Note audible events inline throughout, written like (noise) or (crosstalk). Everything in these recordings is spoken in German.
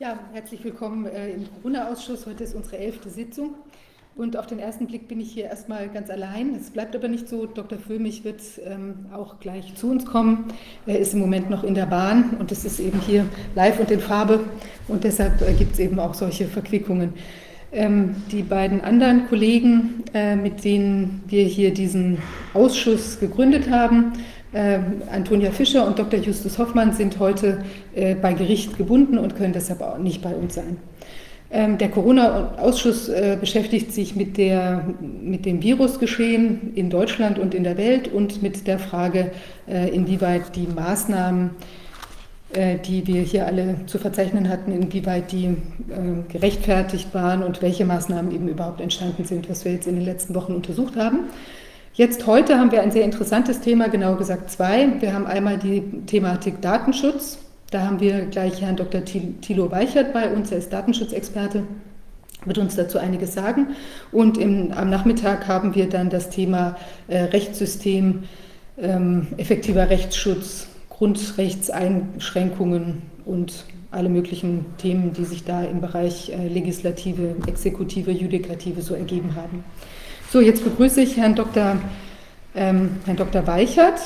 Ja, herzlich willkommen äh, im Corona-Ausschuss. Heute ist unsere elfte Sitzung. Und auf den ersten Blick bin ich hier erstmal ganz allein. Es bleibt aber nicht so. Dr. Föhmich wird ähm, auch gleich zu uns kommen. Er ist im Moment noch in der Bahn und es ist eben hier live und in Farbe. Und deshalb äh, gibt es eben auch solche Verquickungen. Ähm, die beiden anderen Kollegen, äh, mit denen wir hier diesen Ausschuss gegründet haben, äh, Antonia Fischer und Dr. Justus Hoffmann sind heute äh, bei Gericht gebunden und können deshalb auch nicht bei uns sein. Ähm, der Corona-Ausschuss äh, beschäftigt sich mit, der, mit dem Virusgeschehen in Deutschland und in der Welt und mit der Frage, äh, inwieweit die Maßnahmen, äh, die wir hier alle zu verzeichnen hatten, inwieweit die äh, gerechtfertigt waren und welche Maßnahmen eben überhaupt entstanden sind, was wir jetzt in den letzten Wochen untersucht haben. Jetzt heute haben wir ein sehr interessantes Thema, genau gesagt zwei. Wir haben einmal die Thematik Datenschutz. Da haben wir gleich Herrn Dr. Thilo Weichert bei uns, er ist Datenschutzexperte, wird uns dazu einiges sagen. Und im, am Nachmittag haben wir dann das Thema äh, Rechtssystem, ähm, effektiver Rechtsschutz, Grundrechtseinschränkungen und alle möglichen Themen, die sich da im Bereich äh, Legislative, Exekutive, Judikative so ergeben haben. So, jetzt begrüße ich Herrn Dr. Ähm, Herrn Dr. Weichert.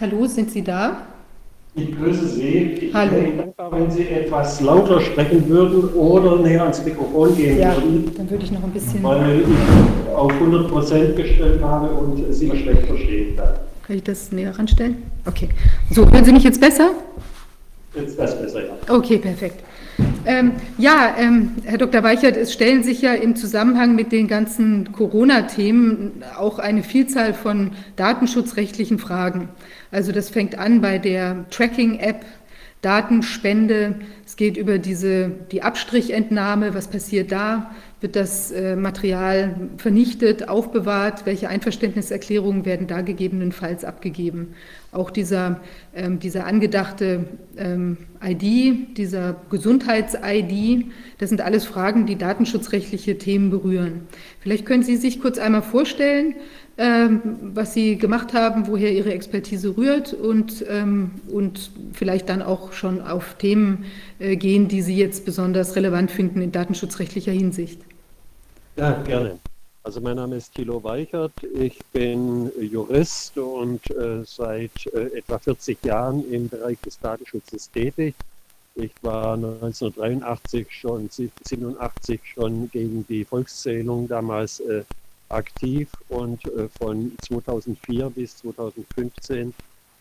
Hallo, sind Sie da? Ich grüße Sie. Ich Hallo. wäre dankbar, wenn Sie etwas lauter sprechen würden oder näher ans Mikrofon gehen ja, würden. dann würde ich noch ein bisschen. Weil ich auf 100 Prozent gestellt habe und Sie schlecht verstehen kann. Kann ich das näher ranstellen? Okay. So, hören Sie mich jetzt besser? Jetzt ist das besser, ja. Okay, perfekt. Ähm, ja, ähm, Herr Dr. Weichert, es stellen sich ja im Zusammenhang mit den ganzen Corona-Themen auch eine Vielzahl von datenschutzrechtlichen Fragen. Also das fängt an bei der Tracking-App, Datenspende, es geht über diese, die Abstrichentnahme, was passiert da, wird das äh, Material vernichtet, aufbewahrt, welche Einverständniserklärungen werden da gegebenenfalls abgegeben. Auch dieser, ähm, dieser angedachte ähm, ID, dieser Gesundheits-ID, das sind alles Fragen, die datenschutzrechtliche Themen berühren. Vielleicht können Sie sich kurz einmal vorstellen, ähm, was Sie gemacht haben, woher Ihre Expertise rührt und, ähm, und vielleicht dann auch schon auf Themen äh, gehen, die Sie jetzt besonders relevant finden in datenschutzrechtlicher Hinsicht. Ja, gerne. Also mein Name ist Thilo Weichert, ich bin Jurist und äh, seit äh, etwa 40 Jahren im Bereich des Datenschutzes tätig. Ich war 1983 schon, 87 schon gegen die Volkszählung damals äh, aktiv und äh, von 2004 bis 2015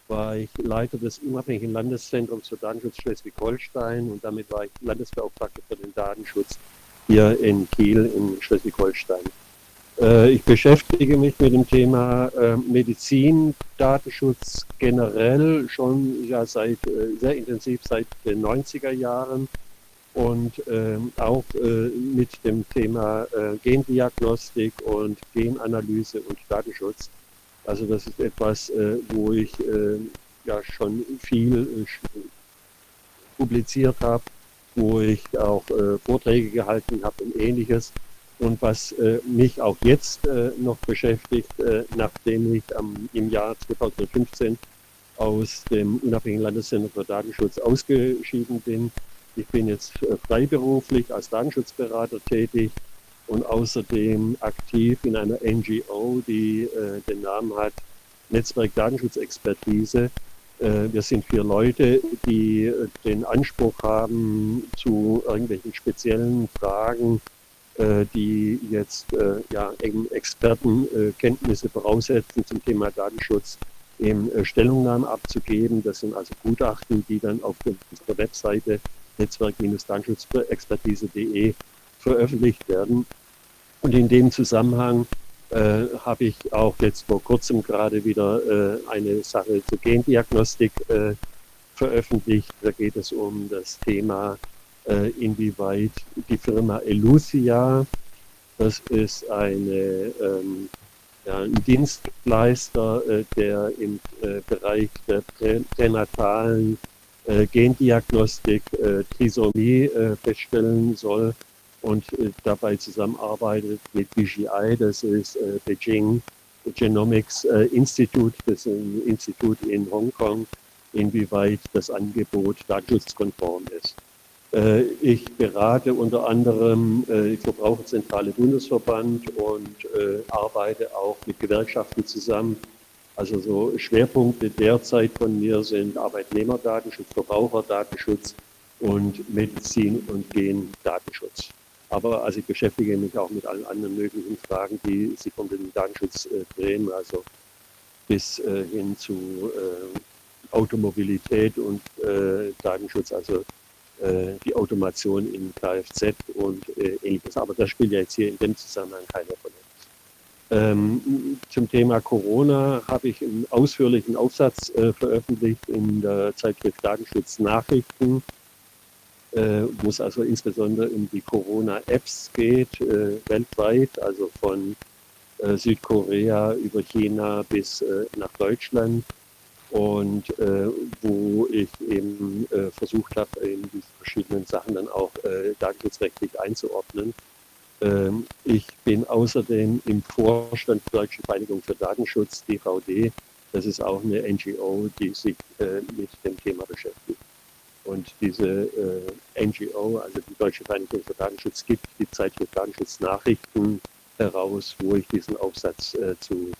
war ich Leiter des unabhängigen Landeszentrums für Datenschutz Schleswig-Holstein und damit war ich Landesbeauftragter für den Datenschutz hier in Kiel in Schleswig-Holstein. Äh, ich beschäftige mich mit dem Thema äh, Medizin, Datenschutz generell schon ja seit äh, sehr intensiv seit den 90er Jahren und ähm, auch äh, mit dem Thema Gendiagnostik und Genanalyse und Datenschutz. Also das ist etwas, wo ich äh, ja schon viel publiziert habe, wo ich auch Vorträge gehalten habe und ähnliches. Und was mich auch jetzt noch beschäftigt, nachdem ich im Jahr 2015 aus dem unabhängigen Landeszentrum für Datenschutz ausgeschieden bin, ich bin jetzt äh, freiberuflich als Datenschutzberater tätig und außerdem aktiv in einer NGO, die äh, den Namen hat Netzwerk Datenschutzexpertise. Äh, wir sind vier Leute, die äh, den Anspruch haben, zu irgendwelchen speziellen Fragen, äh, die jetzt äh, ja, Expertenkenntnisse voraussetzen zum Thema Datenschutz, eben Stellungnahmen abzugeben. Das sind also Gutachten, die dann auf unserer Webseite netzwerk-datenschutzexpertise.de veröffentlicht werden. Und in dem Zusammenhang äh, habe ich auch jetzt vor kurzem gerade wieder äh, eine Sache zur Gendiagnostik äh, veröffentlicht. Da geht es um das Thema, äh, inwieweit die Firma Elucia, das ist eine, ähm, ja, ein Dienstleister, äh, der im äh, Bereich der pränatalen äh, Gendiagnostik, äh, Trisomie äh, feststellen soll und äh, dabei zusammenarbeitet mit BGI, das ist äh, Beijing Genomics äh, Institute, das ist ein Institut in Hongkong, inwieweit das Angebot datenschutzkonform ist. Äh, ich berate unter anderem äh, Verbraucherzentrale Bundesverband und äh, arbeite auch mit Gewerkschaften zusammen. Also so Schwerpunkte derzeit von mir sind Arbeitnehmerdatenschutz, Verbraucherdatenschutz und Medizin- und Gendatenschutz. Aber also ich beschäftige mich auch mit allen anderen möglichen Fragen, die sich um den Datenschutz äh, drehen, also bis äh, hin zu äh, Automobilität und Datenschutz, also äh, die Automation in Kfz und äh, ähnliches. Aber das spielt ja jetzt hier in dem Zusammenhang keine Rolle. Ähm, zum Thema Corona habe ich einen ausführlichen Aufsatz äh, veröffentlicht in der Zeitschrift Datenschutz Nachrichten, äh, wo es also insbesondere um die Corona-Apps geht, äh, weltweit, also von äh, Südkorea über China bis nach Deutschland und äh, wo ich eben äh, versucht habe, eben diese verschiedenen Sachen dann auch äh, datenschutzrechtlich einzuordnen. Ähm, ich bin außerdem im Vorstand der Deutschen Vereinigung für Datenschutz, DVD. Das ist auch eine NGO, die sich äh, mit dem Thema beschäftigt. Und diese äh, NGO, also die Deutsche Vereinigung für Datenschutz, gibt die Zeitschrift Datenschutznachrichten heraus, wo ich diesen Aufsatz äh, zu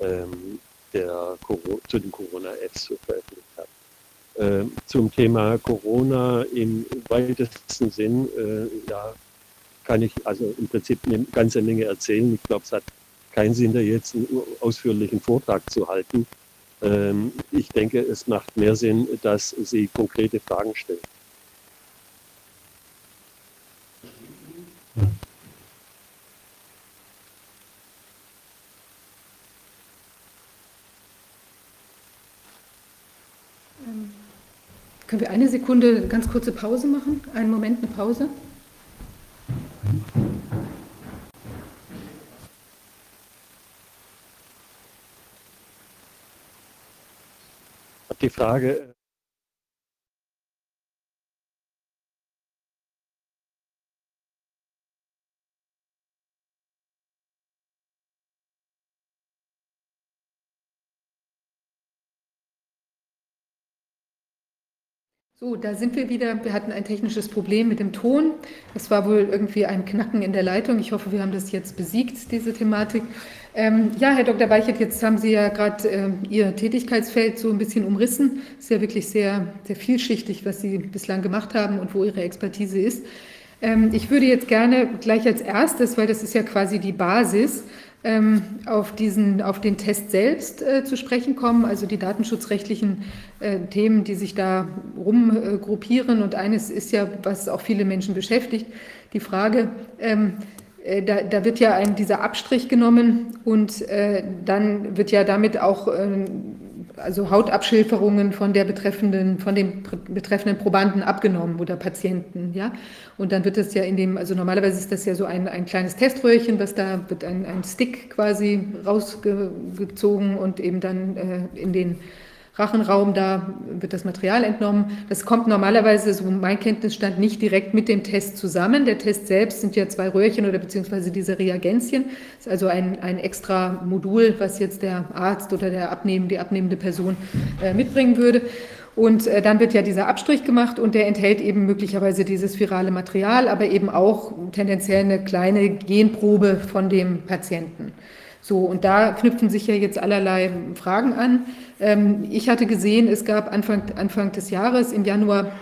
ähm, der, zu den Corona-Apps veröffentlicht habe. Ähm, zum Thema Corona im weitesten Sinn, äh, ja, kann ich also im Prinzip eine ganze Menge erzählen. Ich glaube, es hat keinen Sinn, da jetzt einen ausführlichen Vortrag zu halten. Ähm, ich denke, es macht mehr Sinn, dass Sie konkrete Fragen stellen. Können wir eine Sekunde eine ganz kurze Pause machen? Einen Moment, eine Pause. Die Frage, So, da sind wir wieder. Wir hatten ein technisches Problem mit dem Ton. Es war wohl irgendwie ein Knacken in der Leitung. Ich hoffe, wir haben das jetzt besiegt, diese Thematik. Ähm, ja, Herr Dr. Weichert, jetzt haben Sie ja gerade äh, Ihr Tätigkeitsfeld so ein bisschen umrissen. Es ist ja wirklich sehr, sehr vielschichtig, was Sie bislang gemacht haben und wo Ihre Expertise ist. Ähm, ich würde jetzt gerne gleich als erstes, weil das ist ja quasi die Basis, auf, diesen, auf den Test selbst äh, zu sprechen kommen, also die datenschutzrechtlichen äh, Themen, die sich da rumgruppieren. Und eines ist ja, was auch viele Menschen beschäftigt, die Frage, ähm, äh, da, da, wird ja ein, dieser Abstrich genommen und äh, dann wird ja damit auch ähm, also Hautabschilferungen von der betreffenden, von dem betreffenden Probanden abgenommen oder Patienten, ja. Und dann wird das ja in dem, also normalerweise ist das ja so ein, ein kleines Teströhrchen, was da wird ein, ein Stick quasi rausgezogen und eben dann äh, in den Rachenraum, da wird das Material entnommen. Das kommt normalerweise, so mein Kenntnisstand, nicht direkt mit dem Test zusammen. Der Test selbst sind ja zwei Röhrchen oder beziehungsweise diese Reagenzien. Das ist also ein, ein extra Modul, was jetzt der Arzt oder der abnehmen, die abnehmende Person äh, mitbringen würde. Und äh, dann wird ja dieser Abstrich gemacht und der enthält eben möglicherweise dieses virale Material, aber eben auch tendenziell eine kleine Genprobe von dem Patienten. So, und da knüpfen sich ja jetzt allerlei Fragen an. Ähm, ich hatte gesehen, es gab Anfang, Anfang des Jahres, im Januar,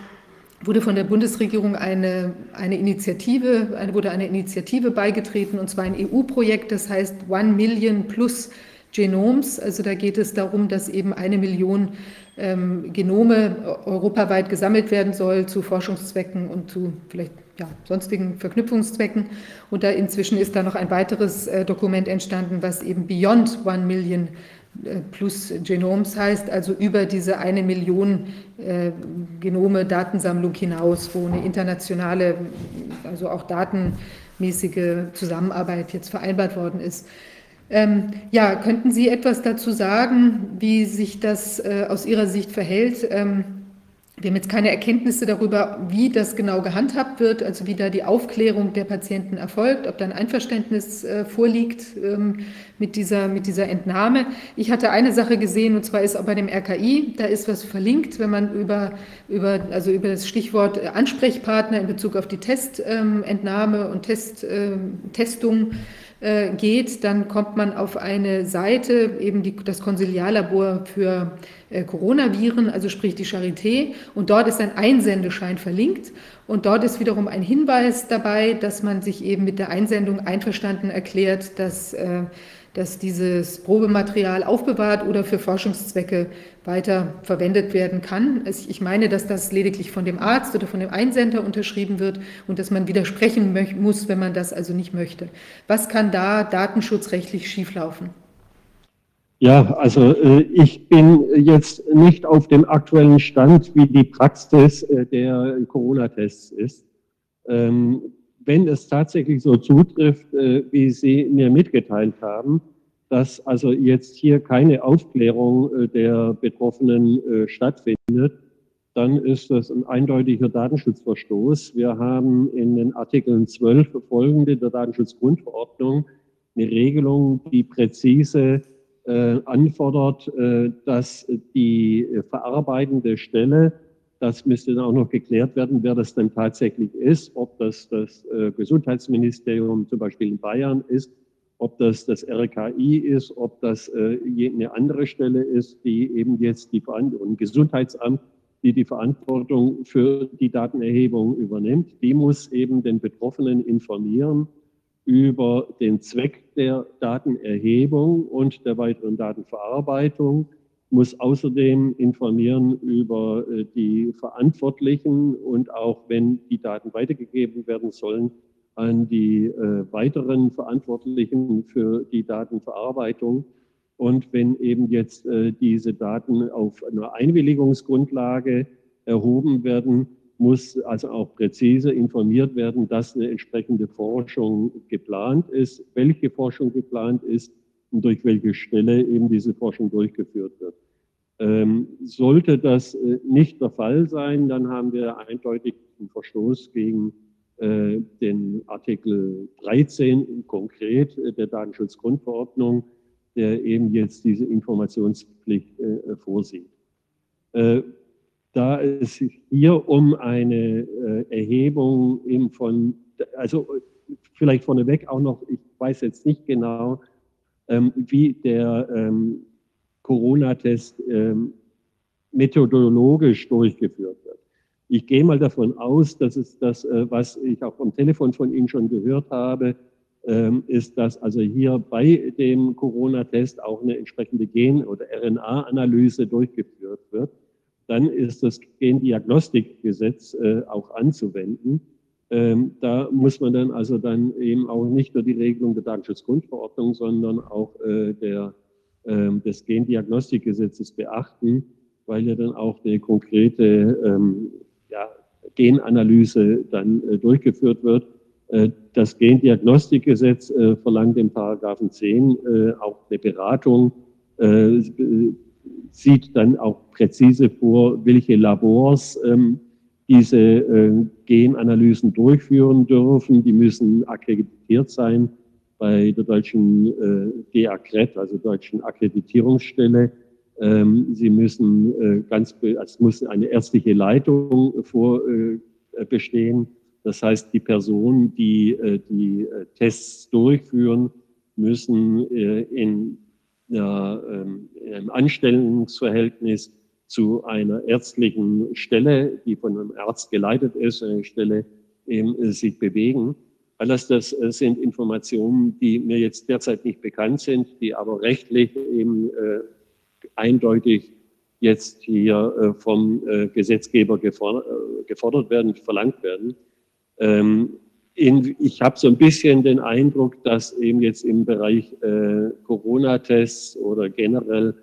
wurde von der Bundesregierung eine, eine Initiative, eine, wurde eine Initiative beigetreten, und zwar ein EU-Projekt, das heißt One Million Plus Genomes. Also da geht es darum, dass eben eine Million ähm, Genome europaweit gesammelt werden soll zu Forschungszwecken und zu vielleicht ja, sonstigen Verknüpfungszwecken. Und da inzwischen ist da noch ein weiteres äh, Dokument entstanden, was eben Beyond One Million plus Genomes heißt, also über diese eine Million äh, Genome Datensammlung hinaus, wo eine internationale, also auch datenmäßige Zusammenarbeit jetzt vereinbart worden ist. Ähm, ja, könnten Sie etwas dazu sagen, wie sich das äh, aus Ihrer Sicht verhält? Ähm, Wir haben jetzt keine Erkenntnisse darüber, wie das genau gehandhabt wird, also wie da die Aufklärung der Patienten erfolgt, ob da ein Einverständnis äh, vorliegt ähm, mit, dieser, mit dieser Entnahme. Ich hatte eine Sache gesehen, und zwar ist auch bei dem RKI, da ist was verlinkt, wenn man über, über, also über das Stichwort Ansprechpartner in Bezug auf die Testentnahme ähm, und Test, äh, Testung äh, geht, dann kommt man auf eine Seite, eben die, das Konsiliarlabor für äh, Coronaviren, also sprich die Charité. Und dort ist ein Einsendeschein verlinkt. Und dort ist wiederum ein Hinweis dabei, dass man sich eben mit der Einsendung einverstanden erklärt, dass äh, dass dieses Probematerial aufbewahrt oder für Forschungszwecke weiter verwendet werden kann. Ich meine, dass das lediglich von dem Arzt oder von dem Einsender unterschrieben wird und dass man widersprechen muss, wenn man das also nicht möchte. Was kann da datenschutzrechtlich schieflaufen? Ja, also äh, ich bin jetzt nicht auf dem aktuellen Stand, wie die Praxis äh, der Corona-Tests ist. Wenn es tatsächlich so zutrifft, äh, wie Sie mir mitgeteilt haben, dass also jetzt hier keine Aufklärung äh, der Betroffenen äh, stattfindet, dann ist das ein eindeutiger Datenschutzverstoß. Wir haben in den Artikeln 12 folgende der Datenschutzgrundverordnung eine Regelung, die präzise anfordert, dass die verarbeitende Stelle das müsste dann auch noch geklärt werden, wer das dann tatsächlich ist, ob das das äh, Gesundheitsministerium zum Beispiel in Bayern ist, ob das das RKI ist, ob das äh, eine andere Stelle ist, die eben jetzt die Verantwortung, Gesundheitsamt, die die Verantwortung für die Datenerhebung übernimmt, die muss eben den Betroffenen informieren über den Zweck der Datenerhebung und der weiteren Datenverarbeitung muss außerdem informieren über äh, die Verantwortlichen und auch wenn die Daten weitergegeben werden sollen, an die äh, weiteren Verantwortlichen für die Datenverarbeitung. Und wenn eben jetzt äh, diese Daten auf einer Einwilligungsgrundlage erhoben werden, muss also auch präzise informiert werden, dass eine entsprechende Forschung geplant ist, welche Forschung geplant ist und durch welche Stelle eben diese Forschung durchgeführt wird. Ähm, sollte das äh, nicht der Fall sein, dann haben wir eindeutig einen Verstoß gegen äh, den Artikel 13 konkret äh, der Datenschutzgrundverordnung, der eben jetzt diese Informationspflicht äh, vorsieht. Äh, da es sich hier um eine äh, Erhebung eben von, also vielleicht vorneweg auch noch, ich weiß jetzt nicht genau, ähm, wie der ähm, Corona-Test ähm, methodologisch durchgeführt wird. Ich gehe mal davon aus, dass es das, äh, was ich auch vom Telefon von Ihnen schon gehört habe, ähm, ist, dass also hier bei dem Corona-Test auch eine entsprechende Gen- oder RNA-Analyse durchgeführt wird. Dann ist das Gendiagnostikgesetz äh, auch anzuwenden. Ähm, da muss man dann also dann eben auch nicht nur die Regelung der Datenschutzgrundverordnung, sondern auch äh, der ähm, des Gendiagnostikgesetzes beachten, weil ja dann auch eine konkrete ähm, ja, Genanalyse dann äh, durchgeführt wird. Äh, das Gendiagnostikgesetz äh, verlangt in Paragraphen 10 äh, auch eine Beratung, äh, sieht dann auch präzise vor, welche Labors ähm, diese äh, Genanalysen durchführen dürfen. Die müssen akkreditiert sein bei der deutschen äh, DACRET, also deutschen Akkreditierungsstelle. Ähm, sie müssen äh, ganz, es muss eine ärztliche Leitung vor äh, bestehen. Das heißt, die Personen, die äh, die äh, Tests durchführen, müssen äh, in, ja, ähm, in einem Anstellungsverhältnis zu einer ärztlichen Stelle, die von einem Arzt geleitet ist, eine Stelle eben, sich bewegen. Alles das äh, sind Informationen, die mir jetzt derzeit nicht bekannt sind, die aber rechtlich eben äh, eindeutig jetzt hier äh, vom äh, Gesetzgeber gefordert, äh, gefordert werden, verlangt werden. Ähm, in, ich habe so ein bisschen den Eindruck, dass eben jetzt im Bereich äh, Corona-Tests oder generell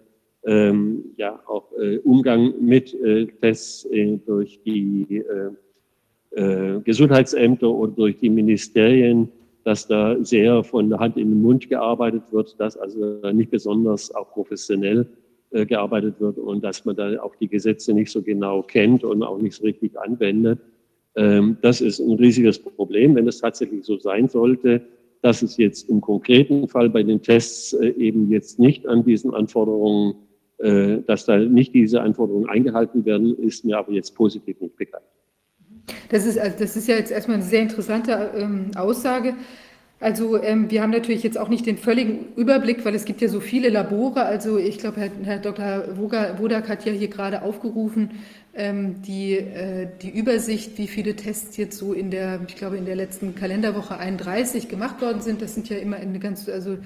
ähm, ja auch Umgang mit Tests durch die äh, Gesundheitsämter oder durch die Ministerien, dass da sehr von der Hand in den Mund gearbeitet wird, dass also nicht besonders auch professionell äh, gearbeitet wird und dass man da auch die Gesetze nicht so genau kennt und auch nicht so richtig anwendet. Ähm, das ist ein riesiges Problem, wenn es tatsächlich so sein sollte, dass es jetzt im konkreten Fall bei den Tests äh, eben jetzt nicht an diesen Anforderungen, äh, dass da nicht diese Anforderungen eingehalten werden, ist mir aber jetzt positiv nicht bekannt. Das ist, also das ist ja jetzt erstmal eine sehr interessante ähm, Aussage. Also ähm, wir haben natürlich jetzt auch nicht den völligen Überblick, weil es gibt ja so viele Labore. Also ich glaube, Herr, Herr Dr. Wodak hat ja hier gerade aufgerufen, ähm, die, äh, die Übersicht, wie viele Tests jetzt so in der, ich glaube, in der letzten Kalenderwoche 31 gemacht worden sind. Das sind ja immer eine ganz, also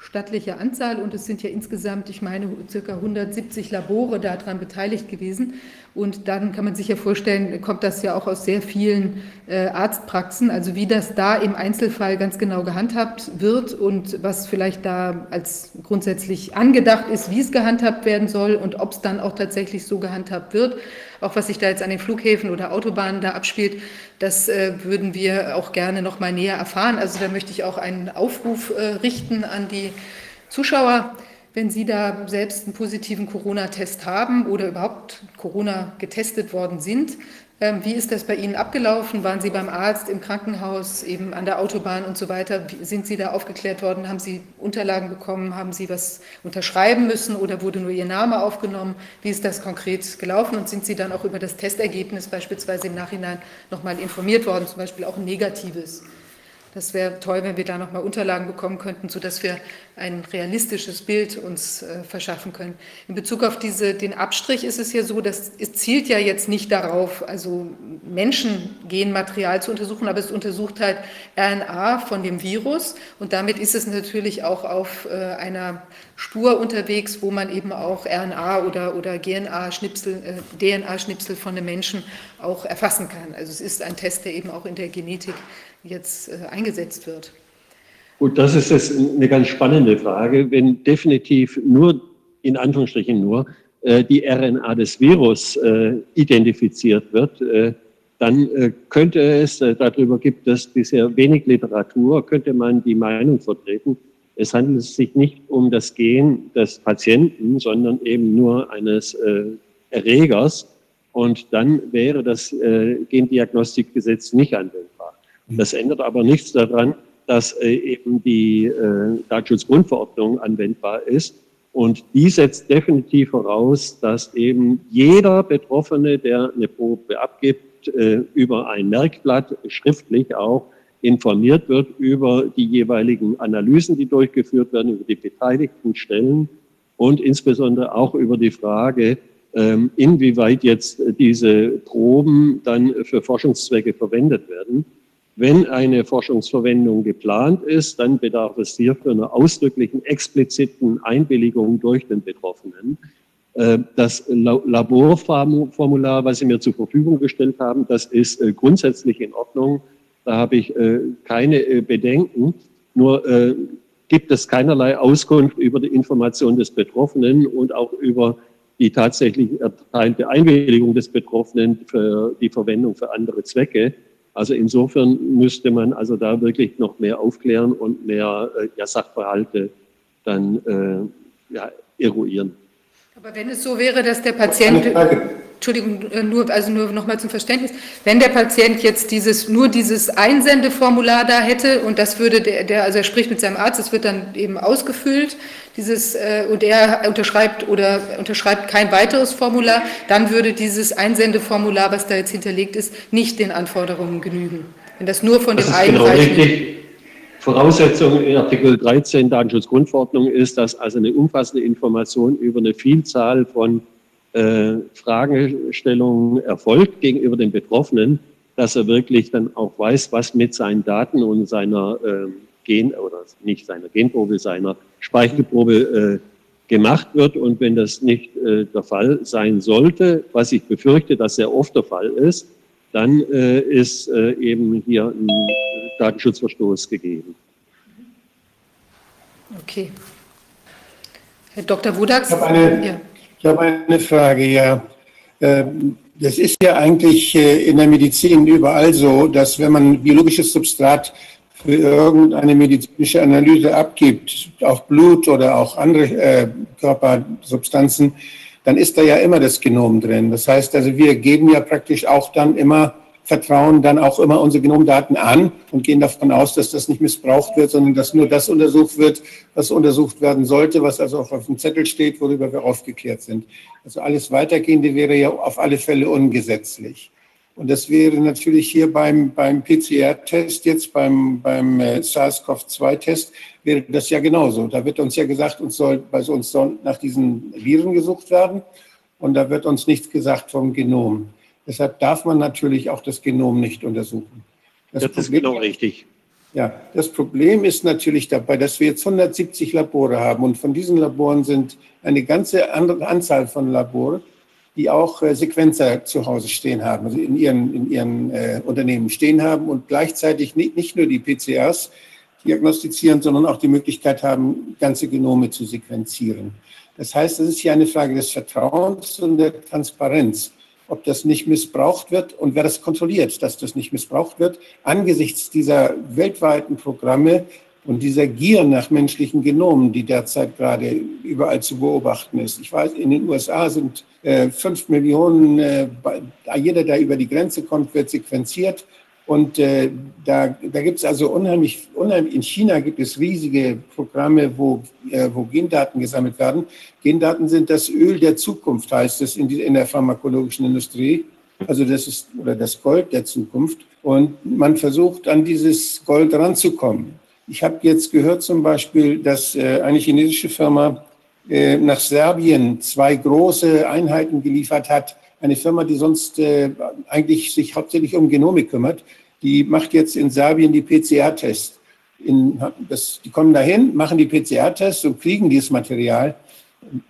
stattliche Anzahl und es sind ja insgesamt, ich meine, circa 170 Labore daran beteiligt gewesen. Und dann kann man sich ja vorstellen, kommt das ja auch aus sehr vielen äh, Arztpraxen, also wie das da im Einzelfall ganz genau gehandhabt wird und was vielleicht da als grundsätzlich angedacht ist, wie es gehandhabt werden soll und ob es dann auch tatsächlich so gehandhabt wird. Auch was sich da jetzt an den Flughäfen oder Autobahnen da abspielt, das äh, würden wir auch gerne noch mal näher erfahren. Also da möchte ich auch einen Aufruf äh, richten an die Zuschauer wenn Sie da selbst einen positiven Corona-Test haben oder überhaupt Corona getestet worden sind. Ähm, wie ist das bei Ihnen abgelaufen? Waren Sie beim Arzt, im Krankenhaus, eben an der Autobahn und so weiter? Sind Sie da aufgeklärt worden? Haben Sie Unterlagen bekommen? Haben Sie was unterschreiben müssen oder wurde nur Ihr Name aufgenommen? Wie ist das konkret gelaufen? Und sind Sie dann auch über das Testergebnis beispielsweise im Nachhinein nochmal informiert worden, zum Beispiel auch ein negatives? Das wäre toll, wenn wir da nochmal Unterlagen bekommen könnten, sodass wir ein realistisches Bild uns äh, verschaffen können. In Bezug auf diese, den Abstrich ist es ja so, dass es zielt ja jetzt nicht darauf, also Menschengenmaterial zu untersuchen, aber es untersucht halt RNA von dem Virus und damit ist es natürlich auch auf äh, einer Spur unterwegs, wo man eben auch RNA oder, oder GNA-Schnipsel, äh, DNA-Schnipsel von einem Menschen auch erfassen kann. Also es ist ein Test, der eben auch in der Genetik jetzt äh, eingesetzt wird? Gut, das ist jetzt eine ganz spannende Frage. Wenn definitiv nur, in Anführungsstrichen nur, äh, die RNA des Virus äh, identifiziert wird, dann könnte es, darüber gibt es bisher wenig Literatur, könnte man die Meinung vertreten, es handelt sich nicht um das Gen des Patienten, sondern eben nur eines Erregers. Und dann wäre das Gendiagnostikgesetz nicht anwendbar. Das ändert aber nichts daran, dass äh, eben die äh, Datenschutzgrundverordnung anwendbar ist. Und die setzt definitiv voraus, dass eben jeder Betroffene, der eine Probe abgibt, äh, über ein Merkblatt schriftlich auch informiert wird über die jeweiligen Analysen, die durchgeführt werden, über die beteiligten Stellen und insbesondere auch über die Frage, ähm, inwieweit jetzt diese Proben dann für Forschungszwecke verwendet werden. Wenn eine Forschungsverwendung geplant ist, dann bedarf es hierfür einer ausdrücklichen, expliziten Einwilligung durch den Betroffenen. Äh, das Laborformular, was Sie mir zur Verfügung gestellt haben, das ist äh, grundsätzlich in Ordnung. Da habe ich äh, keine Bedenken. Nur gibt es keinerlei Auskunft über die Information des Betroffenen und auch über die tatsächlich erteilte Einwilligung des Betroffenen für die Verwendung für andere Zwecke. Also insofern müsste man also da wirklich noch mehr aufklären und mehr äh, ja, Sachverhalte dann äh, ja, eruieren. Aber wenn es so wäre, dass der Patient, Entschuldigung, äh, nur, also nur nochmal zum Verständnis, wenn der Patient jetzt dieses, nur dieses Einsendeformular da hätte und das würde der, der also er spricht mit seinem Arzt, es wird dann eben ausgefüllt, dieses, äh, und er unterschreibt oder unterschreibt kein weiteres Formular, dann würde dieses Einsendeformular, was da jetzt hinterlegt ist, nicht den Anforderungen genügen. Wenn das nur von das dem Einreichen. Genau Voraussetzung in Artikel 13 Datenschutzgrundverordnung ist, dass also eine umfassende Information über eine Vielzahl von äh, Fragestellungen erfolgt gegenüber dem Betroffenen, dass er wirklich dann auch weiß, was mit seinen Daten und seiner äh, Gen oder nicht seiner Genprobe, seiner Speichelprobe äh, gemacht wird. Und wenn das nicht äh, der Fall sein sollte, was ich befürchte, dass sehr oft der Fall ist, dann äh, ist äh, eben hier ein Datenschutzverstoß gegeben. Okay. Herr Dr. Wodax? Ich habe eine, ja. ich habe eine Frage, ja. Ähm, das ist ja eigentlich äh, in der Medizin überall so, dass wenn man biologisches Substrat für irgendeine medizinische Analyse abgibt, auch Blut oder auch andere äh, Körpersubstanzen, dann ist da ja immer das Genom drin. Das heißt also, wir geben ja praktisch auch dann immer, vertrauen dann auch immer unsere Genomdaten an und gehen davon aus, dass das nicht missbraucht wird, sondern dass nur das untersucht wird, was untersucht werden sollte, was also auch auf dem Zettel steht, worüber wir aufgeklärt sind. Also alles Weitergehende wäre ja auf alle Fälle ungesetzlich. Und das wäre natürlich hier beim, beim PCR-Test, jetzt beim, beim äh, SARS-CoV-2-Test, wäre das ja genauso. Da wird uns ja gesagt, uns soll, bei uns soll nach diesen Viren gesucht werden und da wird uns nichts gesagt vom Genom. Deshalb darf man natürlich auch das Genom nicht untersuchen. Das, das Problem, ist genau richtig. Ja, das Problem ist natürlich dabei, dass wir jetzt 170 Labore haben und von diesen Laboren sind eine ganze andere Anzahl von Laboren die auch äh, Sequenzer zu Hause stehen haben, also in ihren, in ihren äh, Unternehmen stehen haben und gleichzeitig nicht, nicht nur die PCRs diagnostizieren, sondern auch die Möglichkeit haben, ganze Genome zu sequenzieren. Das heißt, es ist hier eine Frage des Vertrauens und der Transparenz, ob das nicht missbraucht wird und wer das kontrolliert, dass das nicht missbraucht wird, angesichts dieser weltweiten Programme, und dieser Gier nach menschlichen Genomen, die derzeit gerade überall zu beobachten ist. Ich weiß, in den USA sind äh, fünf Millionen, äh, jeder, der über die Grenze kommt, wird sequenziert. Und äh, da, da gibt es also unheimlich, unheimlich, in China gibt es riesige Programme, wo, äh, wo Gendaten gesammelt werden. Gendaten sind das Öl der Zukunft, heißt es in, die, in der pharmakologischen Industrie. Also das ist, oder das Gold der Zukunft. Und man versucht, an dieses Gold ranzukommen. Ich habe jetzt gehört zum Beispiel, dass äh, eine chinesische Firma äh, nach Serbien zwei große Einheiten geliefert hat. Eine Firma, die sonst äh, eigentlich sich hauptsächlich um Genomik kümmert, die macht jetzt in Serbien die PCR-Tests. die kommen dahin, machen die PCR-Tests und kriegen dieses Material.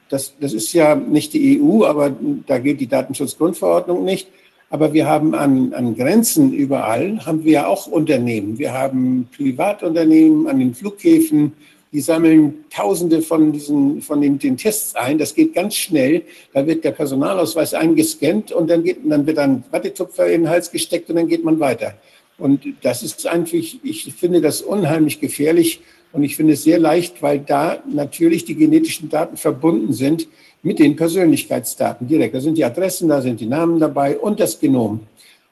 Das, das ist ja nicht die EU, aber da gilt die Datenschutzgrundverordnung nicht. Aber wir haben an, an Grenzen überall, haben wir auch Unternehmen. Wir haben Privatunternehmen an den Flughäfen, die sammeln Tausende von diesen, von den, den, Tests ein. Das geht ganz schnell. Da wird der Personalausweis eingescannt und dann, geht, dann wird ein Wattetupfer in den Hals gesteckt und dann geht man weiter. Und das ist eigentlich, ich finde das unheimlich gefährlich und ich finde es sehr leicht, weil da natürlich die genetischen Daten verbunden sind mit den Persönlichkeitsdaten direkt. Da sind die Adressen, da sind die Namen dabei und das Genom.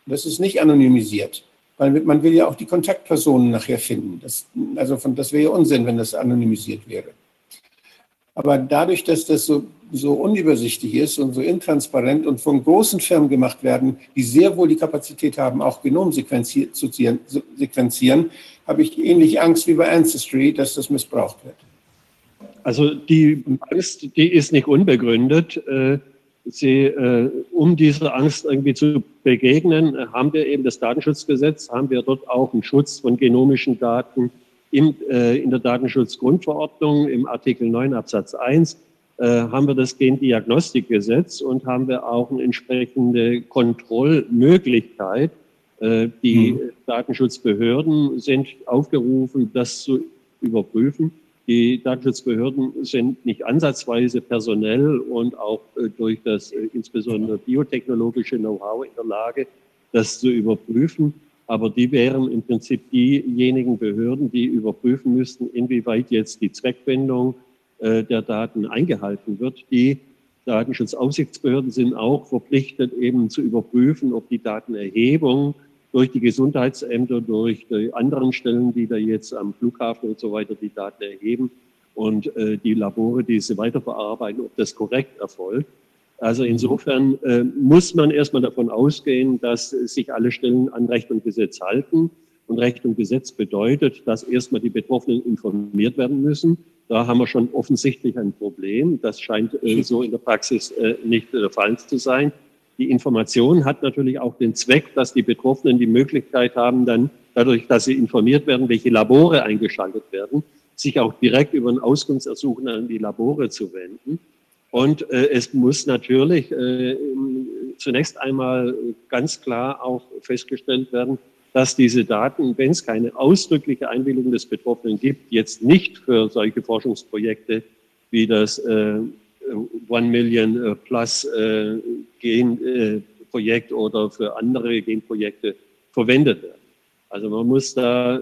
Und das ist nicht anonymisiert, weil man will ja auch die Kontaktpersonen nachher finden. Das, also von, das wäre ja Unsinn, wenn das anonymisiert wäre. Aber dadurch, dass das so, so unübersichtlich ist und so intransparent und von großen Firmen gemacht werden, die sehr wohl die Kapazität haben, auch Genom zu sequenzieren, habe ich ähnlich Angst wie bei Ancestry, dass das missbraucht wird. Also die Angst, die ist nicht unbegründet. Äh, sie, äh, um dieser Angst irgendwie zu begegnen, haben wir eben das Datenschutzgesetz, haben wir dort auch einen Schutz von genomischen Daten in, äh, in der Datenschutzgrundverordnung im Artikel 9 Absatz 1 haben wir das Gendiagnostikgesetz und haben wir auch eine entsprechende Kontrollmöglichkeit. Die mhm. Datenschutzbehörden sind aufgerufen, das zu überprüfen. Die Datenschutzbehörden sind nicht ansatzweise personell und auch äh, durch das äh, insbesondere biotechnologische Know-how in der Lage, das zu überprüfen. Aber die wären im Prinzip diejenigen Behörden, die überprüfen müssten, inwieweit jetzt die Zweckwendung äh, der Daten eingehalten wird. Die Datenschutzaufsichtsbehörden sind auch verpflichtet, eben zu überprüfen, ob die Datenerhebung durch die Gesundheitsämter, durch die anderen Stellen, die da jetzt am Flughafen und so weiter die Daten erheben und äh, die Labore, die sie weiterverarbeiten, ob das korrekt erfolgt. Also insofern äh, muss man erstmal davon ausgehen, dass sich alle Stellen an Recht und Gesetz halten. Und Recht und Gesetz bedeutet, dass erstmal die Betroffenen informiert werden müssen. Da haben wir schon offensichtlich ein Problem. Das scheint äh, so in der Praxis äh, nicht der Fall zu sein. Die Information hat natürlich auch den Zweck, dass die Betroffenen die Möglichkeit haben, dann dadurch, dass sie informiert werden, welche Labore eingeschaltet werden, sich auch direkt über ein Auskunftsersuchen an die Labore zu wenden. Und äh, es muss natürlich äh, zunächst einmal ganz klar auch festgestellt werden, dass diese Daten, wenn es keine ausdrückliche Einwilligung des Betroffenen gibt, jetzt nicht für solche Forschungsprojekte wie das äh, One Million äh, Plus äh, Genprojekt oder für andere Genprojekte verwendet werden. Also man muss da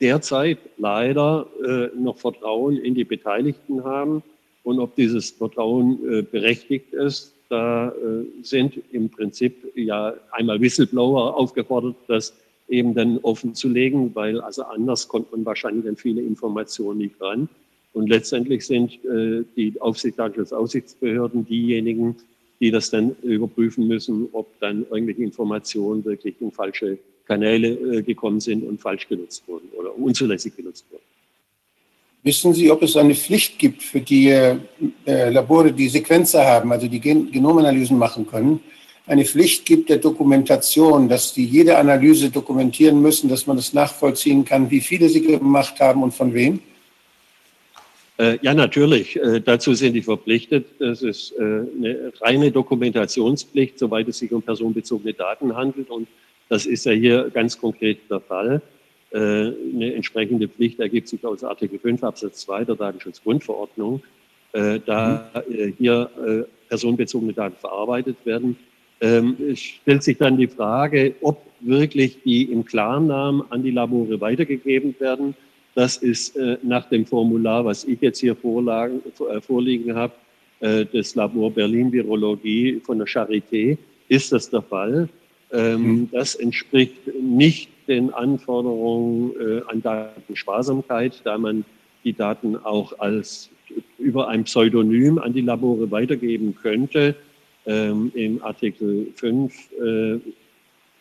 derzeit leider äh, noch Vertrauen in die Beteiligten haben. Und ob dieses Vertrauen äh, berechtigt ist, da äh, sind im Prinzip ja einmal Whistleblower aufgefordert, das eben dann offen zu legen, weil also anders kommt man wahrscheinlich dann viele Informationen nicht ran. Und letztendlich sind äh, die Aufsichtsbehörden diejenigen, die das dann überprüfen müssen, ob dann irgendwelche Informationen wirklich in falsche Kanäle äh, gekommen sind und falsch genutzt wurden oder unzulässig genutzt wurden. Wissen Sie, ob es eine Pflicht gibt für die äh, Labore, die Sequenzer haben, also die Gen Genomanalysen machen können, eine Pflicht gibt der Dokumentation, dass die jede Analyse dokumentieren müssen, dass man das nachvollziehen kann, wie viele sie gemacht haben und von wem? Äh, ja, natürlich. Äh, dazu sind die verpflichtet. Das ist äh, eine reine Dokumentationspflicht, soweit es sich um personenbezogene Daten handelt. Und das ist ja hier ganz konkret der Fall. Eine entsprechende Pflicht ergibt sich aus Artikel 5 Absatz 2 der Datenschutzgrundverordnung, da hier personenbezogene Daten verarbeitet werden. Ähm, es stellt sich dann die Frage, ob wirklich die im Klarnamen an die Labore weitergegeben werden. Das ist nach dem Formular, was ich jetzt hier vorlagen, vorliegen habe, des Labor Berlin Virologie von der Charité, ist das der Fall. Ähm, mhm. Das entspricht nicht den Anforderungen äh, an Datensparsamkeit, da man die Daten auch als über ein Pseudonym an die Labore weitergeben könnte. Ähm, Im Artikel 5 äh,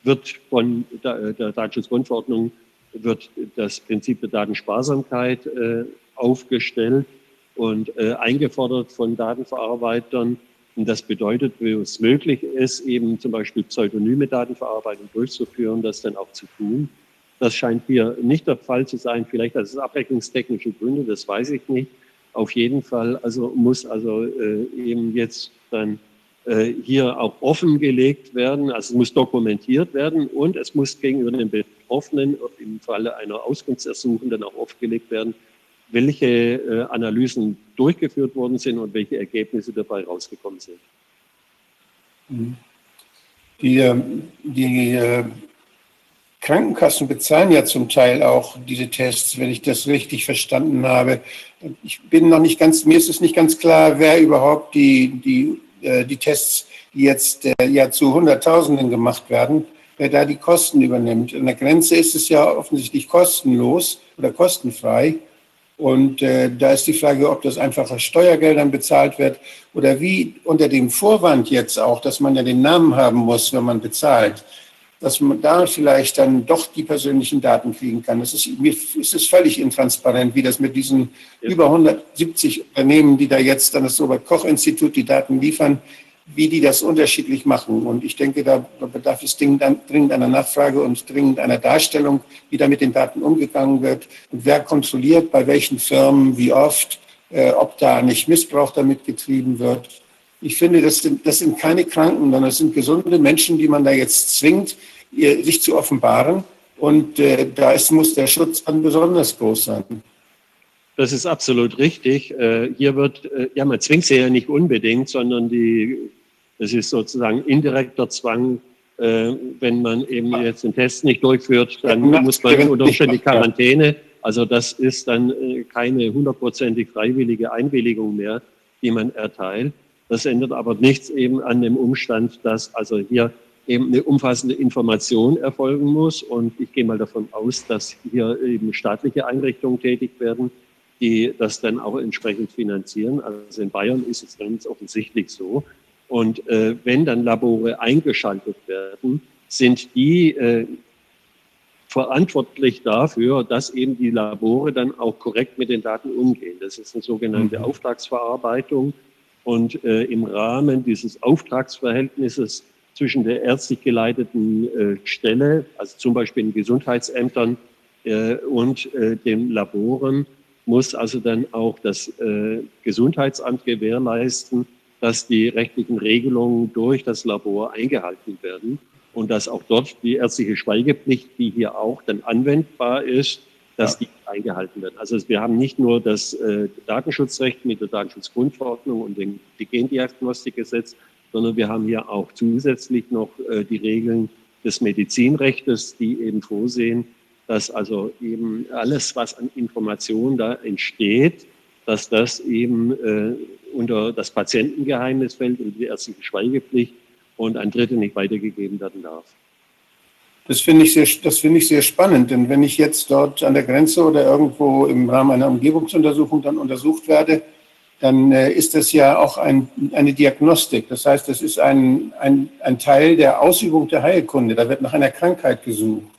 wird von der, der Datenschutzgrundverordnung wird das Prinzip der Datensparsamkeit äh, aufgestellt und äh, eingefordert von Datenverarbeitern, und das bedeutet, wo es möglich ist, eben zum Beispiel pseudonyme Datenverarbeitung durchzuführen, das dann auch zu tun. Das scheint hier nicht der Fall zu sein. Vielleicht hat es abrechnungstechnische Gründe, das weiß ich nicht. Auf jeden Fall also muss also äh, eben jetzt dann äh, hier auch offengelegt werden, also es muss dokumentiert werden und es muss gegenüber den Betroffenen im Falle einer Auskunftsersuchung dann auch offengelegt werden, welche äh, Analysen durchgeführt worden sind und welche Ergebnisse dabei rausgekommen sind. Mhm. Die, ähm, die äh, Krankenkassen bezahlen ja zum Teil auch diese Tests, wenn ich das richtig verstanden habe. Ich bin noch nicht ganz, mir ist es nicht ganz klar, wer überhaupt die, die, äh, die Tests, die jetzt ja zu Hunderttausenden gemacht werden, wer da die Kosten übernimmt. An der Grenze ist es ja offensichtlich kostenlos oder kostenfrei. Und äh, da ist die Frage, ob das einfach aus Steuergeldern bezahlt wird oder wie unter dem Vorwand jetzt auch, dass man ja den Namen haben muss, wenn man bezahlt, dass man da vielleicht dann doch die persönlichen Daten kriegen kann. Das ist, mir ist es völlig intransparent, wie das mit diesen ja. über 170 Unternehmen, die da jetzt an das Robert-Koch-Institut die Daten liefern, wie die das unterschiedlich machen. Und ich denke, da bedarf es dringend, einer Nachfrage und dringend einer Darstellung, wie da mit den Daten umgegangen wird und wer kontrolliert, bei welchen Firmen, wie oft, äh, ob da nicht Missbrauch damit getrieben wird. Ich finde, das sind, das sind keine Kranken, sondern das sind gesunde Menschen, die man da jetzt zwingt, sich zu offenbaren. Und äh, da ist, muss der Schutz dann besonders groß sein. Das ist absolut richtig. Äh, hier wird, äh, ja, man zwingt sie ja nicht unbedingt, sondern die, das ist sozusagen indirekter Zwang. Äh, wenn man eben jetzt den Test nicht durchführt, dann muss man unter Umständen die Quarantäne. Also das ist dann keine hundertprozentig freiwillige Einwilligung mehr, die man erteilt. Das ändert aber nichts eben an dem Umstand, dass also hier eben eine umfassende Information erfolgen muss. Und ich gehe mal davon aus, dass hier eben staatliche Einrichtungen tätig werden, die das dann auch entsprechend finanzieren. Also in Bayern ist es ganz offensichtlich so. Und äh, wenn dann Labore eingeschaltet werden, sind die äh, verantwortlich dafür, dass eben die Labore dann auch korrekt mit den Daten umgehen. Das ist eine sogenannte mhm. Auftragsverarbeitung. Und äh, im Rahmen dieses Auftragsverhältnisses zwischen der ärztlich geleiteten äh, Stelle, also zum Beispiel in Gesundheitsämtern äh, und äh, den Laboren, muss also dann auch das äh, Gesundheitsamt gewährleisten, dass die rechtlichen Regelungen durch das Labor eingehalten werden und dass auch dort die ärztliche Schweigepflicht, die hier auch dann anwendbar ist, dass ja. die eingehalten werden. Also wir haben nicht nur das äh, Datenschutzrecht mit der Datenschutzgrundverordnung und dem Gendiagnostikgesetz, sondern wir haben hier auch zusätzlich noch äh, die Regeln des Medizinrechts, die eben vorsehen, dass also eben alles, was an Informationen da entsteht, dass das eben äh, unter das Patientengeheimnis fällt und die ärztliche Schweigepflicht und an Dritte nicht weitergegeben werden darf. Das finde ich, sehr, das finde ich sehr spannend, denn wenn ich jetzt dort an der Grenze oder irgendwo im Rahmen einer Umgebungsuntersuchung dann untersucht werde, dann äh, ist das ja auch ein, eine Diagnostik. Das heißt, das ist ein, ein, ein Teil der Ausübung der Heilkunde. Da wird nach einer Krankheit gesucht.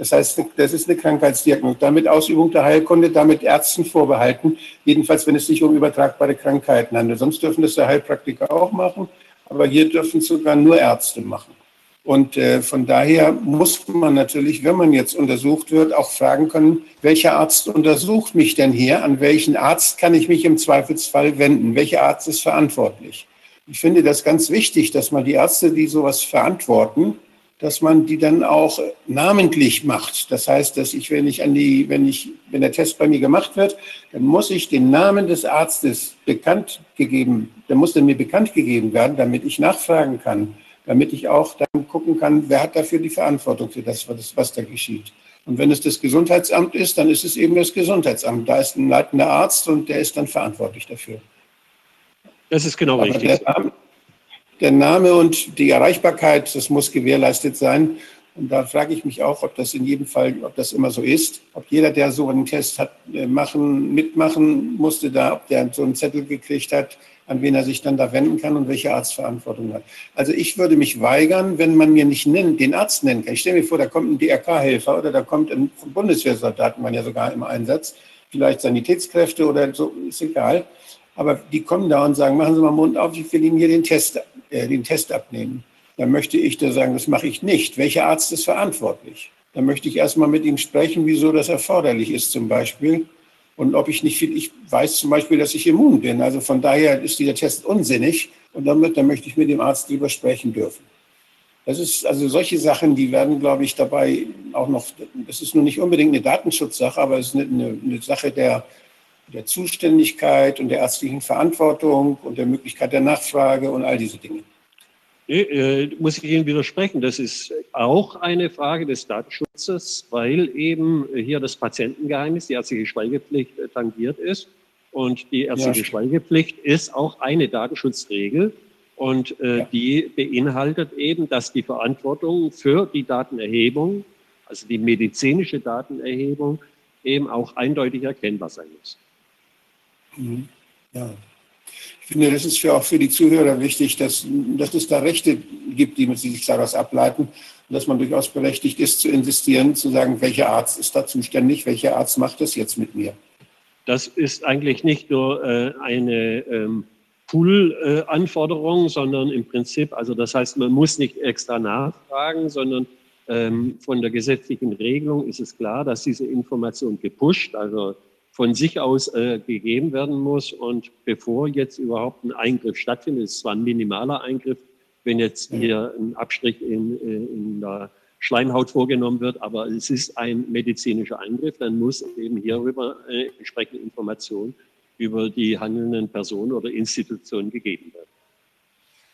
Das heißt, das ist eine Krankheitsdiagnose. Damit Ausübung der Heilkunde, damit Ärzten vorbehalten, jedenfalls wenn es sich um übertragbare Krankheiten handelt. Sonst dürfen das der Heilpraktiker auch machen, aber hier dürfen es sogar nur Ärzte machen. Und äh, von daher muss man natürlich, wenn man jetzt untersucht wird, auch fragen können, welcher Arzt untersucht mich denn hier? An welchen Arzt kann ich mich im Zweifelsfall wenden? Welcher Arzt ist verantwortlich? Ich finde das ganz wichtig, dass man die Ärzte, die sowas verantworten, dass man die dann auch namentlich macht. Das heißt, dass ich, wenn ich an die, wenn ich, wenn der Test bei mir gemacht wird, dann muss ich den Namen des Arztes bekannt gegeben, der muss dann mir bekannt gegeben werden, damit ich nachfragen kann damit ich auch dann gucken kann, wer hat dafür die Verantwortung für das, was da geschieht. Und wenn es das Gesundheitsamt ist, dann ist es eben das Gesundheitsamt. Da ist ein leitender Arzt und der ist dann verantwortlich dafür. Das ist genau Aber richtig. Der Name, der Name und die Erreichbarkeit, das muss gewährleistet sein. Und da frage ich mich auch, ob das in jedem Fall, ob das immer so ist. Ob jeder, der so einen Test hat, äh, machen, mitmachen musste, da, ob der so einen Zettel gekriegt hat, an wen er sich dann da wenden kann und welche Arztverantwortung hat. Also ich würde mich weigern, wenn man mir nicht nennen, den Arzt nennen kann. Ich stelle mir vor, da kommt ein DRK-Helfer oder da kommt ein Bundeswehrsoldaten, man ja sogar im Einsatz, vielleicht Sanitätskräfte oder so, ist egal. Aber die kommen da und sagen, machen Sie mal Mund auf, ich will Ihnen hier den Test, äh, den Test abnehmen. Dann möchte ich da sagen, das mache ich nicht. Welcher Arzt ist verantwortlich? Dann möchte ich erstmal mit ihm sprechen, wieso das erforderlich ist zum Beispiel und ob ich nicht viel, ich weiß zum Beispiel, dass ich immun bin. Also von daher ist dieser Test unsinnig und damit, dann möchte ich mit dem Arzt drüber sprechen dürfen. Das ist also solche Sachen, die werden, glaube ich, dabei auch noch, das ist nur nicht unbedingt eine Datenschutzsache, aber es ist eine, eine Sache der, der Zuständigkeit und der ärztlichen Verantwortung und der Möglichkeit der Nachfrage und all diese Dinge. Äh, muss ich Ihnen widersprechen. Das ist auch eine Frage des Datenschutzes, weil eben hier das Patientengeheimnis, die ärztliche Schweigepflicht äh, tangiert ist. Und die ärztliche ja. Schweigepflicht ist auch eine Datenschutzregel. Und äh, ja. die beinhaltet eben, dass die Verantwortung für die Datenerhebung, also die medizinische Datenerhebung, eben auch eindeutig erkennbar sein muss. Mhm. Ja, ich finde, das ist für, auch für die Zuhörer wichtig, dass, dass es da Rechte gibt, die sich daraus ableiten und dass man durchaus berechtigt ist, zu insistieren, zu sagen, welcher Arzt ist da zuständig, welcher Arzt macht das jetzt mit mir. Das ist eigentlich nicht nur äh, eine ähm, Pool-Anforderung, sondern im Prinzip, also das heißt, man muss nicht extra nachfragen, sondern ähm, von der gesetzlichen Regelung ist es klar, dass diese Information gepusht, also von sich aus äh, gegeben werden muss. Und bevor jetzt überhaupt ein Eingriff stattfindet, ist zwar ein minimaler Eingriff, wenn jetzt hier ein Abstrich in, äh, in der Schleimhaut vorgenommen wird, aber es ist ein medizinischer Eingriff, dann muss eben hierüber äh, entsprechende Informationen über die handelnden Personen oder Institutionen gegeben werden.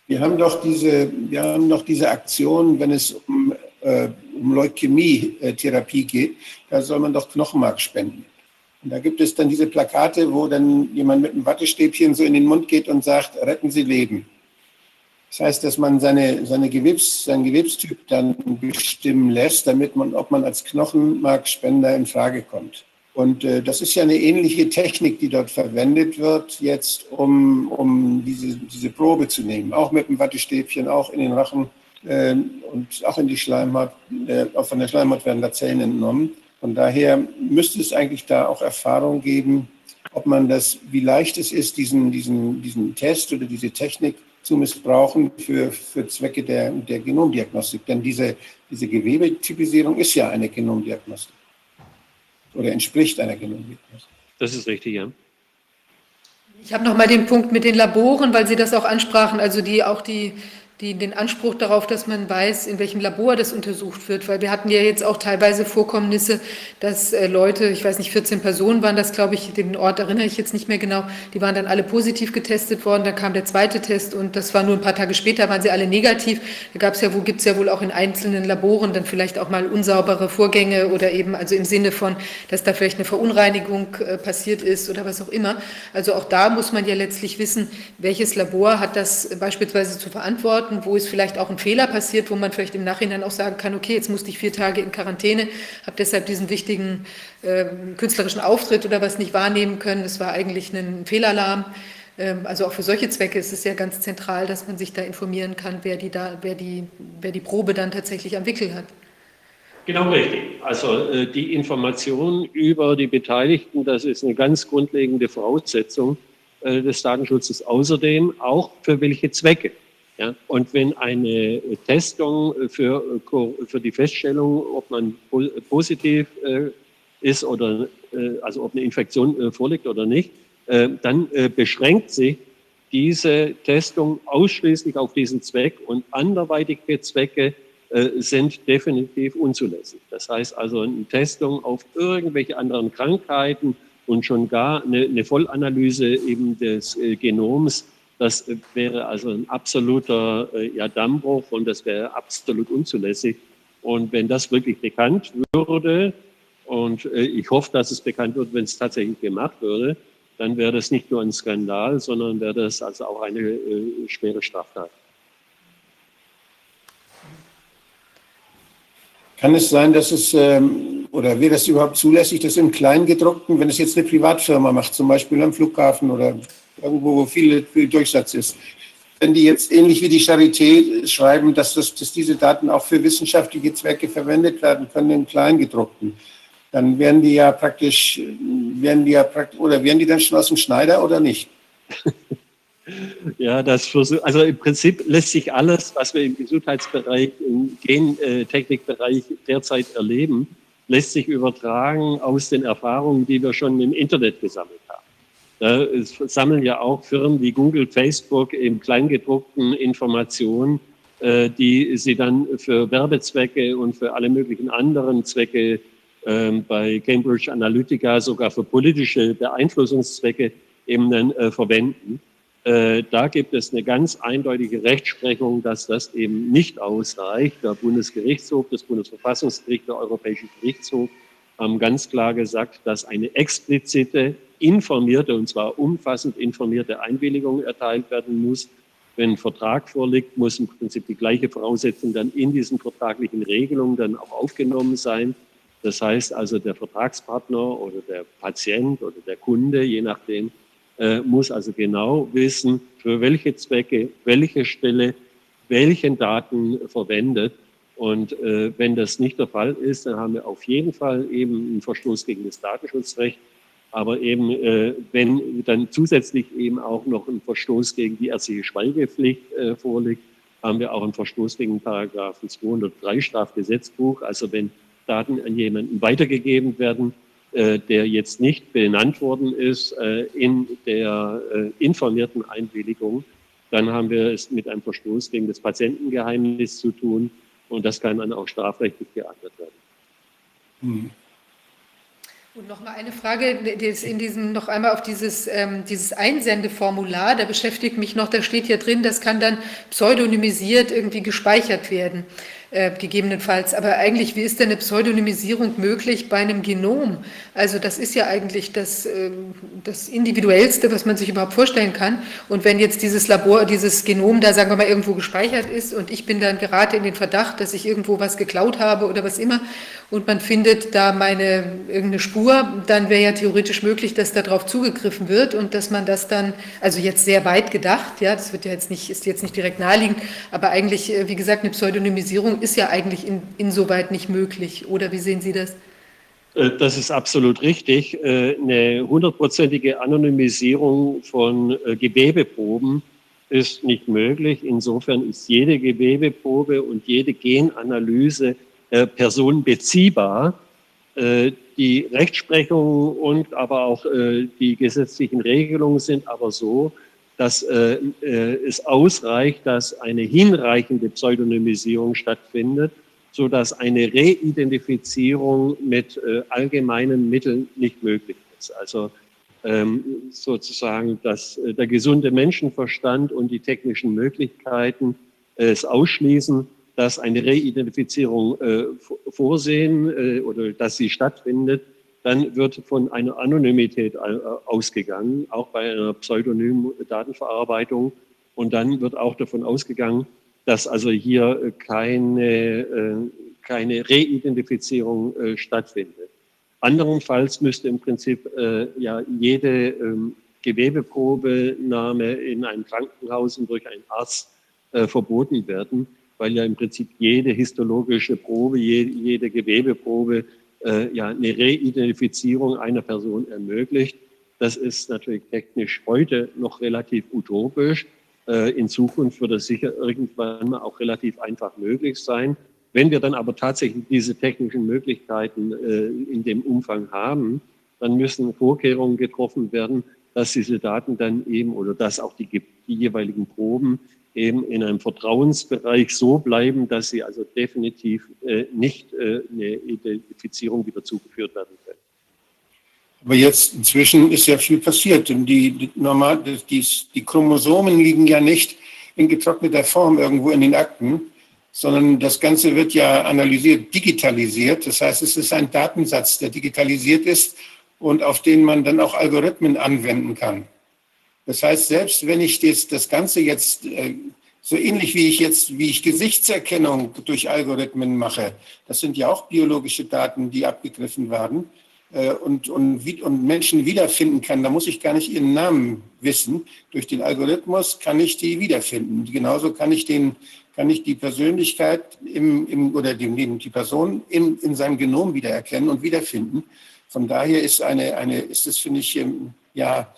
Wir haben doch diese, wir haben doch diese Aktion, wenn es um, äh, um Leukämie-Therapie geht, da soll man doch Knochenmark spenden. Und da gibt es dann diese Plakate, wo dann jemand mit einem Wattestäbchen so in den Mund geht und sagt, retten Sie Leben. Das heißt, dass man seine, seine Gewebs, seinen Gewebstyp dann bestimmen lässt, damit man, ob man als Knochenmarkspender in Frage kommt. Und äh, das ist ja eine ähnliche Technik, die dort verwendet wird, jetzt um, um diese, diese Probe zu nehmen. Auch mit dem Wattestäbchen, auch in den Rachen äh, und auch in die Schleimhaut. Äh, auch von der Schleimhaut werden da Zellen entnommen. Von daher müsste es eigentlich da auch Erfahrung geben, ob man das, wie leicht es ist, diesen, diesen, diesen Test oder diese Technik zu missbrauchen für, für Zwecke der, der Genomdiagnostik. Denn diese, diese Gewebetypisierung ist ja eine Genomdiagnostik oder entspricht einer Genomdiagnostik. Das ist richtig, ja. Ich habe noch mal den Punkt mit den Laboren, weil Sie das auch ansprachen, also die auch die die, den Anspruch darauf, dass man weiß, in welchem Labor das untersucht wird, weil wir hatten ja jetzt auch teilweise Vorkommnisse, dass äh, Leute, ich weiß nicht, 14 Personen waren das, glaube ich, den Ort erinnere ich jetzt nicht mehr genau, die waren dann alle positiv getestet worden, dann kam der zweite Test und das war nur ein paar Tage später, waren sie alle negativ. Da gab es ja, wo gibt es ja wohl auch in einzelnen Laboren dann vielleicht auch mal unsaubere Vorgänge oder eben also im Sinne von, dass da vielleicht eine Verunreinigung äh, passiert ist oder was auch immer. Also auch da muss man ja letztlich wissen, welches Labor hat das beispielsweise zu verantworten Orten, wo es vielleicht auch ein Fehler passiert, wo man vielleicht im Nachhinein auch sagen kann, okay, jetzt musste ich vier Tage in Quarantäne, habe deshalb diesen wichtigen äh, künstlerischen Auftritt oder was nicht wahrnehmen können. Es war eigentlich ein Fehlalarm. Ähm, also auch für solche Zwecke ist es ja ganz zentral, dass man sich da informieren kann, wer die, da, wer die, wer die Probe dann tatsächlich am Wickel hat. Genau richtig. Also äh, die Information über die Beteiligten, das ist eine ganz grundlegende Voraussetzung äh, des Datenschutzes. Außerdem auch für welche Zwecke. Ja, und wenn eine Testung für, für die Feststellung, ob man positiv äh, ist oder äh, also ob eine Infektion äh, vorliegt oder nicht, dann beschränkt sich diese Testung ausschließlich auf diesen Zweck und anderweitige Zwecke sind definitiv unzulässig. Das heißt also eine Testung auf irgendwelche anderen Krankheiten und schon gar eine, eine Vollanalyse eben des Genoms das wäre also ein absoluter äh, ja, Dammbruch und das wäre absolut unzulässig. Und wenn das wirklich bekannt würde, und äh, ich hoffe, dass es bekannt wird, wenn es tatsächlich gemacht würde, dann wäre das nicht nur ein Skandal, sondern wäre das also auch eine äh, schwere Straftat. Kann es sein, dass es, ähm, oder wäre das überhaupt zulässig, dass im Kleingedruckten, wenn es jetzt eine Privatfirma macht, zum Beispiel am Flughafen oder irgendwo, wo viel, viel Durchsatz ist. Wenn die jetzt ähnlich wie die Charité schreiben, dass, das, dass diese Daten auch für wissenschaftliche Zwecke verwendet werden können im Kleingedruckten, dann werden die ja praktisch, werden die ja praktisch, oder werden die dann schon aus dem Schneider oder nicht? (laughs) Ja, das versuch, also im Prinzip lässt sich alles, was wir im Gesundheitsbereich, im Gentechnikbereich derzeit erleben, lässt sich übertragen aus den Erfahrungen, die wir schon im Internet gesammelt haben. Da sammeln ja auch Firmen wie Google, Facebook im Kleingedruckten Informationen, äh, die sie dann für Werbezwecke und für alle möglichen anderen Zwecke ähm, bei Cambridge Analytica, sogar für politische Beeinflussungszwecke eben dann äh, verwenden. Äh, da gibt es eine ganz eindeutige Rechtsprechung, dass das eben nicht ausreicht. Der Bundesgerichtshof, das Bundesverfassungsgericht, der Europäische Gerichtshof haben ganz klar gesagt, dass eine explizite informierte, und zwar umfassend informierte Einwilligung erteilt werden muss. Wenn ein Vertrag vorliegt, muss im Prinzip die gleiche Voraussetzung dann in diesen vertraglichen Regelungen dann auch aufgenommen sein. Das heißt also, der Vertragspartner oder der Patient oder der Kunde, je nachdem, äh, muss also genau wissen, für welche Zwecke, welche Stelle, welchen Daten verwendet. Und äh, wenn das nicht der Fall ist, dann haben wir auf jeden Fall eben einen Verstoß gegen das Datenschutzrecht aber eben, äh, wenn dann zusätzlich eben auch noch ein Verstoß gegen die ärztliche Schweigepflicht äh, vorliegt, haben wir auch einen Verstoß gegen Paragraphen 203 Strafgesetzbuch. Also wenn Daten an jemanden weitergegeben werden, äh, der jetzt nicht benannt worden ist äh, in der äh, informierten Einwilligung, dann haben wir es mit einem Verstoß gegen das Patientengeheimnis zu tun und das kann dann auch strafrechtlich geahndet werden. Hm. Und noch mal eine Frage, in diesem noch einmal auf dieses, ähm, dieses Einsendeformular, da beschäftigt mich noch, da steht hier drin, das kann dann pseudonymisiert irgendwie gespeichert werden äh, gegebenenfalls. Aber eigentlich, wie ist denn eine Pseudonymisierung möglich bei einem Genom? Also das ist ja eigentlich das, äh, das Individuellste, was man sich überhaupt vorstellen kann. Und wenn jetzt dieses Labor, dieses Genom da, sagen wir mal, irgendwo gespeichert ist und ich bin dann gerade in den Verdacht, dass ich irgendwo was geklaut habe oder was immer und man findet da meine irgendeine Spur, dann wäre ja theoretisch möglich, dass darauf zugegriffen wird und dass man das dann, also jetzt sehr weit gedacht, ja, das wird ja jetzt nicht, ist jetzt nicht direkt naheliegend, aber eigentlich, äh, wie gesagt, eine Pseudonymisierung ist ja eigentlich in, insoweit nicht möglich. Oder wie sehen Sie das? Äh, das ist absolut richtig. Äh, eine hundertprozentige Anonymisierung von Gewebeproben ist nicht möglich. Insofern ist jede Gewebeprobe und jede Genanalyse äh, personenbeziehbar. Äh, die Rechtsprechung und aber auch äh, die gesetzlichen Regelungen sind aber so, dass äh, äh, es ausreicht, dass eine hinreichende Pseudonymisierung stattfindet, so dass eine Reidentifizierung mit äh, allgemeinen Mitteln nicht möglich ist. Also ähm, sozusagen, dass äh, der gesunde Menschenverstand und die technischen Möglichkeiten äh, es ausschließen, dass eine Reidentifizierung äh, vorsehen äh, oder dass sie stattfindet, dann wird von einer Anonymität äh, ausgegangen, auch bei einer pseudonymen Datenverarbeitung. Und dann wird auch davon ausgegangen, dass also hier keine, äh, keine Reidentifizierung stattfindet. Anderenfalls müsste im Prinzip ja jede ähm, Gewebeprobenahme in einem Krankenhaus und durch einen Arzt verboten werden weil ja im Prinzip jede histologische Probe, jede Gewebeprobe äh, ja eine Reidentifizierung einer Person ermöglicht. Das ist natürlich technisch heute noch relativ utopisch. Äh, in Zukunft wird das sicher irgendwann mal auch relativ einfach möglich sein. Wenn wir dann aber tatsächlich diese technischen Möglichkeiten äh, in dem Umfang haben, dann müssen Vorkehrungen getroffen werden, dass diese Daten dann eben oder dass auch die, die jeweiligen Proben eben in einem Vertrauensbereich so bleiben, dass sie also definitiv äh, nicht äh, eine Identifizierung wieder zugeführt werden können. Aber jetzt inzwischen ist ja viel passiert. Die, die, normal, die, die Chromosomen liegen ja nicht in getrockneter Form irgendwo in den Akten, sondern das Ganze wird ja analysiert, digitalisiert. Das heißt, es ist ein Datensatz, der digitalisiert ist und auf den man dann auch Algorithmen anwenden kann. Das heißt, selbst wenn ich das, das Ganze jetzt äh, so ähnlich wie ich jetzt, wie ich Gesichtserkennung durch Algorithmen mache, das sind ja auch biologische Daten, die abgegriffen werden äh, und, und, und Menschen wiederfinden kann, da muss ich gar nicht ihren Namen wissen. Durch den Algorithmus kann ich die wiederfinden. Genauso kann ich den, kann ich die Persönlichkeit im, im, oder die, die Person in, in seinem Genom wiedererkennen und wiederfinden. Von daher ist eine, eine ist es, finde ich, ähm, ja,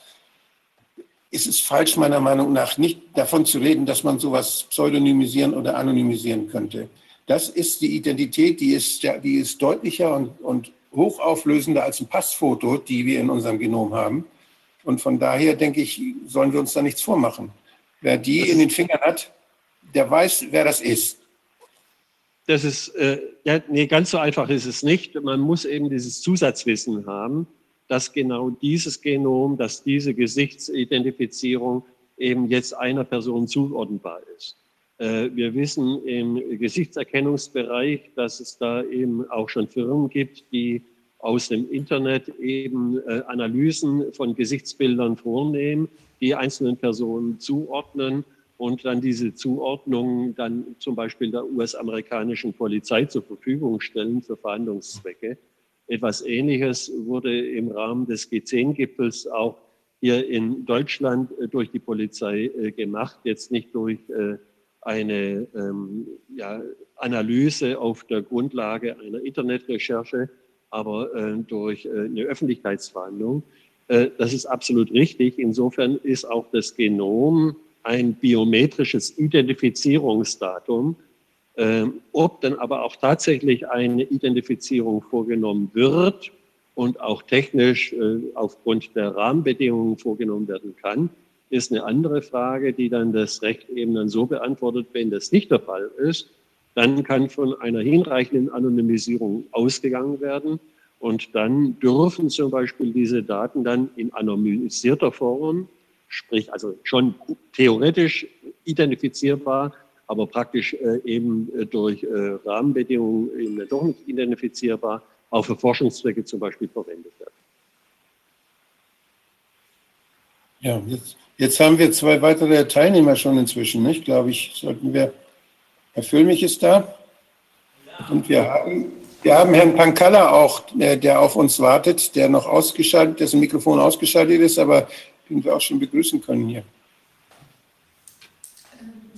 ist es falsch, meiner Meinung nach, nicht davon zu reden, dass man sowas pseudonymisieren oder anonymisieren könnte. Das ist die Identität, die ist, die ist deutlicher und, und hochauflösender als ein Passfoto, die wir in unserem Genom haben. Und von daher denke ich, sollen wir uns da nichts vormachen. Wer die in den Fingern hat, der weiß, wer das ist. Das ist, äh, ja, nee, ganz so einfach ist es nicht. Man muss eben dieses Zusatzwissen haben dass genau dieses Genom, dass diese Gesichtsidentifizierung eben jetzt einer Person zuordnenbar ist. Äh, wir wissen im Gesichtserkennungsbereich, dass es da eben auch schon Firmen gibt, die aus dem Internet eben äh, Analysen von Gesichtsbildern vornehmen, die einzelnen Personen zuordnen und dann diese Zuordnung dann zum Beispiel der US-amerikanischen Polizei zur Verfügung stellen für Verhandlungszwecke. Etwas Ähnliches wurde im Rahmen des G10-Gipfels auch hier in Deutschland äh, durch die Polizei äh, gemacht, jetzt nicht durch äh, eine ähm, ja, Analyse auf der Grundlage einer Internetrecherche, aber durch eine Öffentlichkeitsverhandlung. Das ist absolut richtig. Insofern ist auch das Genom ein biometrisches Identifizierungsdatum, ob dann aber auch tatsächlich eine Identifizierung vorgenommen wird und auch technisch äh, aufgrund der Rahmenbedingungen vorgenommen werden kann, ist eine andere Frage, die dann das Recht eben dann so beantwortet, wenn das nicht der Fall ist, dann kann von einer hinreichenden Anonymisierung ausgegangen werden. Und dann dürfen zum Beispiel diese Daten dann in anonymisierter Form, sprich also schon theoretisch identifizierbar, aber praktisch äh, eben äh, durch äh, Rahmenbedingungen eben doch nicht identifizierbar, auch für Forschungszwecke zum Beispiel verwendet werden. Ja, jetzt, jetzt haben wir zwei weitere Teilnehmer schon inzwischen, nicht? Glaube ich, sollten wir. Herr Füllmich ist da. Und wir haben, wir haben Herrn Pankalla auch, der auf uns wartet, der noch ausgeschaltet, dessen Mikrofon ausgeschaltet ist, aber den wir auch schon begrüßen können hier.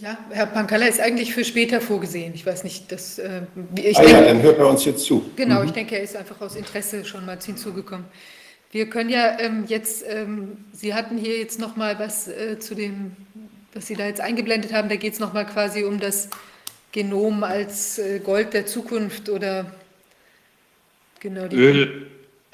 Ja, Herr Pankalla ist eigentlich für später vorgesehen. Ich weiß nicht, dass. Äh, ich ah, denke, ja, dann hört er uns jetzt zu. Genau, mhm. ich denke, er ist einfach aus Interesse schon mal hinzugekommen. Wir können ja ähm, jetzt, ähm, Sie hatten hier jetzt nochmal was äh, zu dem, was Sie da jetzt eingeblendet haben. Da geht es nochmal quasi um das Genom als äh, Gold der Zukunft oder genau die Öl.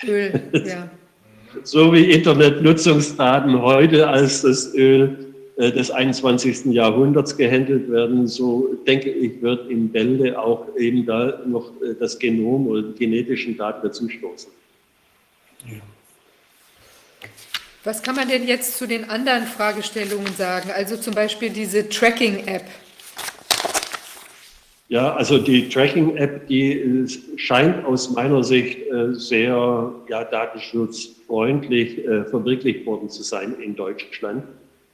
Öl, ja. (laughs) so wie Internetnutzungsdaten heute als das Öl des 21. Jahrhunderts gehandelt werden, so denke ich, wird in Bälde auch eben da noch äh, das Genom oder die genetischen Daten dazustoßen. Ja. Was kann man denn jetzt zu den anderen Fragestellungen sagen? Also zum Beispiel diese Tracking-App. Ja, also die Tracking-App, die scheint aus meiner Sicht äh, sehr ja, datenschutzfreundlich äh, verwirklicht worden zu sein in Deutschland.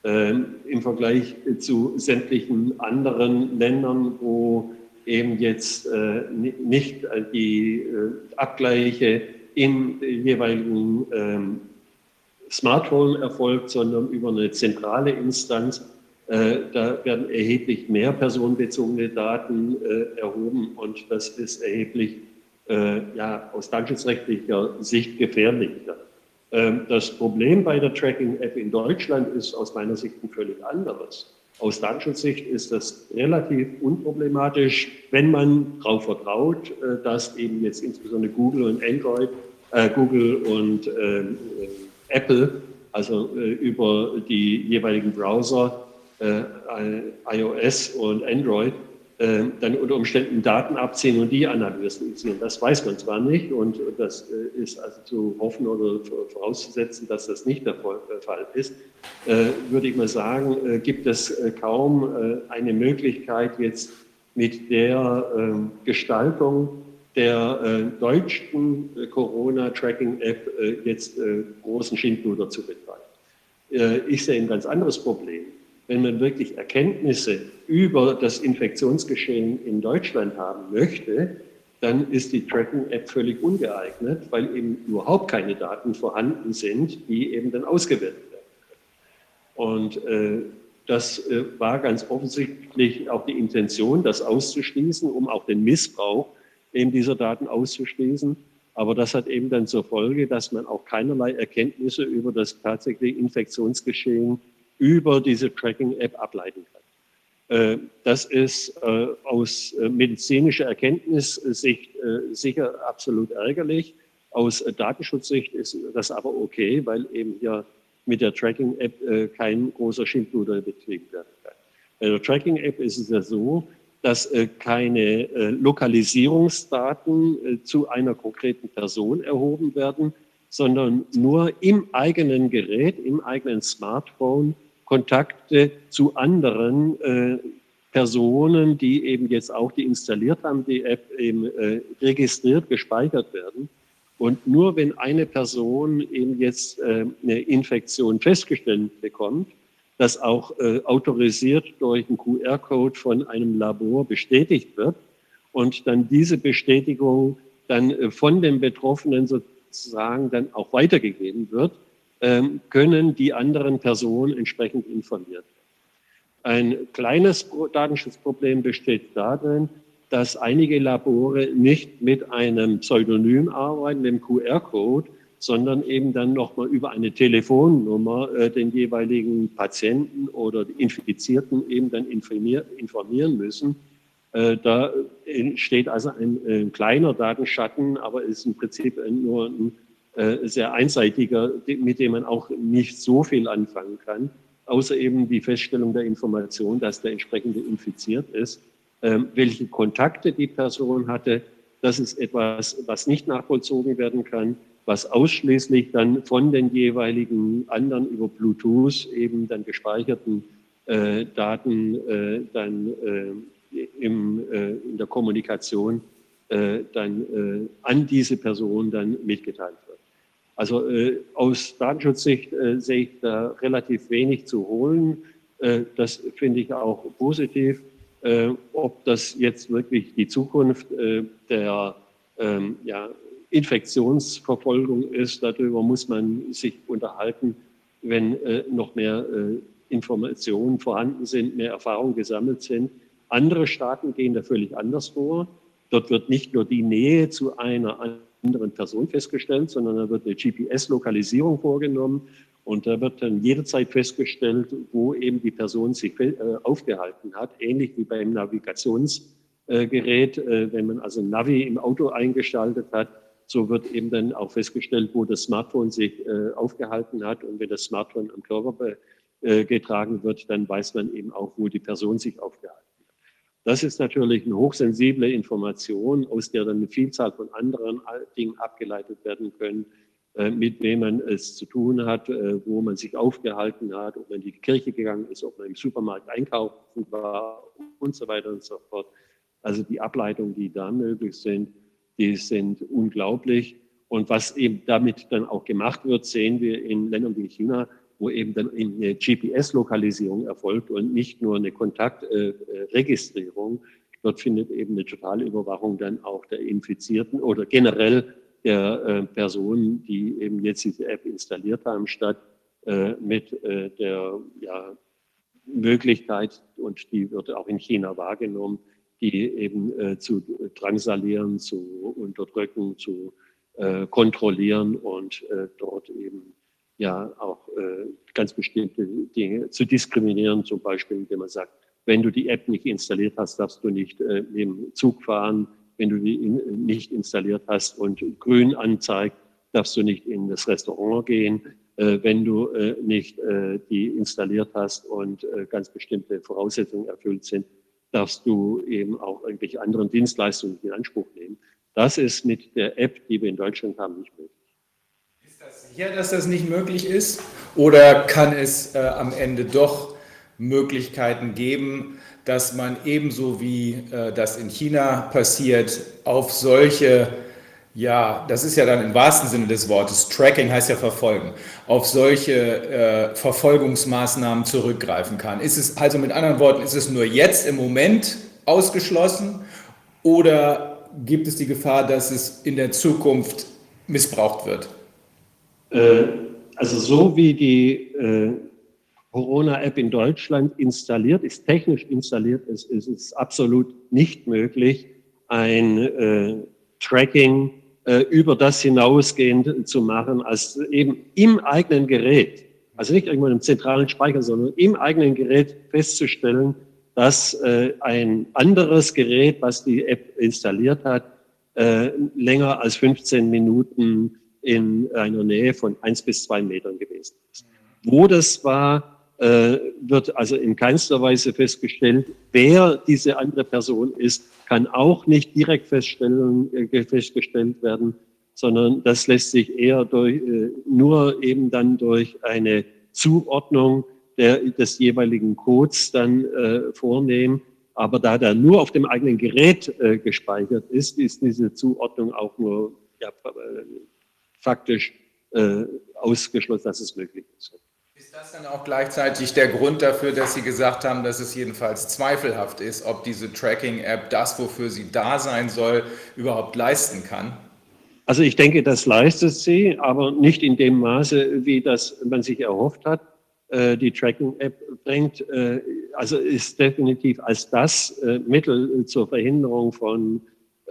Ähm, Im Vergleich zu sämtlichen anderen Ländern, wo eben jetzt äh, nicht die Abgleiche im jeweiligen ähm, Smartphone erfolgt, sondern über eine zentrale Instanz äh, da werden erheblich mehr personenbezogene Daten äh, erhoben und das ist erheblich äh, ja, aus datenschutzrechtlicher Sicht gefährlicher. Ähm, das Problem bei der Tracking-App in Deutschland ist aus meiner Sicht ein völlig anderes. Aus Datenschutzsicht ist das relativ unproblematisch, wenn man darauf vertraut, dass eben jetzt insbesondere Google und Android, äh, Google und äh, Apple, also äh, über die jeweiligen Browser äh, iOS und Android äh, dann unter Umständen Daten abziehen und die analysieren. Das weiß man zwar nicht und das äh, ist also zu hoffen oder vorauszusetzen, dass das nicht der Fall ist, würde ich mal sagen, gibt es kaum eine Möglichkeit jetzt mit der ähm, Gestaltung der deutschen Corona-Tracking-App jetzt großen Schindluder zu betreiben. Ich sehe ein ganz anderes Problem wenn man wirklich Erkenntnisse über das Infektionsgeschehen in Deutschland haben möchte, dann ist die Tracking-App völlig ungeeignet, weil eben überhaupt keine Daten vorhanden sind, die eben dann ausgewertet werden können. Und äh, das äh, war ganz offensichtlich auch die Intention, das auszuschließen, um auch den Missbrauch eben dieser Daten auszuschließen. Aber das hat eben dann zur Folge, dass man auch keinerlei Erkenntnisse über das tatsächliche Infektionsgeschehen über diese Tracking-App ableiten kann. Äh, das ist äh, aus äh, medizinischer Erkenntnissicht sicher absolut ärgerlich. Aus Datenschutzsicht ist das aber okay, weil eben hier mit der Tracking-App kein großer Schindluder betrieben werden kann. Bei der Tracking-App ist es ja so, dass keine Lokalisierungsdaten zu einer konkreten Person erhoben werden, sondern nur im eigenen Gerät, im eigenen Smartphone Kontakte zu anderen äh, Personen, die eben jetzt auch die installiert haben, die App eben äh, registriert, gespeichert werden. Und nur wenn eine Person eben jetzt äh, eine Infektion festgestellt bekommt, das auch autorisiert durch einen QR-Code von einem Labor bestätigt wird und dann diese Bestätigung dann von den Betroffenen sozusagen dann auch weitergegeben wird, können die anderen Personen entsprechend informiert werden. Ein kleines Datenschutzproblem besteht darin, dass einige Labore nicht mit einem Pseudonym arbeiten, dem QR-Code, sondern eben dann nochmal über eine Telefonnummer äh, den jeweiligen Patienten oder Infizierten eben dann informieren müssen. Äh, da entsteht also ein, ein, kleiner Datenschatten, aber ist im Prinzip nur ein äh, sehr einseitiger, mit dem man auch nicht so viel anfangen kann, außer eben die Feststellung der Information, dass der entsprechende infiziert ist. Ähm, welche Kontakte die Person hatte, das ist etwas, was nicht nachvollzogen werden kann, was ausschließlich dann von den jeweiligen anderen über Bluetooth eben dann gespeicherten äh, Daten äh, dann äh, im, äh, in der Kommunikation äh, dann an diese Person dann mitgeteilt wird. Also äh, aus Datenschutzsicht äh, sehe ich da relativ wenig zu holen. Äh, das finde ich auch positiv. Äh, ob das jetzt wirklich die Zukunft äh, der ähm, ja, Infektionsverfolgung ist, darüber muss man sich unterhalten, wenn äh, noch mehr Informationen vorhanden sind, mehr Erfahrungen gesammelt sind. Andere Staaten gehen da völlig anders vor. Dort wird nicht nur die Nähe zu einer anderen Person festgestellt, sondern da wird eine GPS-Lokalisierung vorgenommen und da wird dann jederzeit festgestellt, wo eben die Person sich äh, aufgehalten hat, ähnlich wie beim Navigationsgerät. Äh, wenn man also Navi im Auto eingeschaltet hat, so wird eben dann auch festgestellt, wo das Smartphone sich äh, aufgehalten hat. Und wenn das Smartphone am Körper äh, getragen wird, dann weiß man eben auch, wo die Person sich aufgehalten hat. Das ist natürlich eine hochsensible Information, aus der dann eine Vielzahl von anderen Dingen abgeleitet werden können, äh, mit wem man es zu tun hat, äh, wo man sich aufgehalten hat, ob man in die Kirche gegangen ist, ob man im Supermarkt einkaufen war und so weiter und so fort. Also die Ableitungen, die da möglich sind, die sind unglaublich. Und was eben damit dann auch gemacht wird, sehen wir in Ländern wie China, wo eben dann eine GPS-Lokalisierung erfolgt und nicht nur eine Kontaktregistrierung. Dort findet eben eine totale Überwachung dann auch der Infizierten oder generell der äh, Personen, die eben jetzt diese App installiert haben, statt äh, mit äh, der ja, Möglichkeit, und die wird auch in China wahrgenommen, die eben äh, zu drangsalieren, zu unterdrücken, zu äh, kontrollieren und äh, dort eben ja auch äh, ganz bestimmte Dinge zu diskriminieren, zum Beispiel, indem man sagt, wenn du die App nicht installiert hast, darfst du nicht äh, im Zug fahren, wenn du die in, nicht installiert hast und grün anzeigt, darfst du nicht in das Restaurant gehen. Äh, wenn du äh, nicht äh, die installiert hast und äh, ganz bestimmte Voraussetzungen erfüllt sind, darfst du eben auch irgendwelche anderen Dienstleistungen in Anspruch nehmen. Das ist mit der App, die wir in Deutschland haben, nicht möglich. Sicher, dass das nicht möglich ist? Oder kann es äh, am Ende doch Möglichkeiten geben, dass man ebenso wie äh, das in China passiert, auf solche, ja, das ist ja dann im wahrsten Sinne des Wortes, Tracking heißt ja verfolgen, auf solche äh, Verfolgungsmaßnahmen zurückgreifen kann. Ist es also mit anderen Worten, ist es nur jetzt im Moment ausgeschlossen oder gibt es die Gefahr, dass es in der Zukunft missbraucht wird? Äh, also so wie die äh, Corona-App in Deutschland installiert, ist technisch installiert ist, ist es absolut nicht möglich, ein äh, Tracking über das hinausgehend zu machen, als eben im eigenen Gerät, also nicht irgendwo im zentralen Speicher, sondern im eigenen Gerät festzustellen, dass äh, ein anderes Gerät, was die App installiert hat, äh, länger als 15 Minuten in einer Nähe von eins bis zwei Metern gewesen ist. Wo das war, äh, wird also in keinster Weise festgestellt. Wer diese andere Person ist, kann auch nicht direkt äh, festgestellt werden, sondern das lässt sich eher durch, äh, nur eben dann durch eine Zuordnung der, des jeweiligen Codes dann äh, vornehmen. Aber da der nur auf dem eigenen Gerät äh, gespeichert ist, ist diese Zuordnung auch nur ja, faktisch äh, ausgeschlossen, dass es möglich ist. Ist das dann auch gleichzeitig der Grund dafür, dass Sie gesagt haben, dass es jedenfalls zweifelhaft ist, ob diese Tracking-App das, wofür sie da sein soll, überhaupt leisten kann? Also ich denke, das leistet sie, aber nicht in dem Maße, wie das man sich erhofft hat. Äh, die Tracking-App bringt, äh, also ist definitiv als das äh, Mittel zur Verhinderung von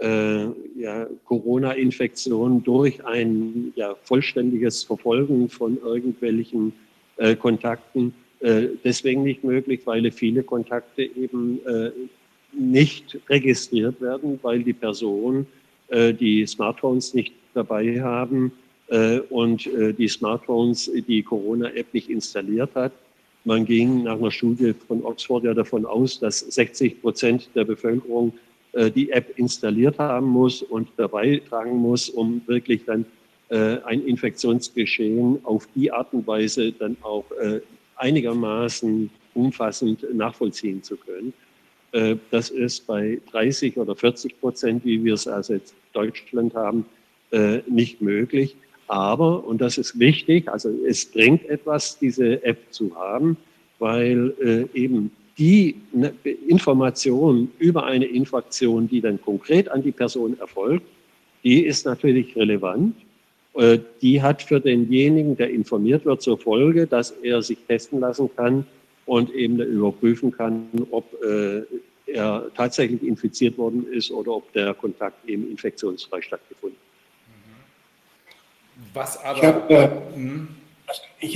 ja, Corona-Infektionen durch ein ja, vollständiges Verfolgen von irgendwelchen äh, Kontakten äh, deswegen nicht möglich, weil viele Kontakte eben äh, nicht registriert werden, weil die Person äh, die Smartphones nicht dabei haben äh, und äh, die Smartphones die Corona-App nicht installiert hat. Man ging nach einer Studie von Oxford ja davon aus, dass 60 Prozent der Bevölkerung die App installiert haben muss und dabei tragen muss, um wirklich dann äh, ein Infektionsgeschehen auf die Art und Weise dann auch äh, einigermaßen umfassend nachvollziehen zu können. Äh, das ist bei 30 oder 40 Prozent, wie wir es also jetzt Deutschland haben, nicht möglich. Aber, und das ist wichtig, also es bringt etwas, diese App zu haben, weil eben die ne, Information über eine Infektion, die dann konkret an die Person erfolgt, die ist natürlich relevant äh, die hat für denjenigen, der informiert wird, zur Folge, dass er sich testen lassen kann und eben überprüfen kann, ob äh, er tatsächlich infiziert worden ist oder ob der Kontakt eben infektionsfrei stattgefunden hat. Was aber. Ich habe äh, hm?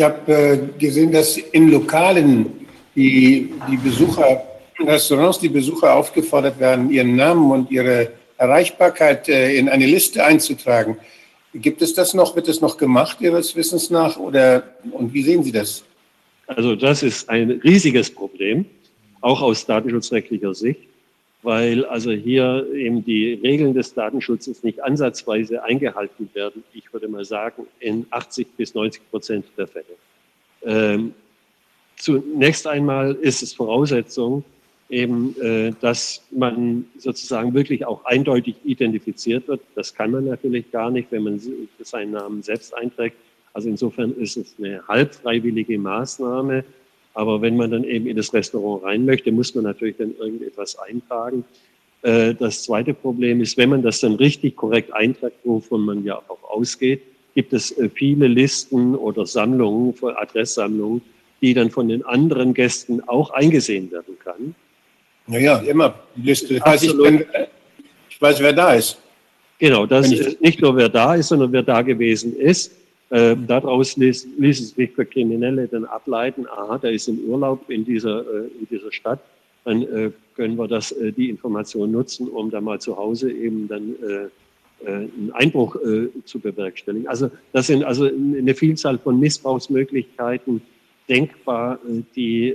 hab, äh, gesehen, dass in Lokalen die, die Besucher, Restaurants, die Besucher aufgefordert werden, ihren Namen und ihre Erreichbarkeit äh, in eine Liste einzutragen. Gibt es das noch? Wird es noch gemacht Ihres Wissens nach? Oder und wie sehen Sie das? Also das ist ein riesiges Problem, auch aus datenschutzrechtlicher Sicht, weil also hier eben die Regeln des Datenschutzes nicht ansatzweise eingehalten werden. Ich würde mal sagen, in 80 bis 90 Prozent der Fälle. Ähm, zunächst einmal ist es Voraussetzung, eben, äh, dass man sozusagen wirklich auch eindeutig identifiziert wird. Das kann man natürlich gar nicht, wenn man seinen Namen selbst einträgt. Also insofern ist es eine halbfreiwillige Maßnahme. Aber wenn man dann eben in das Restaurant rein möchte, muss man natürlich dann irgendetwas eintragen. Äh, das zweite Problem ist, wenn man das dann richtig korrekt einträgt, wovon man ja auch ausgeht, gibt es äh, viele Listen oder Sammlungen, Adresssammlungen, die dann von den anderen Gästen auch eingesehen werden kann. Naja, immer Liste. Weiß ich, wenn, ich weiß, wer da ist. Genau, das ist nicht nur wer da ist, sondern wer da gewesen ist. Äh, daraus ließ, ließ, es sich für Kriminelle dann ableiten, aha, der ist im Urlaub in dieser, äh, in dieser Stadt, dann äh, können wir das, äh, die Information nutzen, um da mal zu Hause eben dann äh, äh, einen Einbruch zu bewerkstelligen. Also das sind also eine Vielzahl von Missbrauchsmöglichkeiten denkbar, die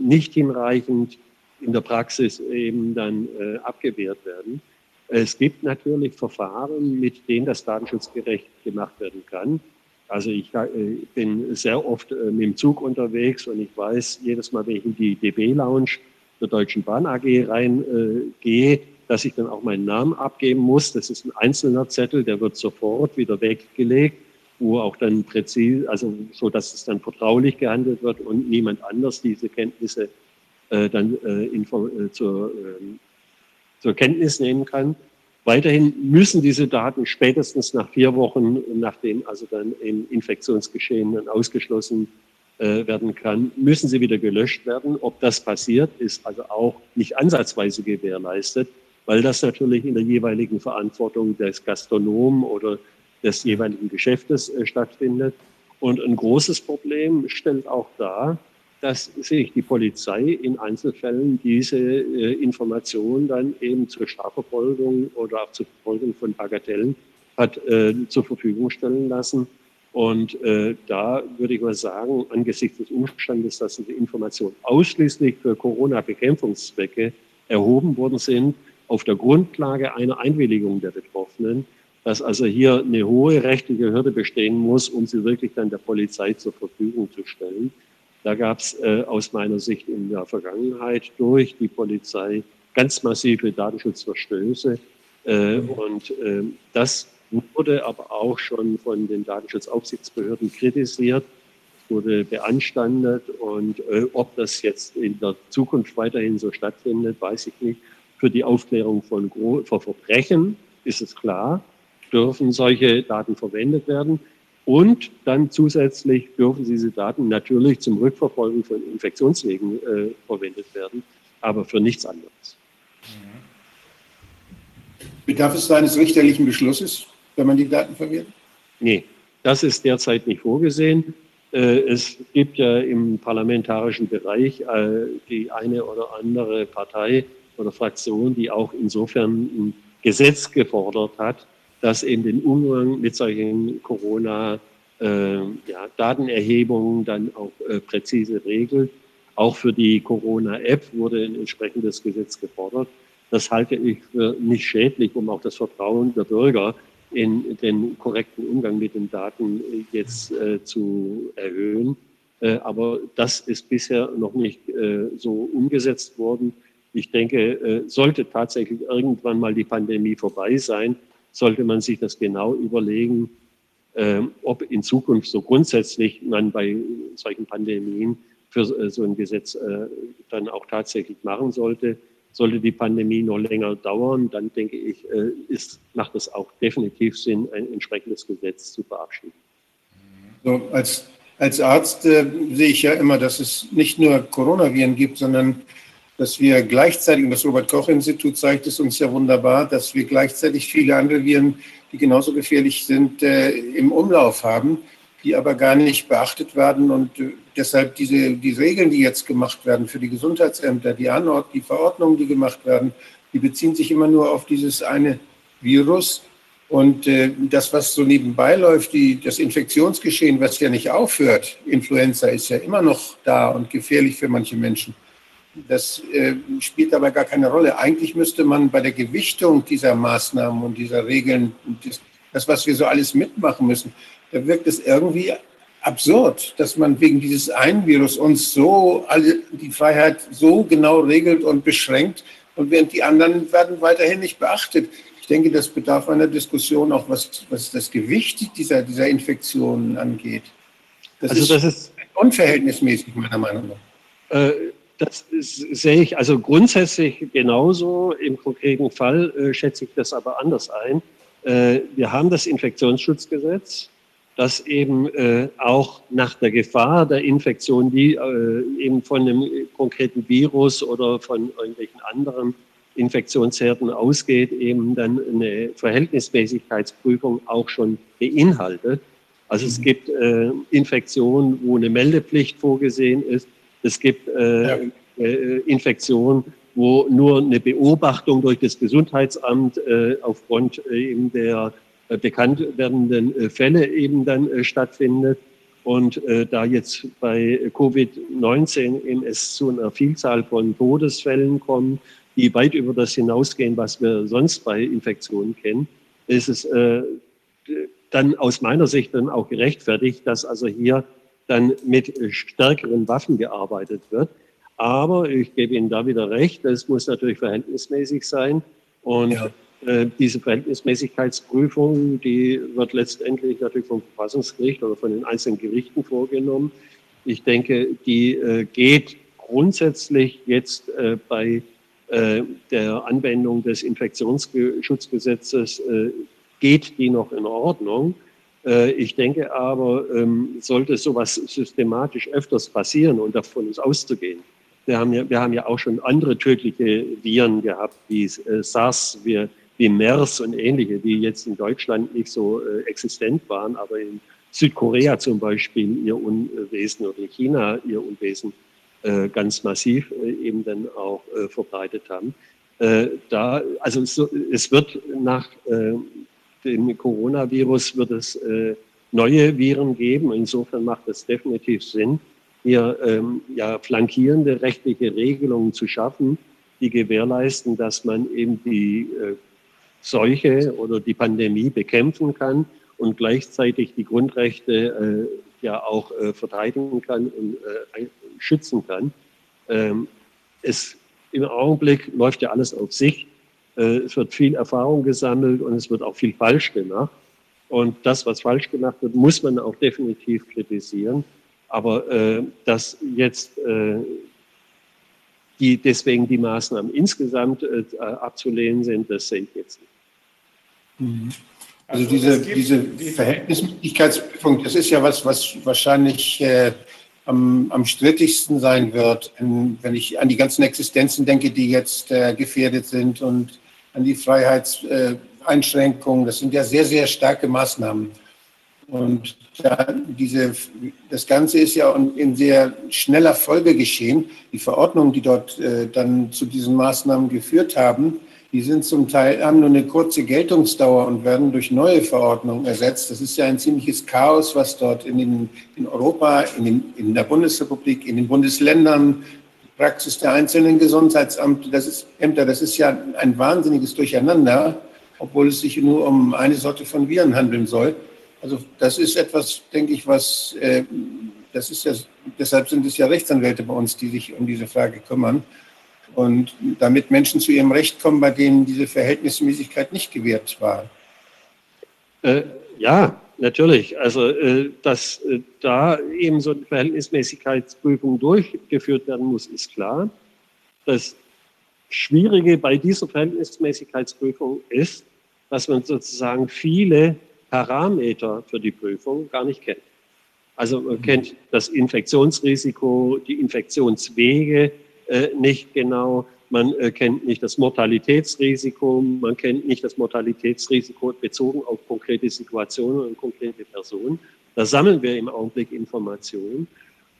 nicht hinreichend in der Praxis eben dann abgewehrt werden. Es gibt natürlich Verfahren, mit denen das datenschutzgerecht gemacht werden kann. Also ich äh, bin sehr oft äh, mit dem Zug unterwegs und ich weiß jedes Mal, wenn ich in die DB-Lounge der Deutschen Bahn AG reingehe, äh, dass ich dann auch meinen Namen abgeben muss. Das ist ein einzelner Zettel, der wird sofort wieder weggelegt, wo auch dann präzise, also so, dass es dann vertraulich gehandelt wird und niemand anders diese Kenntnisse äh, dann äh, äh, zur, ähm, zur Kenntnis nehmen kann. Weiterhin müssen diese Daten spätestens nach vier Wochen, nachdem also dann im Infektionsgeschehen dann ausgeschlossen äh, werden kann, müssen sie wieder gelöscht werden. Ob das passiert, ist also auch nicht ansatzweise gewährleistet, weil das natürlich in der jeweiligen Verantwortung des Gastronomen oder des jeweiligen Geschäftes äh, stattfindet. Und ein großes Problem stellt auch dar, dass sich die Polizei in Einzelfällen diese äh, Informationen dann eben zur Strafverfolgung oder auch zur Verfolgung von Bagatellen hat äh, zur Verfügung stellen lassen. Und äh, da würde ich mal sagen, angesichts des Umstandes, dass diese Informationen ausschließlich für Corona-Bekämpfungszwecke erhoben worden sind, auf der Grundlage einer Einwilligung der Betroffenen, dass also hier eine hohe rechtliche Hürde bestehen muss, um sie wirklich dann der Polizei zur Verfügung zu stellen. Da gab es äh, aus meiner Sicht in der Vergangenheit durch die Polizei ganz massive Datenschutzverstöße. Äh, und äh, das wurde aber auch schon von den Datenschutzaufsichtsbehörden kritisiert, wurde beanstandet. Und äh, ob das jetzt in der Zukunft weiterhin so stattfindet, weiß ich nicht. Für die Aufklärung von, von Verbrechen ist es klar, dürfen solche Daten verwendet werden. Und dann zusätzlich dürfen diese Daten natürlich zum Rückverfolgen von Infektionswegen äh, verwendet werden, aber für nichts anderes. Bedarf es eines richterlichen Beschlusses, wenn man die Daten verwendet? Nee, das ist derzeit nicht vorgesehen. Äh, es gibt ja im parlamentarischen Bereich äh, die eine oder andere Partei oder Fraktion, die auch insofern ein Gesetz gefordert hat, das eben den Umgang mit solchen Corona-Datenerhebungen äh, ja, dann auch äh, präzise regelt. Auch für die Corona-App wurde ein entsprechendes Gesetz gefordert. Das halte ich für nicht schädlich, um auch das Vertrauen der Bürger in den korrekten Umgang mit den Daten jetzt äh, zu erhöhen. Äh, aber das ist bisher noch nicht äh, so umgesetzt worden. Ich denke, äh, sollte tatsächlich irgendwann mal die Pandemie vorbei sein, sollte man sich das genau überlegen, äh, ob in Zukunft so grundsätzlich man bei solchen Pandemien für äh, so ein Gesetz äh, dann auch tatsächlich machen sollte. Sollte die Pandemie noch länger dauern, dann denke ich, äh, ist, macht es auch definitiv Sinn, ein entsprechendes Gesetz zu verabschieden. So, als, als Arzt äh, sehe ich ja immer, dass es nicht nur Coronaviren gibt, sondern dass wir gleichzeitig, und das Robert-Koch-Institut zeigt es uns ja wunderbar, dass wir gleichzeitig viele andere Viren, die genauso gefährlich sind, äh, im Umlauf haben, die aber gar nicht beachtet werden. Und äh, deshalb diese, die Regeln, die jetzt gemacht werden für die Gesundheitsämter, die Anord, die Verordnungen, die gemacht werden, die beziehen sich immer nur auf dieses eine Virus. Und äh, das, was so nebenbei läuft, die, das Infektionsgeschehen, was ja nicht aufhört, Influenza ist ja immer noch da und gefährlich für manche Menschen. Das äh, spielt aber gar keine Rolle. Eigentlich müsste man bei der Gewichtung dieser Maßnahmen und dieser Regeln, das, das was wir so alles mitmachen müssen, da wirkt es irgendwie absurd, dass man wegen dieses einen Virus uns so alle die Freiheit so genau regelt und beschränkt und während die anderen werden weiterhin nicht beachtet denke, das bedarf einer Diskussion auch, was, was das Gewicht dieser, dieser Infektionen angeht. Das, also das ist, ist unverhältnismäßig, meiner Meinung nach. Äh, das sehe ich also grundsätzlich genauso. Im konkreten Fall äh, schätze ich das aber anders ein. Äh, wir haben das Infektionsschutzgesetz, das eben äh, auch nach der Gefahr der Infektion, die äh, eben von einem konkreten Virus oder von irgendwelchen anderen Infektionsherden ausgeht, eben dann eine Verhältnismäßigkeitsprüfung auch schon beinhaltet. Also es mhm. gibt äh, Infektionen, wo eine Meldepflicht vorgesehen ist. Es gibt äh, ja. äh, Infektionen, wo nur eine Beobachtung durch das Gesundheitsamt äh, aufgrund äh, eben der äh, bekannt werdenden Fälle eben dann stattfindet. Und da jetzt bei Covid-19 eben es zu einer Vielzahl von Todesfällen kommt, die weit über das hinausgehen, was wir sonst bei Infektionen kennen, ist es äh, dann aus meiner Sicht dann auch gerechtfertigt, dass also hier dann mit stärkeren Waffen gearbeitet wird. Aber ich gebe Ihnen da wieder recht, es muss natürlich verhältnismäßig sein. Und ja. äh, diese Verhältnismäßigkeitsprüfung, die wird letztendlich natürlich vom Verfassungsgericht oder von den einzelnen Gerichten vorgenommen. Ich denke, die äh, geht grundsätzlich jetzt äh, bei äh, der Anwendung des Infektionsschutzgesetzes äh, geht die noch in Ordnung. Äh, ich denke aber, ähm, sollte sowas systematisch öfters passieren und davon ist auszugehen. Wir haben ja, wir haben ja auch schon andere tödliche Viren gehabt, wie SARS, wie, wie MERS und ähnliche, die jetzt in Deutschland nicht so existent waren, aber in Südkorea zum Beispiel ihr Unwesen oder in China ihr Unwesen äh, ganz massiv äh, eben dann auch äh, verbreitet haben. da, also so, es wird nach dem Coronavirus wird es neue Viren geben. Insofern macht es definitiv Sinn, hier ähm, ja, flankierende rechtliche Regelungen zu schaffen, die gewährleisten, dass man eben die äh, Seuche oder die Pandemie bekämpfen kann und gleichzeitig die Grundrechte äh, ja auch äh, verteidigen kann und schützen kann. Ähm, es, Im Augenblick läuft ja alles auf sich. Äh, es wird viel Erfahrung gesammelt und es wird auch viel falsch gemacht. Und das, was falsch gemacht wird, muss man auch definitiv kritisieren. Aber äh, dass jetzt äh, die, deswegen die Maßnahmen insgesamt äh, abzulehnen sind, das sehe ich jetzt nicht. Mhm. Also, also diese, diese Verhältnismäßigkeitsprüfung, das ist ja was, was wahrscheinlich äh, am, am strittigsten sein wird, wenn ich an die ganzen Existenzen denke, die jetzt äh, gefährdet sind und an die Freiheitseinschränkungen. Das sind ja sehr, sehr starke Maßnahmen. Und diese, das Ganze ist ja in sehr schneller Folge geschehen. Die Verordnungen, die dort äh, dann zu diesen Maßnahmen geführt haben, die sind zum Teil, haben nur eine kurze Geltungsdauer und werden durch neue Verordnungen ersetzt. Das ist ja ein ziemliches Chaos, was dort in, den, in Europa, in, den, in der Bundesrepublik, in den Bundesländern, Praxis der einzelnen Gesundheitsämter, das ist, Ämter, das ist ja ein wahnsinniges Durcheinander, obwohl es sich nur um eine Sorte von Viren handeln soll. Also das ist etwas, denke ich, was, äh, das ist ja, deshalb sind es ja Rechtsanwälte bei uns, die sich um diese Frage kümmern und damit Menschen zu ihrem Recht kommen, bei denen diese Verhältnismäßigkeit nicht gewährt war. Äh, ja, natürlich. Also, äh, dass äh, da eben so eine Verhältnismäßigkeitsprüfung durchgeführt werden muss, ist klar. Das Schwierige bei dieser Verhältnismäßigkeitsprüfung ist, dass man sozusagen viele Parameter für die Prüfung gar nicht kennt. Also man kennt das Infektionsrisiko, die Infektionswege, äh, nicht genau. Man äh, kennt nicht das Mortalitätsrisiko, man kennt nicht das Mortalitätsrisiko bezogen auf konkrete Situationen und konkrete Personen. Da sammeln wir im Augenblick Informationen.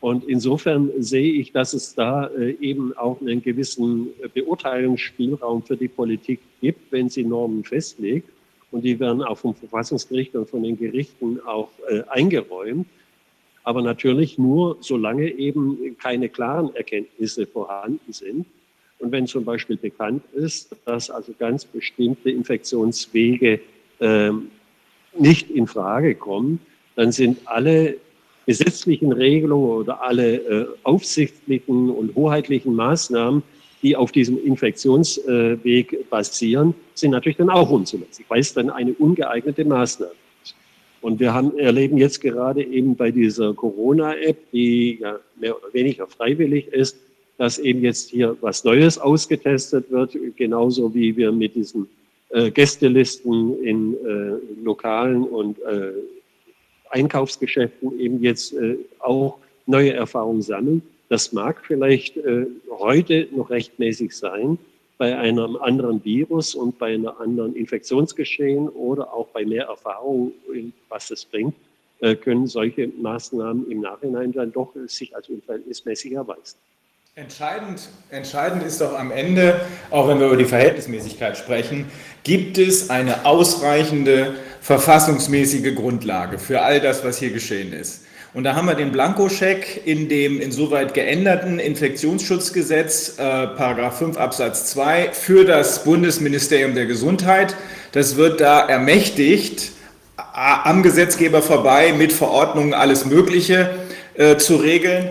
Und insofern sehe ich, dass es da äh, eben auch einen gewissen Beurteilungsspielraum für die Politik gibt, wenn sie Normen festlegt. und die werden auch vom Verfassungsgericht und von den Gerichten auch äh, eingeräumt. Aber natürlich nur, solange eben keine klaren Erkenntnisse vorhanden sind. Und wenn zum Beispiel bekannt ist, dass also ganz bestimmte Infektionswege ähm, nicht in Frage kommen, dann sind alle gesetzlichen Regelungen oder alle äh, aufsichtlichen und hoheitlichen Maßnahmen, die auf diesem Infektionsweg basieren, sind natürlich dann auch unzulässig, weil es dann eine ungeeignete Maßnahme ist. Und wir haben, erleben jetzt gerade eben bei dieser Corona-App, die ja mehr oder weniger freiwillig ist, dass eben jetzt hier was Neues ausgetestet wird, genauso wie wir mit diesen äh, Gästelisten in äh, Lokalen und äh, Einkaufsgeschäften eben jetzt äh, auch neue Erfahrungen sammeln. Das mag vielleicht äh, heute noch rechtmäßig sein bei einem anderen Virus und bei einer anderen Infektionsgeschehen oder auch bei mehr Erfahrung, was es bringt, äh, können solche Maßnahmen im Nachhinein dann doch sich als unverhältnismäßig erweisen. Entscheidend, entscheidend ist doch am Ende, auch wenn wir über die Verhältnismäßigkeit sprechen, gibt es eine ausreichende verfassungsmäßige Grundlage für all das, was hier geschehen ist. Und da haben wir den Blankoscheck in dem insoweit geänderten Infektionsschutzgesetz, äh, Paragraph 5 Absatz 2, für das Bundesministerium der Gesundheit. Das wird da ermächtigt, am Gesetzgeber vorbei mit Verordnungen alles Mögliche äh, zu regeln.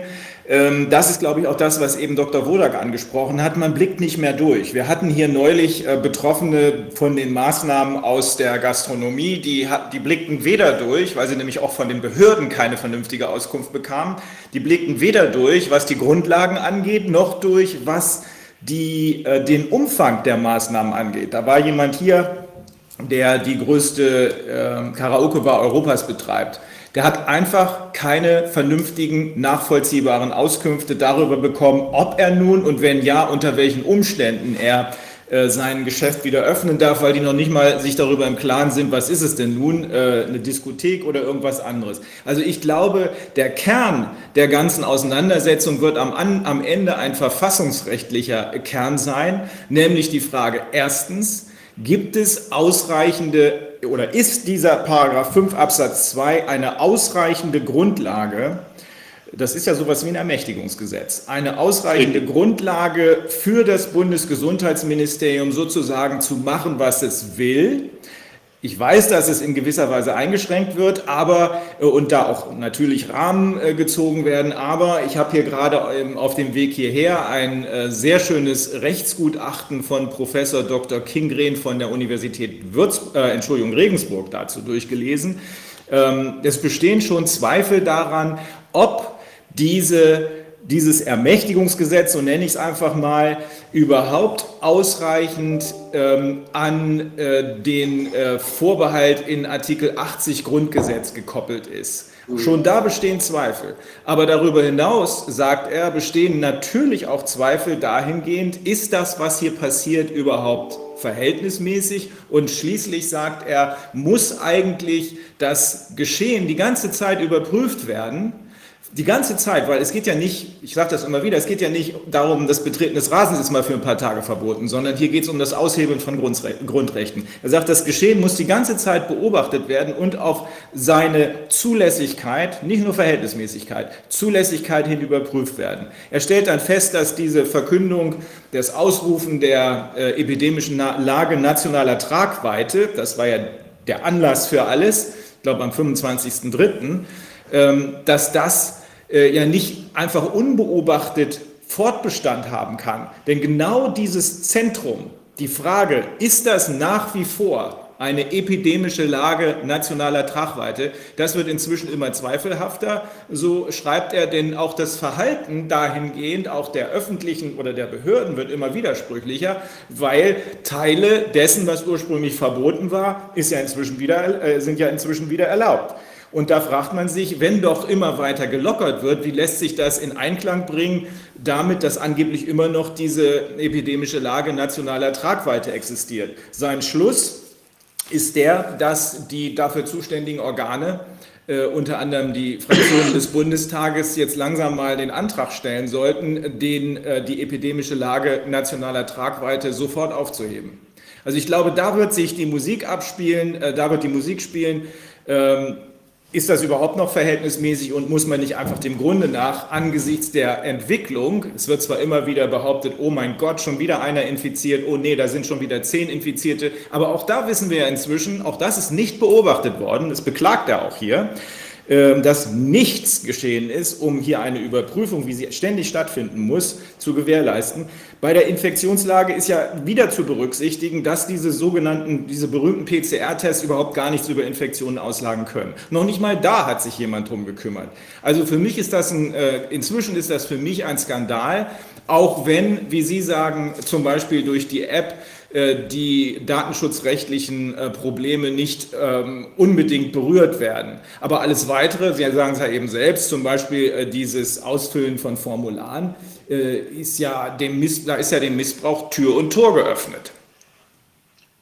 Ähm, das ist, glaube ich, auch das, was eben Dr. Wodak angesprochen hat. Man blickt nicht mehr durch. Wir hatten hier neulich äh, Betroffene von den Maßnahmen aus der Gastronomie, die, die blickten weder durch, weil sie nämlich auch von den Behörden keine vernünftige Auskunft bekamen, die blickten weder durch, was die Grundlagen angeht, noch durch, was die, äh, den Umfang der Maßnahmen angeht. Da war jemand hier, der die größte äh, Karaoke-Bar Europas betreibt der hat einfach keine vernünftigen, nachvollziehbaren Auskünfte darüber bekommen, ob er nun und wenn ja, unter welchen Umständen er äh, sein Geschäft wieder öffnen darf, weil die noch nicht mal sich darüber im Klaren sind, was ist es denn nun, äh, eine Diskothek oder irgendwas anderes. Also ich glaube, der Kern der ganzen Auseinandersetzung wird am, am Ende ein verfassungsrechtlicher Kern sein, nämlich die Frage erstens, gibt es ausreichende oder ist dieser Paragraph 5 Absatz 2 eine ausreichende Grundlage, das ist ja sowas wie ein Ermächtigungsgesetz, eine ausreichende Grundlage für das Bundesgesundheitsministerium sozusagen zu machen, was es will, ich weiß, dass es in gewisser Weise eingeschränkt wird, aber äh, und da auch natürlich Rahmen äh, gezogen werden. Aber ich habe hier gerade ähm, auf dem Weg hierher ein äh, sehr schönes Rechtsgutachten von Professor Dr. Kingren von der Universität Würz, äh, Entschuldigung, Regensburg dazu durchgelesen. Ähm, es bestehen schon Zweifel daran, ob diese dieses Ermächtigungsgesetz, so nenne ich es einfach mal, überhaupt ausreichend ähm, an äh, den äh, Vorbehalt in Artikel 80 Grundgesetz gekoppelt ist. Mhm. Schon da bestehen Zweifel. Aber darüber hinaus, sagt er, bestehen natürlich auch Zweifel dahingehend, ist das, was hier passiert, überhaupt verhältnismäßig? Und schließlich sagt er, muss eigentlich das Geschehen die ganze Zeit überprüft werden? Die ganze Zeit, weil es geht ja nicht, ich sage das immer wieder, es geht ja nicht darum, das Betreten des Rasens ist mal für ein paar Tage verboten, sondern hier geht es um das Aushebeln von Grundrechten. Er sagt, das Geschehen muss die ganze Zeit beobachtet werden und auf seine Zulässigkeit, nicht nur Verhältnismäßigkeit, Zulässigkeit hin überprüft werden. Er stellt dann fest, dass diese Verkündung des Ausrufen der äh, epidemischen Lage nationaler Tragweite, das war ja der Anlass für alles, ich glaube am 25.03., ähm, dass das äh, ja nicht einfach unbeobachtet Fortbestand haben kann. Denn genau dieses Zentrum, die Frage, ist das nach wie vor eine epidemische Lage nationaler Tragweite. Das wird inzwischen immer zweifelhafter. So schreibt er, denn auch das Verhalten dahingehend, auch der öffentlichen oder der Behörden wird immer widersprüchlicher, weil Teile dessen, was ursprünglich verboten war, ist ja inzwischen wieder, äh, sind ja inzwischen wieder erlaubt. Und da fragt man sich, wenn doch immer weiter gelockert wird, wie lässt sich das in Einklang bringen damit, dass angeblich immer noch diese epidemische Lage nationaler Tragweite existiert? Sein Schluss ist der, dass die dafür zuständigen Organe, äh, unter anderem die Fraktionen des Bundestages, jetzt langsam mal den Antrag stellen sollten, den, äh, die epidemische Lage nationaler Tragweite sofort aufzuheben. Also ich glaube, da wird sich die Musik abspielen, äh, da wird die Musik spielen. Ähm, ist das überhaupt noch verhältnismäßig und muss man nicht einfach dem Grunde nach angesichts der Entwicklung, es wird zwar immer wieder behauptet, oh mein Gott, schon wieder einer infiziert, oh nee, da sind schon wieder zehn Infizierte, aber auch da wissen wir ja inzwischen, auch das ist nicht beobachtet worden, das beklagt er auch hier, dass nichts geschehen ist, um hier eine Überprüfung, wie sie ständig stattfinden muss, zu gewährleisten. Bei der Infektionslage ist ja wieder zu berücksichtigen, dass diese sogenannten, diese berühmten PCR-Tests überhaupt gar nichts über Infektionen auslagen können. Noch nicht mal da hat sich jemand drum gekümmert. Also für mich ist das ein, äh, inzwischen ist das für mich ein Skandal, auch wenn, wie Sie sagen, zum Beispiel durch die App die datenschutzrechtlichen äh, Probleme nicht ähm, unbedingt berührt werden. Aber alles Weitere, Sie sagen es ja eben selbst, zum Beispiel äh, dieses Ausfüllen von Formularen, ist ja dem da ist ja dem Missbrauch Tür und Tor geöffnet.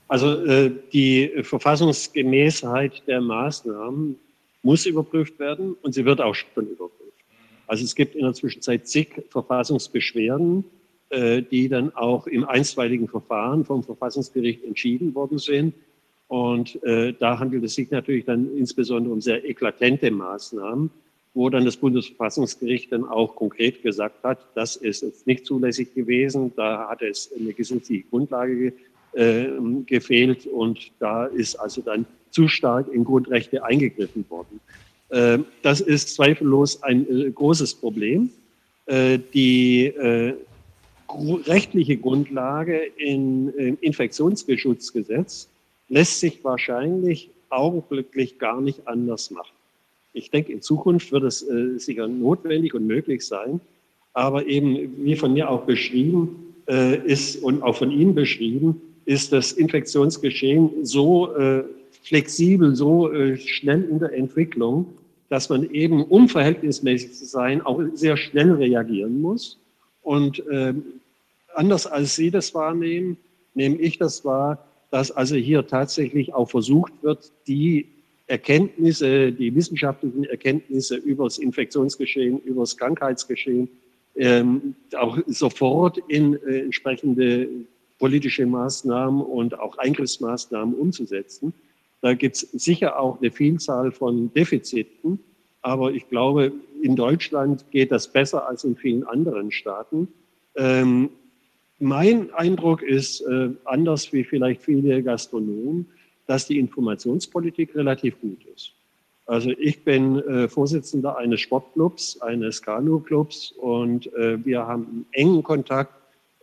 Also die Verfassungsgemäßheit der Maßnahmen muss überprüft werden und sie wird auch schon überprüft. Also es gibt in der Zwischenzeit zig Verfassungsbeschwerden, äh, die dann auch im einstweiligen Verfahren vom Verfassungsgericht entschieden worden sind. Und äh, da handelt es sich natürlich dann insbesondere um sehr eklatente Maßnahmen, wo dann das Bundesverfassungsgericht dann auch konkret gesagt hat, das ist jetzt nicht zulässig gewesen, da hat es eine gesetzliche Grundlage äh, gefehlt und da ist also dann zu stark in Grundrechte eingegriffen worden. Äh, das ist zweifellos ein äh, großes Problem. Äh, die äh, rechtliche Grundlage im Infektionsgeschutzgesetz lässt sich wahrscheinlich augenblicklich gar nicht anders machen. Ich denke, in Zukunft wird es äh, sicher notwendig und möglich sein, aber eben, wie von mir auch beschrieben äh, ist und auch von Ihnen beschrieben, ist das Infektionsgeschehen so äh, flexibel, so äh, schnell in der Entwicklung, dass man eben, um verhältnismäßig zu sein, auch sehr schnell reagieren muss und ähm, anders als Sie das wahrnehmen, nehme ich das wahr, dass also hier tatsächlich auch versucht wird, die Erkenntnisse, die wissenschaftlichen Erkenntnisse über das Infektionsgeschehen, über das Krankheitsgeschehen ähm, auch sofort in äh, entsprechende politische Maßnahmen und auch Eingriffsmaßnahmen umzusetzen. Da gibt es sicher auch eine Vielzahl von Defiziten, aber ich glaube, in Deutschland geht das besser als in vielen anderen Staaten. Ähm, mein Eindruck ist, äh, anders wie vielleicht viele Gastronomen, dass die Informationspolitik relativ gut ist. Also ich bin äh, Vorsitzender eines Sportclubs, eines Kanu-Clubs und äh, wir haben engen Kontakt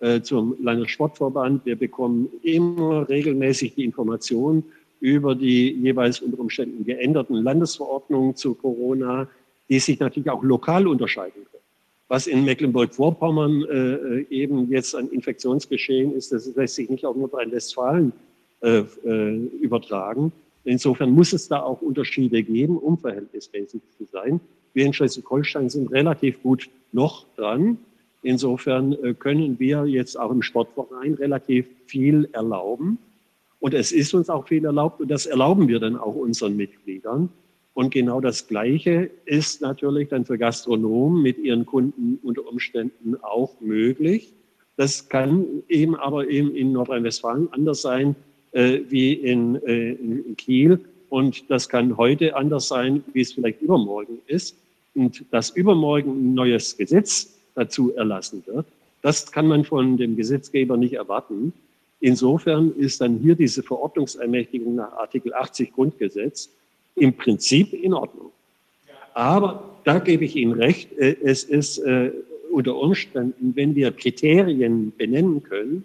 äh, zum Landessportverband. Wir bekommen immer regelmäßig die Informationen über die jeweils unter Umständen geänderten Landesverordnungen zu Corona, die sich natürlich auch lokal unterscheiden können. Was in Mecklenburg-Vorpommern äh, eben jetzt ein Infektionsgeschehen ist, das lässt sich nicht auf Nordrhein-Westfalen äh, äh, übertragen. Insofern muss es da auch Unterschiede geben, um verhältnismäßig zu sein. Wir in Schleswig-Holstein sind relativ gut noch dran. Insofern äh, können wir jetzt auch im Sportverein relativ viel erlauben. Und es ist uns auch viel erlaubt und das erlauben wir dann auch unseren Mitgliedern. Und genau das Gleiche ist natürlich dann für Gastronomen mit ihren Kunden unter Umständen auch möglich. Das kann eben aber eben in Nordrhein-Westfalen anders sein äh, wie in, äh, in Kiel. Und das kann heute anders sein, wie es vielleicht übermorgen ist. Und dass übermorgen ein neues Gesetz dazu erlassen wird, das kann man von dem Gesetzgeber nicht erwarten. Insofern ist dann hier diese Verordnungsermächtigung nach Artikel 80 Grundgesetz im Prinzip in Ordnung. Aber da gebe ich Ihnen recht, äh, es ist äh, unter Umständen, wenn wir Kriterien benennen können,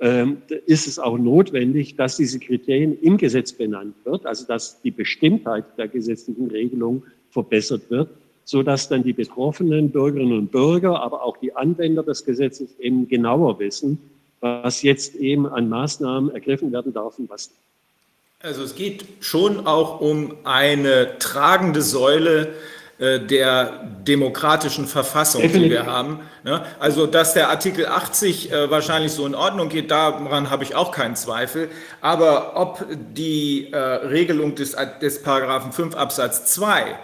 ähm, ist es auch notwendig, dass diese Kriterien im Gesetz benannt wird, also dass die Bestimmtheit der gesetzlichen Regelung verbessert wird, so dass dann die betroffenen Bürgerinnen und Bürger, aber auch die Anwender des Gesetzes eben genauer wissen, was jetzt eben an Maßnahmen ergriffen werden darf und was nicht. Also es geht schon auch um eine tragende Säule äh, der demokratischen Verfassung, die wir haben. Ne? Also, dass der Artikel 80 äh, wahrscheinlich so in Ordnung geht, daran habe ich auch keinen Zweifel. Aber ob die äh, Regelung des, des Paragraphen 5 Absatz 2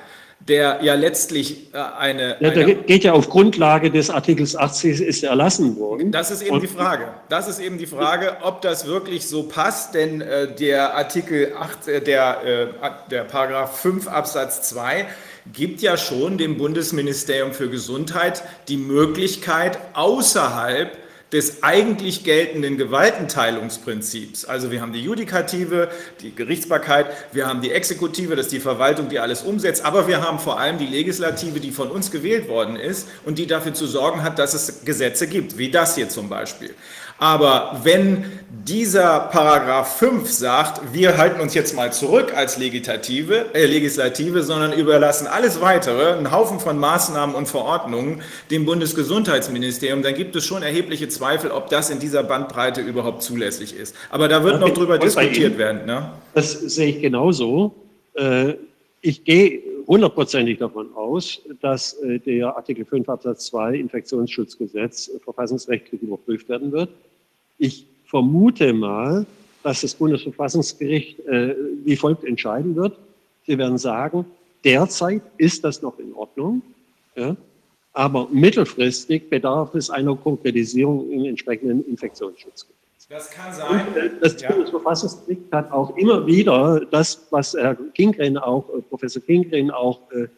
der ja letztlich äh, eine, ja, eine. Der geht ja auf Grundlage des Artikels 80 ist erlassen worden. Das ist eben Und die Frage. Das ist eben die Frage, ob das wirklich so passt, denn äh, der Artikel 8, äh, der, äh, der Paragraph 5 Absatz 2 gibt ja schon dem Bundesministerium für Gesundheit die Möglichkeit, außerhalb des eigentlich geltenden Gewaltenteilungsprinzips. Also wir haben die Judikative, die Gerichtsbarkeit, wir haben die Exekutive, das ist die Verwaltung, die alles umsetzt, aber wir haben vor allem die Legislative, die von uns gewählt worden ist und die dafür zu sorgen hat, dass es Gesetze gibt, wie das hier zum Beispiel. Aber wenn dieser Paragraph 5 sagt, wir halten uns jetzt mal zurück als Legislative, äh, Legislative, sondern überlassen alles weitere, einen Haufen von Maßnahmen und Verordnungen dem Bundesgesundheitsministerium, dann gibt es schon erhebliche Zweifel, ob das in dieser Bandbreite überhaupt zulässig ist. Aber da wird noch drüber diskutiert Ihnen. werden. Ne? Das sehe ich genauso. Äh, Ich gehe hundertprozentig davon aus, dass äh, der Artikel 5 Absatz 2 Infektionsschutzgesetz äh, verfassungsrechtlich überprüft werden wird. Ich vermute mal, dass das Bundesverfassungsgericht äh, wie folgt entscheiden wird. Sie werden sagen, derzeit ist das noch in Ordnung, ja, aber mittelfristig bedarf es einer Konkretisierung im entsprechenden Infektionsschutzgesetz. Das kann Und, sein. äh, Das Ja. Bundesverfassungsgericht hat auch immer wieder das, was Herr Kingren auch, äh, Professor Kingren auch äh,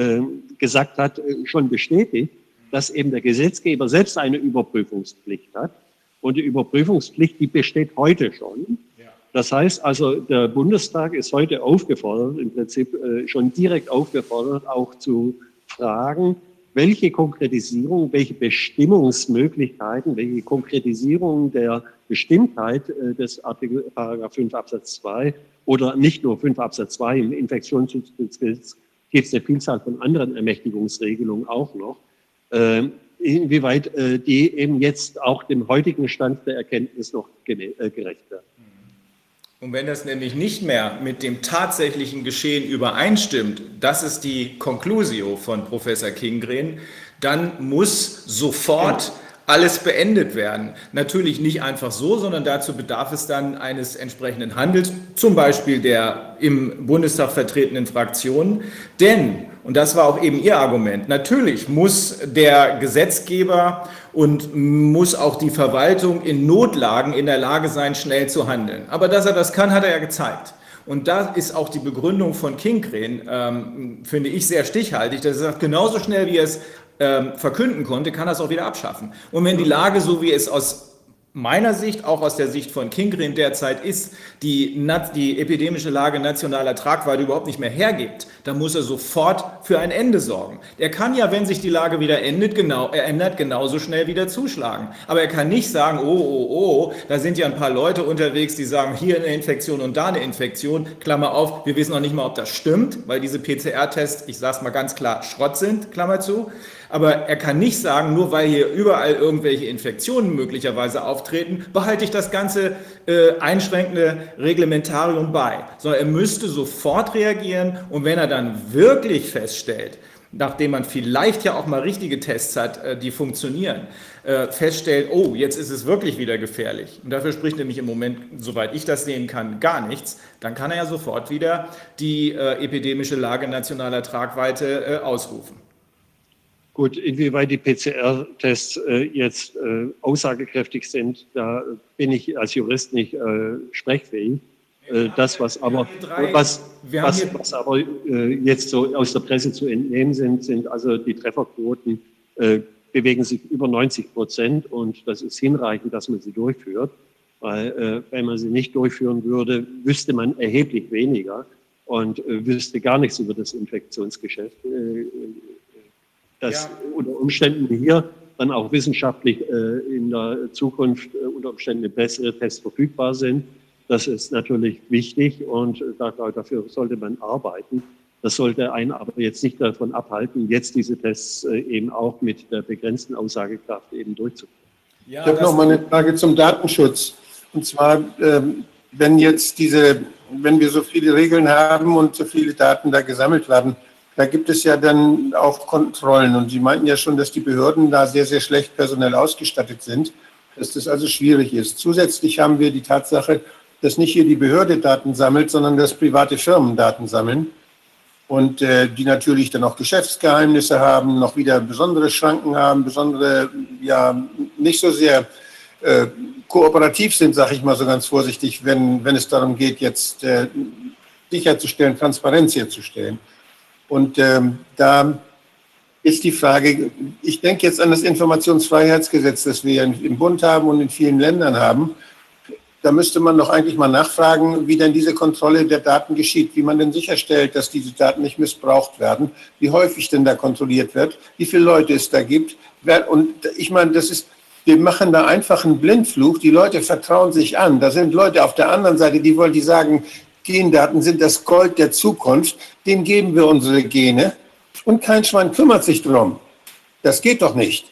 äh, gesagt hat, äh, schon bestätigt, dass eben der Gesetzgeber selbst eine Überprüfungspflicht hat. Und die Überprüfungspflicht, die besteht heute schon. Ja. Das heißt also, der Bundestag ist heute aufgefordert, im Prinzip äh, schon direkt aufgefordert, auch zu fragen, welche Konkretisierung, welche Bestimmungsmöglichkeiten, welche Konkretisierung der Bestimmtheit äh, des Artikel Paragraph 5 Absatz 2 oder nicht nur 5 Absatz 2 im Infektionsschutzgesetz gibt es eine Vielzahl von anderen Ermächtigungsregelungen auch noch, äh, inwieweit äh, die eben jetzt auch dem heutigen Stand der Erkenntnis noch äh, gerecht werden. Und wenn das nämlich nicht mehr mit dem tatsächlichen Geschehen übereinstimmt, das ist die Conclusio von Professor Kingren, dann muss sofort alles beendet werden. Natürlich nicht einfach so, sondern dazu bedarf es dann eines entsprechenden Handels, zum Beispiel der im Bundestag vertretenen Fraktionen. Denn, und das war auch eben Ihr Argument, natürlich muss der Gesetzgeber und muss auch die Verwaltung in Notlagen in der Lage sein, schnell zu handeln. Aber dass er das kann, hat er ja gezeigt. Und da ist auch die Begründung von Kingren, ähm, finde ich, sehr stichhaltig. dass er sagt, genauso schnell wie er es ähm, verkünden konnte, kann er es auch wieder abschaffen. Und wenn die Lage, so wie es aus meiner Sicht, auch aus der Sicht von Kingren derzeit ist, die, die epidemische Lage nationaler Tragweite überhaupt nicht mehr hergibt, dann muss er sofort für ein Ende sorgen. Er kann ja, wenn sich die Lage wieder endet, genau, er ändert, genauso schnell wieder zuschlagen. Aber er kann nicht sagen, oh, oh, oh, da sind ja ein paar Leute unterwegs, die sagen, hier eine Infektion und da eine Infektion, Klammer auf, wir wissen noch nicht mal, ob das stimmt, weil diese PCR-Tests, ich sage es mal ganz klar, Schrott sind, Klammer zu. Aber er kann nicht sagen, nur weil hier überall irgendwelche Infektionen möglicherweise auftreten, behalte ich das ganze äh, einschränkende Reglementarium bei. Sondern er müsste sofort reagieren und wenn er dann wirklich feststellt, nachdem man vielleicht ja auch mal richtige Tests hat, äh, die funktionieren, äh, feststellt, oh, jetzt ist es wirklich wieder gefährlich. Und dafür spricht nämlich im Moment, soweit ich das sehen kann, gar nichts. Dann kann er ja sofort wieder die äh, epidemische Lage nationaler Tragweite ausrufen. Gut, inwieweit die PCR-Tests äh, jetzt äh, aussagekräftig sind, da bin ich als Jurist nicht äh, sprechfähig. Äh, das, was aber, was, was, was aber äh, jetzt so aus der Presse zu entnehmen sind, sind also die Trefferquoten äh, bewegen sich über 90 Prozent und das ist hinreichend, dass man sie durchführt. Weil wenn man sie nicht durchführen würde, wüsste man erheblich weniger und wüsste gar nichts über das Infektionsgeschäft. Äh, dass Ja. unter Umständen hier dann auch wissenschaftlich äh, in der Zukunft äh, unter Umständen bessere Tests verfügbar sind. Das ist natürlich wichtig und äh, da, dafür sollte man arbeiten. Das sollte einen aber jetzt nicht davon abhalten, jetzt diese Tests äh, eben auch mit der begrenzten Aussagekraft eben durchzuführen. Ja, Ich habe noch mal eine Frage zum Datenschutz. Und zwar, ähm, wenn jetzt diese, wenn wir so viele Regeln haben und so viele Daten da gesammelt werden, da gibt es ja dann auch Kontrollen. Und Sie meinten ja schon, dass die Behörden da sehr, sehr schlecht personell ausgestattet sind, dass das also schwierig ist. Zusätzlich haben wir die Tatsache, dass nicht hier die Behörde Daten sammelt, sondern dass private Firmen Daten sammeln. und äh, die natürlich dann auch Geschäftsgeheimnisse haben, noch wieder besondere Schranken haben, besondere, ja, nicht so sehr äh, kooperativ sind, sage ich mal so ganz vorsichtig, wenn, wenn es darum geht, jetzt äh, sicherzustellen, Transparenz herzustellen. Und ähm, da ist die Frage, ich denke jetzt an das Informationsfreiheitsgesetz, das wir im Bund haben und in vielen Ländern haben. Da müsste man doch eigentlich mal nachfragen, wie denn diese Kontrolle der Daten geschieht, wie man denn sicherstellt, dass diese Daten nicht missbraucht werden, wie häufig denn da kontrolliert wird, wie viele Leute es da gibt. Und ich meine, das ist, wir machen da einfach einen Blindflug. Die Leute vertrauen sich an. Da sind Leute auf der anderen Seite, die wollen, die sagen, Gendaten sind das Gold der Zukunft. Denen geben wir unsere Gene und kein Schwein kümmert sich drum. Das geht doch nicht.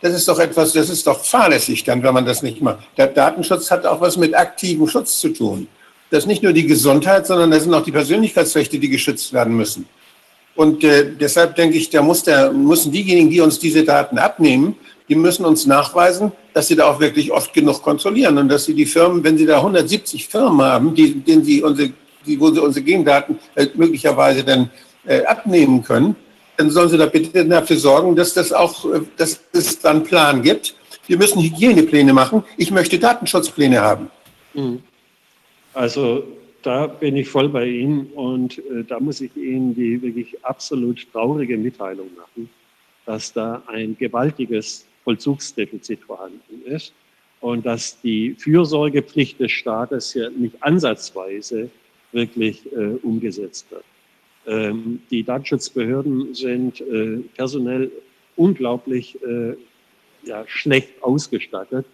Das ist doch etwas, das ist doch fahrlässig dann, wenn man das nicht macht. Der Datenschutz hat auch was mit aktivem Schutz zu tun. Das ist nicht nur die Gesundheit, sondern das sind auch die Persönlichkeitsrechte, die geschützt werden müssen. Und äh, deshalb denke ich, da muss der, müssen diejenigen, die uns diese Daten abnehmen, die müssen uns nachweisen, dass sie da auch wirklich oft genug kontrollieren und dass sie die Firmen, wenn sie da 170 Firmen haben, die, denen sie unsere, die, wo sie unsere Gendaten äh, möglicherweise dann äh, abnehmen können, dann sollen Sie da bitte dafür sorgen, dass das auch, dass es dann einen Plan gibt. Wir müssen Hygienepläne machen. Ich möchte Datenschutzpläne haben. Mhm. Also da bin ich voll bei Ihnen und äh, da muss ich Ihnen die wirklich absolut traurige Mitteilung machen, dass da ein gewaltiges Vollzugsdefizit vorhanden ist und dass die Fürsorgepflicht des Staates hier nicht ansatzweise wirklich äh, umgesetzt wird. Ähm, die Datenschutzbehörden sind äh, personell unglaublich äh, ja, schlecht ausgestattet.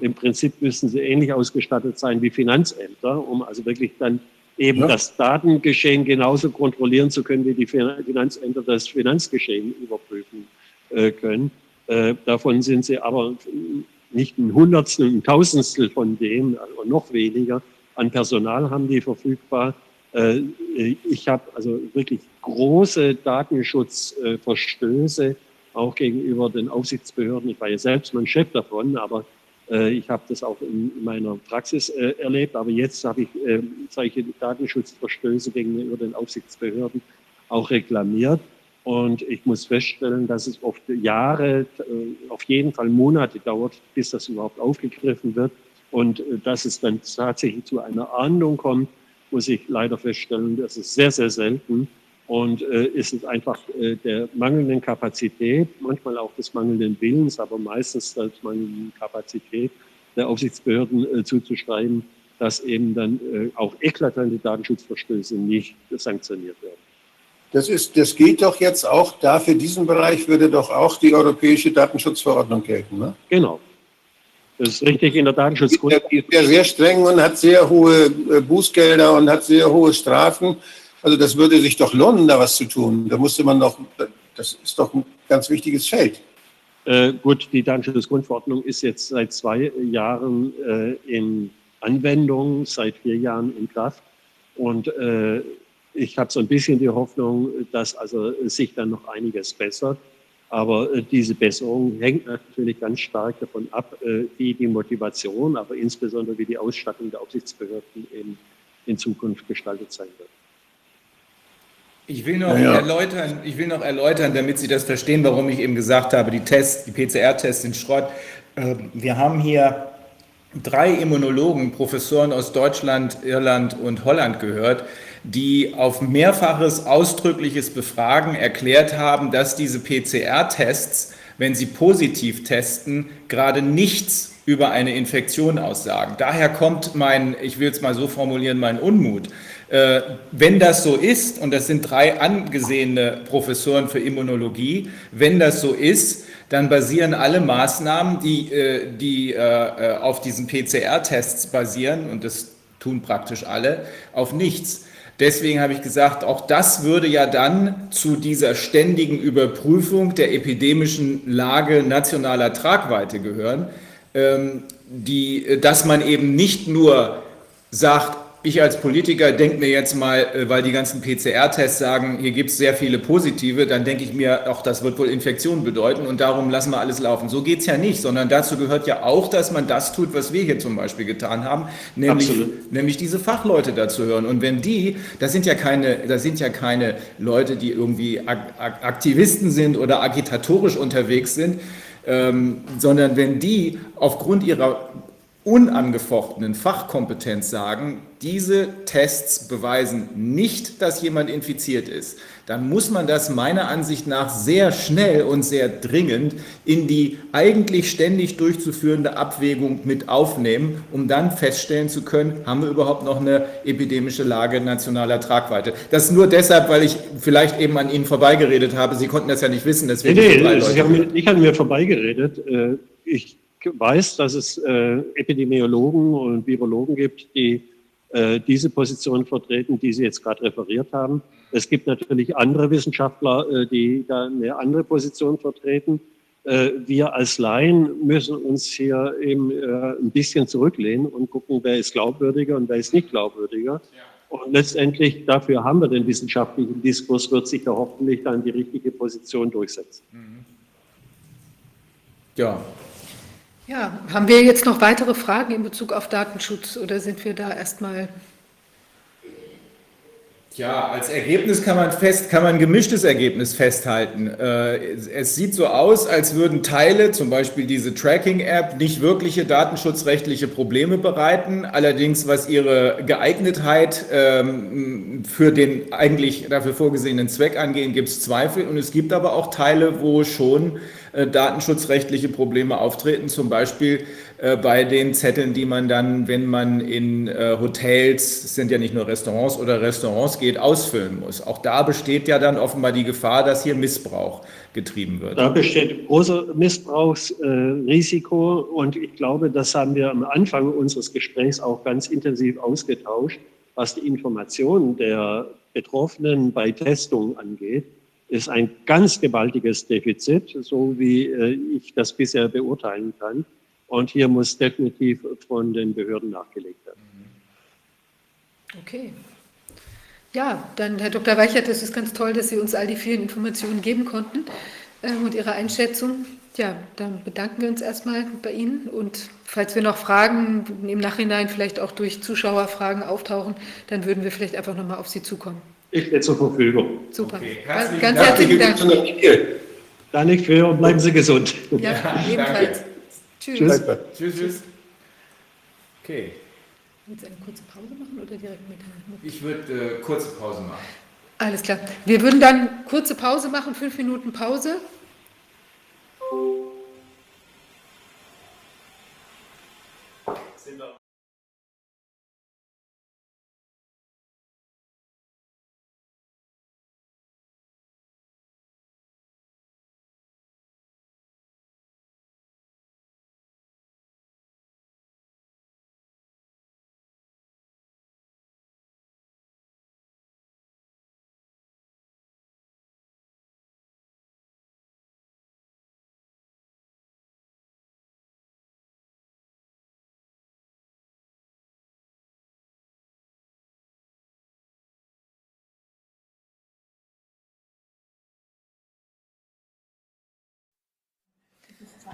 Im Prinzip müssen sie ähnlich ausgestattet sein wie Finanzämter, um also wirklich dann eben ja. das Datengeschehen genauso kontrollieren zu können, wie die Finanzämter das Finanzgeschehen überprüfen äh, können. Äh, davon sind sie aber nicht ein Hundertstel, ein Tausendstel von dem, also noch weniger an Personal haben die verfügbar. Äh, ich habe also wirklich große Datenschutzverstöße auch gegenüber den Aufsichtsbehörden. Ich war ja selbst mein Chef davon, aber äh, ich habe das auch in meiner Praxis äh, erlebt. Aber jetzt habe ich solche Datenschutzverstöße gegenüber den Aufsichtsbehörden auch reklamiert. Und ich muss feststellen, dass es oft Jahre, auf jeden Fall Monate dauert, bis das überhaupt aufgegriffen wird. Und dass es dann tatsächlich zu einer Ahndung kommt muss ich leider feststellen, das ist sehr, sehr selten. Und äh, ist es einfach äh, der mangelnden Kapazität, manchmal auch des mangelnden Willens, aber meistens der mangelnden Kapazität der Aufsichtsbehörden äh, zuzuschreiben, dass eben dann äh, auch eklatante Datenschutzverstöße nicht sanktioniert werden. Das, ist, das gilt doch jetzt auch da, für diesen Bereich würde doch auch die europäische Datenschutzverordnung gelten. Ne? Genau, das ist richtig in der Datenschutzgrundverordnung. Die ist ja sehr streng und hat sehr hohe äh, Bußgelder und hat sehr hohe Strafen. Also das würde sich doch lohnen, da was zu tun. Da musste man doch, das ist doch ein ganz wichtiges Feld. Äh, gut, die Datenschutzgrundverordnung ist jetzt seit zwei Jahren äh, in Anwendung, seit vier Jahren in Kraft. Und äh, ich habe so ein bisschen die Hoffnung, dass also sich dann noch einiges bessert. Aber äh, diese Besserung hängt natürlich ganz stark davon ab, äh, wie die Motivation, aber insbesondere wie die Ausstattung der Aufsichtsbehörden eben in Zukunft gestaltet sein wird. Ich will, noch ja. erläutern, ich will noch erläutern, damit Sie das verstehen, warum ich eben gesagt habe, die Tests, die PCR-Tests sind Schrott. Ähm, wir haben hier drei Immunologen, Professoren aus Deutschland, Irland und Holland gehört, die auf mehrfaches ausdrückliches Befragen erklärt haben, dass diese PCR-Tests, wenn sie positiv testen, gerade nichts über eine Infektion aussagen. Daher kommt mein, ich will es mal so formulieren, mein Unmut. Äh, wenn das so ist, und das sind drei angesehene Professoren für Immunologie, wenn das so ist, dann basieren alle Maßnahmen, die, äh, die äh, auf diesen PCR-Tests basieren, und das tun praktisch alle, auf nichts. Deswegen habe ich gesagt, auch das würde ja dann zu dieser ständigen Überprüfung der epidemischen Lage nationaler Tragweite gehören, ähm, die, dass man eben nicht nur sagt, ich als Politiker denke mir jetzt mal, äh, weil die ganzen PCR-Tests sagen, hier gibt es sehr viele positive, dann denke ich mir, auch das wird wohl Infektion bedeuten und darum lassen wir alles laufen. So geht es ja nicht, sondern dazu gehört ja auch, dass man das tut, was wir hier zum Beispiel getan haben, nämlich, nämlich diese Fachleute dazu hören. Und wenn die, das sind ja keine, das sind ja keine Leute, die irgendwie Aktivisten sind oder agitatorisch unterwegs sind, ähm, sondern wenn die aufgrund ihrer unangefochtenen Fachkompetenz sagen, diese Tests beweisen nicht, dass jemand infiziert ist, dann muss man das meiner Ansicht nach sehr schnell und sehr dringend in die eigentlich ständig durchzuführende Abwägung mit aufnehmen, um dann feststellen zu können, haben wir überhaupt noch eine epidemische Lage nationaler Tragweite. Das nur deshalb, weil ich vielleicht eben an Ihnen vorbeigeredet habe. Sie konnten das ja nicht wissen. Deswegen nee, nee, ich habe mir vorbeigeredet. Äh, ich weiß, dass es äh, Epidemiologen und Virologen gibt, die äh, diese Position vertreten, die Sie jetzt gerade referiert haben. Es gibt natürlich andere Wissenschaftler, äh, die da eine andere Position vertreten. Äh, wir als Laien müssen uns hier eben äh, ein bisschen zurücklehnen und gucken, wer ist glaubwürdiger und wer ist nicht glaubwürdiger. Und letztendlich dafür haben wir den wissenschaftlichen Diskurs, wird sich da hoffentlich dann die richtige Position durchsetzen. Mhm. Ja, ja, haben wir jetzt noch weitere Fragen in Bezug auf Datenschutz oder sind wir da erstmal ja, als Ergebnis kann man fest, kann man gemischtes Ergebnis festhalten. Äh, es sieht so aus, als würden Teile, zum Beispiel diese Tracking-App, nicht wirkliche datenschutzrechtliche Probleme bereiten. Allerdings, was ihre Geeignetheit ähm, für den eigentlich dafür vorgesehenen Zweck angeht, gibt es Zweifel. Und es gibt aber auch Teile, wo schon äh, datenschutzrechtliche Probleme auftreten, zum Beispiel äh, bei den Zetteln, die man dann, wenn man in äh, Hotels, sind ja nicht nur Restaurants oder Restaurants geht, ausfüllen muss. Auch da besteht ja dann offenbar die Gefahr, dass hier Missbrauch getrieben wird. Da besteht großer Missbrauchsrisiko und ich glaube, das haben wir am Anfang unseres Gesprächs auch ganz intensiv ausgetauscht, was die Informationen der Betroffenen bei Testungen angeht ist ein ganz gewaltiges Defizit, so wie äh, ich das bisher beurteilen kann. Und hier muss definitiv von den Behörden nachgelegt werden. Okay. Ja, dann Herr Dr. Weichert, es ist ganz toll, dass Sie uns all die vielen Informationen geben konnten äh, und Ihre Einschätzung. Ja, dann bedanken wir uns erstmal bei Ihnen und falls wir noch Fragen im Nachhinein vielleicht auch durch Zuschauerfragen auftauchen, dann würden wir vielleicht einfach nochmal auf Sie zukommen. Ich stehe zur Verfügung. Super. Okay, herzlichen Ganz Dank. herzlichen Dank. Dann nicht für und bleiben Sie gesund. Ja, ja ebenfalls. Tschüss. Tschüss. Tschüss. Tschüss. Okay. Willst du eine kurze Pause machen oder direkt mit? Ich würde äh, kurze Pause machen. Alles klar. Wir würden dann kurze Pause machen, fünf Minuten Pause.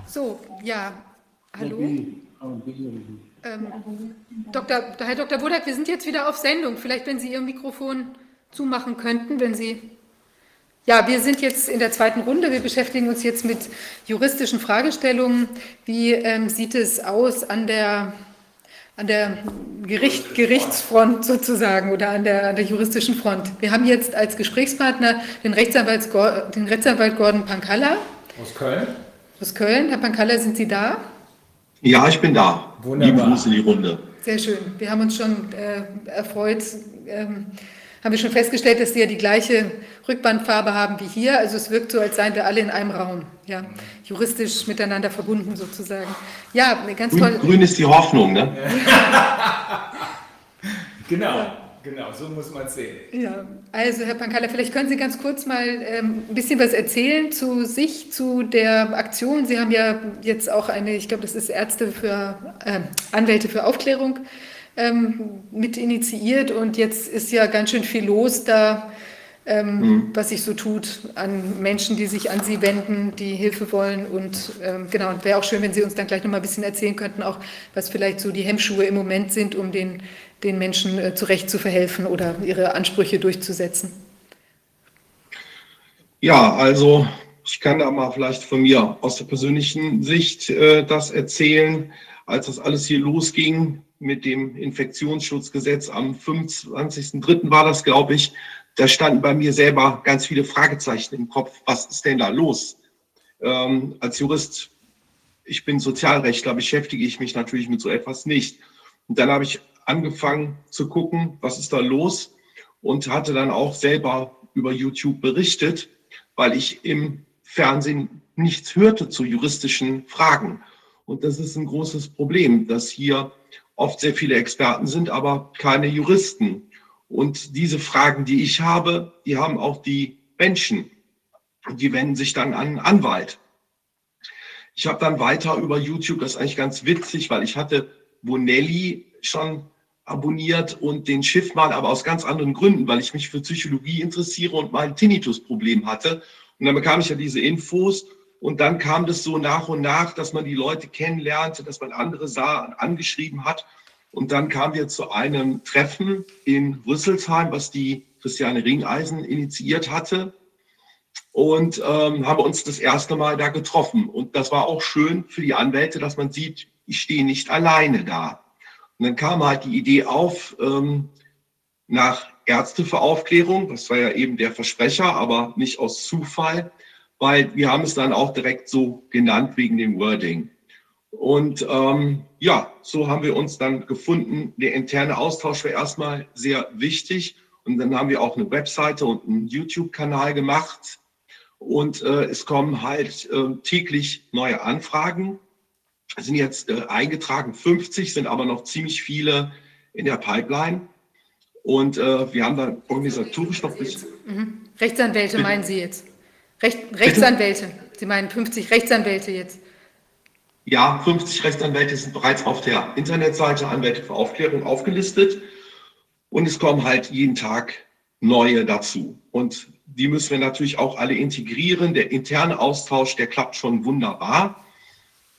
So, ja, hallo. Ähm, Dr., Herr Dr. Wodak, wir sind jetzt wieder auf Sendung. Vielleicht, wenn Sie Ihr Mikrofon zumachen könnten, wenn Sie. Ja, wir sind jetzt in der zweiten Runde. Wir beschäftigen uns jetzt mit juristischen Fragestellungen. Wie ähm, sieht es aus an der, an der Gericht, Gerichtsfront sozusagen oder an der, an der juristischen Front? Wir haben jetzt als Gesprächspartner den, Rechtsanwalt, den Rechtsanwalt Gordon Pankalla. Aus Köln aus Köln. Herr Pankalla, sind Sie da? Ja, ich bin da. Wunderbar. Liebe Grüße in die Runde. Sehr schön. Wir haben uns schon äh, erfreut, ähm, haben wir schon festgestellt, dass Sie ja die gleiche Rückbandfarbe haben wie hier. Also es wirkt so, als seien wir alle in einem Raum, ja, juristisch miteinander verbunden sozusagen. Ja, ganz grün, toll. Grün ist die Hoffnung, ne? (laughs) genau. Genau, so muss man es sehen. Ja, also Herr Pankala, vielleicht können Sie ganz kurz mal ähm, ein bisschen was erzählen zu sich, zu der Aktion. Sie haben ja jetzt auch eine, ich glaube, das ist Ärzte für, äh, Anwälte für Aufklärung ähm, mit initiiert und jetzt ist ja ganz schön viel los da, ähm, mhm. was sich so tut an Menschen, die sich an Sie wenden, die Hilfe wollen und ähm, genau, wäre auch schön, wenn Sie uns dann gleich noch mal ein bisschen erzählen könnten, auch was vielleicht so die Hemmschuhe im Moment sind, um den, den Menschen äh, zurecht zu verhelfen oder ihre Ansprüche durchzusetzen. Ja, also ich kann da mal vielleicht von mir aus der persönlichen Sicht äh, das erzählen. Als das alles hier losging mit dem Infektionsschutzgesetz am 25.03. war das, glaube ich, da standen bei mir selber ganz viele Fragezeichen im Kopf. Was ist denn da los? Ähm, als Jurist, ich bin Sozialrechtler, beschäftige ich mich natürlich mit so etwas nicht. Und dann habe ich angefangen zu gucken, was ist da los und hatte dann auch selber über YouTube berichtet, weil ich im Fernsehen nichts hörte zu juristischen Fragen. Und das ist ein großes Problem, dass hier oft sehr viele Experten sind, aber keine Juristen. Und diese Fragen, die ich habe, die haben auch die Menschen. Die wenden sich dann an einen Anwalt. Ich habe dann weiter über YouTube, das ist eigentlich ganz witzig, weil ich hatte Bonelli schon abonniert und den Schiffmann, aber aus ganz anderen Gründen, weil ich mich für Psychologie interessiere und mal ein Tinnitus-Problem hatte. Und dann bekam ich ja diese Infos und dann kam das so nach und nach, dass man die Leute kennenlernte, dass man andere sah, angeschrieben hat. Und dann kamen wir zu einem Treffen in Rüsselsheim, was die Christiane Ringeisen initiiert hatte. Und ähm, haben uns das erste Mal da getroffen. Und das war auch schön für die Anwälte, dass man sieht, ich stehe nicht alleine da. Und dann kam halt die Idee auf, ähm, nach Ärzte für Aufklärung. Das war ja eben der Versprecher, aber nicht aus Zufall, weil wir haben es dann auch direkt so genannt wegen dem Wording. Und ähm, ja, so haben wir uns dann gefunden. Der interne Austausch war erstmal sehr wichtig. Und dann haben wir auch eine Webseite und einen YouTube-Kanal gemacht. Und äh, es kommen halt äh, täglich neue Anfragen. Es sind jetzt äh, eingetragen 50, sind aber noch ziemlich viele in der Pipeline. Und äh, wir haben dann organisatorisch noch bis. Mhm. Rechtsanwälte meinen Sie jetzt? Recht, Rechtsanwälte. Sie meinen 50 Rechtsanwälte jetzt? Ja, 50 Rechtsanwälte sind bereits auf der Internetseite Anwälte für Aufklärung aufgelistet. Und es kommen halt jeden Tag neue dazu. Und die müssen wir natürlich auch alle integrieren. Der interne Austausch, der klappt schon wunderbar.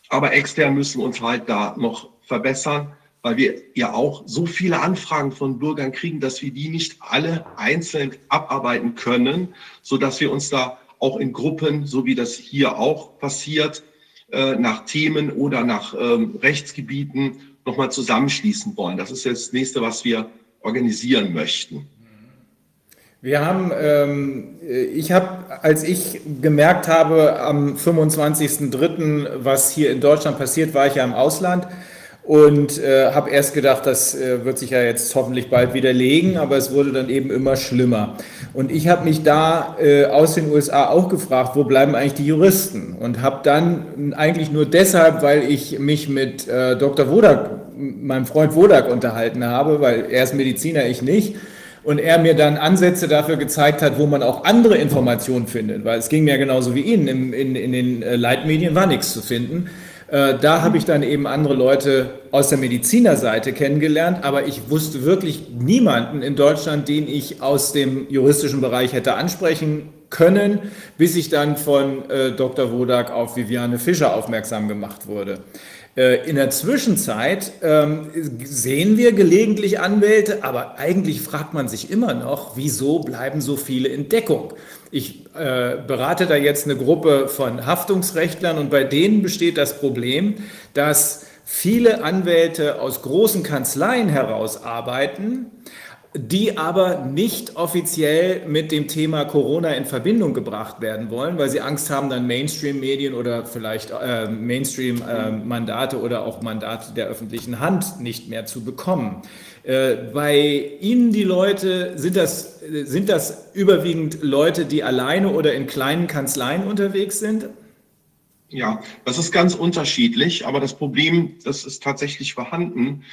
Aber extern müssen wir uns halt da noch verbessern weil wir ja auch so viele Anfragen von Bürgern kriegen, dass wir die nicht alle einzeln abarbeiten können, so dass wir uns da auch in Gruppen, so wie das hier auch passiert, äh, nach Themen oder nach ähm, Rechtsgebieten nochmal zusammenschließen wollen. Das ist jetzt das nächste, was wir organisieren möchten. Wir haben, ähm, ich habe, als ich gemerkt habe am 25.03., was hier in Deutschland passiert, war ich ja im Ausland und äh, habe erst gedacht, das äh, wird sich ja jetzt hoffentlich bald widerlegen, aber es wurde dann eben immer schlimmer. Und ich habe mich da äh, aus den USA auch gefragt, wo bleiben eigentlich die Juristen? Und habe dann eigentlich nur deshalb, weil ich mich mit äh, Dr. Wodak, meinem Freund Wodak unterhalten habe, weil er ist Mediziner, ich nicht, und er mir dann Ansätze dafür gezeigt hat, wo man auch andere Informationen findet, weil es ging mir genauso wie Ihnen, in, in, in den äh, Leitmedien war nichts zu finden. Äh, da habe ich dann eben andere Leute aus der Medizinerseite kennengelernt, aber ich wusste wirklich niemanden in Deutschland, den ich aus dem juristischen Bereich hätte ansprechen können, bis ich dann von äh, Dr. Wodak auf Viviane Fischer aufmerksam gemacht wurde. Äh, in der Zwischenzeit ähm, sehen wir gelegentlich Anwälte, aber eigentlich fragt man sich immer noch, wieso bleiben so viele in Deckung? Ich äh, berate da jetzt eine Gruppe von Haftungsrechtlern und bei denen besteht das Problem, dass viele Anwälte aus großen Kanzleien heraus arbeiten, die aber nicht offiziell mit dem Thema Corona in Verbindung gebracht werden wollen, weil sie Angst haben, dann Mainstream-Medien oder vielleicht äh, Mainstream-Mandate äh, oder auch Mandate der öffentlichen Hand nicht mehr zu bekommen. Äh, bei Ihnen die Leute, sind das, sind das überwiegend Leute, die alleine oder in kleinen Kanzleien unterwegs sind? Ja, das ist ganz unterschiedlich, aber das Problem, das ist tatsächlich vorhanden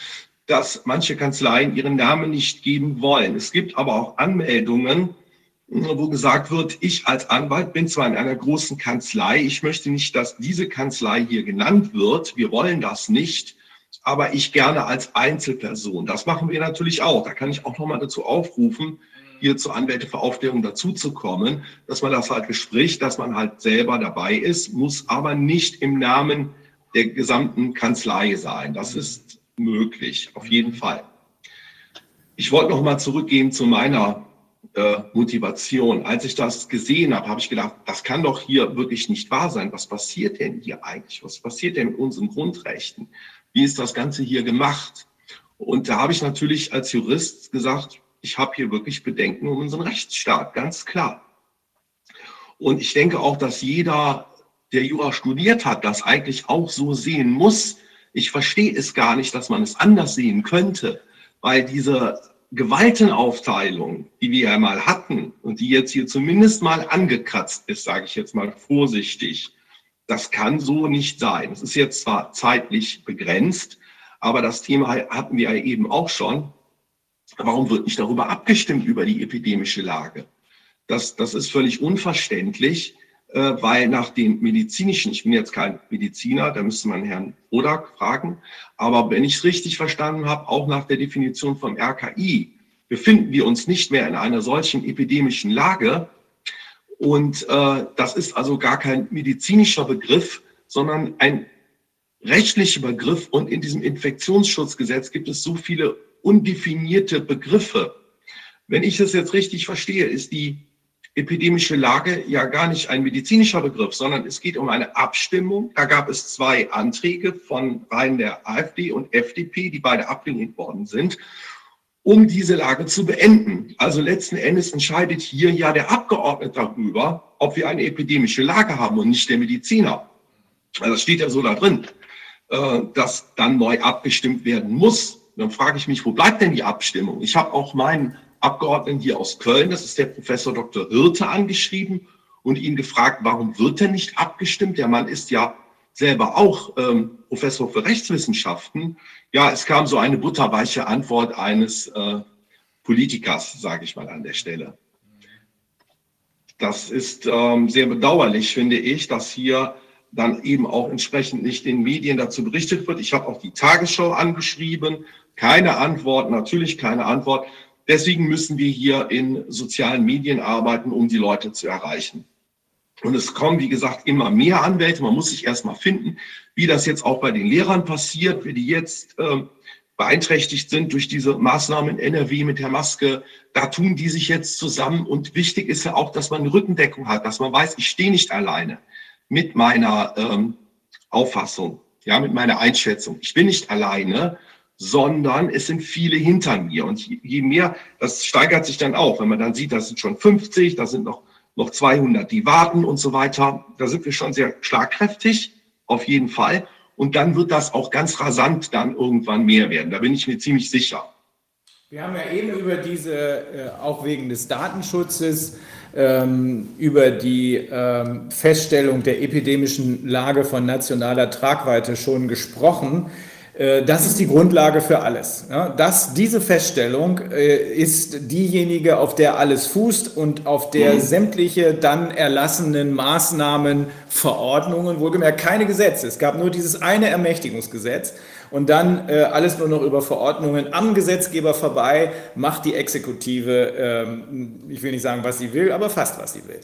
dass manche Kanzleien ihren Namen nicht geben wollen. Es gibt aber auch Anmeldungen, wo gesagt wird, ich als Anwalt bin zwar in einer großen Kanzlei, ich möchte nicht, dass diese Kanzlei hier genannt wird, wir wollen das nicht, aber ich gerne als Einzelperson. Das machen wir natürlich auch. Da kann ich auch nochmal dazu aufrufen, hier zur Anwälte für Aufklärung dazuzukommen, dass man das halt bespricht, dass man halt selber dabei ist, muss aber nicht im Namen der gesamten Kanzlei sein. Das ist möglich, auf jeden Fall. Ich wollte noch mal zurückgehen zu meiner äh, Motivation. Als ich das gesehen habe, habe ich gedacht, das kann doch hier wirklich nicht wahr sein. Was passiert denn hier eigentlich? Was passiert denn mit unseren Grundrechten? Wie ist das Ganze hier gemacht? Und da habe ich natürlich als Jurist gesagt, ich habe hier wirklich Bedenken um unseren Rechtsstaat, ganz klar. Und ich denke auch, dass jeder, der Jura studiert hat, das eigentlich auch so sehen muss. Ich verstehe es gar nicht, dass man es anders sehen könnte, weil diese Gewaltenaufteilung, die wir ja mal hatten und die jetzt hier zumindest mal angekratzt ist, sage ich jetzt mal vorsichtig, das kann so nicht sein. Es ist jetzt zwar zeitlich begrenzt, aber das Thema hatten wir ja eben auch schon. Warum wird nicht darüber abgestimmt, über die epidemische Lage? Das, das ist völlig unverständlich, weil nach den medizinischen, ich bin jetzt kein Mediziner, da müsste man Herrn Rodak fragen, aber wenn ich es richtig verstanden habe, auch nach der Definition vom RKI, befinden wir uns nicht mehr in einer solchen epidemischen Lage. Und äh, das ist also gar kein medizinischer Begriff, sondern ein rechtlicher Begriff. Und in diesem Infektionsschutzgesetz gibt es so viele undefinierte Begriffe. Wenn ich das jetzt richtig verstehe, ist die epidemische Lage ja gar nicht ein medizinischer Begriff, sondern es geht um eine Abstimmung. Da gab es zwei Anträge von Reihen der AfD und FDP, die beide abgelehnt worden sind, um diese Lage zu beenden. Also letzten Endes entscheidet hier ja der Abgeordnete darüber, ob wir eine epidemische Lage haben und nicht der Mediziner. Also das steht ja so da drin, äh, dass dann neu abgestimmt werden muss. Dann frage ich mich, wo bleibt denn die Abstimmung? Ich habe auch meinen Abgeordneten hier aus Köln, das ist der Professor Dr. Hirte, angeschrieben und ihn gefragt, warum wird denn nicht abgestimmt? Der Mann ist ja selber auch ähm, Professor für Rechtswissenschaften. Ja, es kam so eine butterweiche Antwort eines äh, Politikers, sage ich mal an der Stelle. Das ist ähm, sehr bedauerlich, finde ich, dass hier dann eben auch entsprechend nicht in Medien dazu berichtet wird. Ich habe auch die Tagesschau angeschrieben, keine Antwort, natürlich keine Antwort. Deswegen müssen wir hier in sozialen Medien arbeiten, um die Leute zu erreichen. Und es kommen, wie gesagt, immer mehr Anwälte. Man muss sich erstmal finden, wie das jetzt auch bei den Lehrern passiert, wie die jetzt äh, beeinträchtigt sind durch diese Maßnahmen in NRW mit der Maske. Da tun die sich jetzt zusammen. Und wichtig ist ja auch, dass man eine Rückendeckung hat, dass man weiß, ich stehe nicht alleine mit meiner ähm, Auffassung, ja, mit meiner Einschätzung. Ich bin nicht alleine, sondern es sind viele hinter mir. Und je mehr, das steigert sich dann auch, wenn man dann sieht, das sind schon 50, da sind noch, noch 200, die warten und so weiter. Da sind wir schon sehr schlagkräftig, auf jeden Fall. Und dann wird das auch ganz rasant dann irgendwann mehr werden. Da bin ich mir ziemlich sicher. Wir haben ja eben über diese, äh, auch wegen des Datenschutzes, ähm, über die ähm, Feststellung der epidemischen Lage von nationaler Tragweite schon gesprochen. Äh, das ist die Grundlage für alles. Das, diese Feststellung äh, ist diejenige, auf der alles fußt und auf der mhm. sämtliche dann erlassenen Maßnahmen, Verordnungen, wohlgemerkt keine Gesetze, es gab nur dieses eine Ermächtigungsgesetz und dann äh, alles nur noch über Verordnungen am Gesetzgeber vorbei, macht die Exekutive, ähm, ich will nicht sagen, was sie will, aber fast, was sie will.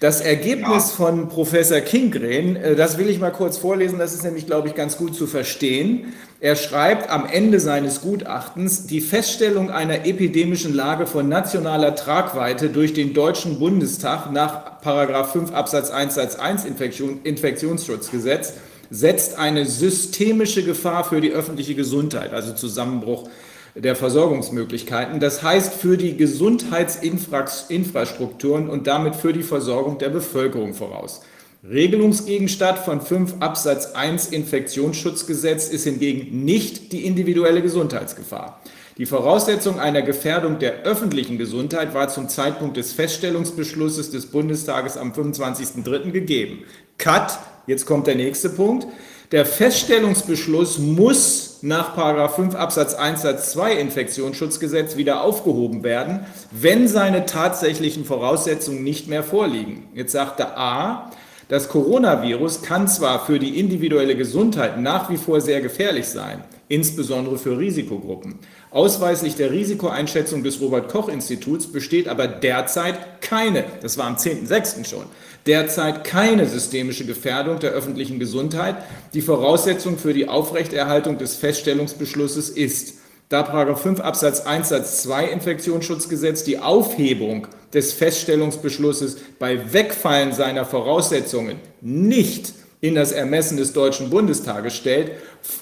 Das Ergebnis von Professor Kingren, das will ich mal kurz vorlesen, das ist nämlich, glaube ich, ganz gut zu verstehen. Er schreibt am Ende seines Gutachtens, die Feststellung einer epidemischen Lage von nationaler Tragweite durch den Deutschen Bundestag nach 5 Absatz 1 Satz 1 Infektion, Infektionsschutzgesetz setzt eine systemische Gefahr für die öffentliche Gesundheit, also Zusammenbruch der Versorgungsmöglichkeiten. Das heißt für die Gesundheitsinfrastrukturen und damit für die Versorgung der Bevölkerung voraus. Regelungsgegenstand von 5 Absatz 1 Infektionsschutzgesetz ist hingegen nicht die individuelle Gesundheitsgefahr. Die Voraussetzung einer Gefährdung der öffentlichen Gesundheit war zum Zeitpunkt des Feststellungsbeschlusses des Bundestages am 25.03. gegeben. Cut, jetzt kommt der nächste Punkt. Der Feststellungsbeschluss muss nach 5 Absatz 1 Satz 2 Infektionsschutzgesetz wieder aufgehoben werden, wenn seine tatsächlichen Voraussetzungen nicht mehr vorliegen. Jetzt sagt er A, das Coronavirus kann zwar für die individuelle Gesundheit nach wie vor sehr gefährlich sein, insbesondere für Risikogruppen. Ausweislich der Risikoeinschätzung des Robert Koch Instituts besteht aber derzeit keine, das war am 10.06. schon, derzeit keine systemische Gefährdung der öffentlichen Gesundheit, die Voraussetzung für die Aufrechterhaltung des Feststellungsbeschlusses ist. Da 5 Absatz 1 Satz 2 Infektionsschutzgesetz die Aufhebung des Feststellungsbeschlusses bei Wegfallen seiner Voraussetzungen nicht in das Ermessen des Deutschen Bundestages stellt,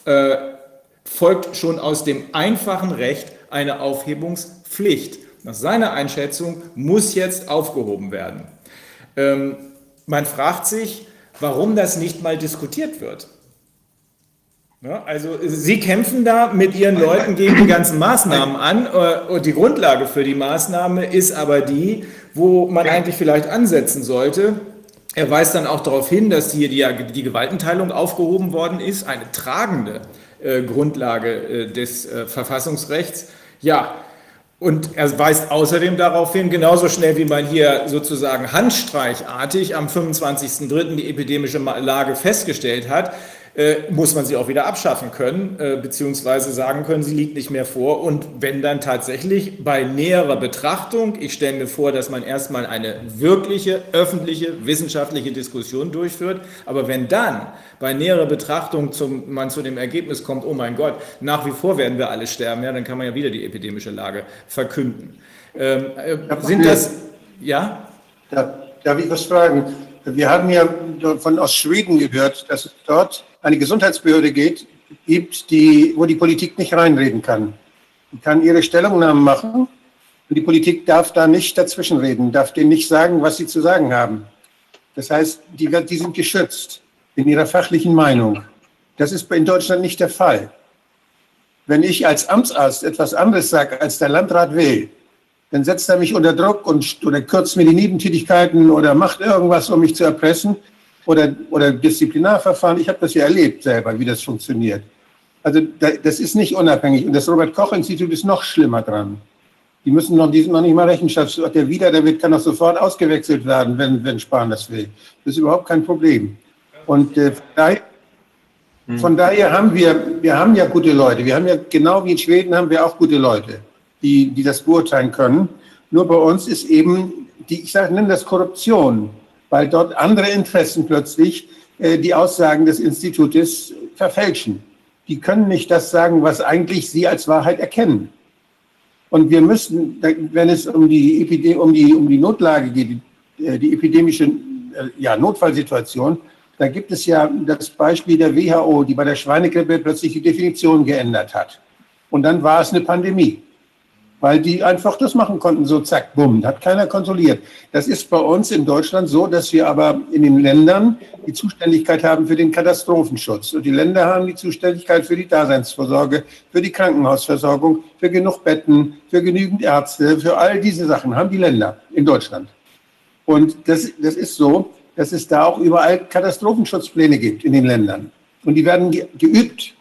äh, folgt schon aus dem einfachen Recht eine Aufhebungspflicht. Nach seiner Einschätzung muss jetzt aufgehoben werden. Ähm, man fragt sich, warum das nicht mal diskutiert wird. Ja, also Sie kämpfen da mit Ihren Leuten gegen die ganzen Maßnahmen an äh, und die Grundlage für die Maßnahme ist aber die, wo man eigentlich vielleicht ansetzen sollte. Er weist dann auch darauf hin, dass hier die, die Gewaltenteilung aufgehoben worden ist, eine tragende äh, Grundlage äh, des Verfassungsrechts. Ja, und er weist außerdem darauf hin, genauso schnell wie man hier sozusagen handstreichartig am 25.03. die epidemische Lage festgestellt hat, äh, muss man sie auch wieder abschaffen können, äh, beziehungsweise sagen können, sie liegt nicht mehr vor. Und wenn dann tatsächlich bei näherer Betrachtung, ich stelle mir vor, dass man erstmal eine wirkliche, öffentliche, wissenschaftliche Diskussion durchführt, aber wenn dann bei näherer Betrachtung zum, man zu dem Ergebnis kommt, oh mein Gott, nach wie vor werden wir alle sterben, ja, dann kann man ja wieder die epidemische Lage verkünden. Ähm, äh, sind das, ja? Darf, darf ich was fragen? Wir haben ja von aus Schweden gehört, dass es dort eine Gesundheitsbehörde geht, gibt, die, wo die Politik nicht reinreden kann. Die kann ihre Stellungnahmen machen und die Politik darf da nicht dazwischenreden, darf denen nicht sagen, was sie zu sagen haben. Das heißt, die, die sind geschützt in ihrer fachlichen Meinung. Das ist in Deutschland nicht der Fall. Wenn ich als Amtsarzt etwas anderes sage, als der Landrat will, dann setzt er mich unter Druck und, oder kürzt mir die Nebentätigkeiten oder macht irgendwas, um mich zu erpressen oder, oder Disziplinarverfahren. Ich habe das ja erlebt selber, wie das funktioniert. Also das ist nicht unabhängig. Und das Robert-Koch-Institut ist noch schlimmer dran. Die müssen noch, die sind noch nicht mal Rechenschaft. Der wieder, der wird, kann doch sofort ausgewechselt werden, wenn, wenn Spahn das will. Das ist überhaupt kein Problem. Und äh, von, daher, von daher haben wir, wir haben ja gute Leute. Wir haben ja, genau wie in Schweden, haben wir auch gute Leute, die, die das beurteilen können. Nur bei uns ist eben, die, ich sage, nenne das Korruption weil dort andere Interessen plötzlich äh, die Aussagen des Institutes verfälschen. Die können nicht das sagen, was eigentlich sie als Wahrheit erkennen. Und wir müssen, wenn es um die, Epidemie, um die, um die Notlage geht, die, äh, die epidemische äh, ja, Notfallsituation, da gibt es ja das Beispiel der WHO, die bei der Schweinegrippe plötzlich die Definition geändert hat. Und dann war es eine Pandemie weil die einfach das machen konnten, so zack, bumm, hat keiner kontrolliert. Das ist bei uns in Deutschland so, dass wir aber in den Ländern die Zuständigkeit haben für den Katastrophenschutz. Und die Länder haben die Zuständigkeit für die Daseinsvorsorge, für die Krankenhausversorgung, für genug Betten, für genügend Ärzte, für all diese Sachen haben die Länder in Deutschland. Und das, das ist so, dass es da auch überall Katastrophenschutzpläne gibt in den Ländern. Und die werden geübt.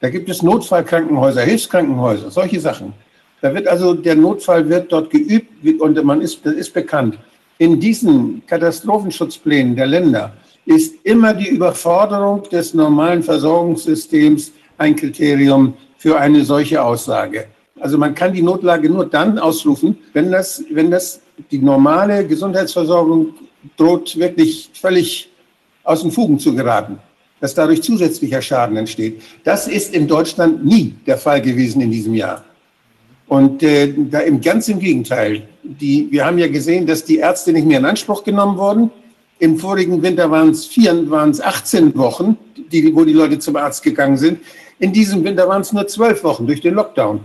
Da gibt es Notfallkrankenhäuser, Hilfskrankenhäuser, solche Sachen. Da wird also, der Notfall wird dort geübt und man ist, das ist bekannt. In diesen Katastrophenschutzplänen der Länder ist immer die Überforderung des normalen Versorgungssystems ein Kriterium für eine solche Aussage. Also man kann die Notlage nur dann ausrufen, wenn das, wenn das die normale Gesundheitsversorgung droht wirklich völlig aus den Fugen zu geraten, dass dadurch zusätzlicher Schaden entsteht. Das ist in Deutschland nie der Fall gewesen in diesem Jahr. Und äh, da im ganz im Gegenteil. Die, wir haben ja gesehen, dass die Ärzte nicht mehr in Anspruch genommen wurden. Im vorigen Winter waren es vier, waren es 18 Wochen, die, wo die Leute zum Arzt gegangen sind. In diesem Winter waren es nur zwölf Wochen durch den Lockdown.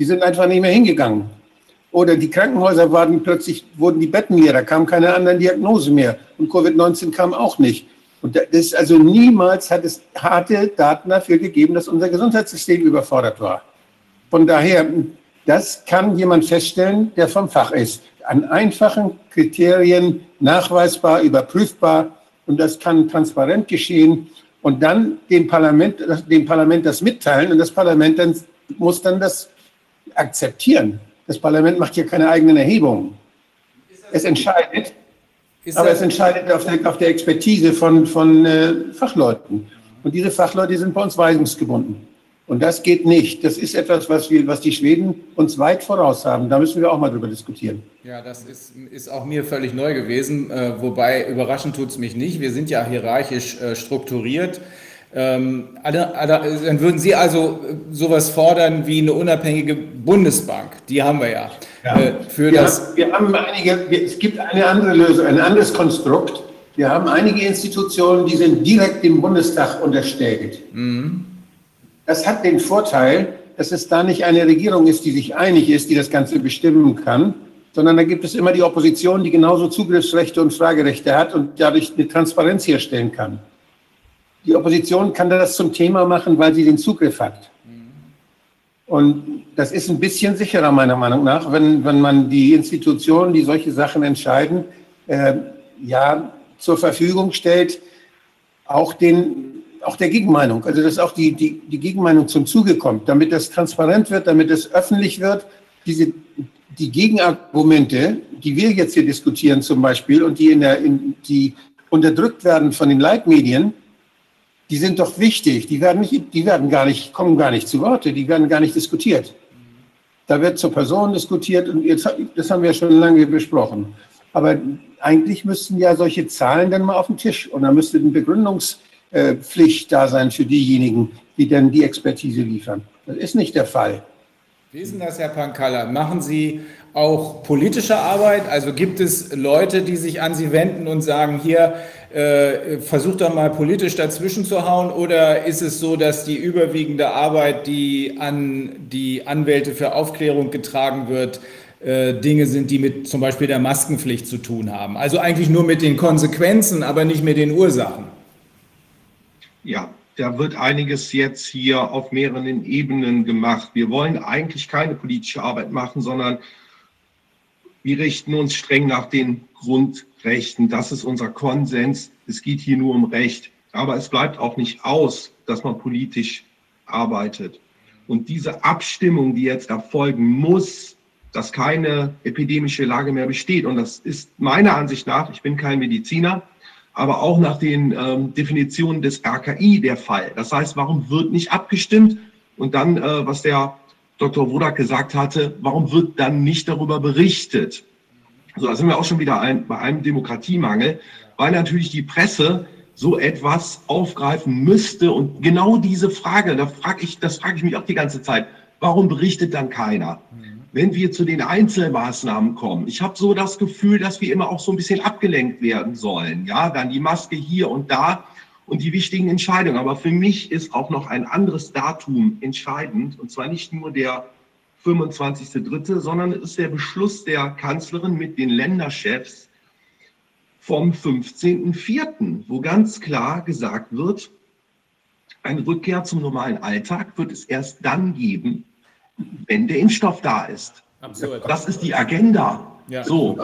Die sind einfach nicht mehr hingegangen. Oder die Krankenhäuser waren plötzlich, wurden die Betten leer, da kam keine anderen Diagnose mehr. Und Covid-19 kam auch nicht. Und das also niemals hat es harte Daten dafür gegeben, dass unser Gesundheitssystem überfordert war. Von daher das kann jemand feststellen, der vom Fach ist. An einfachen Kriterien nachweisbar, überprüfbar. Und das kann transparent geschehen. Und dann dem Parlament, dem Parlament das mitteilen. Und das Parlament dann, muss dann das akzeptieren. Das Parlament macht hier keine eigenen Erhebungen. Es entscheidet, aber es entscheidet auf der, auf der Expertise von, von äh, Fachleuten. Und diese Fachleute sind bei uns weisungsgebunden. Und das geht nicht. Das ist etwas, was, wir, was die Schweden uns weit voraus haben. Da müssen wir auch mal drüber diskutieren. Ja, das ist, ist auch mir völlig neu gewesen. Äh, wobei überraschend tut es mich nicht. Wir sind ja hierarchisch äh, strukturiert. Ähm, dann würden Sie also äh, sowas fordern wie eine unabhängige Bundesbank. Die haben wir ja. ja. Äh, für wir, das haben, wir haben einige, wir, es gibt eine andere Lösung, ein anderes Konstrukt. Wir haben einige Institutionen, die sind direkt dem Bundestag unterstellt. Mhm. Das hat den Vorteil, dass es da nicht eine Regierung ist, die sich einig ist, die das Ganze bestimmen kann, sondern da gibt es immer die Opposition, die genauso Zugriffsrechte und Fragerechte hat und dadurch eine Transparenz herstellen kann. Die Opposition kann das zum Thema machen, weil sie den Zugriff hat. Und das ist ein bisschen sicherer meiner Meinung nach, wenn, wenn man die Institutionen, die solche Sachen entscheiden, äh, ja, zur Verfügung stellt, auch den auch der Gegenmeinung, also dass auch die, die, die Gegenmeinung zum Zuge kommt, damit das transparent wird, damit es öffentlich wird, diese, die Gegenargumente, die wir jetzt hier diskutieren zum Beispiel und die, in der, in, die unterdrückt werden von den Leitmedien, die sind doch wichtig. Die werden, nicht, die werden gar nicht, kommen gar nicht zu Worte, die werden gar nicht diskutiert. Da wird zur Person diskutiert und jetzt, das haben wir schon lange besprochen. Aber eigentlich müssten ja solche Zahlen dann mal auf den Tisch und da müsste ein Begründungs- Pflicht da sein für diejenigen, die dann die Expertise liefern. Das ist nicht der Fall. Wie ist denn das, Herr Pankalla? Machen Sie auch politische Arbeit? Also gibt es Leute, die sich an Sie wenden und sagen, hier, äh, versucht doch mal politisch dazwischen zu hauen? Oder ist es so, dass die überwiegende Arbeit, die an die Anwälte für Aufklärung getragen wird, äh, Dinge sind, die mit zum Beispiel der Maskenpflicht zu tun haben? Also eigentlich nur mit den Konsequenzen, aber nicht mit den Ursachen. Ja, da wird einiges jetzt hier auf mehreren Ebenen gemacht. Wir wollen eigentlich keine politische Arbeit machen, sondern wir richten uns streng nach den Grundrechten. Das ist unser Konsens. Es geht hier nur um Recht. Aber es bleibt auch nicht aus, dass man politisch arbeitet. Und diese Abstimmung, die jetzt erfolgen muss, dass keine epidemische Lage mehr besteht, und das ist meiner Ansicht nach, ich bin kein Mediziner, aber auch nach den ähm, Definitionen des RKI der Fall. Das heißt, warum wird nicht abgestimmt? Und dann, äh, was der Dr. Wodak gesagt hatte, warum wird dann nicht darüber berichtet? So, da sind wir auch schon wieder ein, bei einem Demokratiemangel, weil natürlich die Presse so etwas aufgreifen müsste. Und genau diese Frage, da frage ich, das frage ich mich auch die ganze Zeit, warum berichtet dann keiner? Wenn wir zu den Einzelmaßnahmen kommen, ich habe so das Gefühl, dass wir immer auch so ein bisschen abgelenkt werden sollen. Ja, dann die Maske hier und da und die wichtigen Entscheidungen. Aber für mich ist auch noch ein anderes Datum entscheidend, und zwar nicht nur der 25.3., sondern es ist der Beschluss der Kanzlerin mit den Länderchefs vom 15.4., wo ganz klar gesagt wird, eine Rückkehr zum normalen Alltag wird es erst dann geben, wenn der Impfstoff da ist. Absurd. Das ist die Agenda. Ja. So,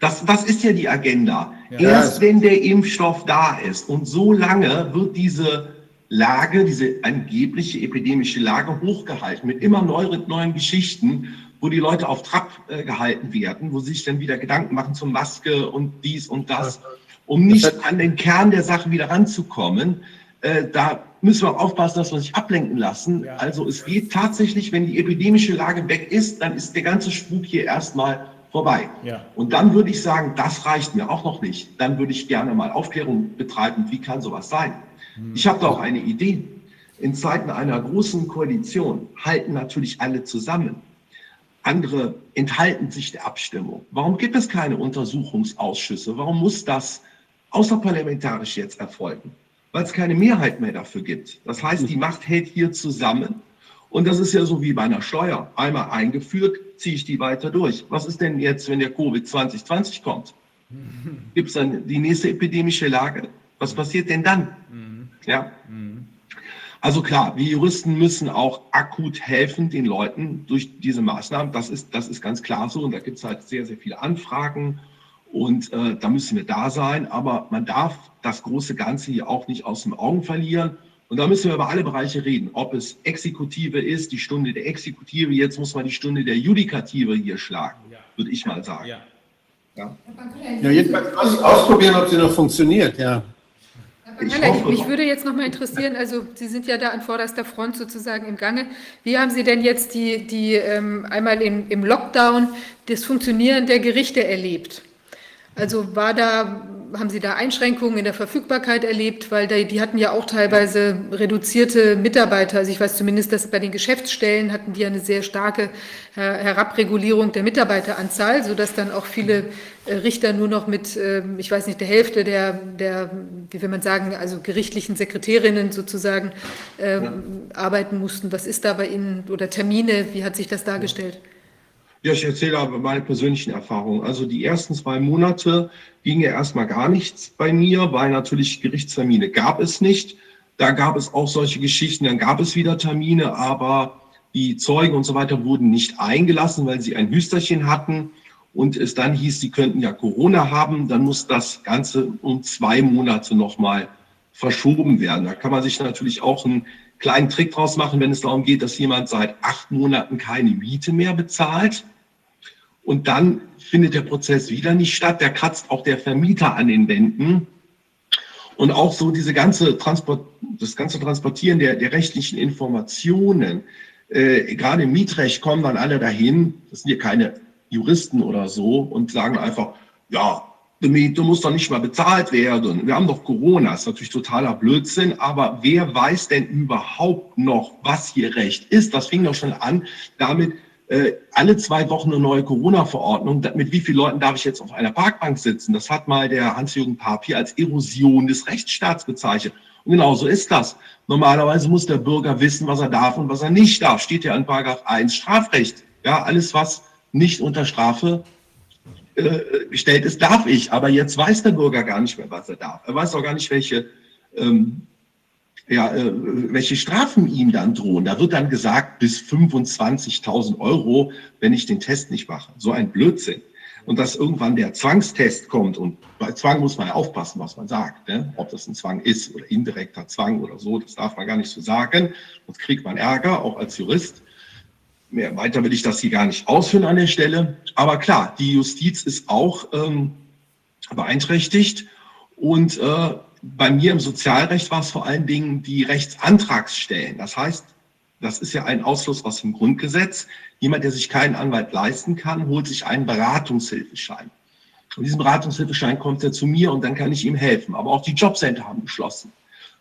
das, das ist ja die Agenda. Ja. Erst wenn der Impfstoff da ist und so lange wird diese Lage, diese angebliche epidemische Lage hochgehalten mit immer neuen, neuen Geschichten, wo die Leute auf Trab äh, gehalten werden, wo sie sich dann wieder Gedanken machen zur Maske und dies und das, um nicht an den Kern der Sache wieder ranzukommen. Äh, da müssen wir aufpassen, dass wir sich ablenken lassen. Ja. Also es geht tatsächlich, wenn die epidemische Lage weg ist, dann ist der ganze Spuk hier erstmal vorbei. Ja. Und dann würde ich sagen, das reicht mir auch noch nicht. Dann würde ich gerne mal Aufklärung betreiben. Wie kann sowas sein? Hm. Ich habe da auch eine Idee. In Zeiten einer großen Koalition halten natürlich alle zusammen. Andere enthalten sich der Abstimmung. Warum gibt es keine Untersuchungsausschüsse? Warum muss das außerparlamentarisch jetzt erfolgen? Weil es keine Mehrheit mehr dafür gibt. Das heißt, die Macht hält hier zusammen. Und das ist ja so wie bei einer Steuer. Einmal eingeführt, ziehe ich die weiter durch. Was ist denn jetzt, wenn der Covid 2020 kommt? (laughs) Gibt es dann die nächste epidemische Lage? Was passiert denn dann? Ja. Also klar, wir Juristen müssen auch akut helfen den Leuten durch diese Maßnahmen. Das ist, das ist ganz klar so. Und da gibt es halt sehr, sehr viele Anfragen und äh, da müssen wir da sein. Aber man darf das große Ganze hier auch nicht aus den Augen verlieren. Und da müssen wir über alle Bereiche reden. Ob es Exekutive ist, die Stunde der Exekutive, jetzt muss man die Stunde der Judikative hier schlagen, ja. würde ich mal sagen. Ja, ja. ja jedenfalls ausprobieren, ob sie noch funktioniert, ja. Ich Herr hoffe, mich würde jetzt noch mal interessieren, also Sie sind ja da an vorderster Front sozusagen im Gange. Wie haben Sie denn jetzt die, die ähm, einmal in, im Lockdown das Funktionieren der Gerichte erlebt? Also war da haben Sie da Einschränkungen in der Verfügbarkeit erlebt? Weil die, die hatten ja auch teilweise reduzierte Mitarbeiter. Also ich weiß zumindest, dass bei den Geschäftsstellen hatten die ja eine sehr starke äh, Herabregulierung der Mitarbeiteranzahl, sodass dann auch viele äh, Richter nur noch mit, äh, ich weiß nicht, der Hälfte der, der, wie will man sagen, also gerichtlichen Sekretärinnen sozusagen ähm, ja. arbeiten mussten. Was ist da bei Ihnen oder Termine? Wie hat sich das dargestellt? Ja. Ja, ich erzähle aber meine persönlichen Erfahrungen. Also die ersten zwei Monate ging ja erstmal gar nichts bei mir, weil natürlich Gerichtstermine gab es nicht. Da gab es auch solche Geschichten, dann gab es wieder Termine, aber die Zeugen und so weiter wurden nicht eingelassen, weil sie ein Hüsterchen hatten und es dann hieß, sie könnten ja Corona haben, dann muss das Ganze um zwei Monate nochmal verschoben werden. Da kann man sich natürlich auch einen kleinen Trick draus machen, wenn es darum geht, dass jemand seit acht Monaten keine Miete mehr bezahlt und dann findet der Prozess wieder nicht statt. Der kratzt auch der Vermieter an den Wänden. Und auch so diese ganze Transport, das ganze Transportieren der, der rechtlichen Informationen, äh, gerade im Mietrecht kommen dann alle dahin, das sind hier keine Juristen oder so, und sagen einfach, ja, die Miete muss doch nicht mal bezahlt werden. Wir haben doch Corona, das ist natürlich totaler Blödsinn, aber wer weiß denn überhaupt noch, was hier Recht ist? Das fing doch schon an damit, äh, alle zwei Wochen eine neue Corona-Verordnung. Mit wie vielen Leuten darf ich jetzt auf einer Parkbank sitzen? Das hat mal der Hans-Jürgen Papier als Erosion des Rechtsstaats bezeichnet. Und genau so ist das. Normalerweise muss der Bürger wissen, was er darf und was er nicht darf. Steht ja in Paragraph 1 Strafrecht. Ja, alles, was nicht unter Strafe äh, gestellt ist, darf ich. Aber jetzt weiß der Bürger gar nicht mehr, was er darf. Er weiß auch gar nicht, welche ähm, ja, äh, welche Strafen ihm dann drohen. Da wird dann gesagt, bis 25.000 Euro, wenn ich den Test nicht mache. So ein Blödsinn. Und dass irgendwann der Zwangstest kommt. Und bei Zwang muss man ja aufpassen, was man sagt. Ne? Ob das ein Zwang ist oder indirekter Zwang oder so, das darf man gar nicht so sagen. Sonst kriegt man Ärger, auch als Jurist. Mehr weiter will ich das hier gar nicht ausführen an der Stelle. Aber klar, die Justiz ist auch ähm, beeinträchtigt. Und äh, bei mir im Sozialrecht war es vor allen Dingen die Rechtsantragsstellen. Das heißt, das ist ja ein Ausschluss aus dem Grundgesetz. Jemand, der sich keinen Anwalt leisten kann, holt sich einen Beratungshilfeschein. Und diesen Beratungshilfeschein kommt er zu mir und dann kann ich ihm helfen. Aber auch die Jobcenter haben geschlossen.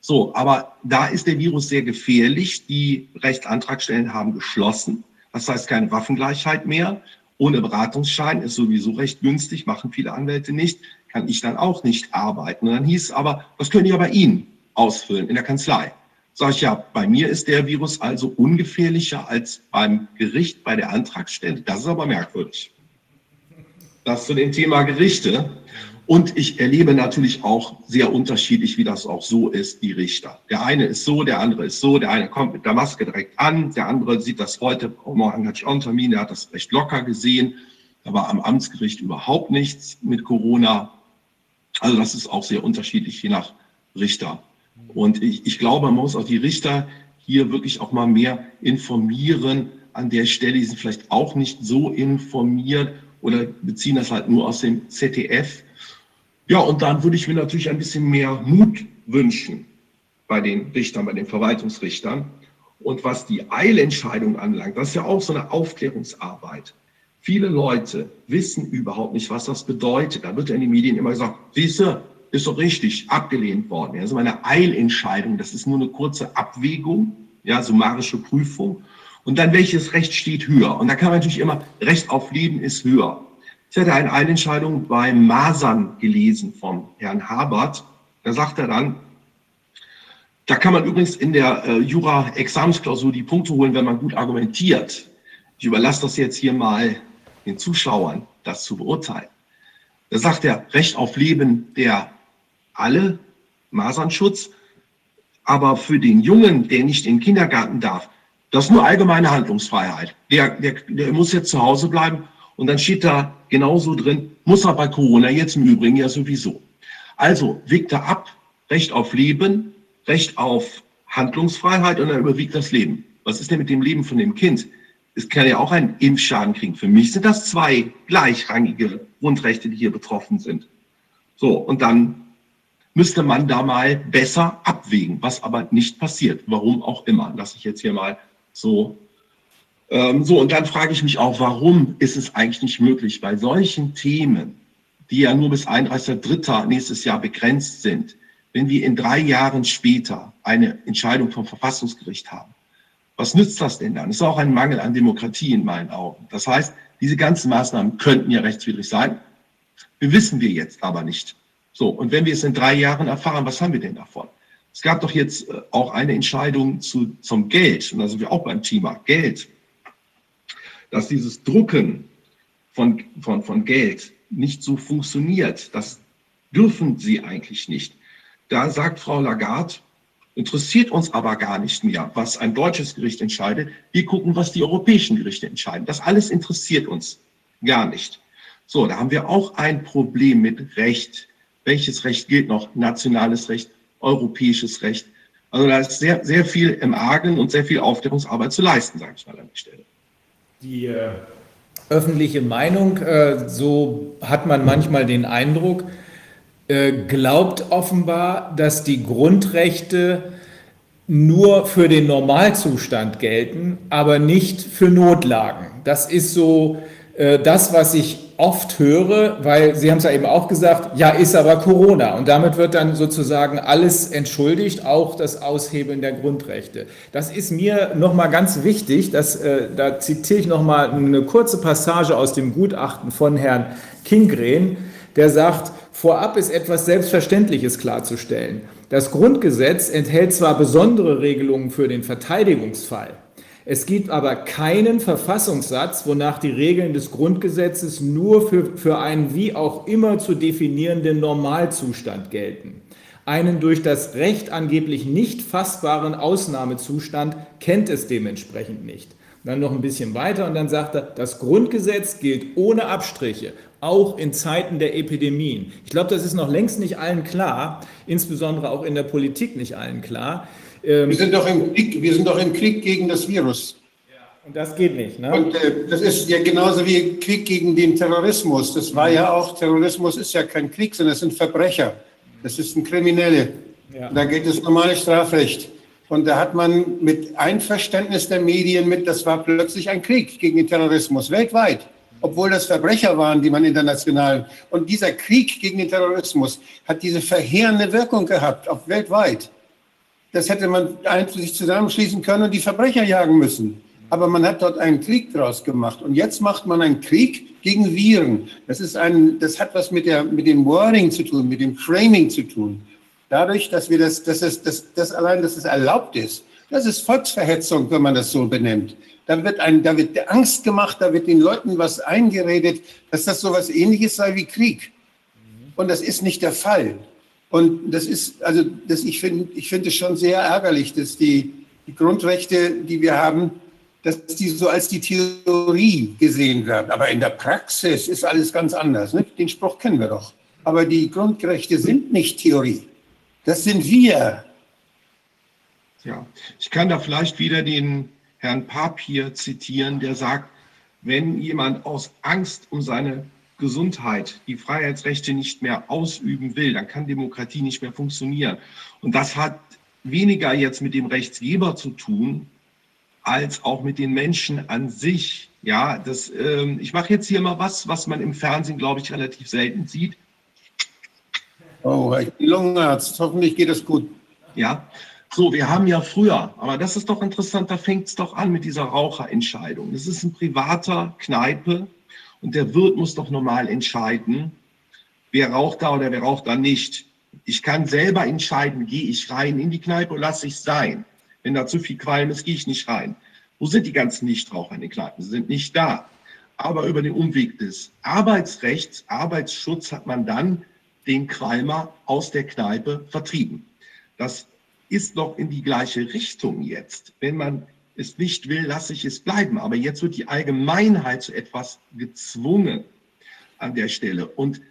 So, aber da ist der Virus sehr gefährlich. Die Rechtsantragsstellen haben geschlossen. Das heißt keine Waffengleichheit mehr. Ohne Beratungsschein ist sowieso recht günstig, machen viele Anwälte nicht kann ich dann auch nicht arbeiten. Und dann hieß es aber, das können die aber Ihnen ausfüllen in der Kanzlei. Sag ich ja, bei mir ist der Virus also ungefährlicher als beim Gericht bei der Antragsstelle. Das ist aber merkwürdig. Das zu dem Thema Gerichte. Und ich erlebe natürlich auch sehr unterschiedlich, wie das auch so ist, die Richter. Der eine ist so, der andere ist so, der eine kommt mit der Maske direkt an, der andere sieht das heute, morgen hatte ich auch einen Termin, der hat das recht locker gesehen. Da war am Amtsgericht überhaupt nichts mit Corona. Also das ist auch sehr unterschiedlich je nach Richter. Und ich, ich glaube, man muss auch die Richter hier wirklich auch mal mehr informieren an der Stelle. Die sind vielleicht auch nicht so informiert oder beziehen das halt nur aus dem ZDF. Ja, und dann würde ich mir natürlich ein bisschen mehr Mut wünschen bei den Richtern, bei den Verwaltungsrichtern. Und was die Eilentscheidung anlangt, das ist ja auch so eine Aufklärungsarbeit. Viele Leute wissen überhaupt nicht, was das bedeutet. Da wird in den Medien immer gesagt, siehste, ist doch richtig, abgelehnt worden. Also meine Eilentscheidung, das ist nur eine kurze Abwägung, ja, summarische Prüfung. Und dann welches Recht steht höher? Und da kann man natürlich immer, Recht auf Leben ist höher. Ich hatte eine Eilentscheidung bei Masern gelesen vom Herrn Habert. Da sagt er dann, da kann man übrigens in der äh, Jura-Examensklausur die Punkte holen, wenn man gut argumentiert. Ich überlasse das jetzt hier mal den Zuschauern das zu beurteilen. Da sagt er, Recht auf Leben der alle, Masernschutz, aber für den Jungen, der nicht in den Kindergarten darf, das ist nur allgemeine Handlungsfreiheit. Der, der, der muss jetzt zu Hause bleiben und dann steht da genauso drin, muss er bei Corona jetzt im Übrigen ja sowieso. Also wiegt er ab, Recht auf Leben, Recht auf Handlungsfreiheit und dann überwiegt das Leben. Was ist denn mit dem Leben von dem Kind? Es kann ja auch einen Impfschaden kriegen. Für mich sind das zwei gleichrangige Grundrechte, die hier betroffen sind. So, und dann müsste man da mal besser abwägen, was aber nicht passiert. Warum auch immer. Lass ich jetzt hier mal so. Ähm, so, und dann frage ich mich auch, warum ist es eigentlich nicht möglich, bei solchen Themen, die ja nur bis 31.03. nächstes Jahr begrenzt sind, wenn wir in drei Jahren später eine Entscheidung vom Verfassungsgericht haben, was nützt das denn dann? Das ist auch ein Mangel an Demokratie in meinen Augen. Das heißt, diese ganzen Maßnahmen könnten ja rechtswidrig sein. Wir wissen wir jetzt aber nicht. So, und wenn wir es in drei Jahren erfahren, was haben wir denn davon? Es gab doch jetzt äh, auch eine Entscheidung zu, zum Geld, und da sind wir auch beim Thema Geld, dass dieses Drucken von, von, von Geld nicht so funktioniert. Das dürfen sie eigentlich nicht. Da sagt Frau Lagarde, interessiert uns aber gar nicht mehr, was ein deutsches Gericht entscheidet. Wir gucken, was die europäischen Gerichte entscheiden. Das alles interessiert uns gar nicht. So, da haben wir auch ein Problem mit Recht. Welches Recht gilt noch? Nationales Recht, europäisches Recht. Also da ist sehr, sehr viel im Argen und sehr viel Aufklärungsarbeit zu leisten, sage ich mal an der Stelle. Die äh, öffentliche Meinung, äh, so hat man manchmal den Eindruck, äh, glaubt offenbar, dass die Grundrechte nur für den Normalzustand gelten, aber nicht für Notlagen. Das ist so äh, das, was ich oft höre, weil Sie haben es ja eben auch gesagt, ja, ist aber Corona. Und damit wird dann sozusagen alles entschuldigt, auch das Aushebeln der Grundrechte. Das ist mir nochmal ganz wichtig, dass, äh, da zitiere ich nochmal eine kurze Passage aus dem Gutachten von Herrn Kingren, der sagt, Vorab ist etwas Selbstverständliches klarzustellen. Das Grundgesetz enthält zwar besondere Regelungen für den Verteidigungsfall, es gibt aber keinen Verfassungssatz, wonach die Regeln des Grundgesetzes nur für, für einen wie auch immer zu definierenden Normalzustand gelten. Einen durch das Recht angeblich nicht fassbaren Ausnahmezustand kennt es dementsprechend nicht. Dann noch ein bisschen weiter und dann sagt er, das Grundgesetz gilt ohne Abstriche, auch in Zeiten der Epidemien. Ich glaube, das ist noch längst nicht allen klar, insbesondere auch in der Politik nicht allen klar. Ähm, wir, sind doch im Krieg, wir sind doch im Krieg gegen das Virus. Und das geht nicht. Ne? Und äh, das ist ja genauso wie Krieg gegen den Terrorismus. Das war ja auch, Terrorismus ist ja kein Krieg, sondern es sind Verbrecher. Das ist ein Kriminelle. Ja. Da gilt das normale Strafrecht. Und da hat man mit Einverständnis der Medien mit, das war plötzlich ein Krieg gegen den Terrorismus weltweit obwohl das Verbrecher waren, die man international. Und dieser Krieg gegen den Terrorismus hat diese verheerende Wirkung gehabt, auch weltweit. Das hätte man sich zusammenschließen können und die Verbrecher jagen müssen. Aber man hat dort einen Krieg draus gemacht. Und jetzt macht man einen Krieg gegen Viren. Das, ist ein, das hat was mit, der, mit dem Wording zu tun, mit dem Framing zu tun. Dadurch, dass wir das, dass es, dass, dass allein, dass es erlaubt ist, das ist Volksverhetzung, wenn man das so benennt. Da wird, ein, da wird Angst gemacht, da wird den Leuten was eingeredet, dass das so etwas ähnliches sei wie Krieg. Und das ist nicht der Fall. Und das ist, also das, ich finde ich finde es schon sehr ärgerlich, dass die, die Grundrechte, die wir haben, dass die so als die Theorie gesehen werden. Aber in der Praxis ist alles ganz anders. Ne? Den Spruch kennen wir doch. Aber die Grundrechte sind nicht Theorie. Das sind wir. Ja, ich kann da vielleicht wieder den Herrn Papier zitieren, der sagt, wenn jemand aus Angst um seine Gesundheit die Freiheitsrechte nicht mehr ausüben will, dann kann Demokratie nicht mehr funktionieren. Und das hat weniger jetzt mit dem Rechtsgeber zu tun, als auch mit den Menschen an sich. Ja, das, ähm, ich mache jetzt hier mal was, was man im Fernsehen, glaube ich, relativ selten sieht. Oh, ich bin Lungenarzt. Hoffentlich geht es gut. Ja, so, wir haben ja früher, aber das ist doch interessant, da fängt es doch an mit dieser Raucherentscheidung. Das ist ein privater Kneipe und der Wirt muss doch normal entscheiden, wer raucht da oder wer raucht da nicht. Ich kann selber entscheiden, gehe ich rein in die Kneipe oder lasse ich sein. Wenn da zu viel Qualm ist, gehe ich nicht rein. Wo sind die ganzen Nichtraucher in den Kneipen? Sie sind nicht da. Aber über den Umweg des Arbeitsrechts, Arbeitsschutz hat man dann den Qualmer aus der Kneipe vertrieben. Das ist doch in die gleiche Richtung jetzt. Wenn man es nicht will, lasse ich es bleiben. Aber jetzt wird die Allgemeinheit zu etwas gezwungen an der Stelle. Und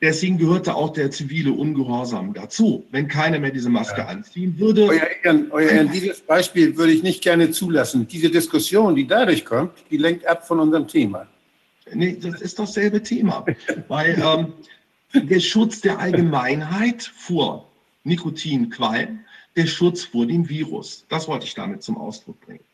deswegen gehörte auch der zivile Ungehorsam dazu. Wenn keiner mehr diese Maske ja. anziehen würde. Euer Ehren, Euer Ehren, dieses Beispiel würde ich nicht gerne zulassen. Diese Diskussion, die dadurch kommt, die lenkt ab von unserem Thema. Nee, das ist dasselbe Thema. Weil ähm, Der Schutz der Allgemeinheit vor Nikotinqualm, der Schutz vor dem Virus. Das wollte ich damit zum Ausdruck bringen.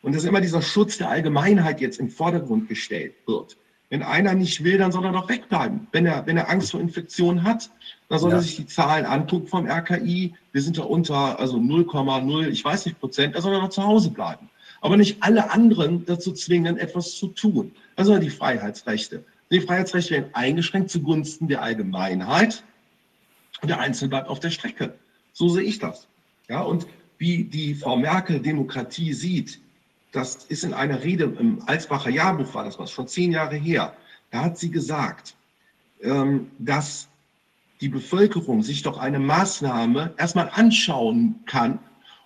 Und dass immer dieser Schutz der Allgemeinheit jetzt im Vordergrund gestellt wird. Wenn einer nicht will, dann soll er doch wegbleiben. Wenn er, wenn er Angst vor Infektionen hat, dann soll ja. er sich die Zahlen angucken vom RKI. Wir sind da unter, also 0,0, ich weiß nicht Prozent, da soll er doch zu Hause bleiben. Aber nicht alle anderen dazu zwingen, etwas zu tun. Das sind die Freiheitsrechte. Die Freiheitsrechte werden eingeschränkt zugunsten der Allgemeinheit und der Einzelne bleibt auf der Strecke. So sehe ich das. Ja, und wie die Frau Merkel Demokratie sieht, das ist in einer Rede im Alsbacher Jahrbuch, war das was, schon zehn Jahre her. Da hat sie gesagt, ähm, dass die Bevölkerung sich doch eine Maßnahme erstmal anschauen kann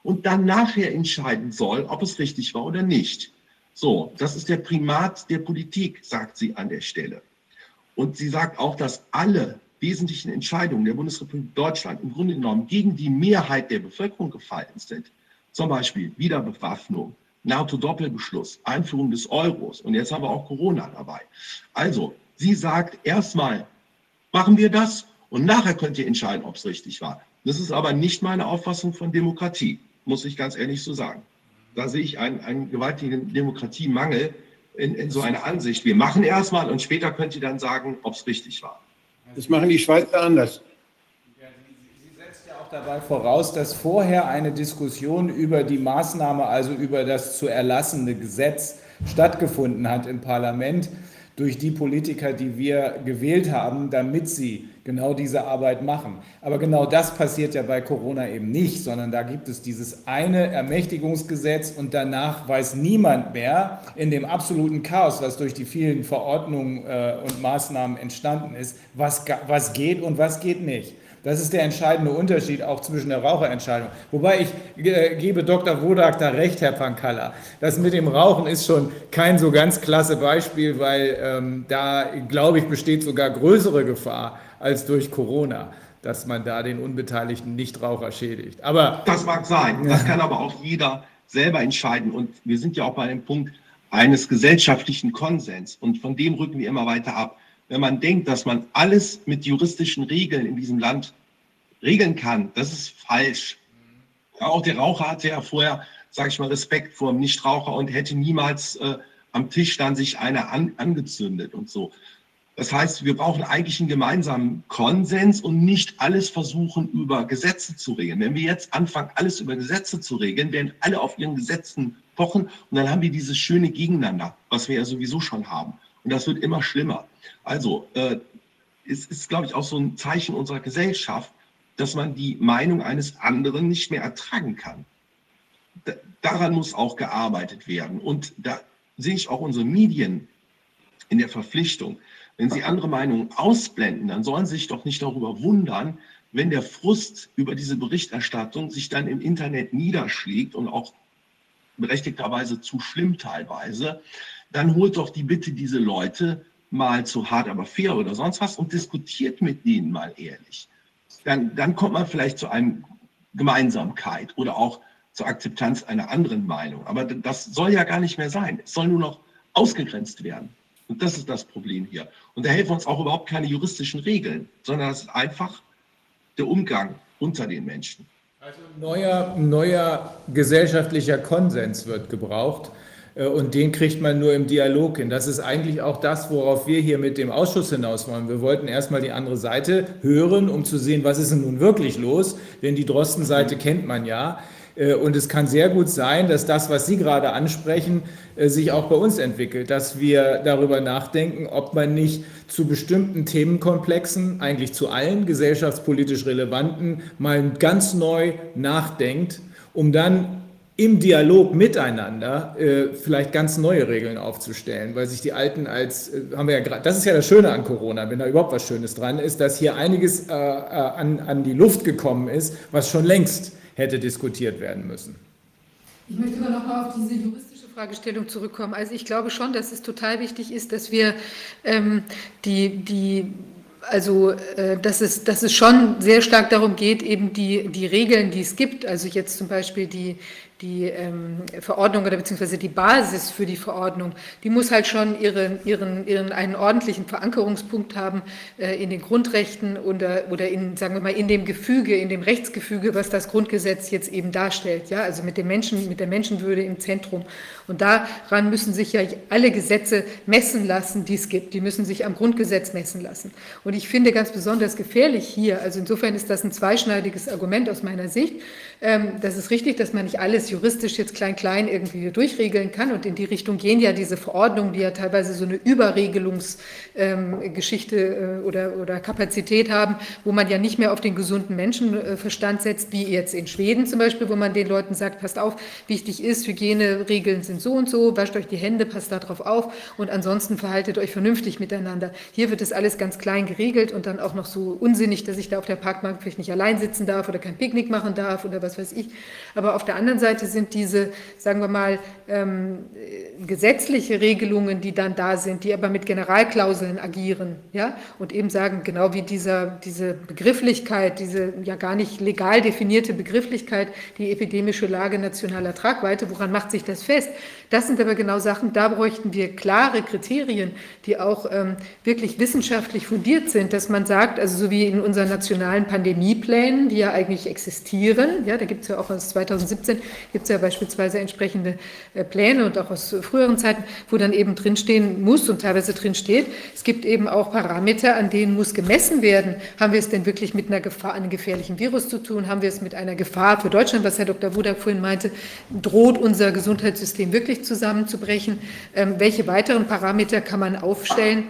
und dann nachher entscheiden soll, ob es richtig war oder nicht. So, das ist der Primat der Politik, sagt sie an der Stelle. Und sie sagt auch, dass alle wesentlichen Entscheidungen der Bundesrepublik Deutschland im Grunde genommen gegen die Mehrheit der Bevölkerung gefallen sind. Zum Beispiel Wiederbewaffnung, NATO-Doppelbeschluss, Einführung des Euros und jetzt haben wir auch Corona dabei. Also, sie sagt erstmal, machen wir das und nachher könnt ihr entscheiden, ob es richtig war. Das ist aber nicht meine Auffassung von Demokratie, muss ich ganz ehrlich so sagen. Da sehe ich einen, einen gewaltigen Demokratiemangel in, in so einer Ansicht. Wir machen erstmal und später könnt ihr dann sagen, ob es richtig war. Das machen die Schweizer anders. Sie setzt ja auch dabei voraus, dass vorher eine Diskussion über die Maßnahme, also über das zu erlassene Gesetz, stattgefunden hat im Parlament durch die Politiker, die wir gewählt haben, damit sie genau diese Arbeit machen. Aber genau das passiert ja bei Corona eben nicht, sondern da gibt es dieses eine Ermächtigungsgesetz und danach weiß niemand mehr in dem absoluten Chaos, was durch die vielen Verordnungen äh, und Maßnahmen entstanden ist, was, was geht und was geht nicht. Das ist der entscheidende Unterschied auch zwischen der Raucherentscheidung. Wobei ich äh, gebe Dr. Wodak da recht, Herr Pankalla. Das mit dem Rauchen ist schon kein so ganz klasse Beispiel, weil ähm, da, glaube ich, besteht sogar größere Gefahr als durch Corona dass man da den unbeteiligten Nichtraucher schädigt. Aber das mag sein. Das kann aber auch jeder selber entscheiden. Und wir sind ja auch bei dem Punkt eines gesellschaftlichen Konsens. Und von dem rücken wir immer weiter ab wenn man denkt, dass man alles mit juristischen Regeln in diesem Land regeln kann, das ist falsch. Ja, auch der Raucher hatte ja vorher, sage ich mal, Respekt vor dem Nichtraucher und hätte niemals äh, am Tisch dann sich einer an, angezündet und so. Das heißt, wir brauchen eigentlich einen gemeinsamen Konsens und nicht alles versuchen, über Gesetze zu regeln. Wenn wir jetzt anfangen, alles über Gesetze zu regeln, werden alle auf ihren Gesetzen pochen und dann haben wir dieses schöne Gegeneinander, was wir ja sowieso schon haben. Und das wird immer schlimmer. Also äh, es ist, glaube ich, auch so ein Zeichen unserer Gesellschaft, dass man die Meinung eines anderen nicht mehr ertragen kann. Da, daran muss auch gearbeitet werden. Und da sehe ich auch unsere Medien in der Verpflichtung. Wenn sie andere Meinungen ausblenden, dann sollen sie sich doch nicht darüber wundern, wenn der Frust über diese Berichterstattung sich dann im Internet niederschlägt und auch berechtigterweise zu schlimm teilweise, dann holt doch die Bitte diese Leute mal zu hart, aber fair oder sonst was und diskutiert mit denen mal ehrlich. Dann, dann kommt man vielleicht zu einer Gemeinsamkeit oder auch zur Akzeptanz einer anderen Meinung. Aber das soll ja gar nicht mehr sein. Es soll nur noch ausgegrenzt werden. Und das ist das Problem hier. Und da helfen uns auch überhaupt keine juristischen Regeln, sondern das ist einfach der Umgang unter den Menschen. Also neuer, neuer gesellschaftlicher Konsens wird gebraucht. Äh, und den kriegt man nur im Dialog hin. Das ist eigentlich auch das, worauf wir hier mit dem Ausschuss hinaus wollen. Wir wollten erstmal die andere Seite hören, um zu sehen, was ist denn nun wirklich los. Denn die Drosten-Seite kennt man ja. Äh, und es kann sehr gut sein, dass das, was Sie gerade ansprechen, äh, sich auch bei uns entwickelt, dass wir darüber nachdenken, ob man nicht zu bestimmten Themenkomplexen, eigentlich zu allen gesellschaftspolitisch relevanten, mal ganz neu nachdenkt, um dann im Dialog miteinander äh, vielleicht ganz neue Regeln aufzustellen, weil sich die alten als, äh, haben wir ja gerade, das ist ja das Schöne an Corona, wenn da überhaupt was Schönes dran ist, dass hier einiges äh, äh, an, an die Luft gekommen ist, was schon längst hätte diskutiert werden müssen. Ich möchte aber noch mal auf diese juristische Fragestellung zurückkommen. Also ich glaube schon, dass es total wichtig ist, dass wir ähm, die, die also äh, dass, es, dass es schon sehr stark darum geht, eben die, die Regeln, die es gibt, also jetzt zum Beispiel die, die ähm, Verordnung oder beziehungsweise die Basis für die Verordnung, die muss halt schon ihren, ihren, ihren einen ordentlichen Verankerungspunkt haben äh, in den Grundrechten oder, oder in, sagen wir mal, in dem Gefüge, in dem Rechtsgefüge, was das Grundgesetz jetzt eben darstellt. Ja, also mit dem Menschen, mit der Menschenwürde im Zentrum. Und daran müssen sich ja alle Gesetze messen lassen, die es gibt. Die müssen sich am Grundgesetz messen lassen. Und ich finde ganz besonders gefährlich hier, also insofern ist das ein zweischneidiges Argument aus meiner Sicht. Ähm, das ist richtig, dass man nicht alles juristisch jetzt klein-klein irgendwie durchregeln kann. Und in die Richtung gehen ja diese Verordnungen, die ja teilweise so eine Überregelungsgeschichte äh, oder, oder Kapazität haben, wo man ja nicht mehr auf den gesunden Menschenverstand setzt, wie jetzt in Schweden zum Beispiel, wo man den Leuten sagt, passt auf, wichtig ist, Hygieneregeln sind so und so, wascht euch die Hände, passt darauf auf und ansonsten verhaltet euch vernünftig miteinander. Hier wird das alles ganz klein geregelt und dann auch noch so unsinnig, dass ich da auf der Parkbank vielleicht nicht allein sitzen darf oder kein Picknick machen darf oder was weiß ich. Aber auf der anderen Seite sind diese, sagen wir mal, ähm, gesetzliche Regelungen, die dann da sind, die aber mit Generalklauseln agieren, ja, und eben sagen, genau wie dieser, diese Begrifflichkeit, diese ja gar nicht legal definierte Begrifflichkeit, die epidemische Lage nationaler Tragweite, woran macht sich das fest? Das sind aber genau Sachen, da bräuchten wir klare Kriterien, die auch ähm, wirklich wissenschaftlich fundiert sind, dass man sagt, also so wie in unseren nationalen Pandemieplänen, die ja eigentlich existieren, ja, da gibt es ja auch aus 2017, gibt es ja beispielsweise entsprechende äh, Pläne und auch aus früheren Zeiten, wo dann eben drinstehen muss und teilweise drinsteht, es gibt eben auch Parameter, an denen muss gemessen werden. Haben wir es denn wirklich mit einer Gefahr, einem gefährlichen Virus zu tun? Haben wir es mit einer Gefahr für Deutschland, was Herr Dr. Wudak vorhin meinte, droht unser Gesundheitssystem wirklich zusammenzubrechen? Ähm, welche weiteren Parameter kann man aufstellen?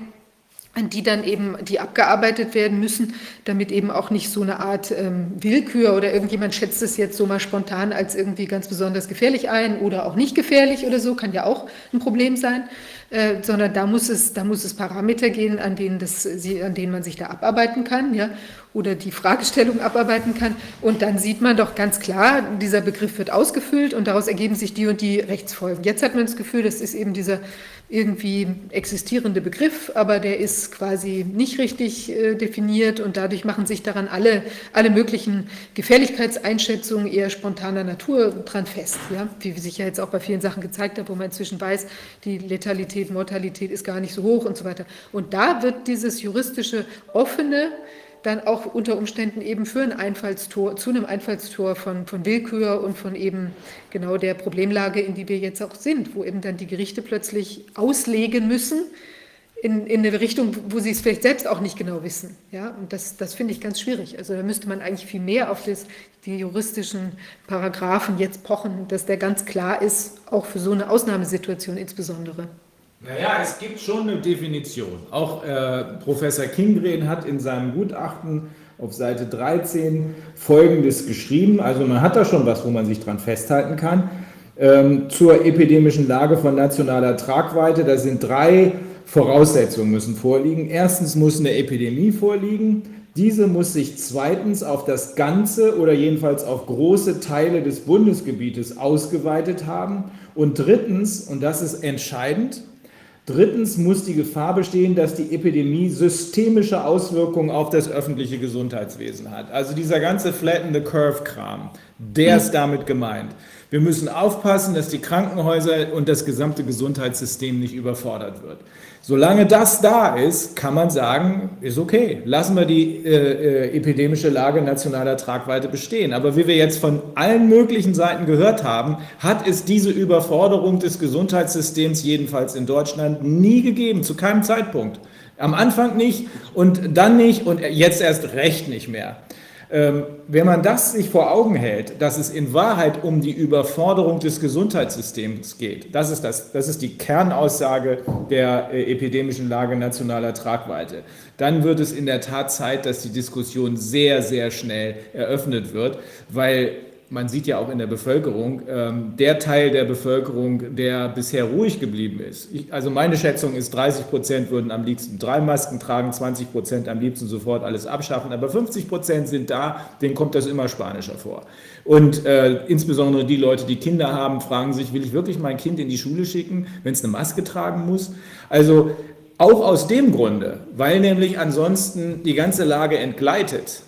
die dann eben, die abgearbeitet werden müssen, damit eben auch nicht so eine Art ähm, Willkür oder irgendjemand schätzt es jetzt so mal spontan als irgendwie ganz besonders gefährlich ein oder auch nicht gefährlich oder so, kann ja auch ein Problem sein, äh, sondern da muss es, da muss es Parameter gehen, an denen, das, an denen man sich da abarbeiten kann, ja, oder die Fragestellung abarbeiten kann. Und dann sieht man doch ganz klar, dieser Begriff wird ausgefüllt und daraus ergeben sich die und die Rechtsfolgen. Jetzt hat man das Gefühl, das ist eben dieser irgendwie existierende Begriff, aber der ist quasi nicht richtig äh, definiert und dadurch machen sich daran alle, alle möglichen Gefährlichkeitseinschätzungen eher spontaner Natur dran fest, ja? wie sich ja jetzt auch bei vielen Sachen gezeigt hat, wo man inzwischen weiß, die Letalität, Mortalität ist gar nicht so hoch und so weiter. Und da wird dieses juristische offene dann auch unter Umständen eben für ein Einfallstor, zu einem Einfallstor von, von Willkür und von eben genau der Problemlage, in die wir jetzt auch sind, wo eben dann die Gerichte plötzlich auslegen müssen in, in eine Richtung, wo sie es vielleicht selbst auch nicht genau wissen. Ja? Und das, das finde ich ganz schwierig. Also da müsste man eigentlich viel mehr auf das, die juristischen Paragraphen jetzt pochen, dass der ganz klar ist, auch für so eine Ausnahmesituation insbesondere. Naja, es gibt schon eine Definition. Auch äh, Professor Kingren hat in seinem Gutachten auf Seite 13 Folgendes geschrieben. Also man hat da schon was, wo man sich dran festhalten kann. Ähm, zur epidemischen Lage von nationaler Tragweite, da sind drei Voraussetzungen müssen vorliegen. Erstens muss eine Epidemie vorliegen. Diese muss sich zweitens auf das ganze oder jedenfalls auf große Teile des Bundesgebietes ausgeweitet haben. Und drittens, und das ist entscheidend, Drittens muss die Gefahr bestehen, dass die Epidemie systemische Auswirkungen auf das öffentliche Gesundheitswesen hat. Also dieser ganze Flatten the Curve-Kram, der ist damit gemeint. Wir müssen aufpassen, dass die Krankenhäuser und das gesamte Gesundheitssystem nicht überfordert wird. Solange das da ist, kann man sagen, ist okay, lassen wir die äh, äh, epidemische Lage nationaler Tragweite bestehen. Aber wie wir jetzt von allen möglichen Seiten gehört haben, hat es diese Überforderung des Gesundheitssystems jedenfalls in Deutschland nie gegeben, zu keinem Zeitpunkt. Am Anfang nicht und dann nicht und jetzt erst recht nicht mehr. Ähm, wenn man das sich vor Augen hält, dass es in Wahrheit um die Überforderung des Gesundheitssystems geht, das ist, das, das ist die Kernaussage der äh, epidemischen Lage nationaler Tragweite, dann wird es in der Tat Zeit, dass die Diskussion sehr, sehr schnell eröffnet wird, weil man sieht ja auch in der Bevölkerung, ähm, der Teil der Bevölkerung, der bisher ruhig geblieben ist. Ich, also meine Schätzung ist, 30 Prozent würden am liebsten drei Masken tragen, 20 Prozent am liebsten sofort alles abschaffen, aber 50 Prozent sind da, denen kommt das immer spanischer vor. Und äh, insbesondere die Leute, die Kinder haben, fragen sich, will ich wirklich mein Kind in die Schule schicken, wenn es eine Maske tragen muss? Also auch aus dem Grunde, weil nämlich ansonsten die ganze Lage entgleitet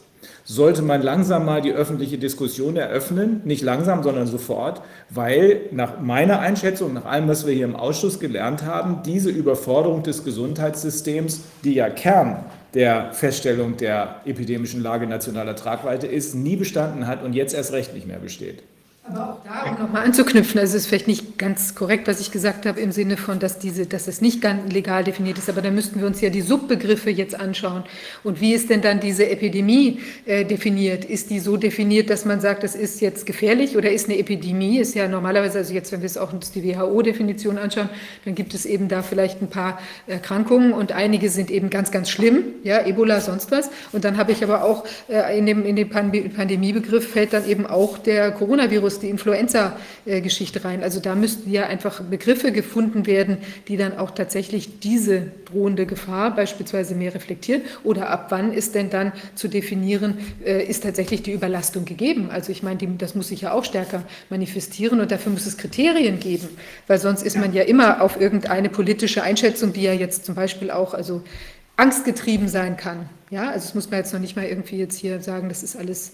sollte man langsam mal die öffentliche Diskussion eröffnen. Nicht langsam, sondern sofort, weil nach meiner Einschätzung, nach allem, was wir hier im Ausschuss gelernt haben, diese Überforderung des Gesundheitssystems, die ja Kern der Feststellung der epidemischen Lage nationaler Tragweite ist, nie bestanden hat und jetzt erst recht nicht mehr besteht. Aber auch da, um nochmal anzuknüpfen, also es ist vielleicht nicht ganz korrekt, was ich gesagt habe, im Sinne von, dass, diese, dass es nicht ganz legal definiert ist, aber da müssten wir uns ja die Subbegriffe jetzt anschauen. Und wie ist denn dann diese Epidemie äh, definiert? Ist die so definiert, dass man sagt, das ist jetzt gefährlich oder ist eine Epidemie? Ist ja normalerweise, also jetzt, wenn wir es auch uns die WHO-Definition anschauen, dann gibt es eben da vielleicht ein paar Erkrankungen und einige sind eben ganz, ganz schlimm, ja, Ebola, sonst was. Und dann habe ich aber auch äh, in dem, in dem Pandemiebegriff fällt dann eben auch der Coronavirus die Influenza-Geschichte rein. Also da müssten ja einfach Begriffe gefunden werden, die dann auch tatsächlich diese drohende Gefahr beispielsweise mehr reflektieren. Oder ab wann ist denn dann zu definieren, äh, ist tatsächlich die Überlastung gegeben? Also ich meine, das muss sich ja auch stärker manifestieren und dafür muss es Kriterien geben, weil sonst ist man ja immer auf irgendeine politische Einschätzung, die ja jetzt zum Beispiel auch, also angstgetrieben sein kann. Ja, also das muss man jetzt noch nicht mal irgendwie jetzt hier sagen, das ist alles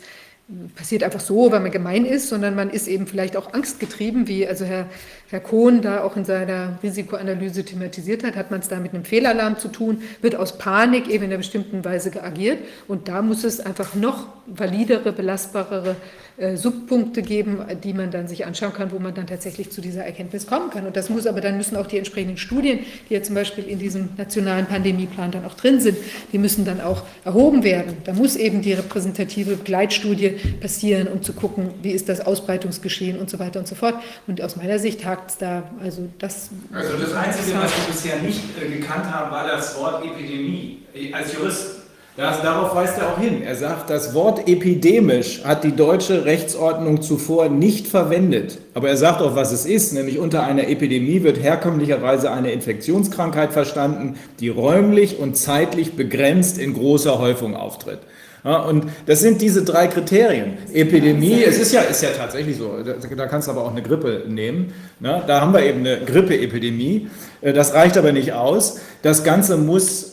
passiert einfach so, weil man gemein ist, sondern man ist eben vielleicht auch angstgetrieben, wie also Herr, Herr Kohn da auch in seiner Risikoanalyse thematisiert hat, hat man es da mit einem Fehlalarm zu tun, wird aus Panik eben in einer bestimmten Weise agiert und da muss es einfach noch validere, belastbarere äh, Subpunkte geben, die man dann sich anschauen kann, wo man dann tatsächlich zu dieser Erkenntnis kommen kann. Und das muss aber dann müssen auch die entsprechenden Studien, die ja zum Beispiel in diesem nationalen Pandemieplan dann auch drin sind, die müssen dann auch erhoben werden. Da muss eben die repräsentative Begleitstudie passieren, um zu gucken, wie ist das Ausbreitungsgeschehen und so weiter und so fort. Und aus meiner Sicht hakt es da, also das. Also das Einzige, was wir bisher nicht äh, gekannt haben, war das Wort Epidemie. Als Jurist das, darauf weist er auch hin. Er sagt, das Wort epidemisch hat die deutsche Rechtsordnung zuvor nicht verwendet. Aber er sagt auch, was es ist, nämlich unter einer Epidemie wird herkömmlicherweise eine Infektionskrankheit verstanden, die räumlich und zeitlich begrenzt in großer Häufung auftritt. Ja, und das sind diese drei Kriterien. Epidemie, es ist ja, ist ja tatsächlich so, da, da kannst du aber auch eine Grippe nehmen. Ne? Da haben wir eben eine Grippeepidemie. Äh, das reicht aber nicht aus. Das Ganze muss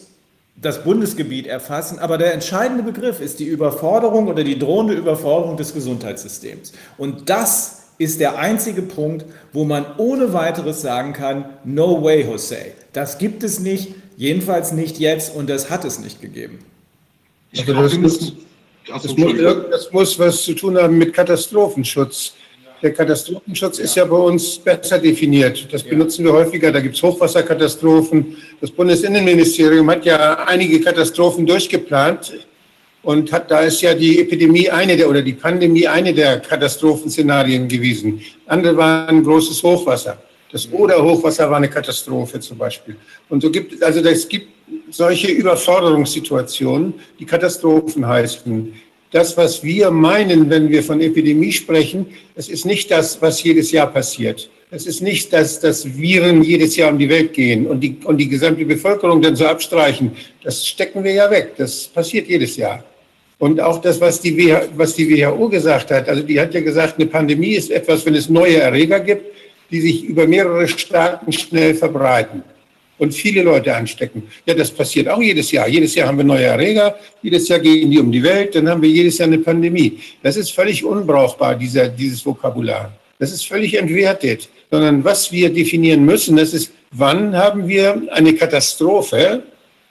das Bundesgebiet erfassen, aber der entscheidende Begriff ist die Überforderung oder die drohende Überforderung des Gesundheitssystems. Und das ist der einzige Punkt, wo man ohne weiteres sagen kann, no way, Jose. Das gibt es nicht, jedenfalls nicht jetzt und das hat es nicht gegeben. Ich also das, muss, das, muss, das muss was zu tun haben mit Katastrophenschutz. Der Katastrophenschutz ist ja bei uns besser definiert. Das benutzen wir häufiger. Da gibt es Hochwasserkatastrophen. Das Bundesinnenministerium hat ja einige Katastrophen durchgeplant und hat, da ist ja die Epidemie eine der oder die Pandemie eine der Katastrophenszenarien gewesen. Andere waren großes Hochwasser. Das Oder-Hochwasser war eine Katastrophe zum Beispiel. Und so gibt es, also es gibt solche Überforderungssituationen, die Katastrophen heißen das, was wir meinen, wenn wir von Epidemie sprechen, das ist nicht das, was jedes Jahr passiert. Es ist nicht, dass, dass Viren jedes Jahr um die Welt gehen und die, und die gesamte Bevölkerung dann so abstreichen. Das stecken wir ja weg. Das passiert jedes Jahr. Und auch das, was die, was die WHO gesagt hat, also die hat ja gesagt, eine Pandemie ist etwas, wenn es neue Erreger gibt, die sich über mehrere Staaten schnell verbreiten und viele Leute anstecken. Ja, das passiert auch jedes Jahr. Jedes Jahr haben wir neue Erreger, jedes Jahr gehen die um die Welt, dann haben wir jedes Jahr eine Pandemie. Das ist völlig unbrauchbar, dieser, dieses Vokabular. Das ist völlig entwertet, sondern was wir definieren müssen, das ist, wann haben wir eine Katastrophe,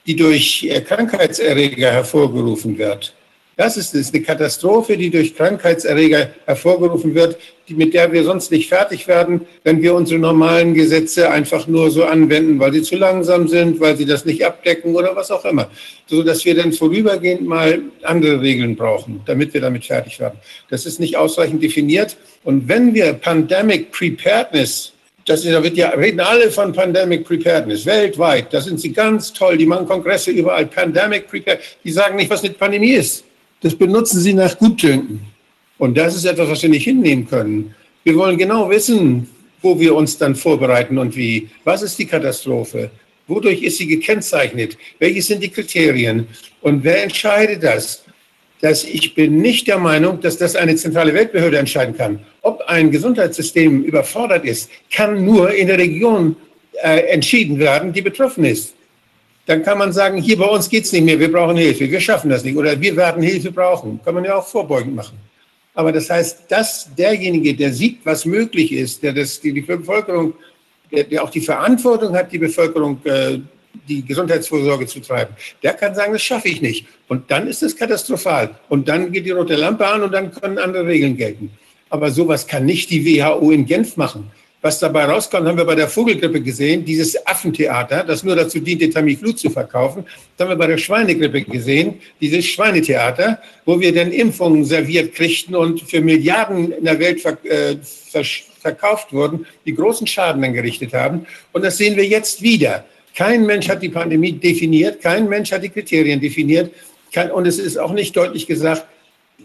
die durch Krankheitserreger hervorgerufen wird. Das ist es, eine Katastrophe, die durch Krankheitserreger hervorgerufen wird, die, mit der wir sonst nicht fertig werden, wenn wir unsere normalen Gesetze einfach nur so anwenden, weil sie zu langsam sind, weil sie das nicht abdecken oder was auch immer. So dass wir dann vorübergehend mal andere Regeln brauchen, damit wir damit fertig werden. Das ist nicht ausreichend definiert. Und wenn wir Pandemic Preparedness das ist, da wird ja, reden alle von Pandemic Preparedness, weltweit. Da sind sie ganz toll, die machen Kongresse überall. Pandemic Preparedness, die sagen nicht, was eine Pandemie ist. Das benutzen sie nach Gutdünken. Und das ist etwas, was wir nicht hinnehmen können. Wir wollen genau wissen, wo wir uns dann vorbereiten und wie. Was ist die Katastrophe? Wodurch ist sie gekennzeichnet? Welche sind die Kriterien? Und wer entscheidet das? Dass ich bin nicht der Meinung, dass das eine zentrale Weltbehörde entscheiden kann. Ob ein Gesundheitssystem überfordert ist, kann nur in der Region äh, entschieden werden, die betroffen ist. Dann kann man sagen, hier bei uns geht es nicht mehr, wir brauchen Hilfe, wir schaffen das nicht oder wir werden Hilfe brauchen. Kann man ja auch vorbeugend machen. Aber das heißt, dass derjenige, der sieht, was möglich ist, der das, die, die Bevölkerung, der, der, auch die Verantwortung hat, die Bevölkerung, äh, die Gesundheitsvorsorge zu treiben, der kann sagen, das schaffe ich nicht. Und dann ist es katastrophal. Und dann geht die rote Lampe an und dann können andere Regeln gelten. Aber sowas kann nicht die WHO in Genf machen. Was dabei rauskommt, haben wir bei der Vogelgrippe gesehen, dieses Affentheater, das nur dazu diente, Tamiflu zu verkaufen. Das haben wir bei der Schweinegrippe gesehen, dieses Schweinetheater, wo wir dann Impfungen serviert kriegten und für Milliarden in der Welt ver äh, verkauft wurden, die großen Schaden angerichtet haben. Und das sehen wir jetzt wieder. Kein Mensch hat die Pandemie definiert, kein Mensch hat die Kriterien definiert. und es ist auch nicht deutlich gesagt,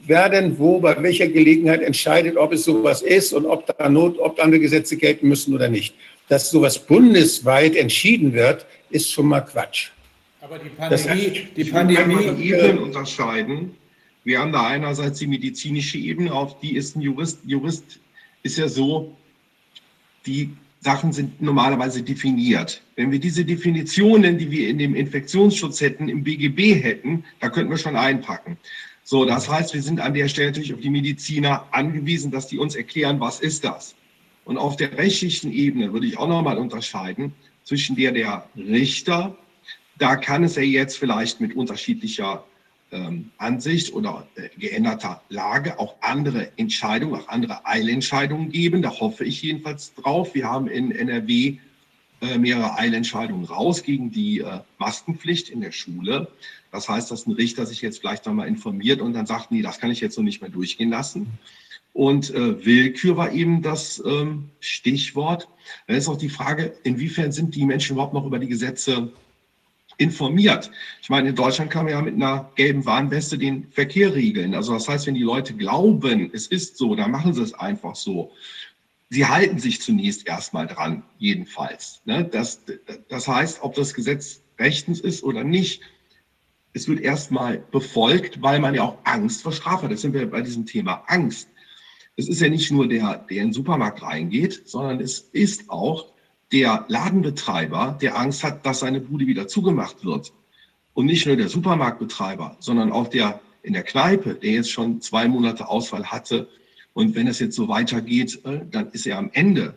wer denn wo, bei welcher Gelegenheit entscheidet, ob es sowas ist und ob da Not, ob andere Gesetze gelten müssen oder nicht. Dass sowas bundesweit entschieden wird, ist schon mal Quatsch. Aber die Pandemie, das, die Pandemie Ebenen unterscheiden. Wir haben da einerseits die medizinische Ebene, auf die ist ein Jurist. Jurist ist ja so, die Sachen sind normalerweise definiert. Wenn wir diese Definitionen, die wir in dem Infektionsschutz hätten, im BGB hätten, da könnten wir schon einpacken. So, das heißt, wir sind an der Stelle natürlich auf die Mediziner angewiesen, dass die uns erklären, was ist das. Und auf der rechtlichen Ebene würde ich auch nochmal unterscheiden zwischen der der Richter, da kann es ja jetzt vielleicht mit unterschiedlicher ähm, Ansicht oder äh, geänderter Lage auch andere Entscheidungen, auch andere Eilentscheidungen geben. Da hoffe ich jedenfalls drauf. Wir haben in NRW äh, mehrere Eilentscheidungen raus gegen die äh, Maskenpflicht in der Schule. Das heißt, dass ein Richter sich jetzt vielleicht nochmal informiert und dann sagt, nee, das kann ich jetzt so nicht mehr durchgehen lassen. Und äh, Willkür war eben das ähm, Stichwort. Dann ist auch die Frage, inwiefern sind die Menschen überhaupt noch über die Gesetze informiert? Ich meine, in Deutschland kann man ja mit einer gelben Warnweste den Verkehr regeln. Also das heißt, wenn die Leute glauben, es ist so, dann machen sie es einfach so. Sie halten sich zunächst erstmal dran, jedenfalls. Ne? Das, das heißt, ob das Gesetz rechtens ist oder nicht, es wird erstmal befolgt, weil man ja auch Angst vor Strafe hat. Das sind wir bei diesem Thema Angst. Es ist ja nicht nur der, der in den Supermarkt reingeht, sondern es ist auch der Ladenbetreiber, der Angst hat, dass seine Bude wieder zugemacht wird. Und nicht nur der Supermarktbetreiber, sondern auch der in der Kneipe, der jetzt schon zwei Monate Ausfall hatte. Und wenn es jetzt so weitergeht, äh, dann ist er am Ende.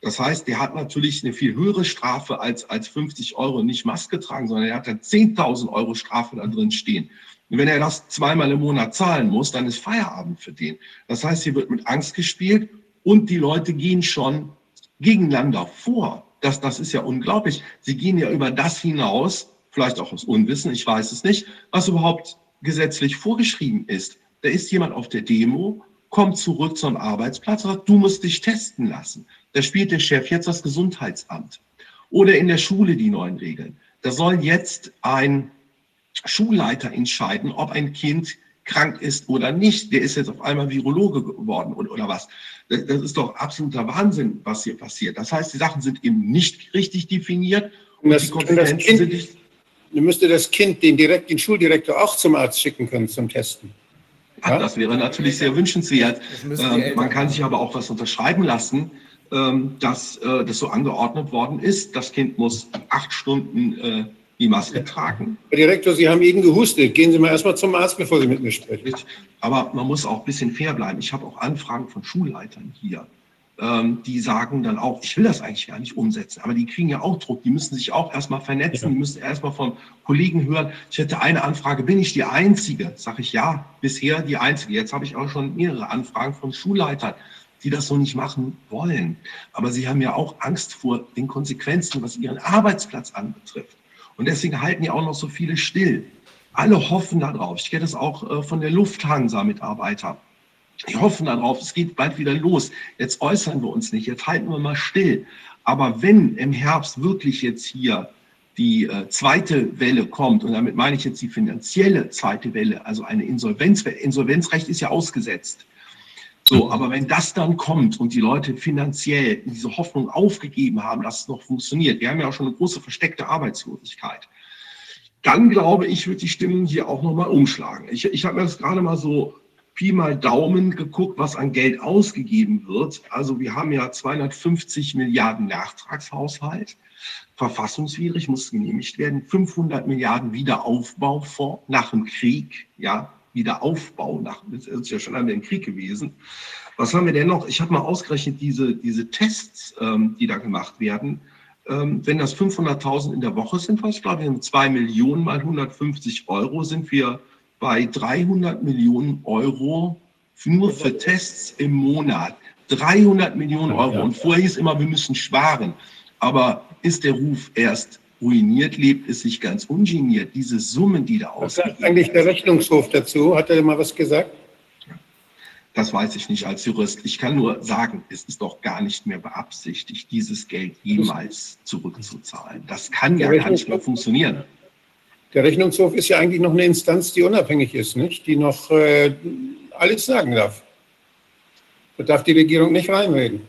Das heißt, der hat natürlich eine viel höhere Strafe als, als 50 Euro nicht Maske tragen, sondern er hat dann 10.000 Euro Strafe da drin stehen. Und wenn er das zweimal im Monat zahlen muss, dann ist Feierabend für den. Das heißt, hier wird mit Angst gespielt und die Leute gehen schon gegeneinander vor. Das, das ist ja unglaublich. Sie gehen ja über das hinaus, vielleicht auch aus Unwissen, ich weiß es nicht, was überhaupt gesetzlich vorgeschrieben ist. Da ist jemand auf der Demo, kommt zurück zum Arbeitsplatz und sagt, du musst dich testen lassen. Da spielt der Chef jetzt das Gesundheitsamt. Oder in der Schule die neuen Regeln. Da soll jetzt ein Schulleiter entscheiden, ob ein Kind krank ist oder nicht. Der ist jetzt auf einmal Virologe geworden oder, oder was. Das, das ist doch absoluter Wahnsinn, was hier passiert. Das heißt, die Sachen sind eben nicht richtig definiert und, das, die Konsequenzen kind, sind nicht. Du müsste das Kind den, direkt, den Schuldirektor auch zum Arzt schicken können zum Testen. Ja? Das wäre natürlich sehr wünschenswert. Ähm, man kann sich aber auch was unterschreiben lassen, dass äh, das so angeordnet worden ist. Das Kind muss acht Stunden äh, die Maske tragen. Herr Direktor, Sie haben eben gehustet. Gehen Sie mal erstmal zum Arzt, bevor Sie mit mir sprechen. Aber man muss auch ein bisschen fair bleiben. Ich habe auch Anfragen von Schulleitern hier, ähm, die sagen dann auch, ich will das eigentlich gar nicht umsetzen, aber die kriegen ja auch Druck. Die müssen sich auch erstmal vernetzen, die müssen erstmal von Kollegen hören. Ich hätte eine Anfrage, bin ich die Einzige? Sage ich ja, bisher die Einzige. Jetzt habe ich auch schon mehrere Anfragen von Schulleitern die das so nicht machen wollen. Aber sie haben ja auch Angst vor den Konsequenzen, was ihren Arbeitsplatz anbetrifft. Und deswegen halten ja auch noch so viele still. Alle hoffen darauf. Ich kenne das auch äh, von der Lufthansa-Mitarbeiter. Die hoffen darauf, es geht bald wieder los. Jetzt äußern wir uns nicht, jetzt halten wir mal still. Aber wenn im Herbst wirklich jetzt hier die äh, zweite Welle kommt, und damit meine ich jetzt die finanzielle zweite Welle, also eine Insolvenz, Insolvenzrecht ist ja ausgesetzt, so, aber wenn das dann kommt und die Leute finanziell diese Hoffnung aufgegeben haben, dass es noch funktioniert, wir haben ja auch schon eine große versteckte Arbeitslosigkeit, dann glaube ich, wird die Stimmung hier auch nochmal umschlagen. Ich, ich habe mir das gerade mal so Pi mal Daumen geguckt, was an Geld ausgegeben wird. Also wir haben ja 250 Milliarden Nachtragshaushalt. verfassungswidrig, muss genehmigt werden. 500 Milliarden Wiederaufbaufonds nach dem Krieg, ja, Wiederaufbau, nach, das ist ja schon einmal ein Krieg gewesen. Was haben wir denn noch? Ich habe mal ausgerechnet, diese, diese Tests, ähm, die da gemacht werden, ähm, wenn das 500.000 in der Woche sind, was ich glaube, wir haben 2 Millionen mal 150 Euro, sind wir bei 300 Millionen Euro nur für Tests im Monat. 300 Millionen Euro. Und vorher hieß immer, wir müssen sparen. Aber ist der Ruf erst ruiniert, lebt es sich ganz ungeniert. Diese Summen, die da Was sagt eigentlich der Rechnungshof dazu? Hat er mal was gesagt? Das weiß ich nicht als Jurist. Ich kann nur sagen, es ist doch gar nicht mehr beabsichtigt, dieses Geld jemals zurückzuzahlen. Das kann ja gar nicht mehr funktionieren. Der Rechnungshof ist ja eigentlich noch eine Instanz, die unabhängig ist, nicht? die noch äh, alles sagen darf. Da darf die Regierung nicht reinreden.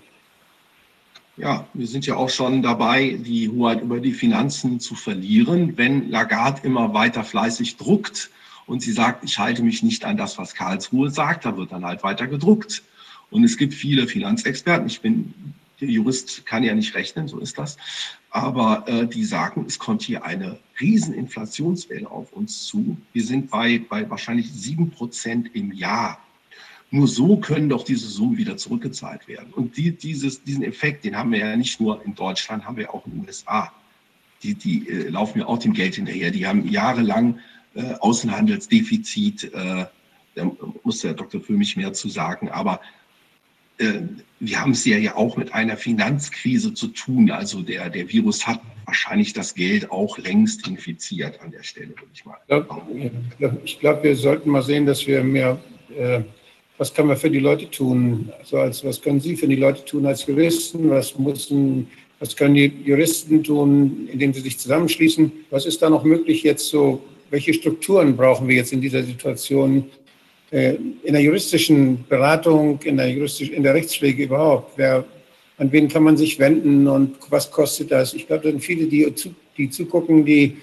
Ja, wir sind ja auch schon dabei, die Hoheit über die Finanzen zu verlieren, wenn Lagarde immer weiter fleißig druckt und sie sagt, ich halte mich nicht an das, was Karlsruhe sagt, da wird dann halt weiter gedruckt. Und es gibt viele Finanzexperten, ich bin der Jurist kann ja nicht rechnen, so ist das. Aber äh, die sagen, es kommt hier eine Rieseninflationswelle auf uns zu. Wir sind bei, bei wahrscheinlich sieben Prozent im Jahr. Nur so können doch diese Summen wieder zurückgezahlt werden. Und die, dieses, diesen Effekt, den haben wir ja nicht nur in Deutschland, haben wir auch in den USA. Die, die äh, laufen ja auch dem Geld hinterher. Die haben jahrelang äh, Außenhandelsdefizit. Äh, da muss der Dr. Füllmich mehr zu sagen. Aber äh, wir haben es ja, ja auch mit einer Finanzkrise zu tun. Also der, der Virus hat wahrscheinlich das Geld auch längst infiziert an der Stelle, würde ich mal. Ich glaube, wir sollten mal sehen, dass wir mehr äh, was kann man für die Leute tun? Also als, was können Sie für die Leute tun als Juristen? Was, müssen, was können die Juristen tun, indem sie sich zusammenschließen? Was ist da noch möglich jetzt so? Welche Strukturen brauchen wir jetzt in dieser Situation? Äh, in der juristischen Beratung, in der, juristisch, in der Rechtspflege überhaupt? Wer, an wen kann man sich wenden und was kostet das? Ich glaube, da sind viele, die, die zugucken, die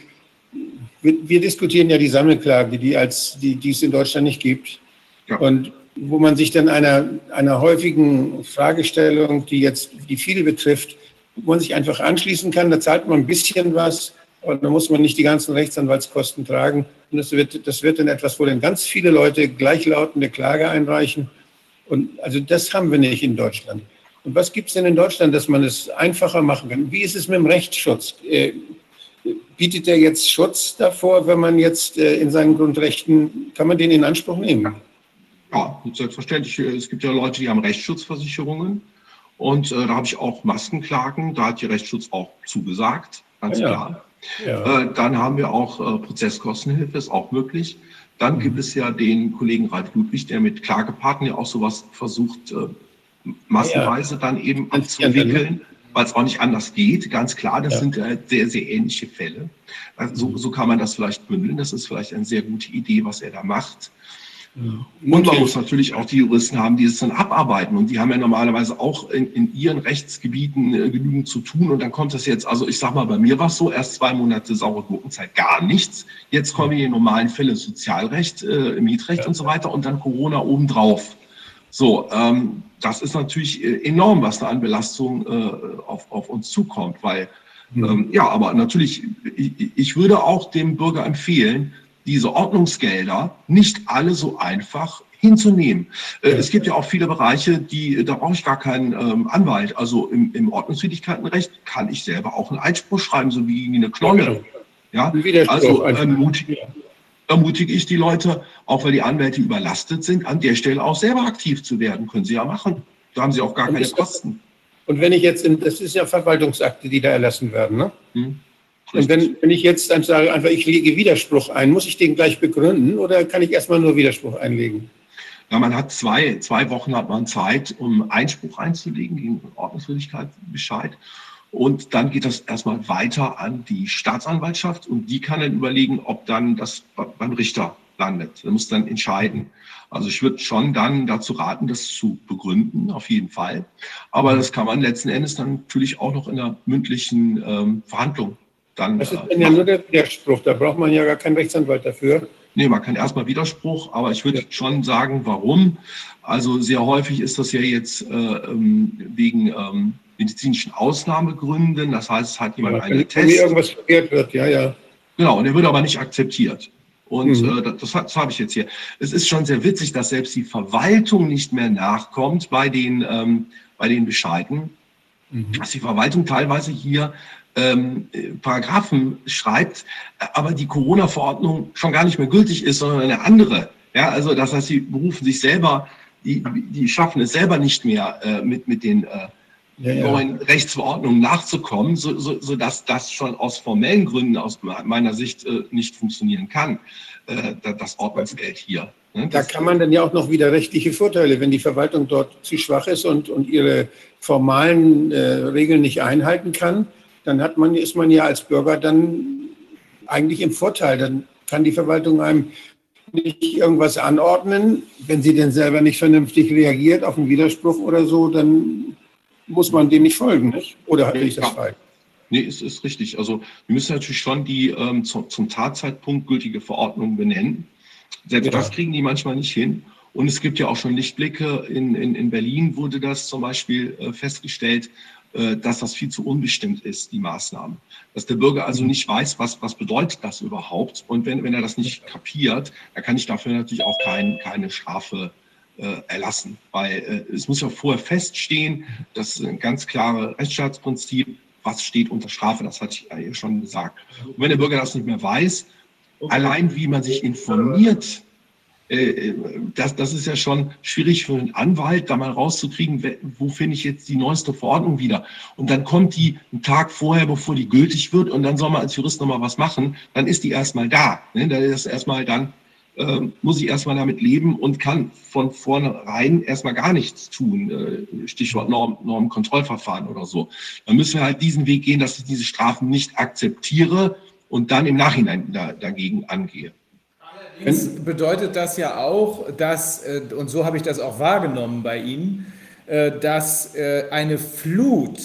wir, wir, diskutieren ja die Sammelklage, die, als, die, die es in Deutschland nicht gibt. Ja. Und wo man sich dann einer, einer häufigen Fragestellung, die jetzt die viele betrifft, wo man sich einfach anschließen kann. Da zahlt man ein bisschen was und da muss man nicht die ganzen Rechtsanwaltskosten tragen. Und das wird, das wird dann etwas, wo dann ganz viele Leute gleichlautende Klage einreichen. Und also das haben wir nicht in Deutschland. Und was gibt es denn in Deutschland, dass man es einfacher machen kann? Wie ist es mit dem Rechtsschutz? Äh, bietet er jetzt Schutz davor, wenn man jetzt äh, in seinen Grundrechten, kann man den in Anspruch nehmen? Ja, selbstverständlich. Es gibt ja Leute, die haben Rechtsschutzversicherungen. Und äh, da habe ich auch Maskenklagen. Da hat die Rechtsschutz auch zugesagt, ganz ja. klar. Ja. Äh, dann haben wir auch äh, Prozesskostenhilfe, ist auch möglich. Dann mhm. gibt es ja den Kollegen Ralf Ludwig, der mit Klagepartnern ja auch sowas versucht, äh, massenweise ja. dann eben abzuwickeln, weil es auch nicht anders geht. Ganz klar, das sind äh, sehr, sehr ähnliche Fälle. Also, so, so kann man das vielleicht bündeln. Das ist vielleicht eine sehr gute Idee, was er da macht. Und man muss natürlich auch die Juristen haben, die es dann abarbeiten. Und die haben ja normalerweise auch in, in ihren Rechtsgebieten äh, genügend zu tun. Und dann kommt das jetzt, also ich sag mal, bei mir war es so, erst zwei Monate saure Gurkenzeit, gar nichts. Jetzt kommen die normalen Fälle Sozialrecht, äh, Mietrecht ja. und so weiter und dann Corona obendrauf. So, ähm, das ist natürlich äh, enorm, was da an Belastung äh, auf, auf uns zukommt, weil, mhm. ähm, ja, aber natürlich, ich, ich würde auch dem Bürger empfehlen, diese Ordnungsgelder nicht alle so einfach hinzunehmen. Äh, es gibt ja auch viele Bereiche, die, da brauche ich gar keinen ähm, Anwalt. Also im, im Ordnungswidrigkeitenrecht kann ich selber auch einen Einspruch schreiben, so wie eine Knolle. Ja, also ermutige, ermutige ich die Leute, auch weil die Anwälte überlastet sind, an der Stelle auch selber aktiv zu werden. Können sie ja machen. Da haben sie auch gar keine Kosten. Und wenn ich jetzt, in, das ist ja Verwaltungsakte, die da erlassen werden, ne? Hm. Und wenn, wenn ich jetzt dann sage, einfach ich lege Widerspruch ein, muss ich den gleich begründen oder kann ich erstmal nur Widerspruch einlegen? Ja, man hat zwei, zwei Wochen hat man Zeit, um Einspruch einzulegen gegen Ordnungswidrigkeitsbescheid. Und dann geht das erstmal weiter an die Staatsanwaltschaft und die kann dann überlegen, ob dann das beim Richter landet. Der muss dann entscheiden. Also ich würde schon dann dazu raten, das zu begründen, auf jeden Fall. Aber das kann man letzten Endes dann natürlich auch noch in der mündlichen ähm, Verhandlung dann. Das ist dann ja nur der Widerspruch, da braucht man ja gar keinen Rechtsanwalt dafür. Nee, man kann erstmal Widerspruch, aber ich würde ja. schon sagen, warum. Also sehr häufig ist das ja jetzt äh, ähm, wegen ähm, medizinischen Ausnahmegründen. Das heißt, es hat jemand Ja, einen wenn Test. irgendwas verkehrt wird, ja, ja. Genau, und der wird aber nicht akzeptiert. Und Mhm. äh, das, das habe ich jetzt hier. Es ist schon sehr witzig, dass selbst die Verwaltung nicht mehr nachkommt bei den, ähm, bei den Bescheiden. Mhm. Dass die Verwaltung teilweise hier ähm, äh, Paragraphen schreibt, aber die Corona-Verordnung schon gar nicht mehr gültig ist, sondern eine andere. Ja, also das heißt, sie berufen sich selber, die, die schaffen es selber nicht mehr äh, mit, mit den äh, ja, ja. neuen Rechtsverordnungen nachzukommen, so, so, so dass das schon aus formellen Gründen aus meiner Sicht äh, nicht funktionieren kann, äh, da- das Ordnungsgeld hier. Ne? Da kann man dann ja auch noch wieder rechtliche Vorteile, wenn die Verwaltung dort zu schwach ist und, und ihre formalen äh, Regeln nicht einhalten kann, dann hat man, ist man ja als Bürger dann eigentlich im Vorteil. Dann kann die Verwaltung einem nicht irgendwas anordnen. Wenn sie denn selber nicht vernünftig reagiert auf einen Widerspruch oder so, dann muss man dem nicht folgen. Nicht? Oder hatte ich das falsch? nee, ist, ist richtig. Also wir müssen natürlich schon die ähm, zum, zum Tatzeitpunkt gültige Verordnung benennen. Selbst Ja. das kriegen die manchmal nicht hin. Und es gibt ja auch schon Lichtblicke. In, in, in Berlin wurde das zum Beispiel äh, festgestellt, dass das viel zu unbestimmt ist, die Maßnahmen. Dass der Bürger also nicht weiß, was, was bedeutet das überhaupt. Und wenn, wenn er das nicht kapiert, dann kann ich dafür natürlich auch kein, keine Strafe äh, erlassen. Weil äh, es muss ja vorher feststehen, das ist ein ganz klares Rechtsstaatsprinzip, was steht unter Strafe, das hatte ich ja schon gesagt. Und wenn der Bürger das nicht mehr weiß, allein wie man sich informiert, äh, das, das ist ja schon schwierig für einen Anwalt, da mal rauszukriegen, wo finde ich jetzt die neueste Verordnung wieder. Und dann kommt die einen Tag vorher, bevor die gültig wird, und dann soll man als Jurist nochmal was machen, dann ist die erstmal da. Ne? Da ist erstmal dann, ähm, muss ich erstmal damit leben und kann von vornherein erstmal gar nichts tun. Äh, Stichwort Norm, Normkontrollverfahren oder so. Dann müssen wir halt diesen Weg gehen, dass ich diese Strafen nicht akzeptiere und dann im Nachhinein da, dagegen angehe. Allerdings bedeutet das ja auch, dass, äh, und so habe ich das auch wahrgenommen bei Ihnen, äh, dass äh, eine Flut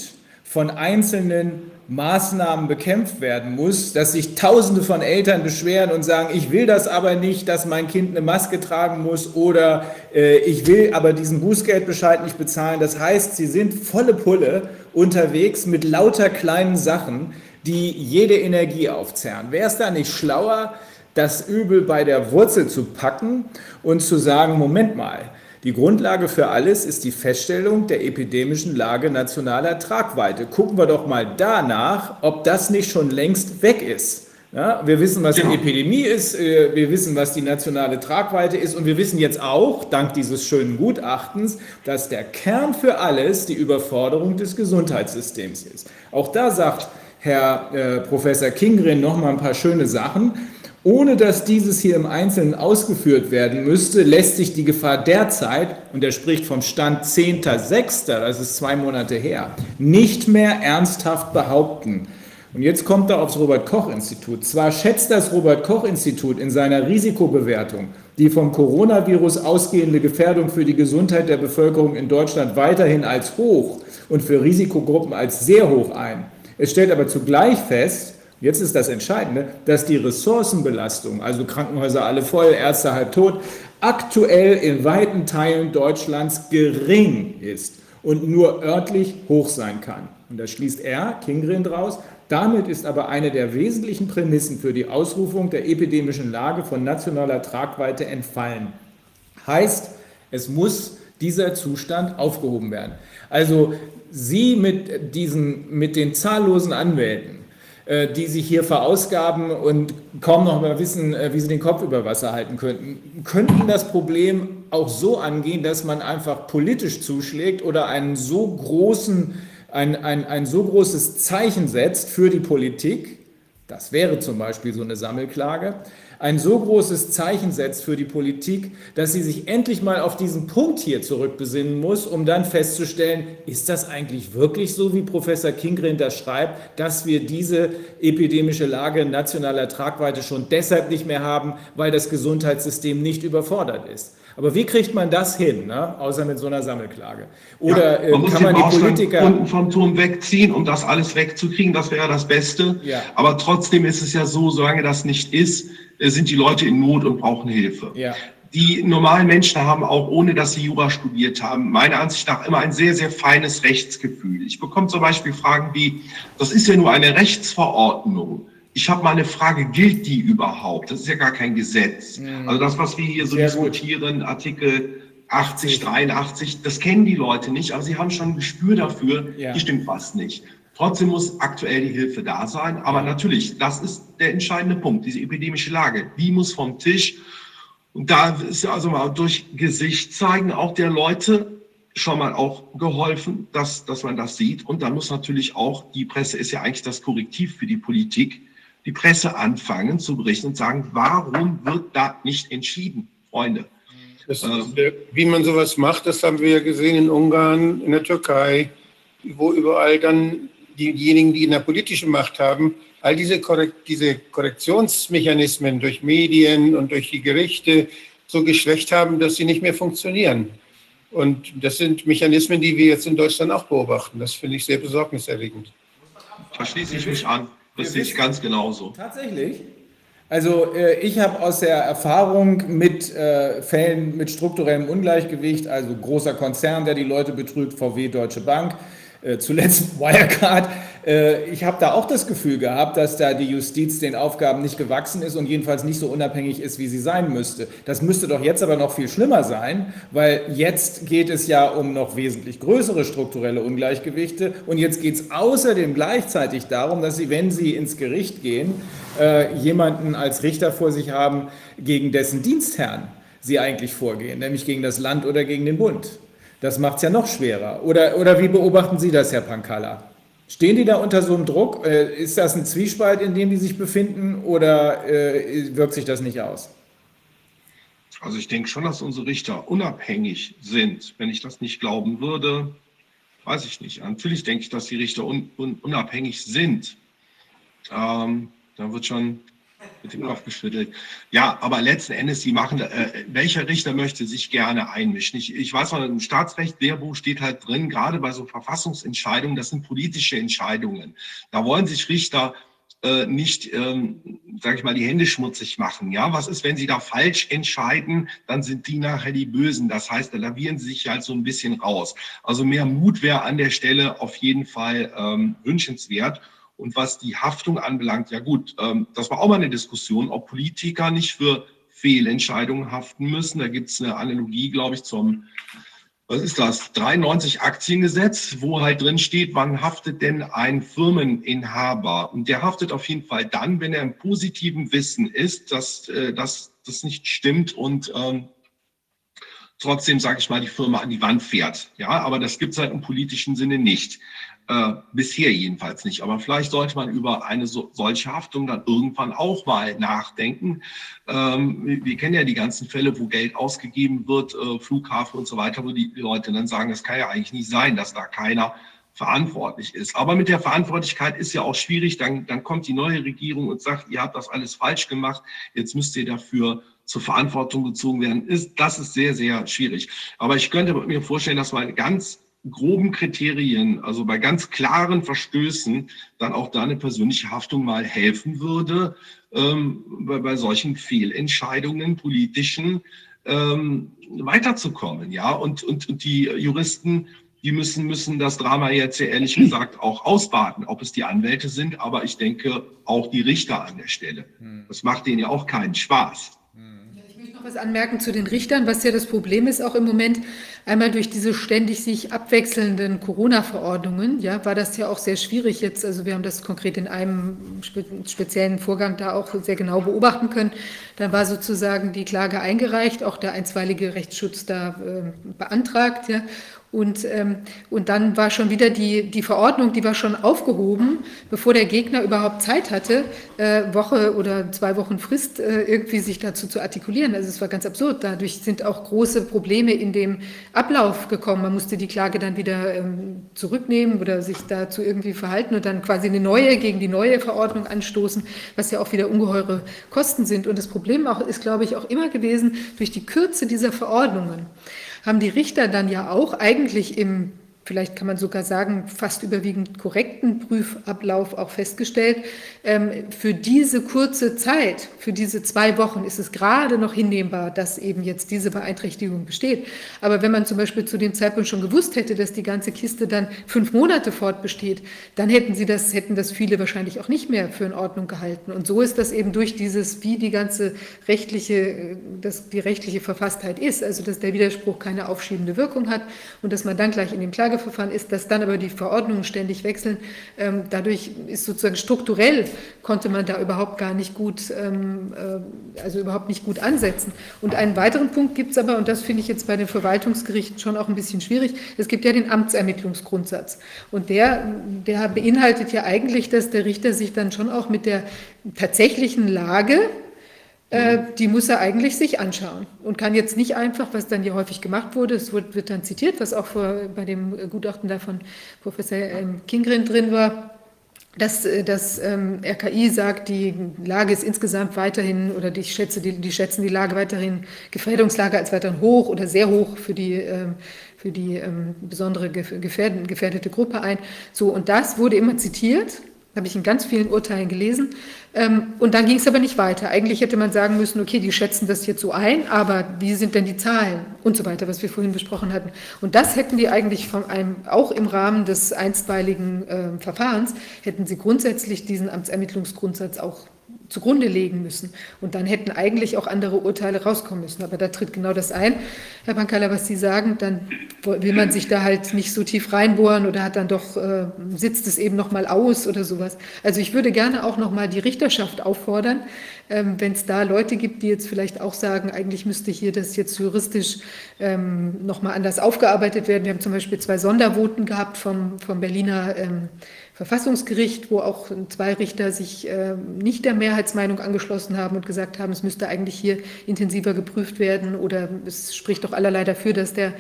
von einzelnen Maßnahmen bekämpft werden muss, dass sich Tausende von Eltern beschweren und sagen, ich will das aber nicht, dass mein Kind eine Maske tragen muss oder äh, ich will aber diesen Bußgeldbescheid nicht bezahlen. Das heißt, sie sind volle Pulle unterwegs mit lauter kleinen Sachen, die jede Energie aufzerren. Wäre es da nicht schlauer, das Übel bei der Wurzel zu packen und zu sagen, Moment mal, die Grundlage für alles ist die Feststellung der epidemischen Lage nationaler Tragweite. Gucken wir doch mal danach, ob das nicht schon längst weg ist. Ja, wir wissen, was Genau. die Epidemie ist, äh, wir wissen, was die nationale Tragweite ist und wir wissen jetzt auch, dank dieses schönen Gutachtens, dass der Kern für alles die Überforderung des Gesundheitssystems ist. Auch da sagt Herr äh, Professor Kingren noch mal ein paar schöne Sachen. Ohne dass dieses hier im Einzelnen ausgeführt werden müsste, lässt sich die Gefahr derzeit, und er spricht vom Stand 10.06., das ist zwei Monate her, nicht mehr ernsthaft behaupten. Und jetzt kommt er aufs Robert-Koch-Institut. Zwar schätzt das Robert-Koch-Institut in seiner Risikobewertung die vom Coronavirus ausgehende Gefährdung für die Gesundheit der Bevölkerung in Deutschland weiterhin als hoch und für Risikogruppen als sehr hoch ein. Es stellt aber zugleich fest, Jetzt ist das Entscheidende, dass die Ressourcenbelastung, also Krankenhäuser alle voll, Ärzte halb tot, aktuell in weiten Teilen Deutschlands gering ist und nur örtlich hoch sein kann. Und da schließt er, Kingren, draus. Damit ist aber eine der wesentlichen Prämissen für die Ausrufung der epidemischen Lage von nationaler Tragweite entfallen. Heißt, es muss dieser Zustand aufgehoben werden. Also Sie mit, diesen, mit den zahllosen Anwälten, die sich hier verausgaben und kaum noch mal wissen, äh, wie sie den Kopf über Wasser halten könnten, könnten das Problem auch so angehen, dass man einfach politisch zuschlägt oder einen so großen, ein, ein, ein so großes Zeichen setzt für die Politik, das wäre zum Beispiel so eine Sammelklage, ein so großes Zeichen setzt für die Politik, dass sie sich endlich mal auf diesen Punkt hier zurückbesinnen muss, um dann festzustellen, ist das eigentlich wirklich so, wie Professor Kingren das schreibt, dass wir diese epidemische Lage nationaler Tragweite schon deshalb nicht mehr haben, weil das Gesundheitssystem nicht überfordert ist. Aber wie kriegt man das hin, ne? außer mit so einer Sammelklage? Oder ja, man äh, muss kann man die Politiker... unten vom Turm wegziehen, um das alles wegzukriegen. Das wäre das Beste. Ja. Aber trotzdem ist es ja so, solange das nicht ist, sind die Leute in Not und brauchen Hilfe. Ja. die normalen Menschen haben auch, ohne dass sie Jura studiert haben, meiner Ansicht nach immer ein sehr, sehr feines Rechtsgefühl. Ich bekomme zum Beispiel Fragen wie, das ist ja nur eine Rechtsverordnung. Ich habe mal eine Frage, gilt die überhaupt? Das ist ja gar kein Gesetz. Mhm. Also das, was wir hier so diskutieren, Artikel 80, 83, das kennen die Leute nicht, aber sie haben schon ein Gespür dafür, ja. hier stimmt was nicht. Trotzdem muss aktuell die Hilfe da sein. Aber natürlich, das ist der entscheidende Punkt, diese epidemische Lage. Die muss vom Tisch. Und da ist also mal durch Gesicht zeigen auch der Leute schon mal auch geholfen, dass, dass man das sieht. Und dann muss natürlich auch, die Presse ist ja eigentlich das Korrektiv für die Politik, die Presse anfangen zu berichten und sagen, warum wird da nicht entschieden, Freunde? Das, äh, wie man sowas macht, das haben wir ja gesehen in Ungarn, in der Türkei, wo überall dann diejenigen, die in der politischen Macht haben, all diese, Korrekt, diese Korrektionsmechanismen durch Medien und durch die Gerichte so geschwächt haben, dass sie nicht mehr funktionieren. Und das sind Mechanismen, die wir jetzt in Deutschland auch beobachten. Das finde ich sehr besorgniserregend. Da schließe ich mich an. Das sehe ich ganz genauso. Tatsächlich? Also äh, ich habe aus der Erfahrung mit äh, Fällen mit strukturellem Ungleichgewicht, also großer Konzern, der die Leute betrügt, VW, Deutsche Bank, äh, zuletzt (laughs) Wirecard. Äh, ich habe da auch das Gefühl gehabt, dass da die Justiz den Aufgaben nicht gewachsen ist und jedenfalls nicht so unabhängig ist, wie sie sein müsste. Das müsste doch jetzt aber noch viel schlimmer sein, weil jetzt geht es ja um noch wesentlich größere strukturelle Ungleichgewichte und jetzt geht es außerdem gleichzeitig darum, dass sie, wenn sie ins Gericht gehen, äh, jemanden als Richter vor sich haben, gegen dessen Dienstherrn sie eigentlich vorgehen, nämlich gegen das Land oder gegen den Bund. Das macht es ja noch schwerer. Oder, oder wie beobachten Sie das, Herr Pankala? Stehen die da unter so einem Druck? Äh, ist das ein Zwiespalt, in dem die sich befinden oder äh, wirkt sich das nicht aus? Also ich denke schon, dass unsere Richter unabhängig sind. Wenn ich das nicht glauben würde, weiß ich nicht. Natürlich denke ich, dass die Richter un un unabhängig sind. Ähm, da wird schon mit dem Kopf geschüttelt. Ja, aber letzten Endes, die machen, äh, welcher Richter möchte sich gerne einmischen? Ich, ich weiß noch, im Staatsrecht, Lehrbuch steht halt drin, gerade bei so Verfassungsentscheidungen, das sind politische Entscheidungen. Da wollen sich Richter äh, nicht, ähm, sage ich mal, die Hände schmutzig machen. Ja, was ist, wenn sie da falsch entscheiden? Dann sind die nachher die Bösen. Das heißt, da lavieren sie sich halt so ein bisschen raus. Also mehr Mut wäre an der Stelle auf jeden Fall ähm, wünschenswert. Und was die Haftung anbelangt, ja gut, ähm, das war auch mal eine Diskussion, ob Politiker nicht für Fehlentscheidungen haften müssen. Da gibt es eine Analogie, glaube ich, zum, was ist das, 93 Aktiengesetz, wo halt drin steht, wann haftet denn ein Firmeninhaber? Und der haftet auf jeden Fall dann, wenn er im positiven Wissen ist, dass äh, das nicht stimmt und ähm, trotzdem, sage ich mal, die Firma an die Wand fährt. Ja, aber das gibt es halt im politischen Sinne nicht. Äh, bisher jedenfalls nicht. Aber vielleicht sollte man über eine so, solche Haftung dann irgendwann auch mal nachdenken. Ähm, wir, wir, kennen ja die ganzen Fälle, wo Geld ausgegeben wird, äh, Flughafen und so weiter, wo die, Leute dann sagen, das kann ja eigentlich nicht sein, dass da keiner verantwortlich ist. Aber mit der Verantwortlichkeit ist ja auch schwierig. Dann, dann kommt die neue Regierung und sagt, ihr habt das alles falsch gemacht, jetzt müsst ihr dafür zur Verantwortung gezogen werden. Ist, das ist sehr, sehr schwierig. Aber ich könnte mir vorstellen, dass man ganz groben Kriterien, also bei ganz klaren Verstößen, dann auch da eine persönliche Haftung mal helfen würde, ähm, bei, bei solchen Fehlentscheidungen politischen ähm, weiterzukommen. Ja, und, und, und die Juristen, die müssen, müssen das Drama jetzt ja ehrlich gesagt auch ausbaden, ob es die Anwälte sind, aber ich denke auch die Richter an der Stelle. Hm. Das macht denen ja auch keinen Spaß noch was anmerken zu den Richtern, was ja das Problem ist, auch im Moment. Einmal durch diese ständig sich abwechselnden Corona-Verordnungen, ja, war das ja auch sehr schwierig jetzt. Also wir haben das konkret in einem speziellen Vorgang da auch sehr genau beobachten können. Dann war sozusagen die Klage eingereicht, auch der einstweilige Rechtsschutz da äh, beantragt, ja. Und, ähm, und dann war schon wieder die, die Verordnung, die war schon aufgehoben, bevor der Gegner überhaupt Zeit hatte, äh, Woche oder zwei Wochen Frist äh, irgendwie sich dazu zu artikulieren. Also es war ganz absurd. Dadurch sind auch große Probleme in dem Ablauf gekommen. Man musste die Klage dann wieder ähm, zurücknehmen oder sich dazu irgendwie verhalten und dann quasi eine neue gegen die neue Verordnung anstoßen, was ja auch wieder ungeheure Kosten sind. Und das Problem auch, ist, glaube ich, auch immer gewesen durch die Kürze dieser Verordnungen haben die Richter dann ja auch eigentlich im vielleicht kann man sogar sagen, fast überwiegend korrekten Prüfablauf auch festgestellt. Ähm, für diese kurze Zeit, für diese zwei Wochen ist es gerade noch hinnehmbar, dass eben jetzt diese Beeinträchtigung besteht. Aber wenn man zum Beispiel zu dem Zeitpunkt schon gewusst hätte, dass die ganze Kiste dann fünf Monate fortbesteht, dann hätten sie das, hätten das viele wahrscheinlich auch nicht mehr für in Ordnung gehalten. Und so ist das eben durch dieses, wie die ganze rechtliche, dass die rechtliche Verfasstheit ist, also dass der Widerspruch keine aufschiebende Wirkung hat und dass man dann gleich in dem Klage Klageverfahren ist, dass dann aber die Verordnungen ständig wechseln. Ähm, dadurch ist sozusagen strukturell konnte man da überhaupt gar nicht gut, ähm, äh, also überhaupt nicht gut ansetzen. Und einen weiteren Punkt gibt es aber, und das finde ich jetzt bei den Verwaltungsgerichten schon auch ein bisschen schwierig, es gibt ja den Amtsermittlungsgrundsatz. Und der, der beinhaltet ja eigentlich, dass der Richter sich dann schon auch mit der tatsächlichen Lage äh, die muss er eigentlich sich anschauen und kann jetzt nicht einfach, was dann hier häufig gemacht wurde, es wird, wird dann zitiert, was auch vor, bei dem Gutachten da von Professor ähm, Kingren drin war, dass äh, das ähm, RKI sagt, die Lage ist insgesamt weiterhin, oder die, schätze, die, die schätzen die Lage weiterhin, Gefährdungslage als weiterhin hoch oder sehr hoch für die, ähm, für die ähm, besondere gefährdete Gruppe ein. So, und das wurde immer zitiert habe ich in ganz vielen Urteilen gelesen. Ähm, und dann ging es aber nicht weiter. Eigentlich hätte man sagen müssen, okay, die schätzen das jetzt so ein, aber wie sind denn die Zahlen und so weiter, was wir vorhin besprochen hatten. Und das hätten die eigentlich von einem, auch im Rahmen des einstweiligen äh, Verfahrens, hätten sie grundsätzlich diesen Amtsermittlungsgrundsatz auch zugrunde legen müssen. Und dann hätten eigentlich auch andere Urteile rauskommen müssen. Aber da tritt genau das ein, Herr Bankala, was Sie sagen, dann will man sich da halt nicht so tief reinbohren oder hat dann doch, äh, sitzt es eben nochmal aus oder sowas. Also ich würde gerne auch nochmal die Richterschaft auffordern, ähm, wenn es da Leute gibt, die jetzt vielleicht auch sagen, eigentlich müsste hier das jetzt juristisch ähm, nochmal anders aufgearbeitet werden. Wir haben zum Beispiel zwei Sondervoten gehabt vom, vom Berliner ähm, Verfassungsgericht, wo auch zwei Richter sich äh, nicht der Mehrheitsmeinung angeschlossen haben und gesagt haben, es müsste eigentlich hier intensiver geprüft werden oder es spricht doch allerlei dafür, dass der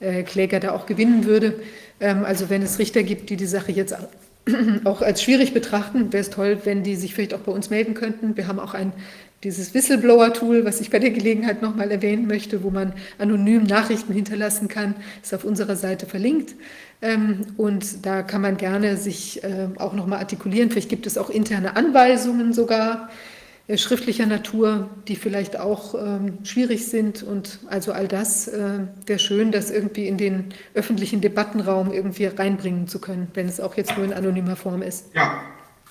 äh, Kläger da auch gewinnen würde. Ähm, also wenn es Richter gibt, die die Sache jetzt (coughs) auch als schwierig betrachten, wäre es toll, wenn die sich vielleicht auch bei uns melden könnten. Wir haben auch ein dieses Whistleblower-Tool, was ich bei der Gelegenheit nochmal erwähnen möchte, wo man anonym Nachrichten hinterlassen kann, ist auf unserer Seite verlinkt. Ähm, und da kann man gerne sich äh, auch nochmal artikulieren. Vielleicht gibt es auch interne Anweisungen sogar äh, schriftlicher Natur, die vielleicht auch ähm, schwierig sind. Und also all das äh, wäre schön, das irgendwie in den öffentlichen Debattenraum irgendwie reinbringen zu können, wenn es auch jetzt nur in anonymer Form ist. Ja,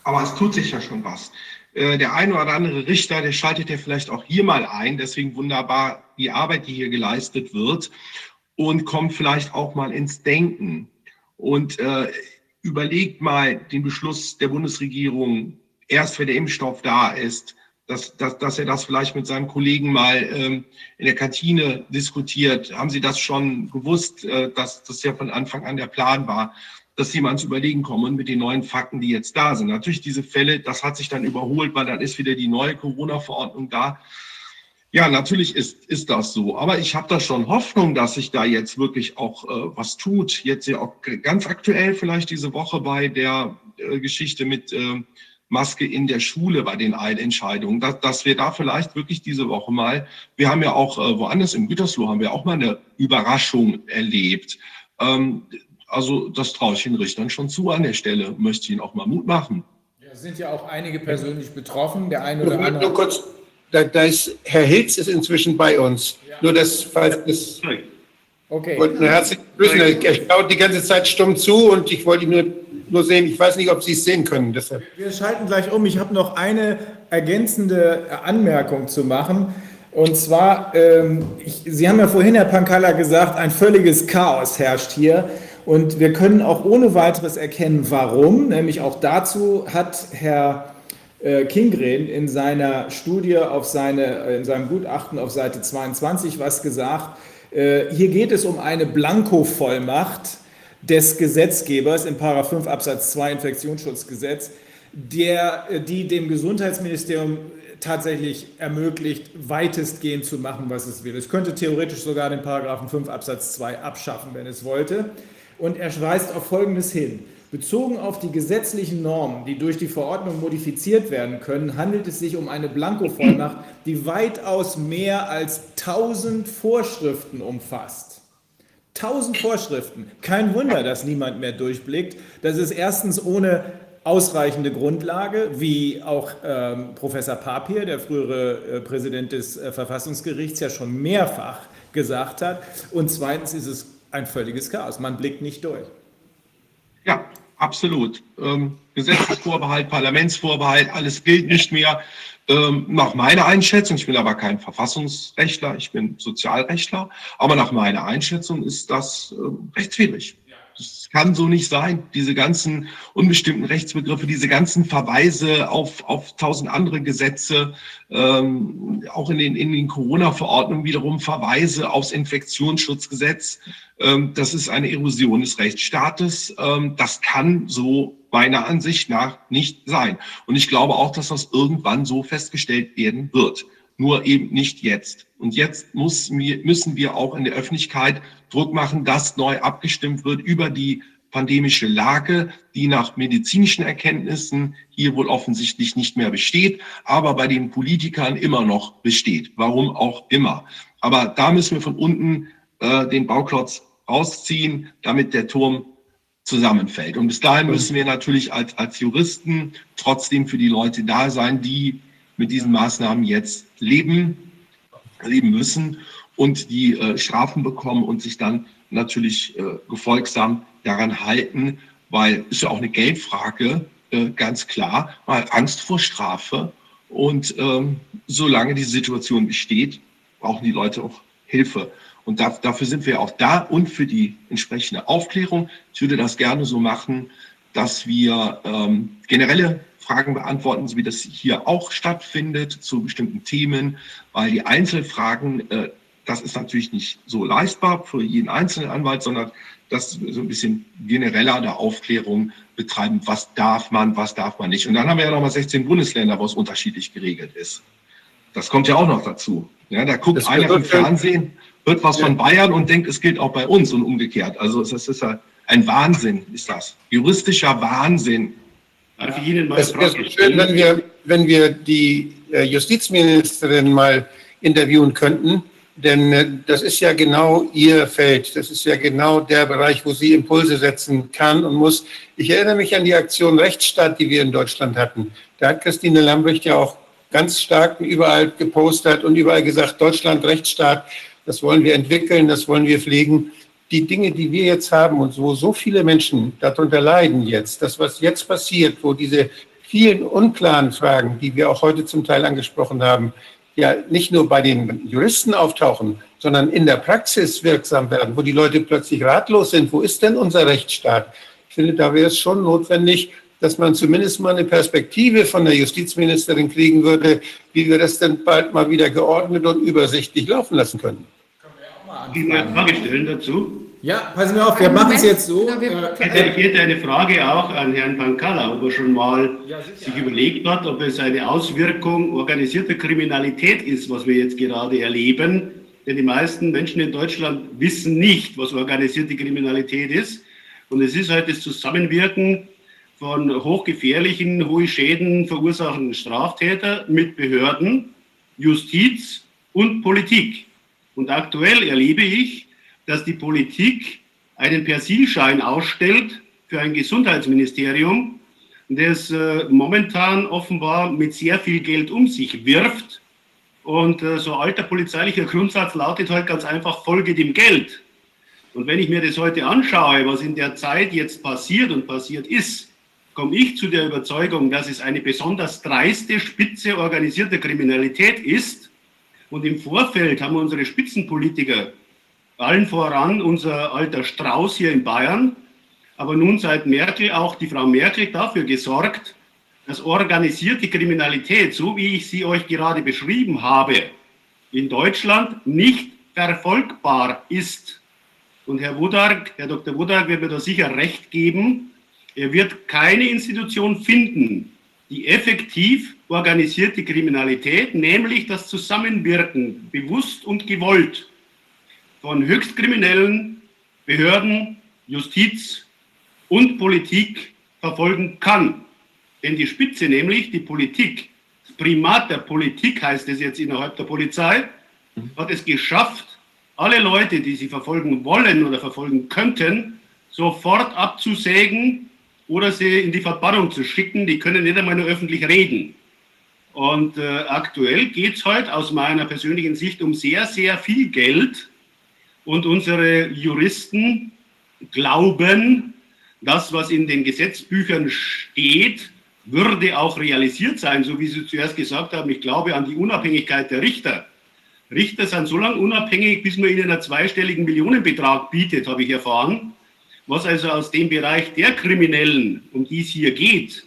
aber es tut sich ja schon was. Der eine oder andere Richter, der schaltet ja vielleicht auch hier mal ein. Deswegen wunderbar die Arbeit, die hier geleistet wird und kommt vielleicht auch mal ins Denken und äh, überlegt mal den Beschluss der Bundesregierung, erst wenn der Impfstoff da ist, dass, dass, dass er das vielleicht mit seinem Kollegen mal ähm, in der Kantine diskutiert. Haben Sie das schon gewusst, äh, dass das ja von Anfang an der Plan war, dass Sie mal ins Überlegen kommen mit den neuen Fakten, die jetzt da sind? Natürlich diese Fälle, das hat sich dann überholt, weil dann ist wieder die neue Corona-Verordnung da. Ja, natürlich ist, ist das so. Aber ich habe da schon Hoffnung, dass sich da jetzt wirklich auch äh, was tut. Jetzt ja auch ganz aktuell vielleicht diese Woche bei der äh, Geschichte mit äh, Maske in der Schule bei den Eilentscheidungen, dass, dass wir da vielleicht wirklich diese Woche mal, wir haben ja auch äh, woanders im Gütersloh haben wir auch mal eine Überraschung erlebt. Ähm, also das traue ich den Richtern schon zu an der Stelle, möchte ich ihnen auch mal Mut machen. Ja, sind ja auch einige persönlich betroffen. Der eine oder andere. Nur kurz, da, da ist, Herr Hilz ist inzwischen bei uns. Ja. Nur das, falls das. Okay. Und nur herzlich grüßen. Er schaut die ganze Zeit stumm zu und ich wollte ihn nur, nur sehen. Ich weiß nicht, ob Sie es sehen können. Deshalb. Wir schalten gleich um. Ich habe noch eine ergänzende Anmerkung zu machen. Und zwar, ähm, ich, Sie haben ja vorhin, Herr Pankala, gesagt, ein völliges Chaos herrscht hier. Und wir können auch ohne weiteres erkennen, warum. Nämlich auch dazu hat Herr Kingren in seiner Studie auf seine, äh, in seinem Gutachten auf Seite 22 was gesagt. Äh, hier geht es um eine Blankovollmacht des Gesetzgebers im 5 Absatz 2 Infektionsschutzgesetz, der, die dem Gesundheitsministerium tatsächlich ermöglicht, weitestgehend zu machen, was es will. Es könnte theoretisch sogar den Paragraphen 5 Absatz 2 abschaffen, wenn es wollte. Und er weist auf Folgendes hin. Bezogen auf die gesetzlichen Normen, die durch die Verordnung modifiziert werden können, handelt es sich um eine Blankovollmacht, die weitaus mehr als 1000 Vorschriften umfasst. Tausend Vorschriften. Kein Wunder, dass niemand mehr durchblickt. Das ist erstens ohne ausreichende Grundlage, wie auch ähm, Professor Papier, der frühere äh, Präsident des äh, Verfassungsgerichts, ja schon mehrfach gesagt hat. Und zweitens ist es ein völliges Chaos. Man blickt nicht durch. Ja, absolut. Ähm, Gesetzesvorbehalt, Parlamentsvorbehalt, alles gilt nicht mehr. Ähm, nach meiner Einschätzung, ich bin aber kein Verfassungsrechtler, ich bin Sozialrechtler, aber nach meiner Einschätzung ist das äh, rechtswidrig. Das kann so nicht sein. Diese ganzen unbestimmten Rechtsbegriffe, diese ganzen Verweise auf, auf tausend andere Gesetze, ähm, auch in den, in den Corona-Verordnungen wiederum Verweise aufs Infektionsschutzgesetz. Ähm, das ist eine Erosion des Rechtsstaates. Ähm, das kann so meiner Ansicht nach nicht sein. Und ich glaube auch, dass das irgendwann so festgestellt werden wird nur eben nicht jetzt. Und jetzt muss, müssen wir auch in der Öffentlichkeit Druck machen, dass neu abgestimmt wird über die pandemische Lage, die nach medizinischen Erkenntnissen hier wohl offensichtlich nicht mehr besteht, aber bei den Politikern immer noch besteht. Warum auch immer. Aber da müssen wir von unten äh, den Bauklotz rausziehen, damit der Turm zusammenfällt. Und bis dahin müssen wir natürlich als, als Juristen trotzdem für die Leute da sein, die mit diesen Maßnahmen jetzt leben, leben müssen und die äh, Strafen bekommen und sich dann natürlich äh, gefolgsam daran halten, weil ist ja auch eine Geldfrage, äh, ganz klar, mal Angst vor Strafe. Und ähm, solange diese Situation besteht, brauchen die Leute auch Hilfe. Und da, dafür sind wir auch da und für die entsprechende Aufklärung. Ich würde das gerne so machen, dass wir ähm, generelle Fragen beantworten, so wie das hier auch stattfindet zu bestimmten Themen, weil die Einzelfragen, äh, das ist natürlich nicht so leistbar für jeden einzelnen Anwalt, sondern das so ein bisschen genereller der Aufklärung betreiben, was darf man, was darf man nicht. Und dann haben wir ja nochmal 16 Bundesländer, wo es unterschiedlich geregelt ist. Das kommt ja auch noch dazu. Ja, da guckt das einer im Fernsehen, hört was ja. von Bayern und denkt, es gilt auch bei uns und umgekehrt. Also das ist ja ein Wahnsinn, ist das. Juristischer Wahnsinn. Das wäre schön, wenn wir, wenn wir die äh, Justizministerin mal interviewen könnten, denn äh, das ist ja genau ihr Feld. Das ist ja genau der Bereich, wo sie Impulse setzen kann und muss. Ich erinnere mich an die Aktion Rechtsstaat, die wir in Deutschland hatten. Da hat Christine Lambrecht ja auch ganz stark überall gepostet und überall gesagt, Deutschland Rechtsstaat, das wollen wir entwickeln, das wollen wir pflegen die Dinge, die wir jetzt haben und wo so viele Menschen darunter leiden jetzt, das, was jetzt passiert, wo diese vielen unklaren Fragen, die wir auch heute zum Teil angesprochen haben, ja nicht nur bei den Juristen auftauchen, sondern in der Praxis wirksam werden, wo die Leute plötzlich ratlos sind. Wo ist denn unser Rechtsstaat? Ich finde, da wäre es schon notwendig, dass man zumindest mal eine Perspektive von der Justizministerin kriegen würde, wie wir das denn bald mal wieder geordnet und übersichtlich laufen lassen können. Ich mal eine Frage stellen dazu. Ja, passen wir auf, wir machen es jetzt so. Ich hätte eine Frage auch an Herrn Pankala, ob er schon mal ja, sich überlegt hat, ob es eine Auswirkung organisierter Kriminalität ist, was wir jetzt gerade erleben. Denn die meisten Menschen in Deutschland wissen nicht, was organisierte Kriminalität ist. Und es ist halt das Zusammenwirken von hochgefährlichen, hohe Schäden verursachenden Straftätern mit Behörden, Justiz und Politik. Und aktuell erlebe ich, dass die Politik einen Persilschein ausstellt für ein Gesundheitsministerium, das äh, momentan offenbar mit sehr viel Geld um sich wirft. Und äh, so alter polizeilicher Grundsatz lautet halt ganz einfach, folge dem Geld. Und wenn ich mir das heute anschaue, was in der Zeit jetzt passiert und passiert ist, komme ich zu der Überzeugung, dass es eine besonders dreiste Spitze organisierter Kriminalität ist, und im Vorfeld haben unsere Spitzenpolitiker, allen voran unser alter Strauß hier in Bayern, aber nun seit Merkel auch die Frau Merkel dafür gesorgt, dass organisierte Kriminalität, so wie ich sie euch gerade beschrieben habe, in Deutschland nicht verfolgbar ist. Und Herr Wodark, Herr Dr. Wodark wird mir da sicher recht geben, er wird keine Institution finden, die effektiv organisierte Kriminalität, nämlich das Zusammenwirken, bewusst und gewollt, von höchstkriminellen Behörden, Justiz und Politik verfolgen kann. Denn die Spitze, nämlich die Politik, das Primat der Politik heißt es jetzt innerhalb der Polizei, hat es geschafft, alle Leute, die sie verfolgen wollen oder verfolgen könnten, sofort abzusägen oder sie in die Verbannung zu schicken. Die können nicht einmal nur öffentlich reden. Und äh, aktuell geht es heute aus meiner persönlichen Sicht um sehr, sehr viel Geld. Und unsere Juristen glauben, das, was in den Gesetzbüchern steht, würde auch realisiert sein, so wie Sie zuerst gesagt haben. Ich glaube an die Unabhängigkeit der Richter. Richter sind so lange unabhängig, bis man ihnen einen zweistelligen Millionenbetrag bietet, habe ich erfahren. Was also aus dem Bereich der Kriminellen, um die es hier geht,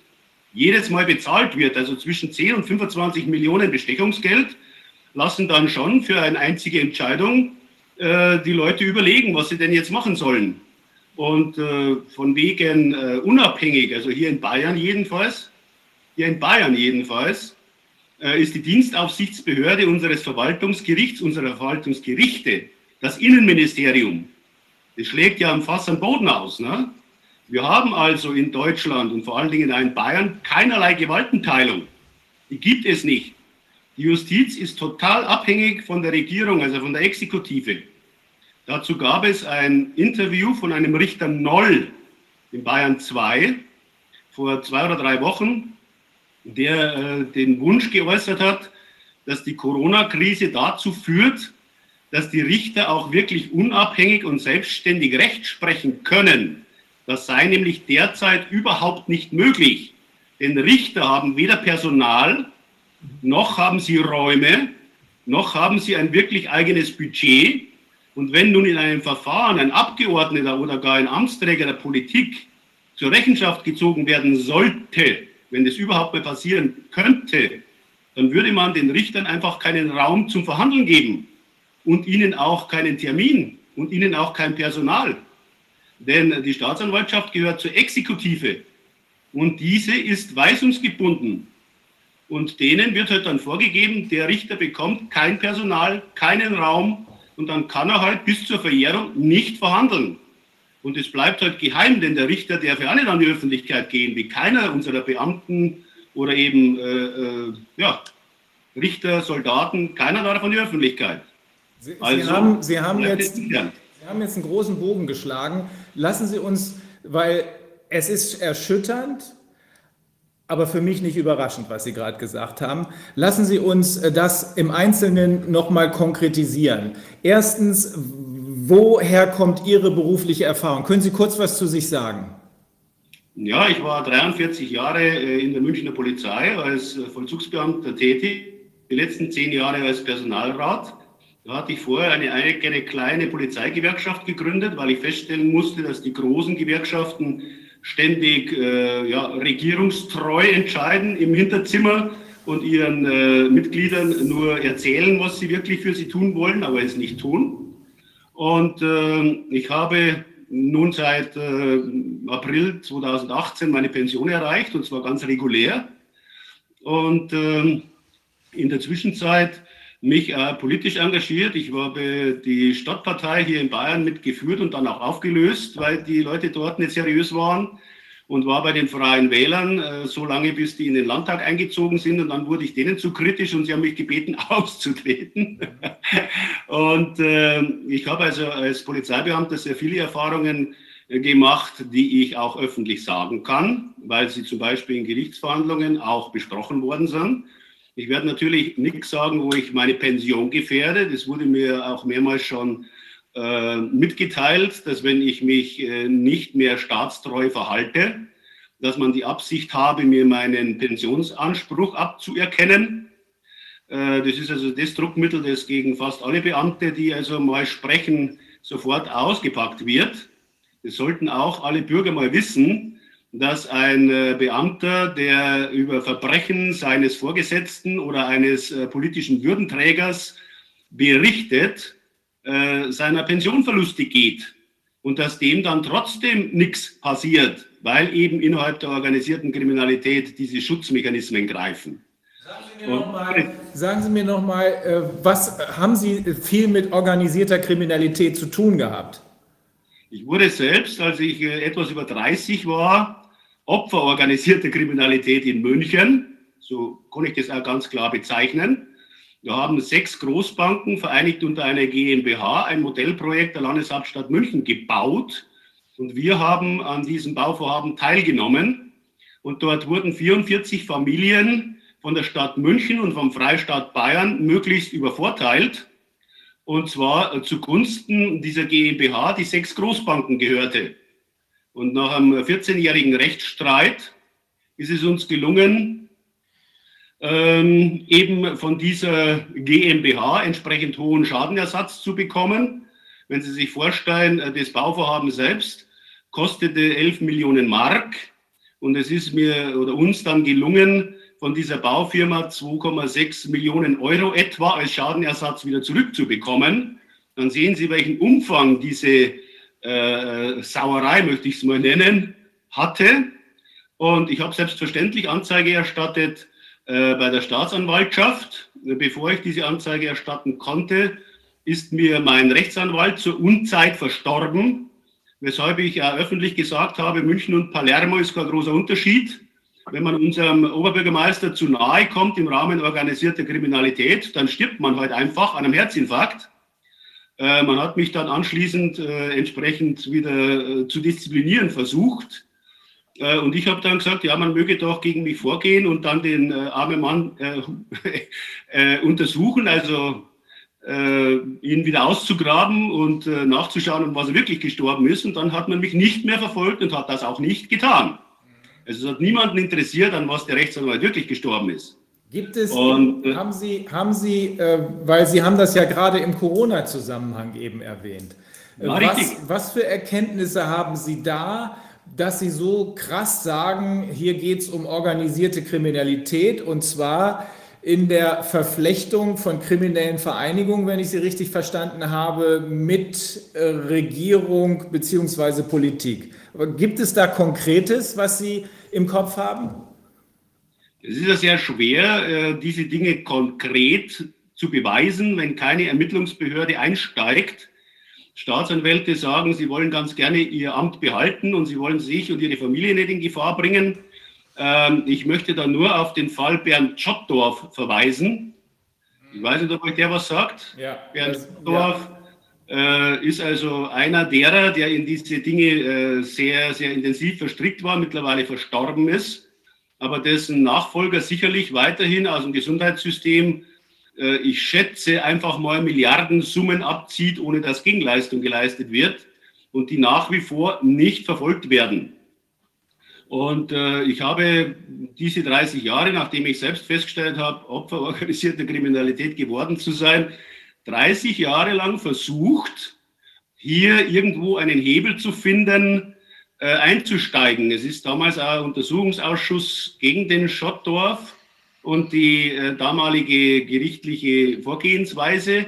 jedes Mal bezahlt wird, also zwischen 10 und 25 Millionen Bestechungsgeld, lassen dann schon für eine einzige Entscheidung äh, die Leute überlegen, was sie denn jetzt machen sollen. Und äh, von wegen äh, unabhängig, also hier in Bayern jedenfalls, hier in Bayern jedenfalls, äh, ist die Dienstaufsichtsbehörde unseres Verwaltungsgerichts, unserer Verwaltungsgerichte, das Innenministerium. Das schlägt ja am Fass am Boden aus. Ne? Wir haben also in Deutschland und vor allen Dingen in Bayern keinerlei Gewaltenteilung. Die gibt es nicht. Die Justiz ist total abhängig von der Regierung, also von der Exekutive. Dazu gab es ein Interview von einem Richter Noll in Bayern 2 vor zwei oder drei Wochen, der äh, den Wunsch geäußert hat, dass die Corona-Krise dazu führt, dass die Richter auch wirklich unabhängig und selbstständig Recht sprechen können. Das sei nämlich derzeit überhaupt nicht möglich. Denn Richter haben weder Personal, noch haben sie Räume, noch haben sie ein wirklich eigenes Budget. Und wenn nun in einem Verfahren ein Abgeordneter oder gar ein Amtsträger der Politik zur Rechenschaft gezogen werden sollte, wenn das überhaupt mal passieren könnte, dann würde man den Richtern einfach keinen Raum zum Verhandeln geben und ihnen auch keinen Termin und ihnen auch kein Personal. Denn die Staatsanwaltschaft gehört zur Exekutive und diese ist weisungsgebunden. Und denen wird halt dann vorgegeben, der Richter bekommt kein Personal, keinen Raum und dann kann er halt bis zur Verjährung nicht verhandeln. Und es bleibt halt geheim, denn der Richter darf ja auch nicht an die Öffentlichkeit gehen, wie keiner unserer Beamten oder eben äh, äh, ja, Richter, Soldaten, keiner darf an die Öffentlichkeit. Sie, also, Sie haben, Sie haben jetzt, Sie haben jetzt einen großen Bogen geschlagen. Lassen Sie uns, weil es ist erschütternd, aber für mich nicht überraschend, was Sie gerade gesagt haben. Lassen Sie uns äh, das im Einzelnen nochmal konkretisieren. Erstens, woher kommt Ihre berufliche Erfahrung? Können Sie kurz was zu sich sagen? Ja, ich war 43 Jahre äh, in der Münchner Polizei als äh, Vollzugsbeamter tätig, die letzten zehn Jahre als Personalrat. Da hatte ich vorher eine, eine kleine Polizeigewerkschaft gegründet, weil ich feststellen musste, dass die großen Gewerkschaften ständig äh, ja, regierungstreu entscheiden im Hinterzimmer und ihren äh, Mitgliedern nur erzählen, was sie wirklich für sie tun wollen, aber es nicht tun. Und äh, ich habe nun seit äh, April 2018 meine Pension erreicht und zwar ganz regulär. Und ähm, in der Zwischenzeit mich äh, politisch engagiert. Ich habe die Stadtpartei hier in Bayern mitgeführt und dann auch aufgelöst, weil die Leute dort nicht seriös waren und war bei den Freien Wählern äh, so lange, bis die in den Landtag eingezogen sind. Und dann wurde ich denen zu kritisch und sie haben mich gebeten, (laughs) auszutreten. und äh, ich habe also als Polizeibeamter sehr viele Erfahrungen gemacht, die ich auch öffentlich sagen kann, weil sie zum Beispiel in Gerichtsverhandlungen auch besprochen worden sind. Ich werde natürlich nichts sagen, wo ich meine Pension gefährde. Das wurde mir auch mehrmals schon äh, mitgeteilt, dass wenn ich mich äh, nicht mehr staatstreu verhalte, dass man die Absicht habe, mir meinen Pensionsanspruch abzuerkennen. Äh, das ist also das Druckmittel, das gegen fast alle Beamte, die also mal sprechen, sofort ausgepackt wird. Das sollten auch alle Bürger mal wissen, dass ein äh, Beamter, der über Verbrechen seines Vorgesetzten oder eines äh, politischen Würdenträgers berichtet, äh, seiner Pension verlustig geht und dass dem dann trotzdem nichts passiert, weil eben innerhalb der organisierten Kriminalität diese Schutzmechanismen greifen. Sagen Sie mir nochmal, noch was haben Sie viel mit organisierter Kriminalität zu tun gehabt? Ich wurde selbst, als ich etwas über 30 war, Opfer organisierter Kriminalität in München, so kann ich das auch ganz klar bezeichnen. Wir haben sechs Großbanken vereinigt unter einer GmbH ein Modellprojekt der Landeshauptstadt München gebaut. Und wir haben an diesem Bauvorhaben teilgenommen. Und dort wurden 44 Familien von der Stadt München und vom Freistaat Bayern möglichst übervorteilt. Und zwar zugunsten dieser GmbH, die sechs Großbanken gehörte. Und nach einem 14-jährigen Rechtsstreit ist es uns gelungen, ähm, eben von dieser GmbH entsprechend hohen Schadenersatz zu bekommen. Wenn Sie sich vorstellen, äh, das Bauvorhaben selbst kostete 11 Millionen Mark und es ist mir oder uns dann gelungen, von dieser Baufirma 2,6 Millionen Euro etwa als Schadenersatz wieder zurückzubekommen. Dann sehen Sie, welchen Umfang diese äh, Sauerei, möchte ich es mal nennen, hatte. Und ich habe selbstverständlich Anzeige erstattet äh, bei der Staatsanwaltschaft. Bevor ich diese Anzeige erstatten konnte, ist mir mein Rechtsanwalt zur Unzeit verstorben, weshalb ich ja öffentlich gesagt habe, München und Palermo ist kein großer Unterschied. Wenn man unserem Oberbürgermeister zu nahe kommt im Rahmen organisierter Kriminalität, dann stirbt man halt einfach an einem Herzinfarkt. Äh, man hat mich dann anschließend äh, entsprechend wieder äh, zu disziplinieren versucht. Äh, und ich habe dann gesagt, ja, man möge doch gegen mich vorgehen und dann den äh, armen Mann äh, (laughs) untersuchen, also ihn wieder auszugraben und nachzuschauen, um was er wirklich gestorben ist. Und dann hat man mich nicht mehr verfolgt und hat das auch nicht getan. Also es hat niemanden interessiert, an was der Rechtsanwalt wirklich gestorben ist. Gibt es, und, äh, haben Sie, haben Sie äh, weil Sie haben das ja gerade im Corona-Zusammenhang eben erwähnt, äh, was, was für Erkenntnisse haben Sie da, dass Sie so krass sagen, hier geht es um organisierte Kriminalität und zwar in der Verflechtung von kriminellen Vereinigungen, wenn ich Sie richtig verstanden habe, mit äh, Regierung bzw. Politik. Gibt es da Konkretes, was Sie im Kopf haben? Es ist ja sehr schwer, äh, diese Dinge konkret zu beweisen, wenn keine Ermittlungsbehörde einsteigt. Staatsanwälte sagen, sie wollen ganz gerne ihr Amt behalten und sie wollen sich und ihre Familie nicht in Gefahr bringen. Ähm, ich möchte da nur auf den Fall Bernd Schottdorf verweisen. Ich weiß nicht, ob euch der was sagt. Ja, Bernd Schottdorf ja. Äh, ist also einer derer, der in diese Dinge äh, sehr, sehr intensiv verstrickt war, mittlerweile verstorben ist aber dessen Nachfolger sicherlich weiterhin aus dem Gesundheitssystem, äh, ich schätze, einfach mal Milliardensummen abzieht, ohne dass Gegenleistung geleistet wird und die nach wie vor nicht verfolgt werden. Und äh, ich habe diese 30 Jahre, nachdem ich selbst festgestellt habe, Opfer organisierter Kriminalität geworden zu sein, 30 Jahre lang versucht, hier irgendwo einen Hebel zu finden, äh, einzusteigen. Es ist damals ein Untersuchungsausschuss gegen den Schottdorf und die äh, damalige gerichtliche Vorgehensweise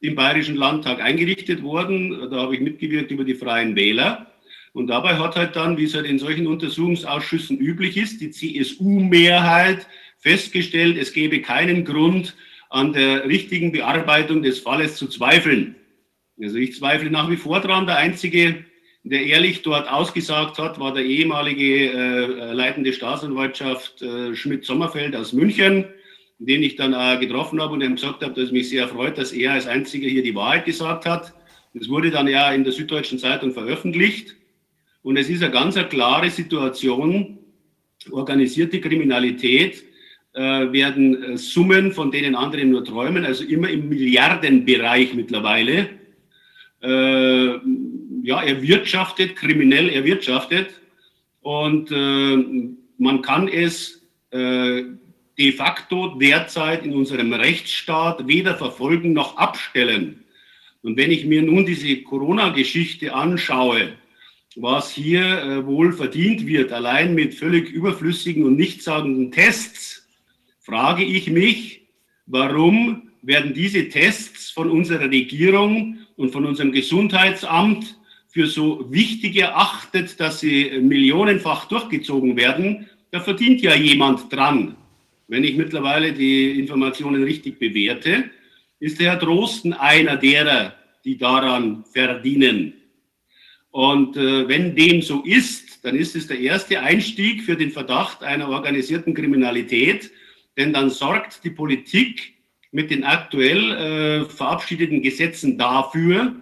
im Bayerischen Landtag eingerichtet worden. Da habe ich mitgewirkt über die Freien Wähler. Und dabei hat halt dann, wie es halt in solchen Untersuchungsausschüssen üblich ist, die CSU-Mehrheit festgestellt, es gebe keinen Grund, an der richtigen Bearbeitung des Falles zu zweifeln. Also ich zweifle nach wie vor daran. Der einzige der ehrlich dort ausgesagt hat, war der ehemalige äh, leitende Staatsanwaltschaft äh, Schmidt-Sommerfeld aus München, den ich dann äh, getroffen habe und ihm gesagt habe, dass es mich sehr freut, dass er als einziger hier die Wahrheit gesagt hat. Das wurde dann ja in der Süddeutschen Zeitung veröffentlicht. Und es ist eine ganz eine klare Situation. Organisierte Kriminalität äh, werden äh, Summen, von denen andere nur träumen, also immer im Milliardenbereich mittlerweile. Ja, erwirtschaftet, kriminell erwirtschaftet. Und äh, man kann es äh, de facto derzeit in unserem Rechtsstaat weder verfolgen noch abstellen. Und wenn ich mir nun diese Corona-Geschichte anschaue, was hier äh, wohl verdient wird, allein mit völlig überflüssigen und nichtssagenden Tests, frage ich mich, warum werden diese Tests von unserer Regierung und von unserem Gesundheitsamt für so wichtig erachtet, dass sie millionenfach durchgezogen werden, da verdient ja jemand dran. Wenn ich mittlerweile die Informationen richtig bewerte, ist der Herr Drosten einer derer, die daran verdienen. Und äh, wenn dem so ist, dann ist es der erste Einstieg für den Verdacht einer organisierten Kriminalität, denn dann sorgt die Politik mit den aktuell äh, verabschiedeten Gesetzen dafür,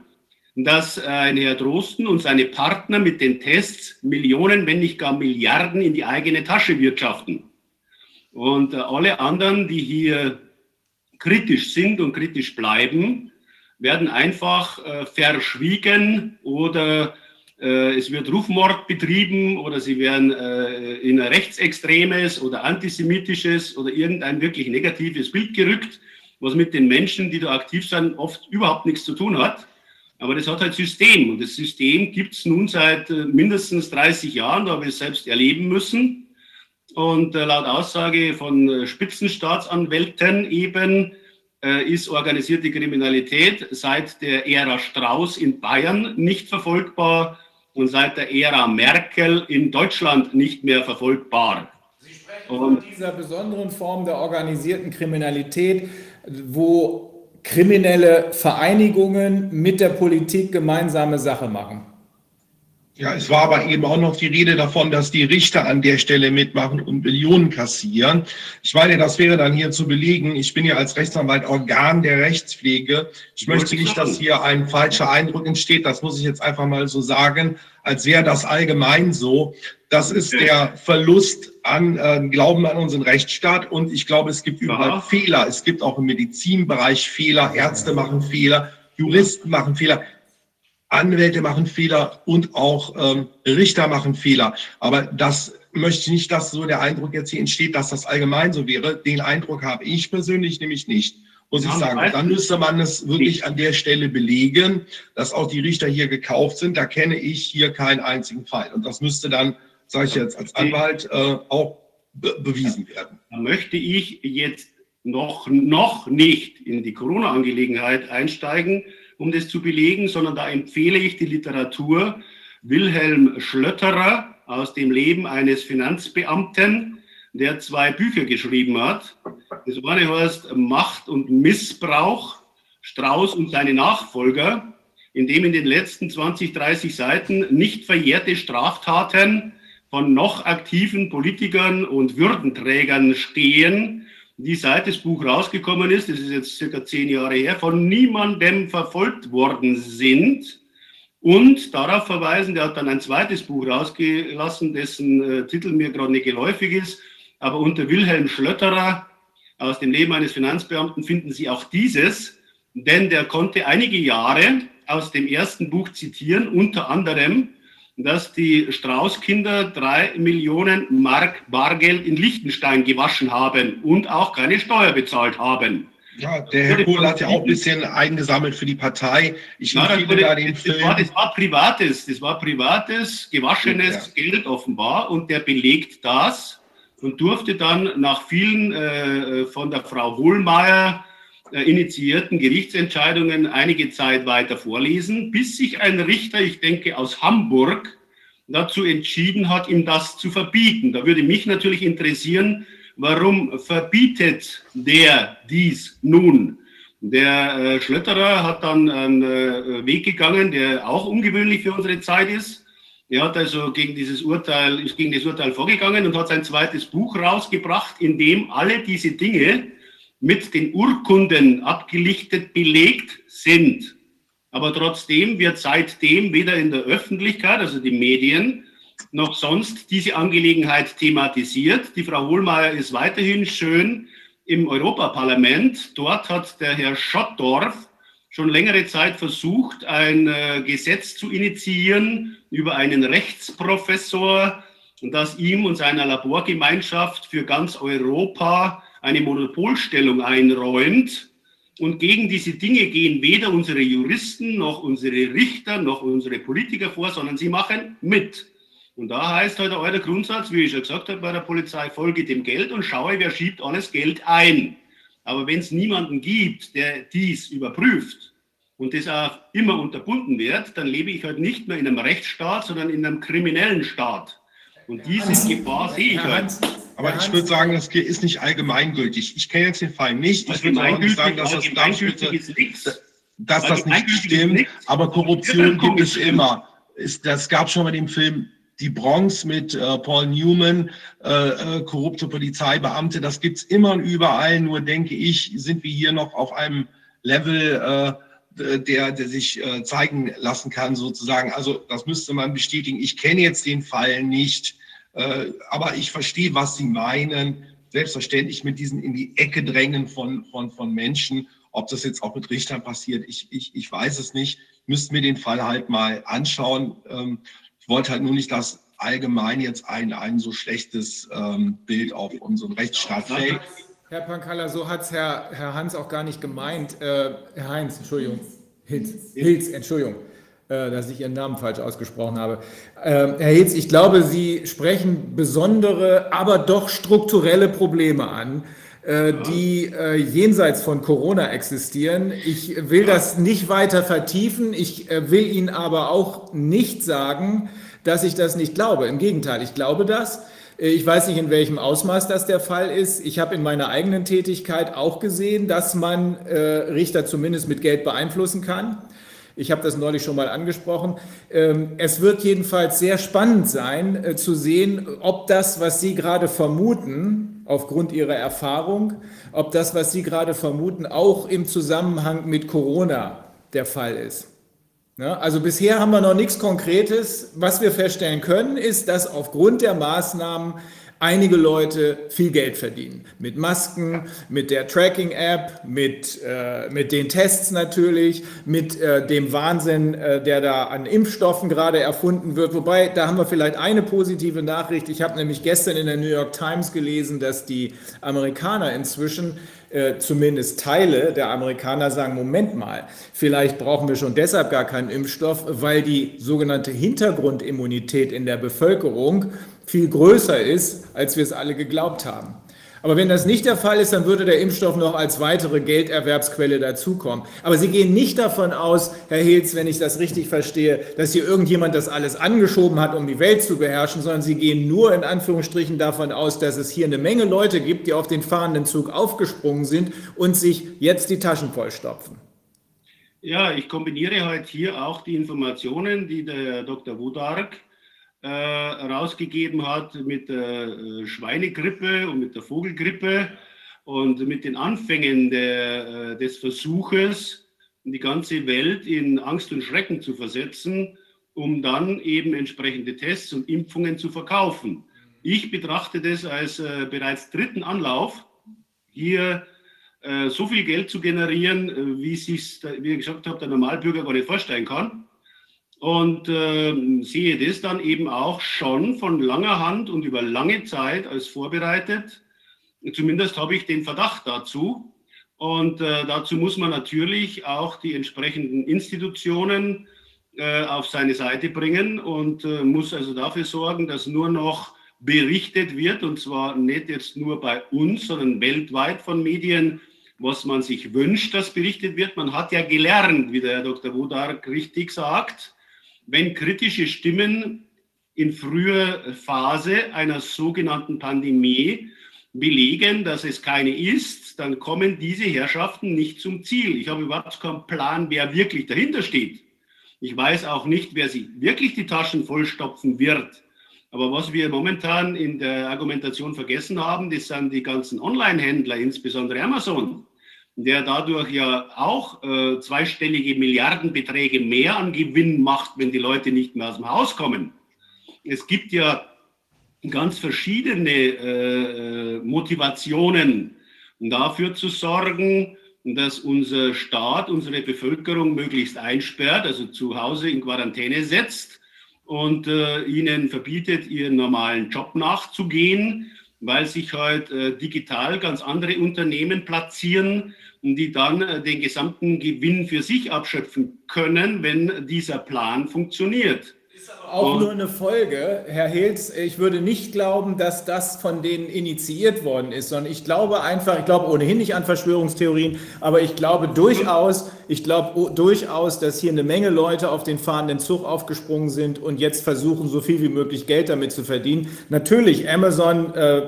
dass äh, ein Herr Drosten und seine Partner mit den Tests Millionen, wenn nicht gar Milliarden in die eigene Tasche wirtschaften. Und äh, alle anderen, die hier kritisch sind und kritisch bleiben, werden einfach äh, verschwiegen oder äh, es wird Rufmord betrieben oder sie werden äh, in ein rechtsextremes oder antisemitisches oder irgendein wirklich negatives Bild gerückt, was mit den Menschen, die da aktiv sind, oft überhaupt nichts zu tun hat. Aber das hat halt System und das System gibt es nun seit äh, mindestens 30 Jahren, da habe ich es selbst erleben müssen. Und äh, laut Aussage von äh, Spitzenstaatsanwälten eben ist organisierte Kriminalität seit der Ära Strauß in Bayern nicht verfolgbar und seit der Ära Merkel in Deutschland nicht mehr verfolgbar. Sie sprechen von dieser besonderen Form der organisierten Kriminalität, wo kriminelle Vereinigungen mit der Politik gemeinsame Sache machen. Ja, es war aber eben auch noch die Rede davon, dass die Richter an der Stelle mitmachen und Millionen kassieren. Ich meine, das wäre dann hier zu belegen. Ich bin ja als Rechtsanwalt Organ der Rechtspflege. Ich möchte nicht, dass hier ein falscher Eindruck entsteht. Das muss ich jetzt einfach mal so sagen, als wäre das allgemein so. Das ist der Verlust an äh, Glauben an unseren Rechtsstaat. Und ich glaube, es gibt überall Aha. Fehler. Es gibt auch im Medizinbereich Fehler. Ärzte machen Fehler. Juristen machen Fehler. Anwälte machen Fehler und auch ähm, Richter machen Fehler. Aber das möchte ich nicht, dass so der Eindruck jetzt hier entsteht, dass das allgemein so wäre. Den Eindruck habe ich persönlich nämlich nicht, muss ich sagen. Dann müsste man es wirklich an der Stelle belegen, dass auch die Richter hier gekauft sind. Da kenne ich hier keinen einzigen Fall. Und das müsste dann, sage ich jetzt als Anwalt, äh, auch be bewiesen werden. Da möchte ich jetzt noch, noch nicht in die Corona-Angelegenheit einsteigen um das zu belegen, sondern da empfehle ich die Literatur Wilhelm Schlötterer aus dem Leben eines Finanzbeamten, der zwei Bücher geschrieben hat. Das eine heißt Macht und Missbrauch, Strauß und seine Nachfolger, in dem in den letzten 20, 30 Seiten nicht verjährte Straftaten von noch aktiven Politikern und Würdenträgern stehen, die seit das Buch rausgekommen ist, das ist jetzt circa zehn Jahre her, von niemandem verfolgt worden sind. Und darauf verweisen, der hat dann ein zweites Buch rausgelassen, dessen äh, Titel mir gerade nicht geläufig ist, aber unter Wilhelm Schlötterer aus dem Leben eines Finanzbeamten finden Sie auch dieses, denn der konnte einige Jahre aus dem ersten Buch zitieren, unter anderem dass die Strauß-Kinder drei Millionen Mark Bargeld in Liechtenstein gewaschen haben und auch keine Steuer bezahlt haben. Ja, der Herr Kohl hat ja auch ein bisschen eingesammelt für die Partei. Ich ja, empfehle da den das Film. War, das war privates, das war privates, gewaschenes ja. Geld offenbar und der belegt das und durfte dann nach vielen äh, von der Frau Hohlmeier äh, initiierten Gerichtsentscheidungen einige Zeit weiter vorlesen, bis sich ein Richter, ich denke aus Hamburg, dazu entschieden hat, ihm das zu verbieten. Da würde mich natürlich interessieren, warum verbietet der dies nun? Der äh, Schlötterer hat dann einen äh, Weg gegangen, der auch ungewöhnlich für unsere Zeit ist. Er hat also gegen dieses Urteil, ist gegen das Urteil vorgegangen und hat sein zweites Buch rausgebracht, in dem alle diese Dinge, mit den Urkunden abgelichtet belegt sind. Aber trotzdem wird seitdem weder in der Öffentlichkeit, also die Medien, noch sonst diese Angelegenheit thematisiert. Die Frau Hohlmeier ist weiterhin schön im Europaparlament. Dort hat der Herr Schottdorf schon längere Zeit versucht, ein äh, Gesetz zu initiieren über einen Rechtsprofessor, das ihm und seiner Laborgemeinschaft für ganz Europa eine Monopolstellung einräumt. Und gegen diese Dinge gehen weder unsere Juristen noch unsere Richter noch unsere Politiker vor, sondern sie machen mit. Und da heißt heute halt euer Grundsatz, wie ich schon gesagt habe bei der Polizei, folge dem Geld und schaue, wer schiebt alles Geld ein. Aber wenn es niemanden gibt, der dies überprüft und das auch immer unterbunden wird, dann lebe ich halt nicht mehr in einem Rechtsstaat, sondern in einem kriminellen Staat. Und diese Gefahr sehe ich halt. Aber ich würde sagen, das ist nicht allgemeingültig. Ich kenne jetzt den Fall nicht. Ich würde auch nicht sagen, dass das darstellt, dass das nicht stimmt. Aber Korruption gibt es immer. Es, das gab schon bei dem Film die Bronx mit äh, Paul Newman, äh, äh, korrupte Polizeibeamte, das gibt's immer und überall. Nur denke ich, sind wir hier noch auf einem Level, äh, der, der sich äh, zeigen lassen kann, sozusagen. Also das müsste man bestätigen. Ich kenne jetzt den Fall nicht, äh, aber ich verstehe, was Sie meinen. Selbstverständlich mit diesen in die Ecke drängen von, von, von Menschen. Ob das jetzt auch mit Richtern passiert, ich, ich, ich weiß es nicht. Müssten wir den Fall halt mal anschauen. Ähm, ich wollte halt nur nicht, dass allgemein jetzt ein, ein so schlechtes ähm, Bild auf unseren Rechtsstaat fällt. Herr Pankalla, so hat es Herr, Herr Hans auch gar nicht gemeint. Äh, Herr Heinz, Entschuldigung. Hilz, Hilz Entschuldigung, äh, dass ich Ihren Namen falsch ausgesprochen habe. Äh, Herr Hilz, ich glaube, Sie sprechen besondere, aber doch strukturelle Probleme an äh, die äh, jenseits von Corona existieren. Ich will das nicht weiter vertiefen. Ich äh, will Ihnen aber auch nicht sagen, dass ich das nicht glaube. Im Gegenteil, ich glaube das. Ich weiß nicht, in welchem Ausmaß das der Fall ist. Ich habe in meiner eigenen Tätigkeit auch gesehen, dass man äh, Richter zumindest mit Geld beeinflussen kann. Ich habe das neulich schon mal angesprochen. Ähm, es wird jedenfalls sehr spannend sein äh, zu sehen, ob das, was Sie gerade vermuten, aufgrund Ihrer Erfahrung, ob das, was Sie gerade vermuten, auch im Zusammenhang mit Corona der Fall ist. Also bisher haben wir noch nichts Konkretes. Was wir feststellen können, ist, dass aufgrund der Maßnahmen einige Leute viel Geld verdienen. Mit Masken, mit der Tracking-App, mit, äh, mit den Tests natürlich, mit äh, dem Wahnsinn, äh, der da an Impfstoffen gerade erfunden wird. Wobei, da haben wir vielleicht eine positive Nachricht. Ich habe nämlich gestern in der New York Times gelesen, dass die Amerikaner inzwischen äh, zumindest Teile der Amerikaner sagen, Moment mal, vielleicht brauchen wir schon deshalb gar keinen Impfstoff, weil die sogenannte Hintergrundimmunität in der Bevölkerung viel größer ist, als wir es alle geglaubt haben. Aber wenn das nicht der Fall ist, dann würde der Impfstoff noch als weitere Gelderwerbsquelle dazukommen. Aber Sie gehen nicht davon aus, Herr Hilz, wenn ich das richtig verstehe, dass hier irgendjemand das alles angeschoben hat, um die Welt zu beherrschen, sondern Sie gehen nur in Anführungsstrichen davon aus, dass es hier eine Menge Leute gibt, die auf den fahrenden Zug aufgesprungen sind und sich jetzt die Taschen vollstopfen. Ja, ich kombiniere heute hier auch die Informationen, die der Dr. Wudark äh, rausgegeben hat mit der äh, Schweinegrippe und mit der Vogelgrippe und mit den Anfängen der, äh, des Versuches, die ganze Welt in Angst und Schrecken zu versetzen, um dann eben entsprechende Tests und Impfungen zu verkaufen. Ich betrachte das als äh, bereits dritten Anlauf, hier äh, so viel Geld zu generieren, äh, wie sich, wie ich gesagt habe, der Normalbürger gar nicht vorstellen kann und äh, sehe das dann eben auch schon von langer Hand und über lange Zeit als vorbereitet. Zumindest habe ich den Verdacht dazu. Und äh, dazu muss man natürlich auch die entsprechenden Institutionen äh, auf seine Seite bringen und äh, muss also dafür sorgen, dass nur noch berichtet wird, und zwar nicht jetzt nur bei uns, sondern weltweit von Medien, was man sich wünscht, dass berichtet wird. Man hat ja gelernt, wie der Herr Dr. Wodark richtig sagt, wenn kritische Stimmen in früher Phase einer sogenannten Pandemie belegen, dass es keine ist, dann kommen diese Herrschaften nicht zum Ziel. Ich habe überhaupt keinen Plan, wer wirklich dahinter steht. Ich weiß auch nicht, wer sich wirklich die Taschen vollstopfen wird. Aber was wir momentan in der Argumentation vergessen haben, das sind die ganzen Online-Händler, insbesondere Amazon der dadurch ja auch äh, zweistellige Milliardenbeträge mehr an Gewinn macht, wenn die Leute nicht mehr aus dem Haus kommen. Es gibt ja ganz verschiedene äh, Motivationen, dafür zu sorgen, dass unser Staat unsere Bevölkerung möglichst einsperrt, also zu Hause in Quarantäne setzt und äh, ihnen verbietet, ihren normalen Job nachzugehen, weil sich halt äh, digital ganz andere Unternehmen platzieren, die dann äh, den gesamten Gewinn für sich abschöpfen können, wenn dieser Plan funktioniert auch nur eine Folge, Herr Hilz. Ich würde nicht glauben, dass das von denen initiiert worden ist, sondern ich glaube einfach, ich glaube ohnehin nicht an Verschwörungstheorien, aber ich glaube durchaus, ich glaube durchaus, dass hier eine Menge Leute auf den fahrenden Zug aufgesprungen sind und jetzt versuchen, so viel wie möglich Geld damit zu verdienen. Natürlich, Amazon äh,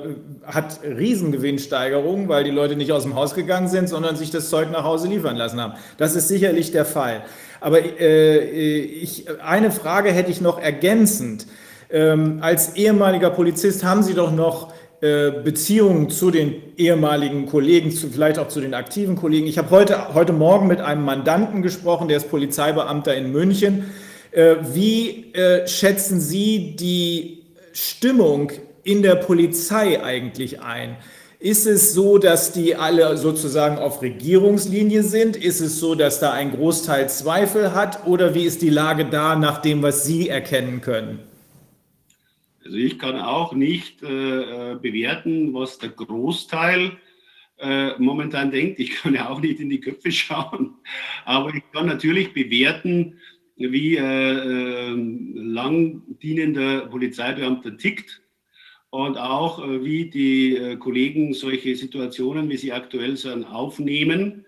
hat Riesengewinnsteigerungen, weil die Leute nicht aus dem Haus gegangen sind, sondern sich das Zeug nach Hause liefern lassen haben. Das ist sicherlich der Fall. Aber äh, ich, eine Frage hätte ich noch ergänzend. Ähm, als ehemaliger Polizist haben Sie doch noch äh, Beziehungen zu den ehemaligen Kollegen, zu, vielleicht auch zu den aktiven Kollegen. Ich habe heute, heute Morgen mit einem Mandanten gesprochen, der ist Polizeibeamter in München. Äh, wie äh, schätzen Sie die Stimmung in der Polizei eigentlich ein? Ist es so, dass die alle sozusagen auf Regierungslinie sind? Ist es so, dass da ein Großteil Zweifel hat? Oder wie ist die Lage da nach dem, was Sie erkennen können? Also ich kann auch nicht äh, bewerten, was der Großteil äh, momentan denkt. Ich kann ja auch nicht in die Köpfe schauen. Aber ich kann natürlich bewerten, wie äh, lang dienender Polizeibeamter tickt und auch äh, wie die äh, Kollegen solche Situationen, wie sie aktuell sind, aufnehmen.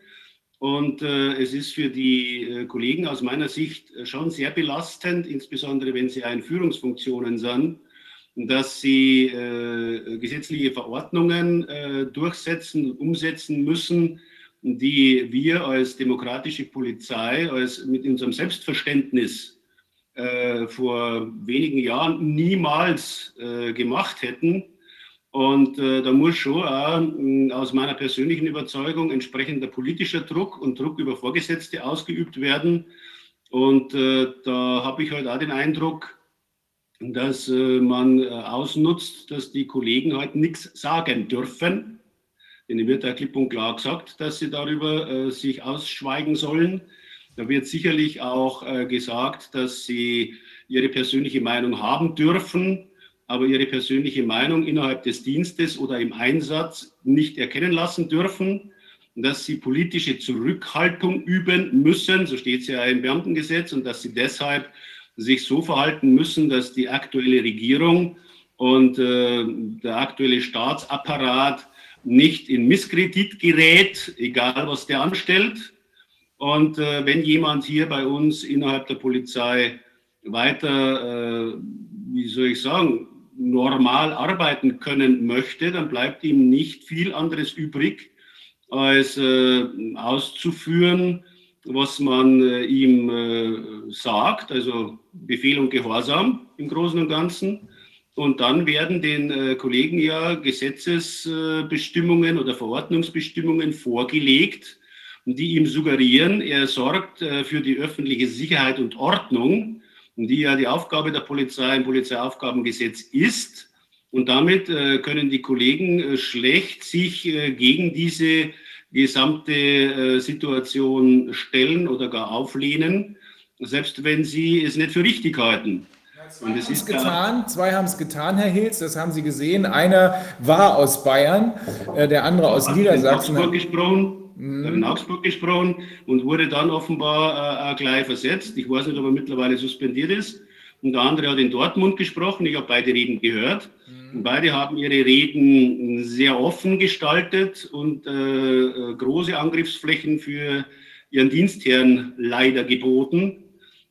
Und äh, es ist für die Kollegen aus meiner Sicht schon sehr belastend, insbesondere wenn sie in Führungsfunktionen sind, dass sie gesetzliche Verordnungen durchsetzen, umsetzen müssen, die wir als demokratische Polizei, als mit unserem Selbstverständnis äh, vor wenigen Jahren niemals äh, gemacht hätten. Und äh, da muss schon auch, äh, aus meiner persönlichen Überzeugung entsprechender politischer Druck und Druck über Vorgesetzte ausgeübt werden. Und äh, da habe ich halt auch den Eindruck, dass äh, man ausnutzt, dass die heute halt nichts sagen dürfen. Denn wird da klipp und klar gesagt, dass sie darüber sich ausschweigen sollen. Da wird sicherlich auch äh, gesagt, dass Sie Ihre persönliche Meinung haben dürfen, aber Ihre persönliche Meinung innerhalb des Dienstes oder im Einsatz nicht erkennen lassen dürfen, dass Sie politische Zurückhaltung üben müssen, so steht es ja im Beamtengesetz, und dass Sie deshalb sich so verhalten müssen, dass die aktuelle Regierung und äh, der aktuelle Staatsapparat nicht in Misskredit gerät, egal was der anstellt. Und äh, wenn jemand hier bei uns innerhalb der Polizei weiter, äh, wie soll ich sagen, normal arbeiten können möchte, dann bleibt ihm nicht viel anderes übrig, als äh, auszuführen, was man äh, ihm äh, sagt, also Befehl und Gehorsam im Großen und Ganzen. Und dann werden den äh, Kollegen ja Gesetzesbestimmungen oder Verordnungsbestimmungen vorgelegt, die ihm suggerieren, er sorgt äh, für die öffentliche Sicherheit und Ordnung, die ja die Aufgabe der Polizei im Polizeiaufgabengesetz ist. Und damit äh, können die Kollegen äh, schlecht sich gegen diese gesamte Situation stellen oder gar auflehnen, selbst wenn sie es nicht für richtig halten. Zwei haben es getan, zwei haben es getan, Herr Hilz, das haben Sie gesehen. Einer war aus Bayern, der andere aus Niedersachsen. gesprochen. Mhm. in Augsburg gesprochen und wurde dann offenbar äh, gleich versetzt. Ich weiß nicht, ob er mittlerweile suspendiert ist. Und der andere hat in Dortmund gesprochen. Ich habe beide Reden gehört. Mhm. beide haben ihre Reden sehr offen gestaltet und äh, äh, große Angriffsflächen für ihren Dienstherrn leider geboten,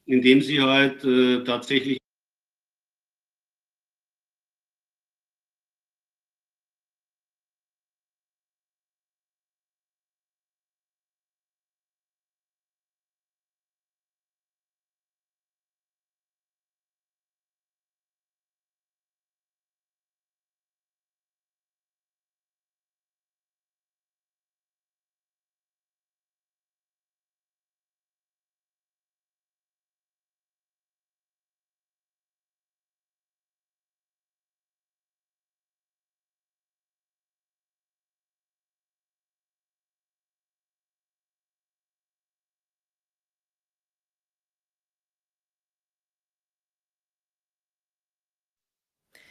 indem sie halt äh, tatsächlich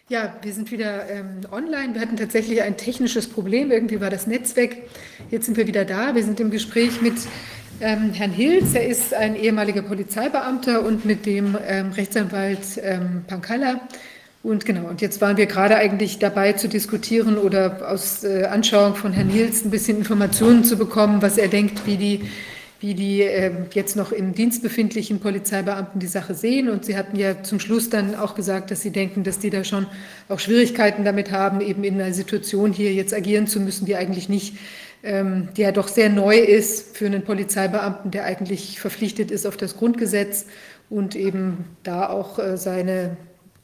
Ja, wir sind wieder ähm, online. Wir hatten tatsächlich ein technisches Problem. Irgendwie war das Netz weg. Jetzt sind wir wieder da. Wir sind im Gespräch mit ähm, Herrn Hilz. Er ist ein ehemaliger Polizeibeamter und mit dem ähm, Rechtsanwalt ähm, Pankalla. Und genau, und jetzt waren wir gerade eigentlich dabei zu diskutieren oder aus äh, Anschauung von Herrn Hilz ein bisschen Informationen zu bekommen, was er denkt, wie die wie die äh, jetzt noch im Dienst befindlichen Polizeibeamten die Sache sehen. Und Sie hatten ja zum Schluss dann auch gesagt, dass Sie denken, dass die da schon auch Schwierigkeiten damit haben, eben in einer Situation hier jetzt agieren zu müssen, die eigentlich nicht, ähm, die ja doch sehr neu ist für einen Polizeibeamten, der eigentlich verpflichtet ist auf das Grundgesetz und eben da auch äh, seine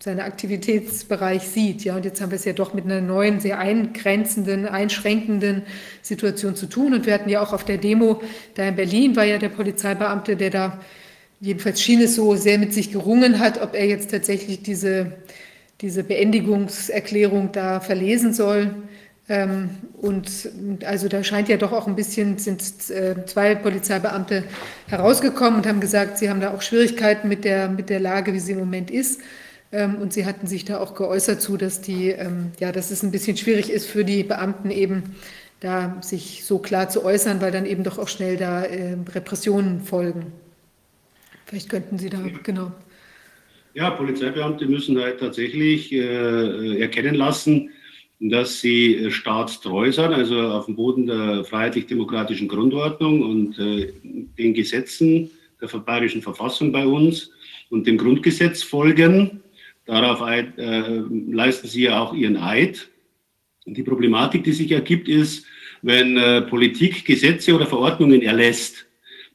seinen Aktivitätsbereich sieht. Ja, und jetzt haben wir es ja doch mit einer neuen, sehr eingrenzenden, einschränkenden Situation zu tun. Und wir hatten ja auch auf der Demo da in Berlin, war ja der Polizeibeamte, der da, jedenfalls schien es so, sehr mit sich gerungen hat, ob er jetzt tatsächlich diese, diese Beendigungserklärung da verlesen soll. Ähm, und also da scheint ja doch auch ein bisschen, sind äh, zwei Polizeibeamte herausgekommen und haben gesagt, sie haben da auch Schwierigkeiten mit der, mit der Lage, wie sie im Moment ist. Ähm, und sie hatten sich da auch geäußert zu, dass die, ähm, ja, dass es ein bisschen schwierig ist für die Beamten eben da sich so klar zu äußern, weil dann eben doch auch schnell da äh, Repressionen folgen. Vielleicht könnten Sie da, genau. Ja, Polizeibeamte müssen halt tatsächlich äh, erkennen lassen, dass sie äh, staatstreu sind, also auf dem Boden der freiheitlich-demokratischen Grundordnung und äh, den Gesetzen der bayerischen Verfassung bei uns und dem Grundgesetz folgen Darauf äh, leisten Sie ja auch Ihren Eid. Die Problematik, die sich ergibt, ist, wenn äh, Politik Gesetze oder Verordnungen erlässt,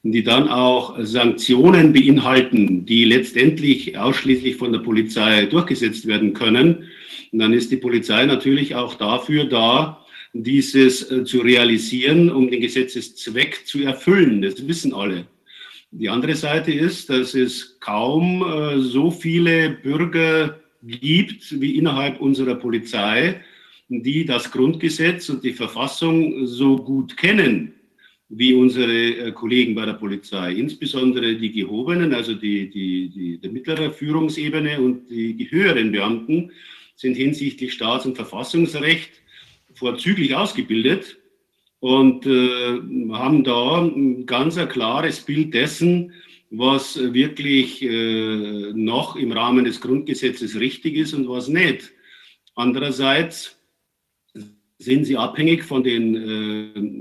die dann auch Sanktionen beinhalten, die letztendlich ausschließlich von der Polizei durchgesetzt werden können, dann ist die Polizei natürlich auch dafür da, dieses äh, zu realisieren, um den Gesetzeszweck zu erfüllen. Das wissen alle. Die andere Seite ist, dass es kaum äh, so viele Bürger gibt wie innerhalb unserer Polizei, die das Grundgesetz und die Verfassung so gut kennen wie unsere äh, Kollegen bei der Polizei, insbesondere die gehobenen, also die, die, die, die mittlere Führungsebene und die, die höheren Beamten sind hinsichtlich Staats- und Verfassungsrecht vorzüglich ausgebildet und äh, haben da ein ganz ein klares Bild dessen, was wirklich äh, noch im Rahmen des Grundgesetzes richtig ist und was nicht. Andererseits sind sie abhängig von den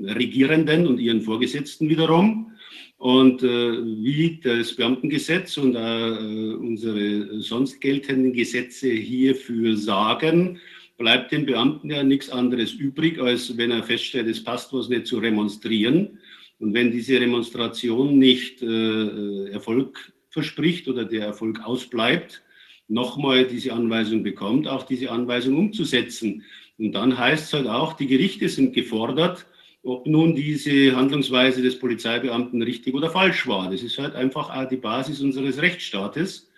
äh, Regierenden und ihren Vorgesetzten wiederum. Und äh, wie das Beamtengesetz und äh, unsere sonst geltenden Gesetze hierfür sagen, bleibt dem Beamten ja nichts anderes übrig, als wenn er feststellt, es passt was nicht zu remonstrieren. Und wenn diese Remonstration nicht äh, Erfolg verspricht oder der Erfolg ausbleibt, nochmal diese Anweisung bekommt, auch diese Anweisung umzusetzen. Und dann heißt es halt auch, die Gerichte sind gefordert, ob nun diese Handlungsweise des Polizeibeamten richtig oder falsch war. Das ist halt einfach auch die Basis unseres Rechtsstaates.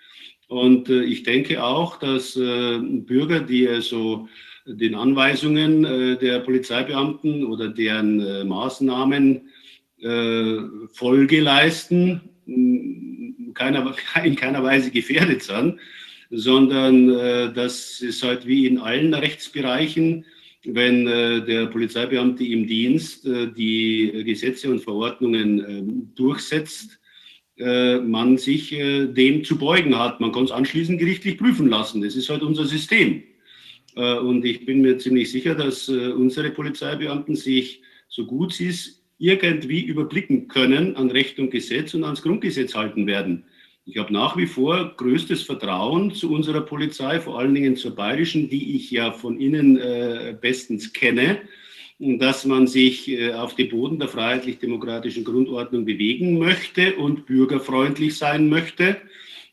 Und äh, ich denke auch, dass äh, Bürger, die also den Anweisungen äh, der Polizeibeamten oder deren Maßnahmen Folge leisten, keiner, (laughs) in keiner Weise gefährdet sind, sondern dass es halt wie in allen Rechtsbereichen, wenn der Polizeibeamte im Dienst die Gesetze und Verordnungen durchsetzt, äh, man sich äh, dem zu beugen hat. Man kann es anschließend gerichtlich prüfen lassen. Das ist halt unser System. Äh, und ich bin mir ziemlich sicher, dass unsere Polizeibeamten sich, so gut sie es irgendwie überblicken können, an Recht und Gesetz und ans Grundgesetz halten werden. Ich habe nach wie vor größtes Vertrauen zu unserer Polizei, vor allen Dingen zur bayerischen, die ich ja von Ihnen äh, bestens kenne dass man sich äh, auf dem Boden der freiheitlich-demokratischen Grundordnung bewegen möchte und bürgerfreundlich sein möchte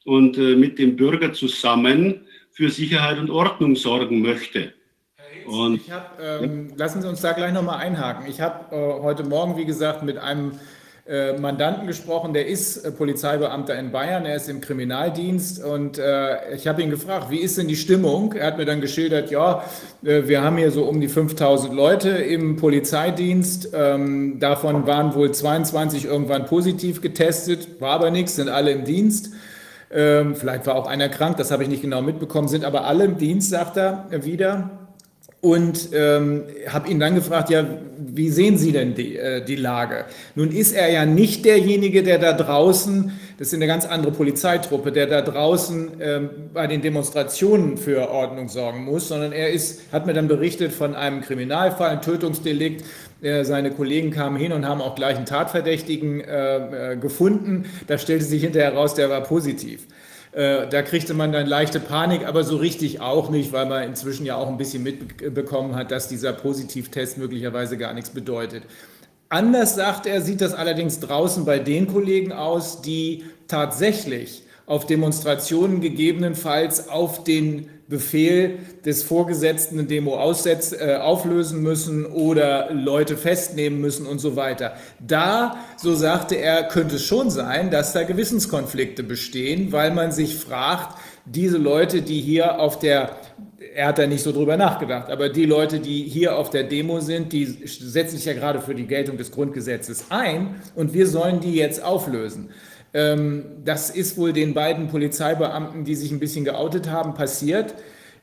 und äh, mit dem Bürger zusammen für Sicherheit und Ordnung sorgen möchte. Und, hab, ähm, lassen Sie uns da gleich nochmal einhaken. Ich habe äh, heute Morgen, wie gesagt, mit einem Mandanten gesprochen, der ist äh, Polizeibeamter in Bayern, er ist im Kriminaldienst. Und äh, ich habe ihn gefragt, wie ist denn die Stimmung? Er hat mir dann geschildert, ja, äh, wir haben hier so um die 5000 Leute im Polizeidienst, ähm, davon waren wohl 22 irgendwann positiv getestet, war aber nichts, sind alle im Dienst. Ähm, vielleicht war auch einer krank, das habe ich nicht genau mitbekommen, sind aber alle im Dienst, sagt er wieder und ähm, habe ihn dann gefragt, ja, wie sehen Sie denn die, äh, die Lage? Nun ist er ja nicht derjenige, der da draußen, das ist eine ganz andere Polizeitruppe, der da draußen ähm, bei den Demonstrationen für Ordnung sorgen muss, sondern er ist, hat mir dann berichtet von einem Kriminalfall, ein Tötungsdelikt. Äh, seine Kollegen kamen hin und haben auch gleich einen Tatverdächtigen äh, äh gefunden. Da stellte sich hinterher heraus, der war positiv. Äh, da kriegte man dann leichte Panik, aber so richtig auch nicht, weil man inzwischen ja auch ein bisschen mitbekommen hat, dass dieser Positivtest möglicherweise gar nichts bedeutet. Anders sagt er, sieht das allerdings draußen bei den Kollegen aus, die tatsächlich auf Demonstrationen gegebenenfalls auf den Befehl des Vorgesetzten eine Demo aussetz, äh, auflösen müssen oder Leute festnehmen müssen und so weiter. Da, so sagte er, könnte es schon sein, dass da Gewissenskonflikte bestehen, weil man sich fragt, diese Leute, die hier auf der er hat da nicht so drüber nachgedacht, aber die Leute, die hier auf der Demo sind, die setzen sich ja gerade für die Geltung des Grundgesetzes ein und wir sollen die jetzt auflösen. Ähm, das ist wohl den beiden Polizeibeamten, die sich ein bisschen geoutet haben, passiert.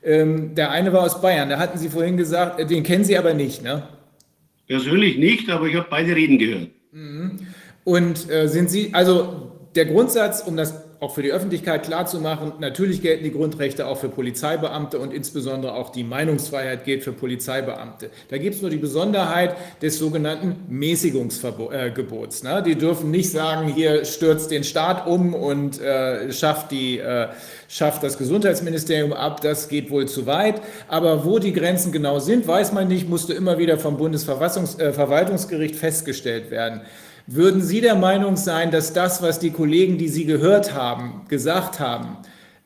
Ähm, der eine war aus Bayern, da hatten Sie vorhin gesagt, äh, den kennen Sie aber nicht, ne? Persönlich nicht, aber ich habe beide Reden gehört. Mhm. Und äh, sind Sie, also der Grundsatz, um das auch für die Öffentlichkeit klarzumachen, natürlich gelten die Grundrechte auch für Polizeibeamte und insbesondere auch die Meinungsfreiheit gilt für Polizeibeamte. Da gibt es nur die Besonderheit des sogenannten Mäßigungsgebots. Ne? Die dürfen nicht sagen, hier stürzt den Staat um und äh, schafft, die, äh, schafft das Gesundheitsministerium ab. Das geht wohl zu weit. Aber wo die Grenzen genau sind, weiß man nicht, musste immer wieder vom Bundesverwaltungsgericht äh, festgestellt werden. Würden Sie der Meinung sein, dass das, was die Kollegen, die Sie gehört haben, gesagt haben,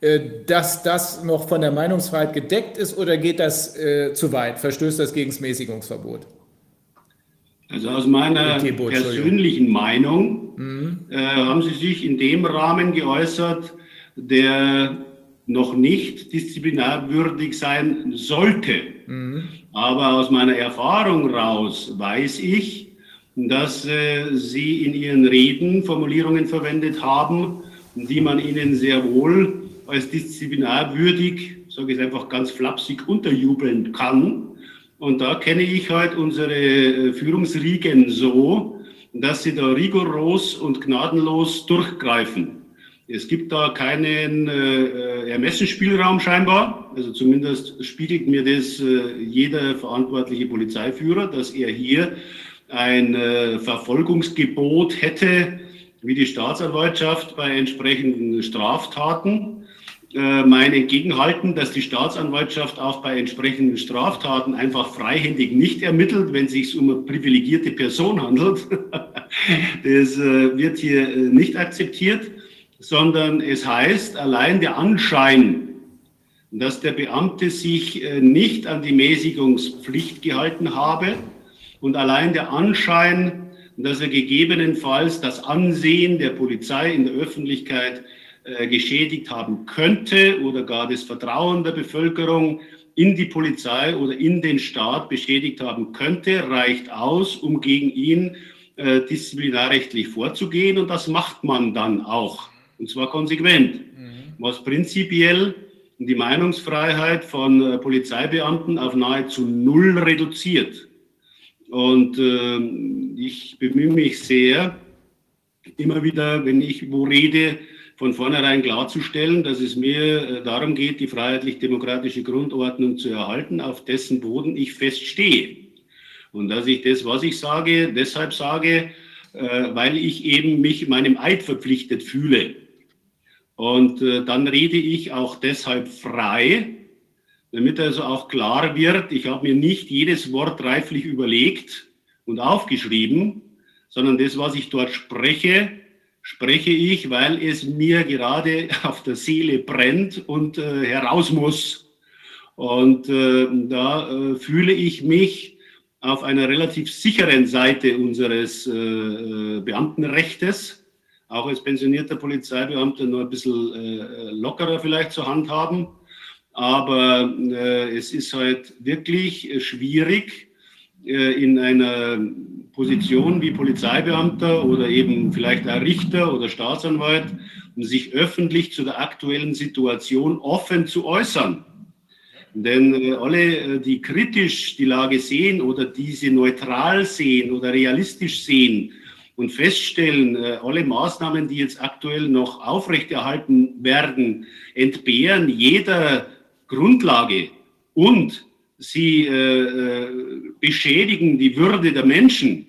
äh, dass das noch von der Meinungsfreiheit gedeckt ist oder geht das äh, zu weit? Verstößt das gegen das Mäßigungsverbot? Also aus meiner persönlichen Meinung mhm. äh, haben Sie sich in dem Rahmen geäußert, der noch nicht disziplinarwürdig sein sollte. Mhm. Aber aus meiner Erfahrung raus weiß ich, dass äh, Sie in Ihren Reden Formulierungen verwendet haben, die man Ihnen sehr wohl als disziplinarwürdig, sage ich einfach ganz flapsig, unterjubeln kann. Und da kenne ich halt unsere äh, Führungsriegen so, dass sie da rigoros und gnadenlos durchgreifen. Es gibt da keinen äh, Ermessensspielraum scheinbar. Also zumindest spiegelt mir das äh, jeder verantwortliche Polizeiführer, dass er hier ein äh, Verfolgungsgebot hätte, wie die Staatsanwaltschaft bei entsprechenden Straftaten. Äh, mein Entgegenhalten, dass die Staatsanwaltschaft auch bei entsprechenden Straftaten einfach freihändig nicht ermittelt, wenn es sich um eine privilegierte Person handelt. (laughs) das äh, wird hier nicht akzeptiert, sondern es heißt allein der Anschein, dass der Beamte sich nicht an die Mäßigungspflicht gehalten habe, und allein der Anschein, dass er gegebenenfalls das Ansehen der Polizei in der Öffentlichkeit äh, geschädigt haben könnte oder gar das Vertrauen der Bevölkerung in die Polizei oder in den Staat beschädigt haben könnte, reicht aus, um gegen ihn äh, disziplinarrechtlich vorzugehen. Und das macht man dann auch, und zwar konsequent, mhm. was prinzipiell die Meinungsfreiheit von äh, Polizeibeamten auf nahezu null reduziert. Und äh, ich bemühe mich sehr, immer wieder, wenn ich wo rede, von vornherein klarzustellen, dass es mir äh, darum geht, die freiheitlich-demokratische Grundordnung zu erhalten, auf dessen Boden ich feststehe. Und dass ich das, was ich sage, deshalb sage, äh, weil ich eben mich meinem Eid verpflichtet fühle. Und äh, dann rede ich auch deshalb frei, damit also auch klar wird, ich habe mir nicht jedes Wort reiflich überlegt und aufgeschrieben, sondern das, was ich dort spreche, spreche ich, weil es mir gerade (laughs) auf der Seele brennt und äh, heraus muss. Und äh, da äh, fühle ich mich auf einer relativ sicheren Seite unseres äh, äh, Beamtenrechtes, auch als pensionierter Polizeibeamter nur ein bisschen äh, lockerer vielleicht zu handhaben. Aber äh, es ist halt wirklich äh, schwierig, äh, in einer Position wie Polizeibeamter oder eben vielleicht ein Richter oder Staatsanwalt, um sich öffentlich zu der aktuellen Situation offen zu äußern. Denn äh, alle, äh, die kritisch die Lage sehen oder diese neutral sehen oder realistisch sehen und feststellen, äh, alle Maßnahmen, die jetzt aktuell noch aufrechterhalten werden, entbehren jeder Grundlage und sie äh, äh, beschädigen die Würde der Menschen.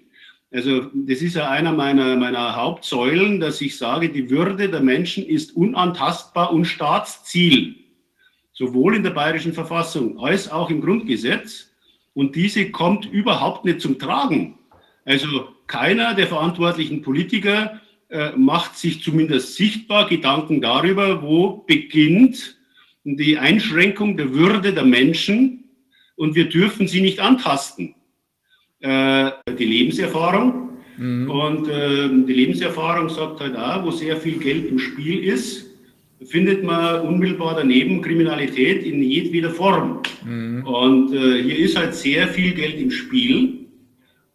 Also das ist ja einer meiner, meiner Hauptsäulen, dass ich sage, die Würde der Menschen ist unantastbar und Staatsziel, sowohl in der bayerischen Verfassung als auch im Grundgesetz. Und diese kommt überhaupt nicht zum Tragen. Also keiner der verantwortlichen Politiker äh, macht sich zumindest sichtbar Gedanken darüber, wo beginnt die Einschränkung der Würde der Menschen und wir dürfen sie nicht antasten. Äh, die Lebenserfahrung. Mhm. Und äh, die Lebenserfahrung sagt halt auch, wo sehr viel Geld im Spiel ist, findet man unmittelbar daneben Kriminalität in jedweder Form. Mhm. Und äh, hier ist halt sehr viel Geld im Spiel.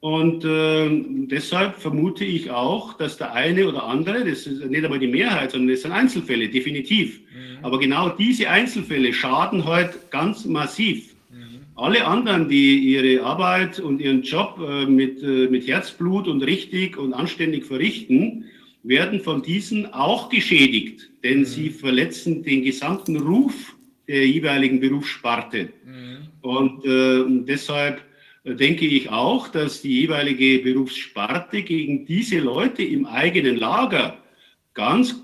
Und äh, deshalb vermute ich auch, dass der eine oder andere, das ist nicht einmal die Mehrheit, sondern das sind Einzelfälle, definitiv. Mhm. Aber genau diese Einzelfälle schaden heute ganz massiv. Mhm. Alle anderen, die ihre Arbeit und ihren Job äh, mit, äh, mit Herzblut und richtig und anständig verrichten, werden von diesen auch geschädigt, denn mhm. sie verletzen den gesamten Ruf der jeweiligen Berufssparte. Mhm. Und äh, deshalb denke ich auch, dass die jeweilige Berufssparte gegen diese Leute im eigenen Lager ganz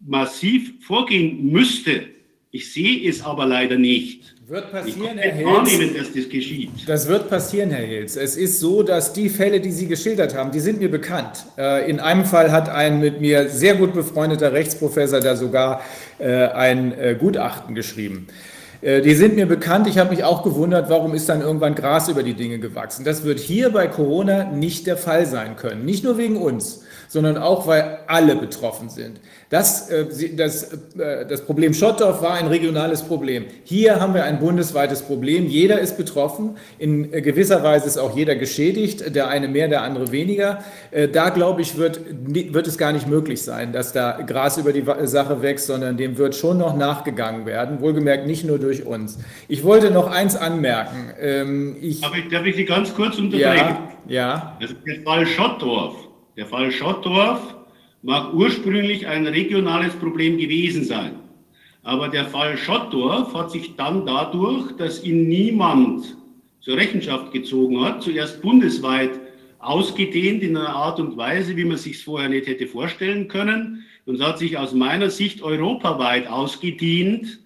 massiv vorgehen müsste. Ich sehe es aber leider nicht. Wird passieren, Herr Hilz. Wahrnehmen, dass das geschieht. Das wird passieren, Herr Hilz. Es ist so, dass die Fälle, die Sie geschildert haben, die sind mir bekannt. Äh, in einem Fall hat ein mit mir sehr gut befreundeter Rechtsprofessor da sogar äh, ein äh, Gutachten geschrieben. Äh, die sind mir bekannt. Ich habe mich auch gewundert, warum ist dann irgendwann Gras über die Dinge gewachsen. Das wird hier bei Corona nicht der Fall sein können. Nicht nur wegen uns, sondern auch, weil alle betroffen sind. Das, äh, das, äh, das Problem Schottdorf war ein regionales Problem. Hier haben wir ein bundesweites Problem. Jeder ist betroffen. In gewisser Weise ist auch jeder geschädigt. Der eine mehr, der andere weniger. Äh, da, glaube ich, wird, wird es gar nicht möglich sein, dass da Gras über die Sache wächst, sondern dem wird schon noch nachgegangen werden. Wohlgemerkt nicht nur durch uns. Ich wollte noch eins anmerken. Ähm, ich, Aber darf ich Sie ganz kurz unterbrechen? Ja, ja. Das ist der Fall Schottdorf. Der Fall Schottdorf mag ursprünglich ein regionales Problem gewesen sein. Aber der Fall Schottdorf hat sich dann dadurch, dass ihn niemand zur Rechenschaft gezogen hat, zuerst bundesweit ausgedehnt in einer Art und Weise, wie man sich es vorher nicht hätte vorstellen können. Und es hat sich aus meiner Sicht europaweit ausgedient,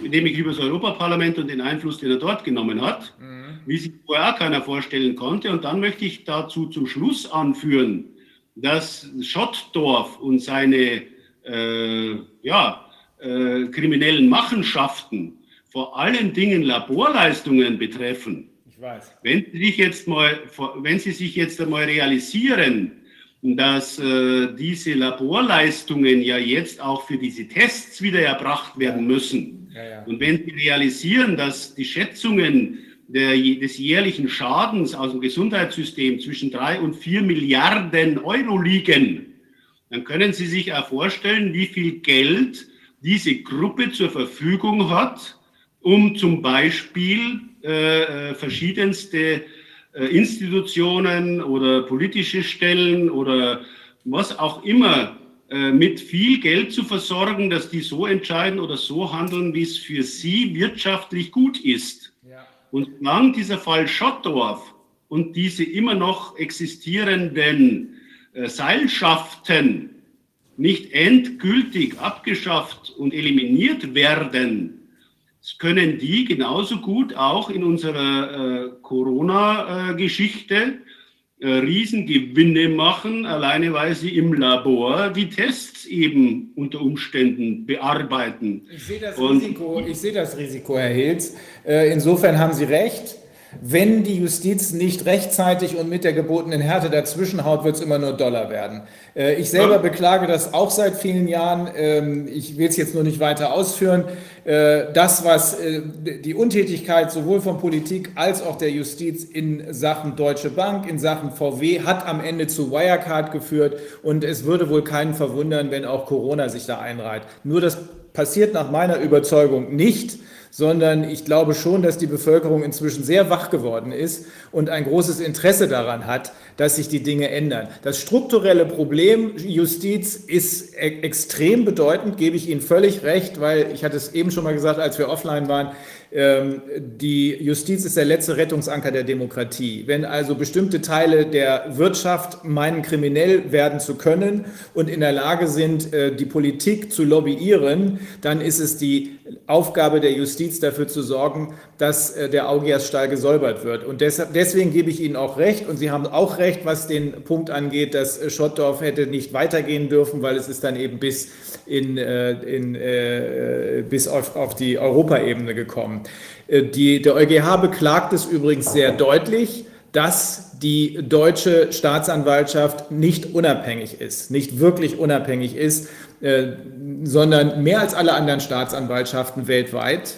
nämlich über das Europaparlament und den Einfluss, den er dort genommen hat, mhm. wie sich vorher auch keiner vorstellen konnte. Und dann möchte ich dazu zum Schluss anführen, dass Schottdorf und seine äh, ja, äh, kriminellen Machenschaften vor allen Dingen Laborleistungen betreffen. Ich weiß. Wenn Sie sich jetzt mal, wenn Sie sich jetzt einmal realisieren, dass äh, diese Laborleistungen ja jetzt auch für diese Tests wieder erbracht werden müssen. Ja, ja. Und wenn Sie realisieren, dass die Schätzungen der, des jährlichen Schadens aus dem Gesundheitssystem zwischen drei und vier Milliarden Euro liegen, dann können Sie sich auch vorstellen, wie viel Geld diese Gruppe zur Verfügung hat, um zum Beispiel äh, äh verschiedenste äh, Institutionen oder politische Stellen oder was auch immer äh, mit viel Geld zu versorgen, dass die so entscheiden oder so handeln, wie es für sie wirtschaftlich gut ist. Und solange dieser Fall Schottdorf und diese immer noch existierenden äh, Seilschaften nicht endgültig abgeschafft und eliminiert werden, können die genauso gut auch in unserer äh, Corona-Geschichte äh, Riesengewinne machen, alleine weil sie im Labor die Tests eben unter Umständen bearbeiten. Ich sehe das, Risiko, ich sehe das Risiko, Herr Hilz. Äh, insofern haben Sie recht. Wenn die Justiz nicht rechtzeitig und mit der gebotenen Härte dazwischenhaut, wird es immer nur Dollar werden. Äh, ich selber beklage das auch seit vielen Jahren. Ähm, ich will es jetzt nur nicht weiter ausführen. Äh, das, was äh, die Untätigkeit sowohl von Politik als auch der Justiz in Sachen Deutsche Bank, in Sachen VW hat am Ende zu Wirecard geführt. Und es würde wohl keinen verwundern, wenn auch Corona sich da einreiht. Nur das passiert nach meiner Überzeugung nicht sondern ich glaube schon, dass die Bevölkerung inzwischen sehr wach geworden ist und ein großes Interesse daran hat, dass sich die Dinge ändern. Das strukturelle Problem Justiz ist e extrem bedeutend, gebe ich Ihnen völlig recht, weil ich hatte es eben schon mal gesagt, als wir offline waren, die Justiz ist der letzte Rettungsanker der Demokratie. Wenn also bestimmte Teile der Wirtschaft meinen, kriminell werden zu können und in der Lage sind, äh, die Politik zu lobbyieren, dann ist es die Aufgabe der Justiz dafür zu sorgen, dass äh, der Augiasstall gesäubert wird. Und deshalb, deswegen gebe ich Ihnen auch recht. Und Sie haben auch recht, was den Punkt angeht, dass äh, Schottdorf hätte nicht weitergehen dürfen, weil es ist dann eben bis, in, in, bis auf, auf die Europaebene gekommen. Äh, die, der EuGH beklagt es übrigens sehr deutlich dass die deutsche Staatsanwaltschaft nicht unabhängig ist, nicht wirklich unabhängig ist, äh, sondern mehr als alle anderen Staatsanwaltschaften weltweit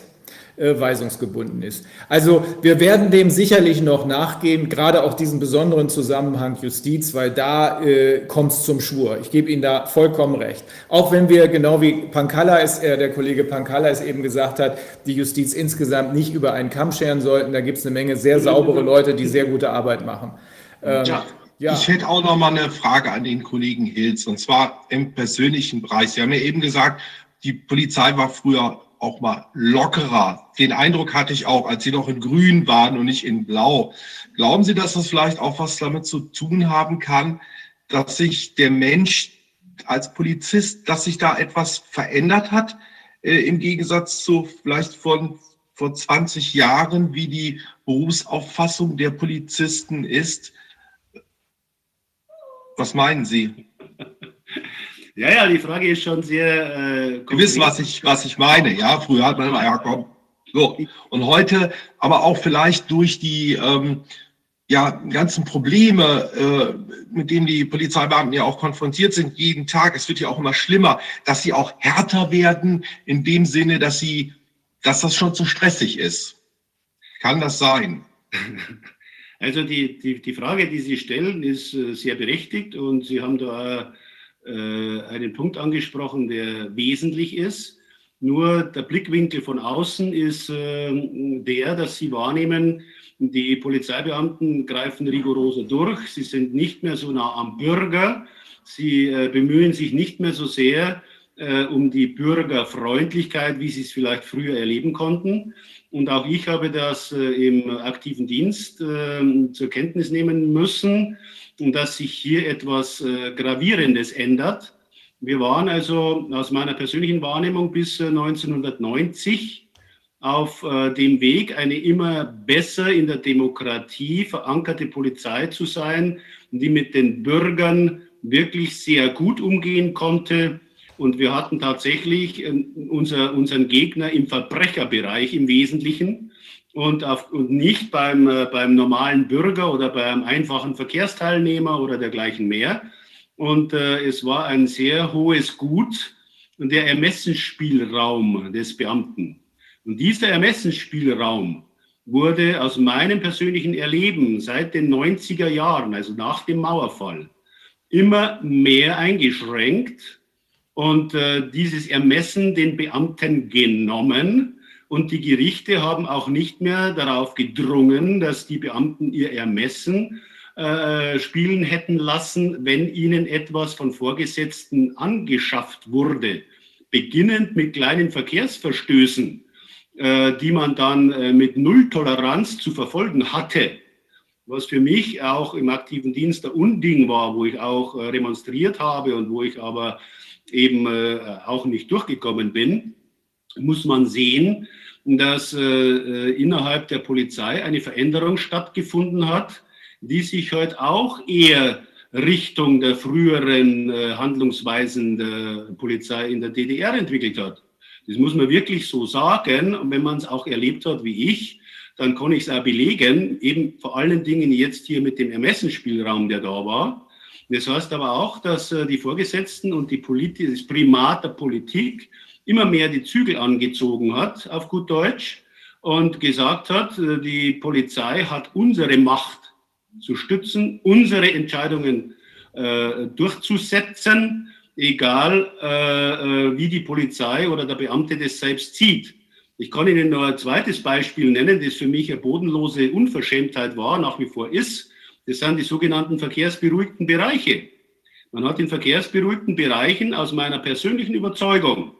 weisungsgebunden ist. Also wir werden dem sicherlich noch nachgehen, gerade auch diesen besonderen Zusammenhang Justiz, weil da äh, kommt es zum Schwur. Ich gebe Ihnen da vollkommen recht. Auch wenn wir, genau wie Pankalla es, äh, der Kollege Pankalla es eben gesagt hat, die Justiz insgesamt nicht über einen Kamm scheren sollten. Da gibt es eine Menge sehr saubere Leute, die sehr gute Arbeit machen. Ähm, ja. Ja. Ich hätte auch noch mal eine Frage an den Kollegen Hilz, und zwar im persönlichen Bereich. Sie haben ja eben gesagt, die Polizei war früher auch mal lockerer. Den Eindruck hatte ich auch, als Sie noch in Grün waren und nicht in Blau. Glauben Sie, dass das vielleicht auch was damit zu tun haben kann, dass sich der Mensch als Polizist, dass sich da etwas verändert hat, äh, im Gegensatz zu vielleicht von vor 20 Jahren, wie die Berufsauffassung der Polizisten ist? Was meinen Sie? (laughs) Ja, ja, die Frage ist schon sehr. Äh, Sie wissen, was ich, was ich meine. Ja, früher hat man immer, ja, komm. So. Und heute, aber auch vielleicht durch die ähm, ja, ganzen Probleme, äh, mit denen die Polizeibeamten ja auch konfrontiert sind, jeden Tag. Es wird ja auch immer schlimmer, dass sie auch härter werden, in dem Sinne, dass sie, dass das schon zu stressig ist. Kann das sein? (laughs) Also die, die, die Frage, die Sie stellen, ist äh, sehr berechtigt und Sie haben da äh, einen Punkt angesprochen, der wesentlich ist. Nur der Blickwinkel von außen ist äh, der, dass Sie wahrnehmen, die Polizeibeamten greifen rigoroser durch. Sie sind nicht mehr so nah am Bürger. Sie äh, bemühen sich nicht mehr so sehr um die Bürgerfreundlichkeit, wie Sie es vielleicht früher erleben konnten. Und auch ich habe das im aktiven Dienst zur Kenntnis nehmen müssen dass sich hier etwas äh, Gravierendes ändert. Wir waren also aus meiner persönlichen Wahrnehmung bis 1990 äh, auf äh, dem Weg, eine immer besser in der Demokratie verankerte Polizei zu sein, die mit den Bürgern wirklich sehr gut umgehen konnte. Und wir hatten tatsächlich unser, unseren Gegner im Verbrecherbereich im Wesentlichen und, auf, und nicht beim, äh, beim normalen Bürger oder beim einfachen Verkehrsteilnehmer oder dergleichen mehr. Und äh, es war ein sehr hohes Gut und der Ermessensspielraum des Beamten. Und dieser Ermessensspielraum wurde aus meinem persönlichen Erleben seit den 90er Jahren, also nach dem Mauerfall, immer mehr eingeschränkt und äh, dieses Ermessen den Beamten genommen und die Gerichte haben auch nicht mehr darauf gedrungen, dass die Beamten ihr Ermessen äh, spielen hätten lassen, wenn ihnen etwas von Vorgesetzten angeschafft wurde. Beginnend mit kleinen Verkehrsverstößen, äh, die man dann äh, mit Nulltoleranz zu verfolgen hatte was für mich auch im aktiven Dienst der Unding war, wo ich auch äh, remonstriert habe und wo ich aber eben äh, auch nicht durchgekommen bin, muss man sehen, dass äh, innerhalb der Polizei eine Veränderung stattgefunden hat, die sich heute auch eher Richtung der früheren äh, Handlungsweisen der Polizei in der DDR entwickelt hat. Das muss man wirklich so sagen. Und wenn man es auch erlebt hat wie ich, dann kann ich es auch belegen, eben vor allen Dingen jetzt hier mit dem Ermessensspielraum, der da war. Das heißt aber auch, dass äh, die Vorgesetzten und die Polit das Primat der Politik immer mehr die Zügel angezogen hat, auf gut Deutsch, und gesagt hat, äh, die Polizei hat unsere Macht zu stützen, unsere Entscheidungen äh, durchzusetzen, egal äh, äh, wie die Polizei oder der Beamte das selbst sieht. Ich kann Ihnen noch ein zweites Beispiel nennen, das für mich eine bodenlose Unverschämtheit war, nach wie vor ist. Das sind die sogenannten verkehrsberuhigten Bereiche. Man hat in verkehrsberuhigten Bereichen aus meiner persönlichen Überzeugung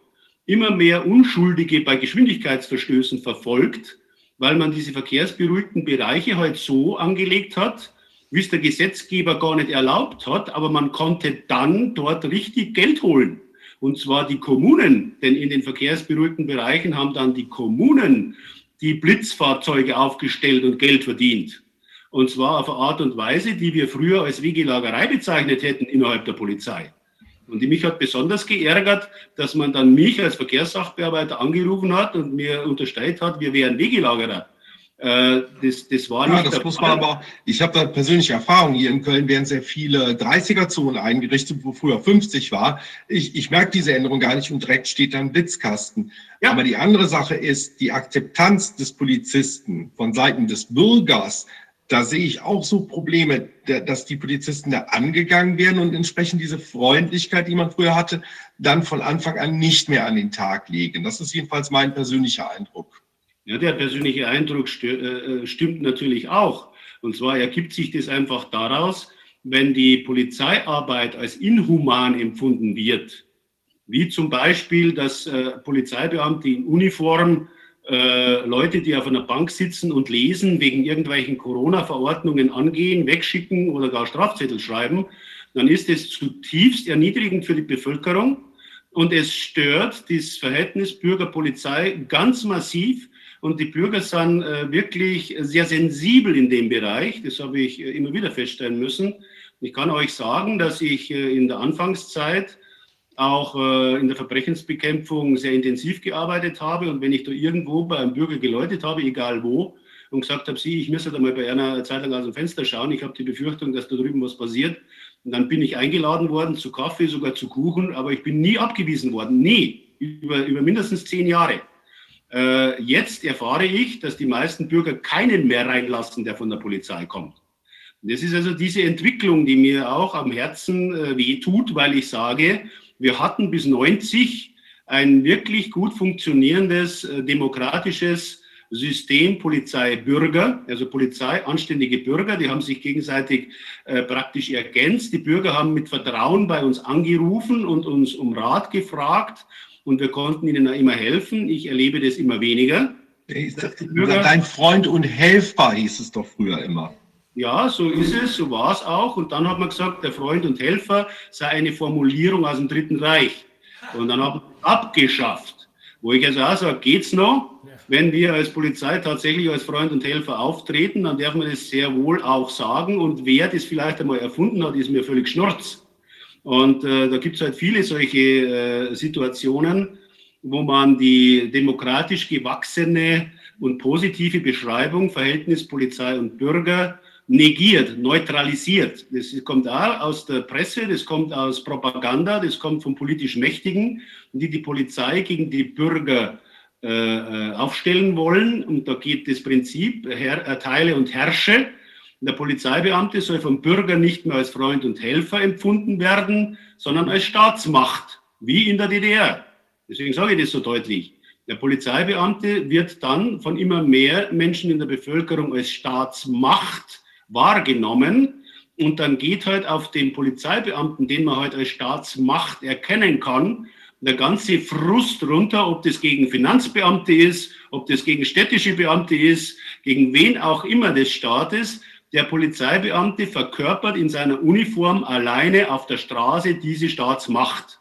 immer mehr Unschuldige bei Geschwindigkeitsverstößen verfolgt, weil man diese verkehrsberuhigten Bereiche halt so angelegt hat, wie es der Gesetzgeber gar nicht erlaubt hat, aber man konnte dann dort richtig Geld holen. Und zwar die Kommunen, denn in den verkehrsberuhigten Bereichen haben dann die Kommunen die Blitzfahrzeuge aufgestellt und Geld verdient. Und zwar auf eine Art und Weise, die wir früher als Wegelagerei bezeichnet hätten innerhalb der Polizei. Und die mich hat besonders geärgert, dass man dann mich als Verkehrssachbearbeiter angerufen hat und mir unterstellt hat, wir wären Wegelagerer. Äh, das, das war ja, nicht das muss man aber, ich habe da persönliche Erfahrung. Hier in Köln werden sehr viele 30er-Zonen eingerichtet, wo früher 50 war. Ich, ich merke diese Änderung gar nicht und direkt steht da ein Blitzkasten. Ja. Aber die andere Sache ist, die Akzeptanz des Polizisten von Seiten des Bürgers, da sehe ich auch so Probleme, dass die Polizisten da angegangen werden und entsprechend diese Freundlichkeit, die man früher hatte, dann von Anfang an nicht mehr an den Tag legen. Das ist jedenfalls mein persönlicher Eindruck. Ja, der persönliche Eindruck st äh, stimmt natürlich auch. Und zwar ergibt sich das einfach daraus, wenn die Polizeiarbeit als inhuman empfunden wird, wie zum Beispiel, dass äh, Polizeibeamte in Uniform äh, Leute, die auf einer Bank sitzen und lesen, wegen irgendwelchen Corona-Verordnungen angehen, wegschicken oder gar Strafzettel schreiben, dann ist es zutiefst erniedrigend für die Bevölkerung und es stört das Verhältnis Bürger-Polizei ganz massiv und die Bürger sind äh, wirklich sehr sensibel in dem Bereich. Das habe ich äh, immer wieder feststellen müssen. Ich kann euch sagen, dass ich äh, in der Anfangszeit auch äh, in der Verbrechensbekämpfung sehr intensiv gearbeitet habe. Und wenn ich da irgendwo bei einem Bürger geläutet habe, egal wo, und gesagt habe, Sie, ich müsste da mal bei einer Zeit lang aus dem Fenster schauen, ich habe die Befürchtung, dass da drüben was passiert. Und dann bin ich eingeladen worden zu Kaffee, sogar zu Kuchen, aber ich bin nie abgewiesen worden, nie, über, über mindestens zehn Jahre. Äh, jetzt erfahre ich, dass die meisten Bürger keinen mehr reinlassen, der von der Polizei kommt. Das ist also diese Entwicklung, die mir auch am Herzen äh, wehtut, weil ich sage, wir hatten bis 90 ein wirklich gut funktionierendes äh, demokratisches System Polizei-Bürger, also Polizei, anständige Bürger, die haben sich gegenseitig äh, praktisch ergänzt. Die Bürger haben mit Vertrauen bei uns angerufen und uns um Rat gefragt und wir konnten ihnen immer helfen. Ich erlebe das immer weniger. Dein Freund und Helfer hieß es doch früher immer. Ja, so ist es, so war es auch. Und dann hat man gesagt, der Freund und Helfer sei eine Formulierung aus dem Dritten Reich. Und dann haben wir abgeschafft. Wo ich also auch sage, geht's noch? Wenn wir als Polizei tatsächlich als Freund und Helfer auftreten, dann darf man das sehr wohl auch sagen. Und wer das vielleicht einmal erfunden hat, ist mir völlig schnurz. Und äh, da gibt es halt viele solche äh, Situationen, wo man die demokratisch gewachsene und positive Beschreibung Verhältnis Polizei und Bürger negiert, neutralisiert. Das kommt auch aus der Presse, das kommt aus Propaganda, das kommt von politisch Mächtigen, die die Polizei gegen die Bürger äh, äh aufstellen wollen. Und da geht das Prinzip, her, erteile und herrsche. Der Polizeibeamte soll vom Bürger nicht mehr als Freund und Helfer empfunden werden, sondern als Staatsmacht, wie in der DDR. Deswegen sage ich das so deutlich. Der Polizeibeamte wird dann von immer mehr Menschen in der Bevölkerung als Staatsmacht wahrgenommen. Und dann geht halt auf den Polizeibeamten, den man halt als Staatsmacht erkennen kann, der ganze Frust runter, ob das gegen Finanzbeamte ist, ob das gegen städtische Beamte ist, gegen wen auch immer des Staates. Der Polizeibeamte verkörpert in seiner Uniform alleine auf der Straße diese Staatsmacht.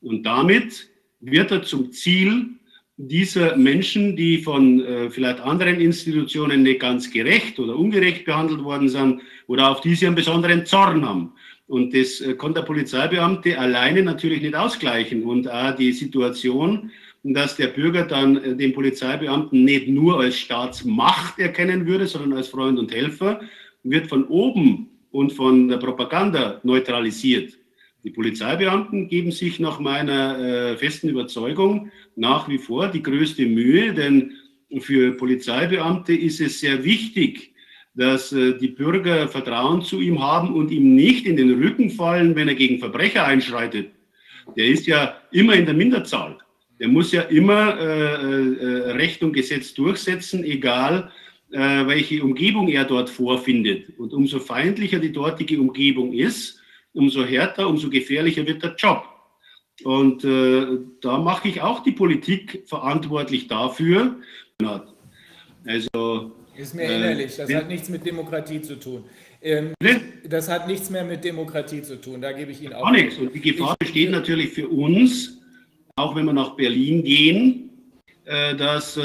Und damit wird er zum Ziel dieser Menschen, die von äh, vielleicht anderen Institutionen nicht ganz gerecht oder ungerecht behandelt worden sind oder auf die sie einen besonderen Zorn haben. Und das äh, kann der Polizeibeamte alleine natürlich nicht ausgleichen. Und auch die Situation, dass der Bürger dann äh, den Polizeibeamten nicht nur als Staatsmacht erkennen würde, sondern als Freund und Helfer, wird von oben und von der Propaganda neutralisiert. Die Polizeibeamten geben sich nach meiner äh, festen Überzeugung nach wie vor die größte Mühe, denn für Polizeibeamte ist es sehr wichtig, dass äh, die Bürger Vertrauen zu ihm haben und ihm nicht in den Rücken fallen, wenn er gegen Verbrecher einschreitet. Der ist ja immer in der Minderzahl. Der muss ja immer äh, äh, Recht und Gesetz durchsetzen, egal äh, welche Umgebung er dort vorfindet. Und umso feindlicher die dortige Umgebung ist, umso härter, umso gefährlicher wird der Job. Und äh, da mache ich auch die Politik verantwortlich dafür. Also Ist mir innerlich. Das äh, hat nichts mit Demokratie zu tun. Ähm, das hat nichts mehr mit Demokratie zu tun. Da gebe ich Ihnen auch. Nichts. Und die Gefahr besteht natürlich für uns, auch wenn wir nach Berlin gehen, äh, dass äh,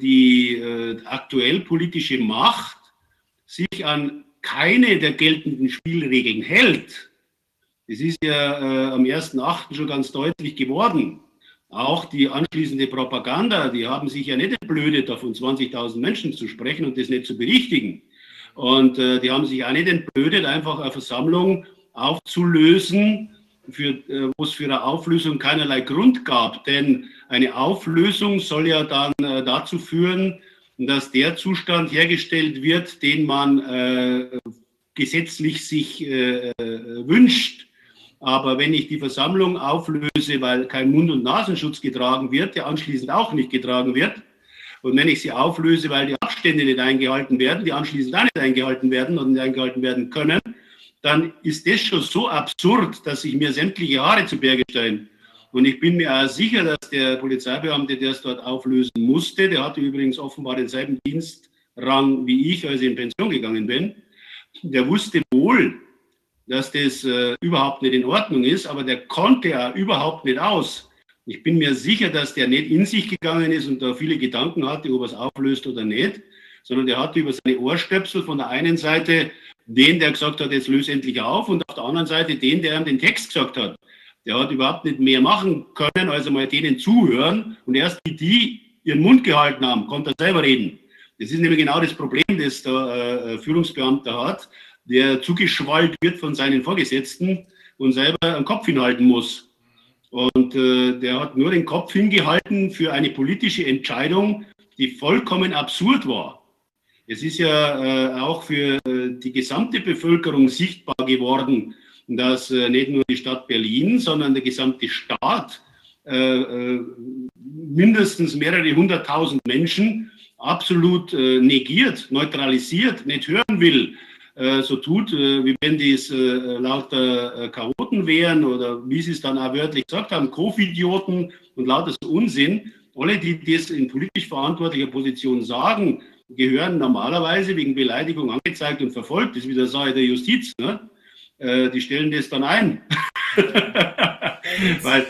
die äh, aktuell politische Macht sich an keine der geltenden Spielregeln hält. Es ist ja am 1.8. schon ganz deutlich geworden. Auch die anschließende Propaganda, die haben sich ja nicht entblödet, davon 20.000 Menschen zu sprechen und das nicht zu berichtigen. Und äh, die haben sich auch nicht entblödet, einfach eine Versammlung aufzulösen, für, äh, wo es für eine Auflösung keinerlei Grund gab. Denn eine Auflösung soll ja dann äh, dazu führen, dass der Zustand hergestellt wird, den man äh, gesetzlich sich äh, äh, wünscht. Aber wenn ich die Versammlung auflöse, weil kein Mund- und Nasenschutz getragen wird, der anschließend auch nicht getragen wird, und wenn ich sie auflöse, weil die Abstände nicht eingehalten werden, die anschließend auch nicht eingehalten werden und nicht eingehalten werden können, dann ist das schon so absurd, dass sich mir sämtliche Haare zu Berge stellen. Und ich bin mir auch sicher, dass der Polizeibeamte, der es dort auflösen musste, der hatte übrigens offenbar denselben Dienstrang wie ich, als ich in Pension gegangen bin, der wusste wohl, dass das äh, überhaupt nicht in Ordnung ist, aber der konnte ja überhaupt nicht aus. Ich bin mir sicher, dass der nicht in sich gegangen ist und da viele Gedanken hatte, ob er es auflöst oder nicht, sondern der hatte über seine Ohrstöpsel von der einen Seite den, der gesagt hat, jetzt löse endlich auf, und auf der anderen Seite den, der ihm den Text gesagt hat. Der hat überhaupt nicht mehr machen können, als einmal denen zuhören. Und erst die, die ihren Mund gehalten haben, konnte er selber reden. Das ist nämlich genau das Problem, das der äh, Führungsbeamter hat, der zugeschwallt wird von seinen Vorgesetzten und selber einen Kopf hinhalten muss. Und äh, der hat nur den Kopf hingehalten für eine politische Entscheidung, die vollkommen absurd war. Es ist ja äh, auch für äh, die gesamte Bevölkerung sichtbar geworden, dass äh, nicht nur die Stadt Berlin, sondern der gesamte Staat äh, äh, mindestens mehrere hunderttausend Menschen absolut negiert, neutralisiert, nicht hören will, äh, so tut, äh, wie wenn dies äh, lauter Chaoten wären oder wie sie es dann auch wörtlich gesagt haben, Covid-Idioten und lauter so Unsinn. Alle, die das in politisch verantwortlicher Position sagen, gehören normalerweise wegen Beleidigung angezeigt und verfolgt. Das ist wieder Sache der Justiz. Ne? Die stellen das dann ein. Weil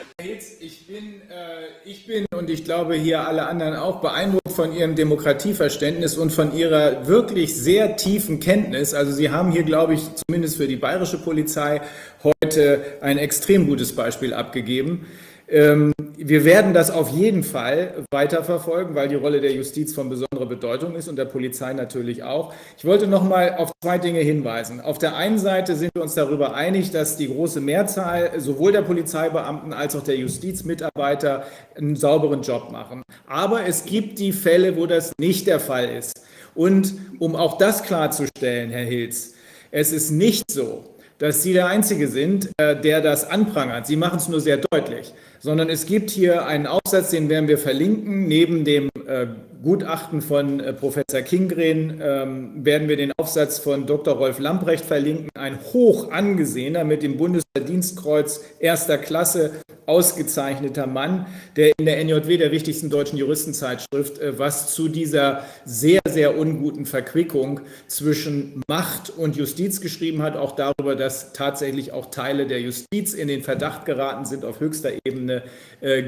ich, bin, äh, ich bin und ich glaube hier alle anderen auch beeindruckt von Ihrem Demokratieverständnis und von Ihrer wirklich sehr tiefen Kenntnis. Also Sie haben hier, glaube ich, zumindest für die bayerische Polizei heute ein extrem gutes Beispiel abgegeben. Ähm, wir werden das auf jeden Fall weiterverfolgen, weil die Rolle der Justiz von besonderer Bedeutung ist und der Polizei natürlich auch. Ich wollte noch mal auf zwei Dinge hinweisen. Auf der einen Seite sind wir uns darüber einig, dass die große Mehrzahl sowohl der Polizeibeamten als auch der Justizmitarbeiter einen sauberen Job machen. Aber es gibt die Fälle, wo das nicht der Fall ist. Und um auch das klarzustellen, Herr Hilz, es ist nicht so, dass Sie der Einzige sind, äh, der das anprangert. Sie machen es nur sehr deutlich sondern es gibt hier einen Aufsatz, den werden wir verlinken. Neben dem äh, Gutachten von äh, Professor Kingren ähm, werden wir den Aufsatz von Dr. Rolf Lamprecht verlinken, ein hoch angesehener mit dem Bundesverdienstkreuz erster Klasse ausgezeichneter Mann, der in der NJW, der wichtigsten deutschen Juristenzeitschrift, äh, was zu dieser sehr, sehr unguten Verquickung zwischen Macht und Justiz geschrieben hat, auch darüber, dass tatsächlich auch Teile der Justiz in den Verdacht geraten sind, auf höchster Ebene äh,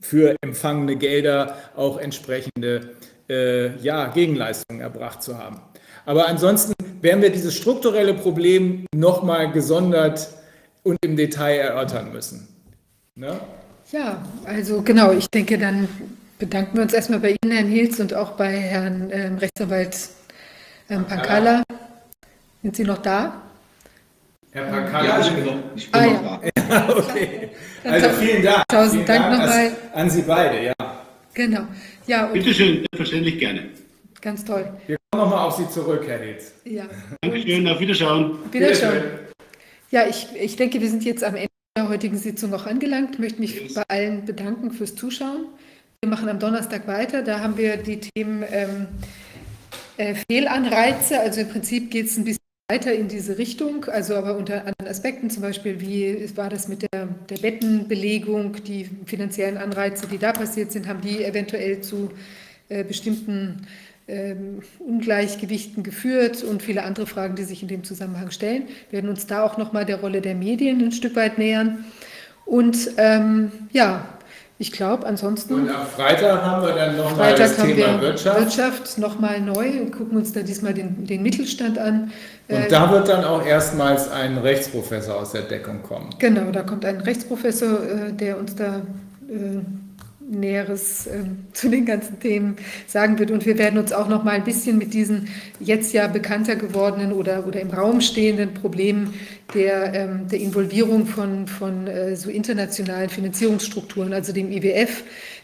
für empfangene Gelder auch entsprechende äh, ja, Gegenleistungen erbracht zu haben. Aber ansonsten werden wir dieses strukturelle Problem nochmal gesondert und im Detail erörtern müssen. Ne? Ja, also genau, ich denke, dann bedanken wir uns erstmal bei Ihnen, Herrn Hilz, und auch bei Herrn ähm, Rechtsanwalt ähm, Pankala. Sind Sie noch da? Herr Pankala, ja, ich bin noch, ich bin ah, noch ja. da. ja, (laughs) okay. Also vielen Dank. Tausend vielen Dank, Dank nochmal. An Sie beide, ja. Genau. Ja, Bitte schön, selbstverständlich gerne. Ganz toll. Wir kommen nochmal auf Sie zurück, Herr Hitz. Ja. Dankeschön, auf Wiederschauen. Wiederschauen. Ja, ich, ich denke, wir sind jetzt am Ende der heutigen Sitzung auch angelangt. Ich möchte mich bei allen bedanken fürs Zuschauen. Wir machen am Donnerstag weiter. Da haben wir die Themen ähm, äh, Fehlanreize. Also im Prinzip geht es ein bisschen weiter in diese Richtung, also aber unter anderen Aspekten, zum Beispiel, wie war das mit der, der Bettenbelegung, die finanziellen Anreize, die da passiert sind, haben die eventuell zu äh, bestimmten ähm, Ungleichgewichten geführt und viele andere Fragen, die sich in dem Zusammenhang stellen. Wir werden uns da auch nochmal der Rolle der Medien ein Stück weit nähern. Und ähm, ja, ich glaube, ansonsten. Und am Freitag haben wir dann nochmal das Thema Wirtschaft. Wirtschaft nochmal neu und gucken uns da diesmal den, den Mittelstand an. Und äh, da wird dann auch erstmals ein Rechtsprofessor aus der Deckung kommen. Genau, da kommt ein Rechtsprofessor, äh, der uns da äh, Näheres äh, zu den ganzen Themen sagen wird. Und wir werden uns auch noch mal ein bisschen mit diesen jetzt ja bekannter gewordenen oder, oder im Raum stehenden Problemen der, ähm, der Involvierung von, von so internationalen Finanzierungsstrukturen, also dem IWF,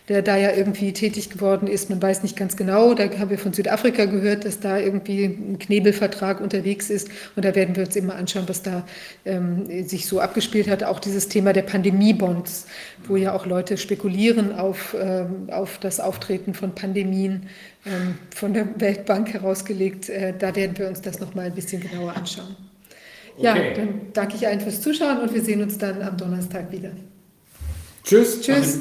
der da ja irgendwie tätig geworden ist. Man weiß nicht ganz genau. Da haben wir von Südafrika gehört, dass da irgendwie ein Knebelvertrag unterwegs ist. Und da werden wir uns immer anschauen, was da ähm, sich so abgespielt hat. Auch dieses Thema der Pandemiebonds, wo ja auch Leute spekulieren auf, ähm, auf das Auftreten von Pandemien ähm, von der Weltbank herausgelegt. Äh, da werden wir uns das nochmal ein bisschen genauer anschauen. Okay. Ja, dann danke ich allen fürs Zuschauen und wir sehen uns dann am Donnerstag wieder. Tschüss. Tschüss.